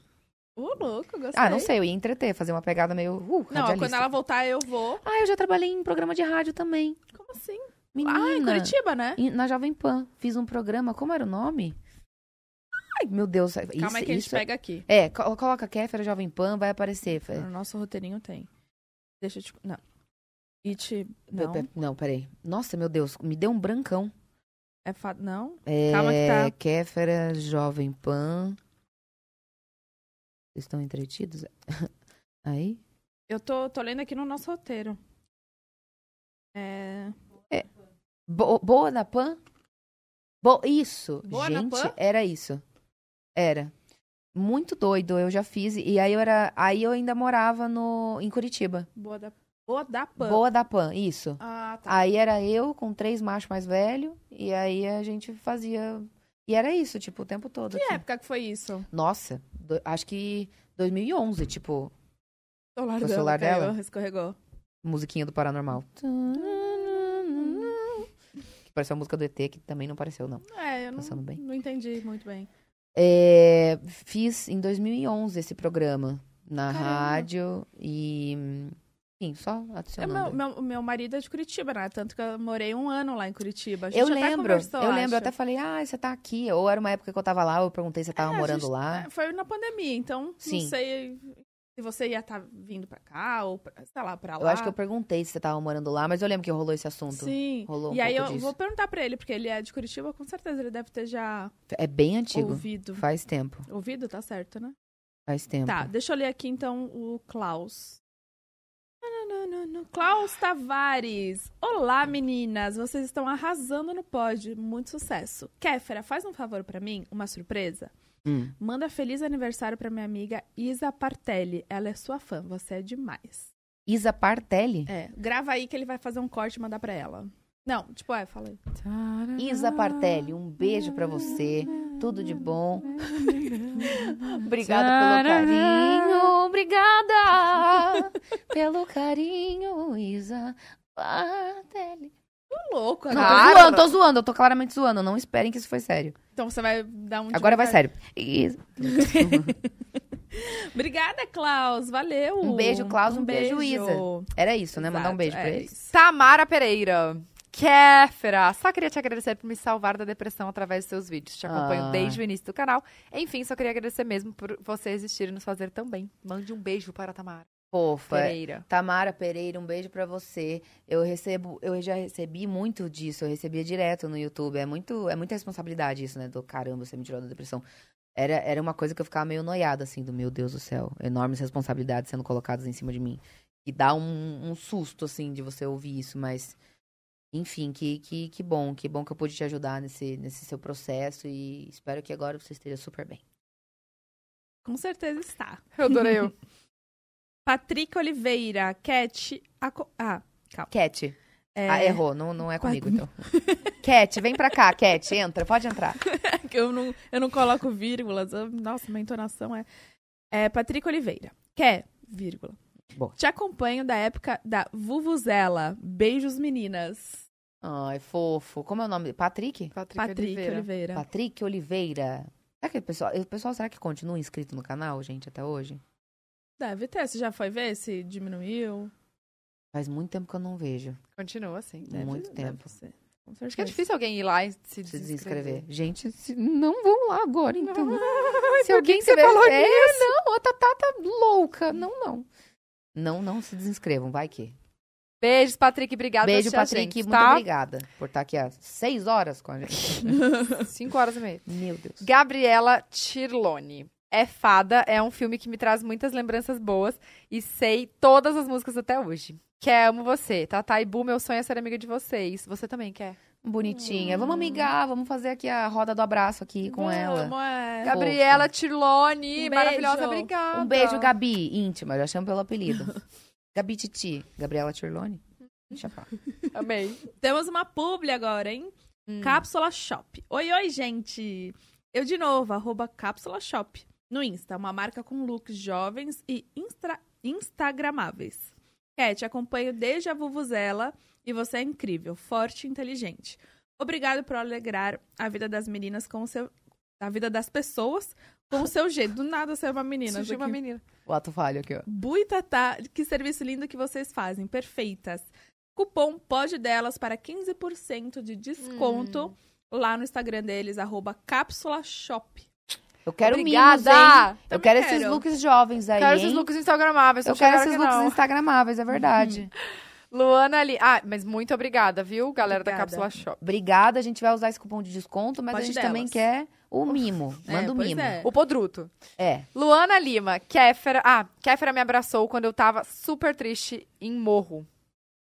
Ô, louco, gostei. Ah, não sei, eu ia entreter, fazer uma pegada meio. Uh, Não, quando ela voltar, eu vou. Ah, eu já trabalhei em programa de rádio também. Como assim? Menina. Ah, em Curitiba, né? Na Jovem Pan. Fiz um programa, como era o nome? Ai, meu Deus. Calma isso, aí que a gente isso- pega aqui. É, co- coloca Kéfera Jovem Pan, vai aparecer. No nosso roteirinho tem. Deixa eu te... Não. It... Não. Não, peraí. Nossa, meu Deus, me deu um brancão. É fa... Não? É, Calma que tá. Kéfera Jovem Pan. Vocês estão entretidos? [LAUGHS] Aí? Eu tô, tô lendo aqui no nosso roteiro. É... Bo- Boa da Pan? Bo isso. Boa na Gente, era isso. Era. Muito doido, eu já fiz. E aí eu era. Aí eu ainda morava no, em Curitiba. Boa da... Boa da Pan. Boa da Pan, isso. Ah, tá. Aí era eu com três machos mais velhos. E aí a gente fazia. E era isso, tipo, o tempo todo. Que assim. época que foi isso? Nossa, do- acho que 2011, tipo, O celular o dela celular caiu, dela? escorregou. musiquinha do Paranormal. Que pareceu a música do ET, que também não pareceu, não. É, eu não, Passando bem. não entendi muito bem. É, fiz em 2011 esse programa na Caramba. rádio e. Enfim, só É, adicionando. meu, meu, meu marido é de Curitiba, né? Tanto que eu morei um ano lá em Curitiba. Eu lembro, eu lembro, eu acho. até falei, ah, você tá aqui. Ou era uma época que eu tava lá, eu perguntei se você tava É, morando gente- lá. é, Foi na pandemia, então Sim. não sei se você ia estar vindo pra cá ou, pra, sei lá, pra lá. Eu acho que eu perguntei se você tava morando lá, mas eu lembro que rolou esse assunto. Sim. Rolou um e aí eu disso. vou perguntar pra ele, porque ele é de Curitiba, com certeza ele deve ter já É bem antigo. ouvido. Faz tempo. Ouvido, tá certo, né? Faz tempo. Tá, deixa eu ler aqui então o Klaus. Nananana. Klaus Tavares. Olá, meninas. Vocês estão arrasando no pódio. Muito sucesso. Kéfera, faz um favor pra mim, uma surpresa. Hum. Manda feliz aniversário pra minha amiga Isa Partelli. Ela é sua fã. Você é demais. Isa Partelli? É, grava aí que ele vai fazer um corte e mandar pra ela. Não, tipo, é, fala aí. Isa Partelli, um beijo pra você. Tudo de bom. [LAUGHS] Obrigada pelo carinho. Obrigada pelo carinho, Isa Partelli. Tô louco Não, tô zoando, tô zoando. Eu tô claramente zoando. Não esperem que isso foi sério. Então você vai dar um. Agora vai sério. Isa. [LAUGHS] Obrigada, Klaus. Valeu. Um beijo, Klaus, um beijo, Isa. Era isso, né? Mandar um Exato, beijo pra é eles. isso. Tamara Pereira. Kéfera, só queria te agradecer por me salvar da depressão através dos seus vídeos. Te acompanho Ah. desde o início do canal. Enfim, só queria agradecer mesmo por você existir e nos fazer tão bem. Mande um beijo para a Tamara Fofa. Pereira. Tamara Pereira, um beijo pra você. Eu recebo, eu já recebi muito disso, eu recebia direto no YouTube. É muito, é muita responsabilidade isso, né? Do caramba, você me tirou da depressão. Era, era uma coisa que eu ficava meio noiada, assim, do meu Deus do céu. Enormes responsabilidades sendo colocadas em cima de mim. E dá um, um susto, assim, de você ouvir isso, mas. Enfim, que, que, que bom, que bom que eu pude te ajudar nesse, nesse seu processo e espero que agora você esteja super bem. Com certeza está. Eu adorei eu. Patrick Oliveira, Cat. Aco- Ah, Cat. é, Ah, errou, não, não é comigo, então. Cat, vem pra cá, Cat, entra, pode entrar. [LAUGHS] eu não, eu não coloco vírgulas. eu- Nossa, minha entonação é. É Patrick Oliveira. Quer, vírgula. Boa. Te acompanho da época da Vuvuzela. Beijos, meninas. Ai, fofo. Como é o nome? Patrick? Patrick, Patrick Oliveira. Oliveira. Patrick Oliveira. Será que o pessoal, o pessoal será que continua inscrito no canal, gente, até hoje? Deve ter. Você já foi ver se diminuiu? Faz muito tempo que eu não vejo. Continua assim. Deve- Muito tempo. Deve ser. Com Acho que é difícil alguém ir lá e se Se desinscrever. desinscrever. Gente, se- não vão lá agora, então. [LAUGHS] se por alguém tiver- falou é, não, a Tatá tá louca. Não, não. Não, não se desinscrevam, vai que. Beijos, Patrick. Obrigada Beijo, Patrick. gente, Muito tá? obrigada por estar aqui há seis horas com a gente. [LAUGHS] Cinco horas e meia. Meu Deus. Gabriela Tirlone. É Fada é um filme que me traz muitas lembranças boas e sei todas as músicas até hoje. Quer, amo você. Tata e Bu, meu sonho é ser amiga de vocês. Você também quer? Bonitinha. Vamos amigar, vamos fazer aqui a roda do abraço aqui com ela. Vamos, é. Gabriela Tirlone, Um maravilhosa, beijo. obrigada. Um beijo, Gabi, íntima, já chamo pelo apelido. [LAUGHS] Gabi Titi, Gabriela Tirlone. Deixa eu falar. Amei. Temos uma publi agora, hein? Hum. Cápsula Shop. Oi, oi, gente. Eu de novo, arroba Cápsula Shop. No Insta, uma marca com looks jovens e instra- instagramáveis. Cat, acompanho desde a Vuvuzela e você é incrível, forte e inteligente. Obrigado por alegrar a vida das meninas com o seu... A vida das pessoas com o seu [LAUGHS] jeito. Do nada ser uma menina. Surgiu uma menina. O ato falho aqui, ó. Buitatá, que serviço lindo que vocês fazem, perfeitas. Cupom pode delas para 15% de desconto Hum. lá no Instagram deles, arroba Cápsula Shop. Eu quero Obrigada. mimos, hein? Eu Também quero, esses quero. looks jovens aí, Quero hein? esses looks instagramáveis. Eu quero esses looks não. instagramáveis, é verdade. [LAUGHS] Luana ali. Ah, mas muito obrigada, viu, galera da Obrigada. Cápsula Shop. Obrigada, a gente vai usar esse cupom de desconto, mas Pode a gente delas. também quer o mimo. Manda É, o mimo. é. O Podruto. É. Luana Lima, Kéfera. Ah, Kéfera me abraçou quando eu tava super triste em morro.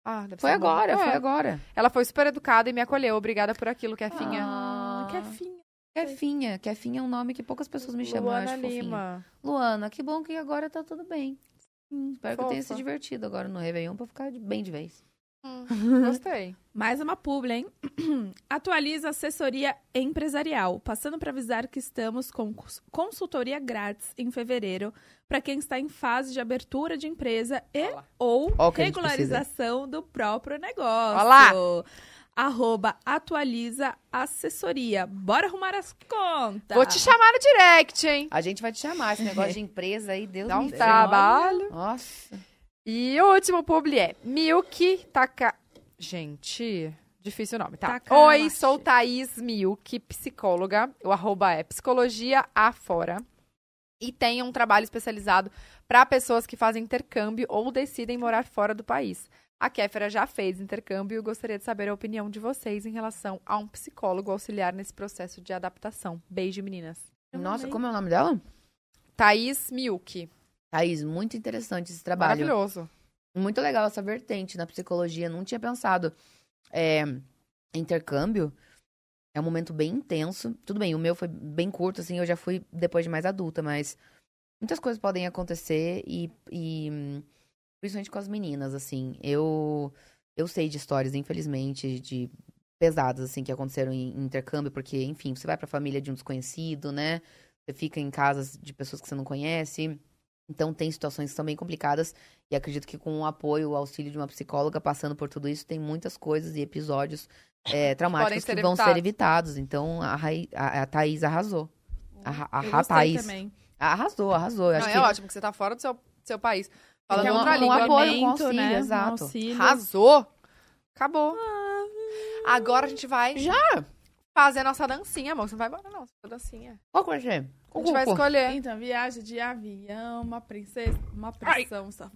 Ah, deve Foi ser agora, É. foi agora. Ela foi super educada e me acolheu. Obrigada por aquilo, Kefinha. Ah, que finha. Kefinha. Kefinha é um nome que poucas pessoas me chamam, eu Luana acho fofinho. Lima. Luana, que bom que agora tá tudo bem. Hum, espero que eu tenha se fofa. divertido agora no Réveillon pra ficar de- bem de vez. Gostei. [LAUGHS] Mais uma publi, hein? [CLEARS THROAT] Atualiza a assessoria empresarial, passando para avisar que estamos com cons- consultoria grátis em fevereiro para quem está em fase de abertura de empresa e Olha lá. ou Ó o que a gente regularização do próprio negócio. Olha lá. Arroba atualiza assessoria. Bora arrumar as contas. Vou te chamar no direct, hein? A gente vai te chamar, esse negócio de [LAUGHS] empresa aí, Deus Dá um trabalho. Nossa. E o último publi é Milk Taka... Gente, difícil o nome, tá? Takamashi. Oi, sou Thaís Milk, psicóloga. O arroba é psicologia afora. E tenho um trabalho especializado para pessoas que fazem intercâmbio ou decidem morar fora do país. A Kéfera já fez intercâmbio e gostaria de saber a opinião de vocês em relação a um psicólogo auxiliar nesse processo de adaptação. Beijo, meninas. Nossa, como é o nome dela? Thaís Milk. Thaís, muito interessante esse trabalho. Maravilhoso. Muito legal essa vertente na psicologia. Não tinha pensado. É, intercâmbio é um momento bem intenso. Tudo bem, o meu foi bem curto, assim, eu já fui depois de mais adulta, mas muitas coisas podem acontecer e, e hum, principalmente com as meninas, assim. Eu eu sei de histórias, infelizmente, de pesadas, assim, que aconteceram em, intercâmbio, porque, enfim, você vai pra família de um desconhecido, né? Você fica em casas de pessoas que você não conhece. Então, tem situações que são bem complicadas. E acredito que com o apoio, o auxílio de uma psicóloga passando por tudo isso, tem muitas coisas e episódios é, [LAUGHS] traumáticos que vão ser evitados. Então, a, Rai- a, a Thaís arrasou. A, Ra- a Ra- gostei Thaís também. arrasou, arrasou. Eu Não, acho é que ótimo que você tá fora do seu, seu país. Falando Então, outra com língua. apoio, com Alimento, auxílio, né? exato. Um. Arrasou. Acabou. Agora a gente vai Já? fazer a nossa dancinha, amor. Você não vai embora, não. Você vai dancinha. Qual que vai ser? A gente vai escolher. Então, viagem de avião, uma princesa, uma pressão só.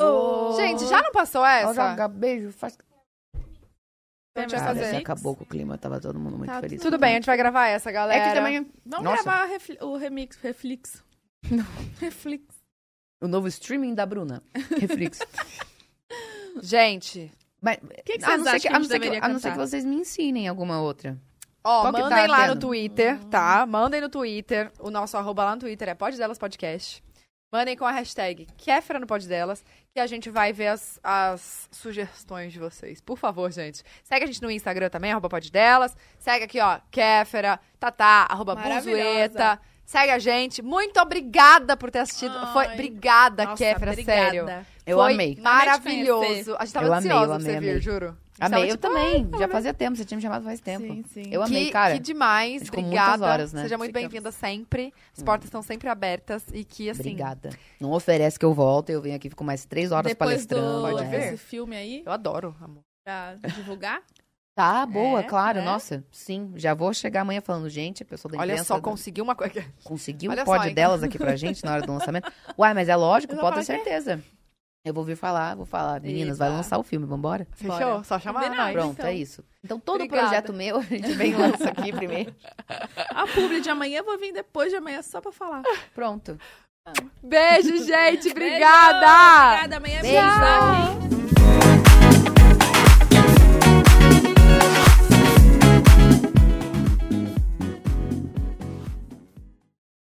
Oh. Gente, já não passou essa? Joga beijo, faz... Então a gente vai Cara, fazer. acabou com o clima, tava todo mundo muito Tá feliz. Tudo bem, a gente vai gravar essa, É galera. que também Vamos Nossa. gravar refli- o remix, reflix. [LAUGHS] reflix. O novo streaming da Bruna. [LAUGHS] Reflex. Gente, Mas, que, que a vocês não ser que, que a a não gente ser que, deveria a não ser cantar? que vocês me ensinem alguma outra. ó, Qual que mandem tá lá no? Twitter, tá? Mandem no Twitter. O nosso arroba lá no Twitter é Pode Delas Podcast. Mandem com a hashtag Kéfera no Pode Delas, que a gente vai ver as, as sugestões de vocês. Por favor, gente. Segue a gente no Instagram também, arroba Pode Delas. Segue aqui, ó, Kéfera, Tatá, arroba. Buzueta. Segue a gente. Muito obrigada por ter assistido. Ai. Foi, obrigada, Nossa, Kéfera, obrigada. sério. Eu Foi amei. maravilhoso. A gente tava Eu amei, ansiosa eu pra amei, você vir, amei. juro. A gente Amei, tava, eu tipo, também. Já fazia tempo, você tinha me chamado faz tempo. Sim, sim. Eu amei, que, cara. Que demais, obrigada. muitas horas, né? Seja muito bem-vinda sempre. As portas estão sempre abertas e que, assim... Obrigada. Não oferece que eu volto, eu venho aqui, fico mais três horas Depois do, palestrando. Pode é. ver. desse filme aí, Eu adoro, amor. pra divulgar. Tá, boa, É, claro, né? nossa. Sim, já vou chegar amanhã falando, gente, a pessoa da Olha imprensa só, conseguiu uma coisa. conseguiu Olha o só, delas aqui pra gente na hora do lançamento. [LAUGHS] Uai, mas é lógico, pode ter certeza. Eu vou vir falar, vou falar. Meninas, vai Eba. lançar o filme, vambora? Fechou? Bora. Só chamar nós. Pronto, então. é isso. Então todo Obrigada. projeto meu, a gente vem e lança aqui primeiro. [LAUGHS] A publi de amanhã, eu vou vir depois de amanhã só pra falar. Pronto. Beijo, gente. Beijo! Obrigada. Obrigada, amanhã é Beijo.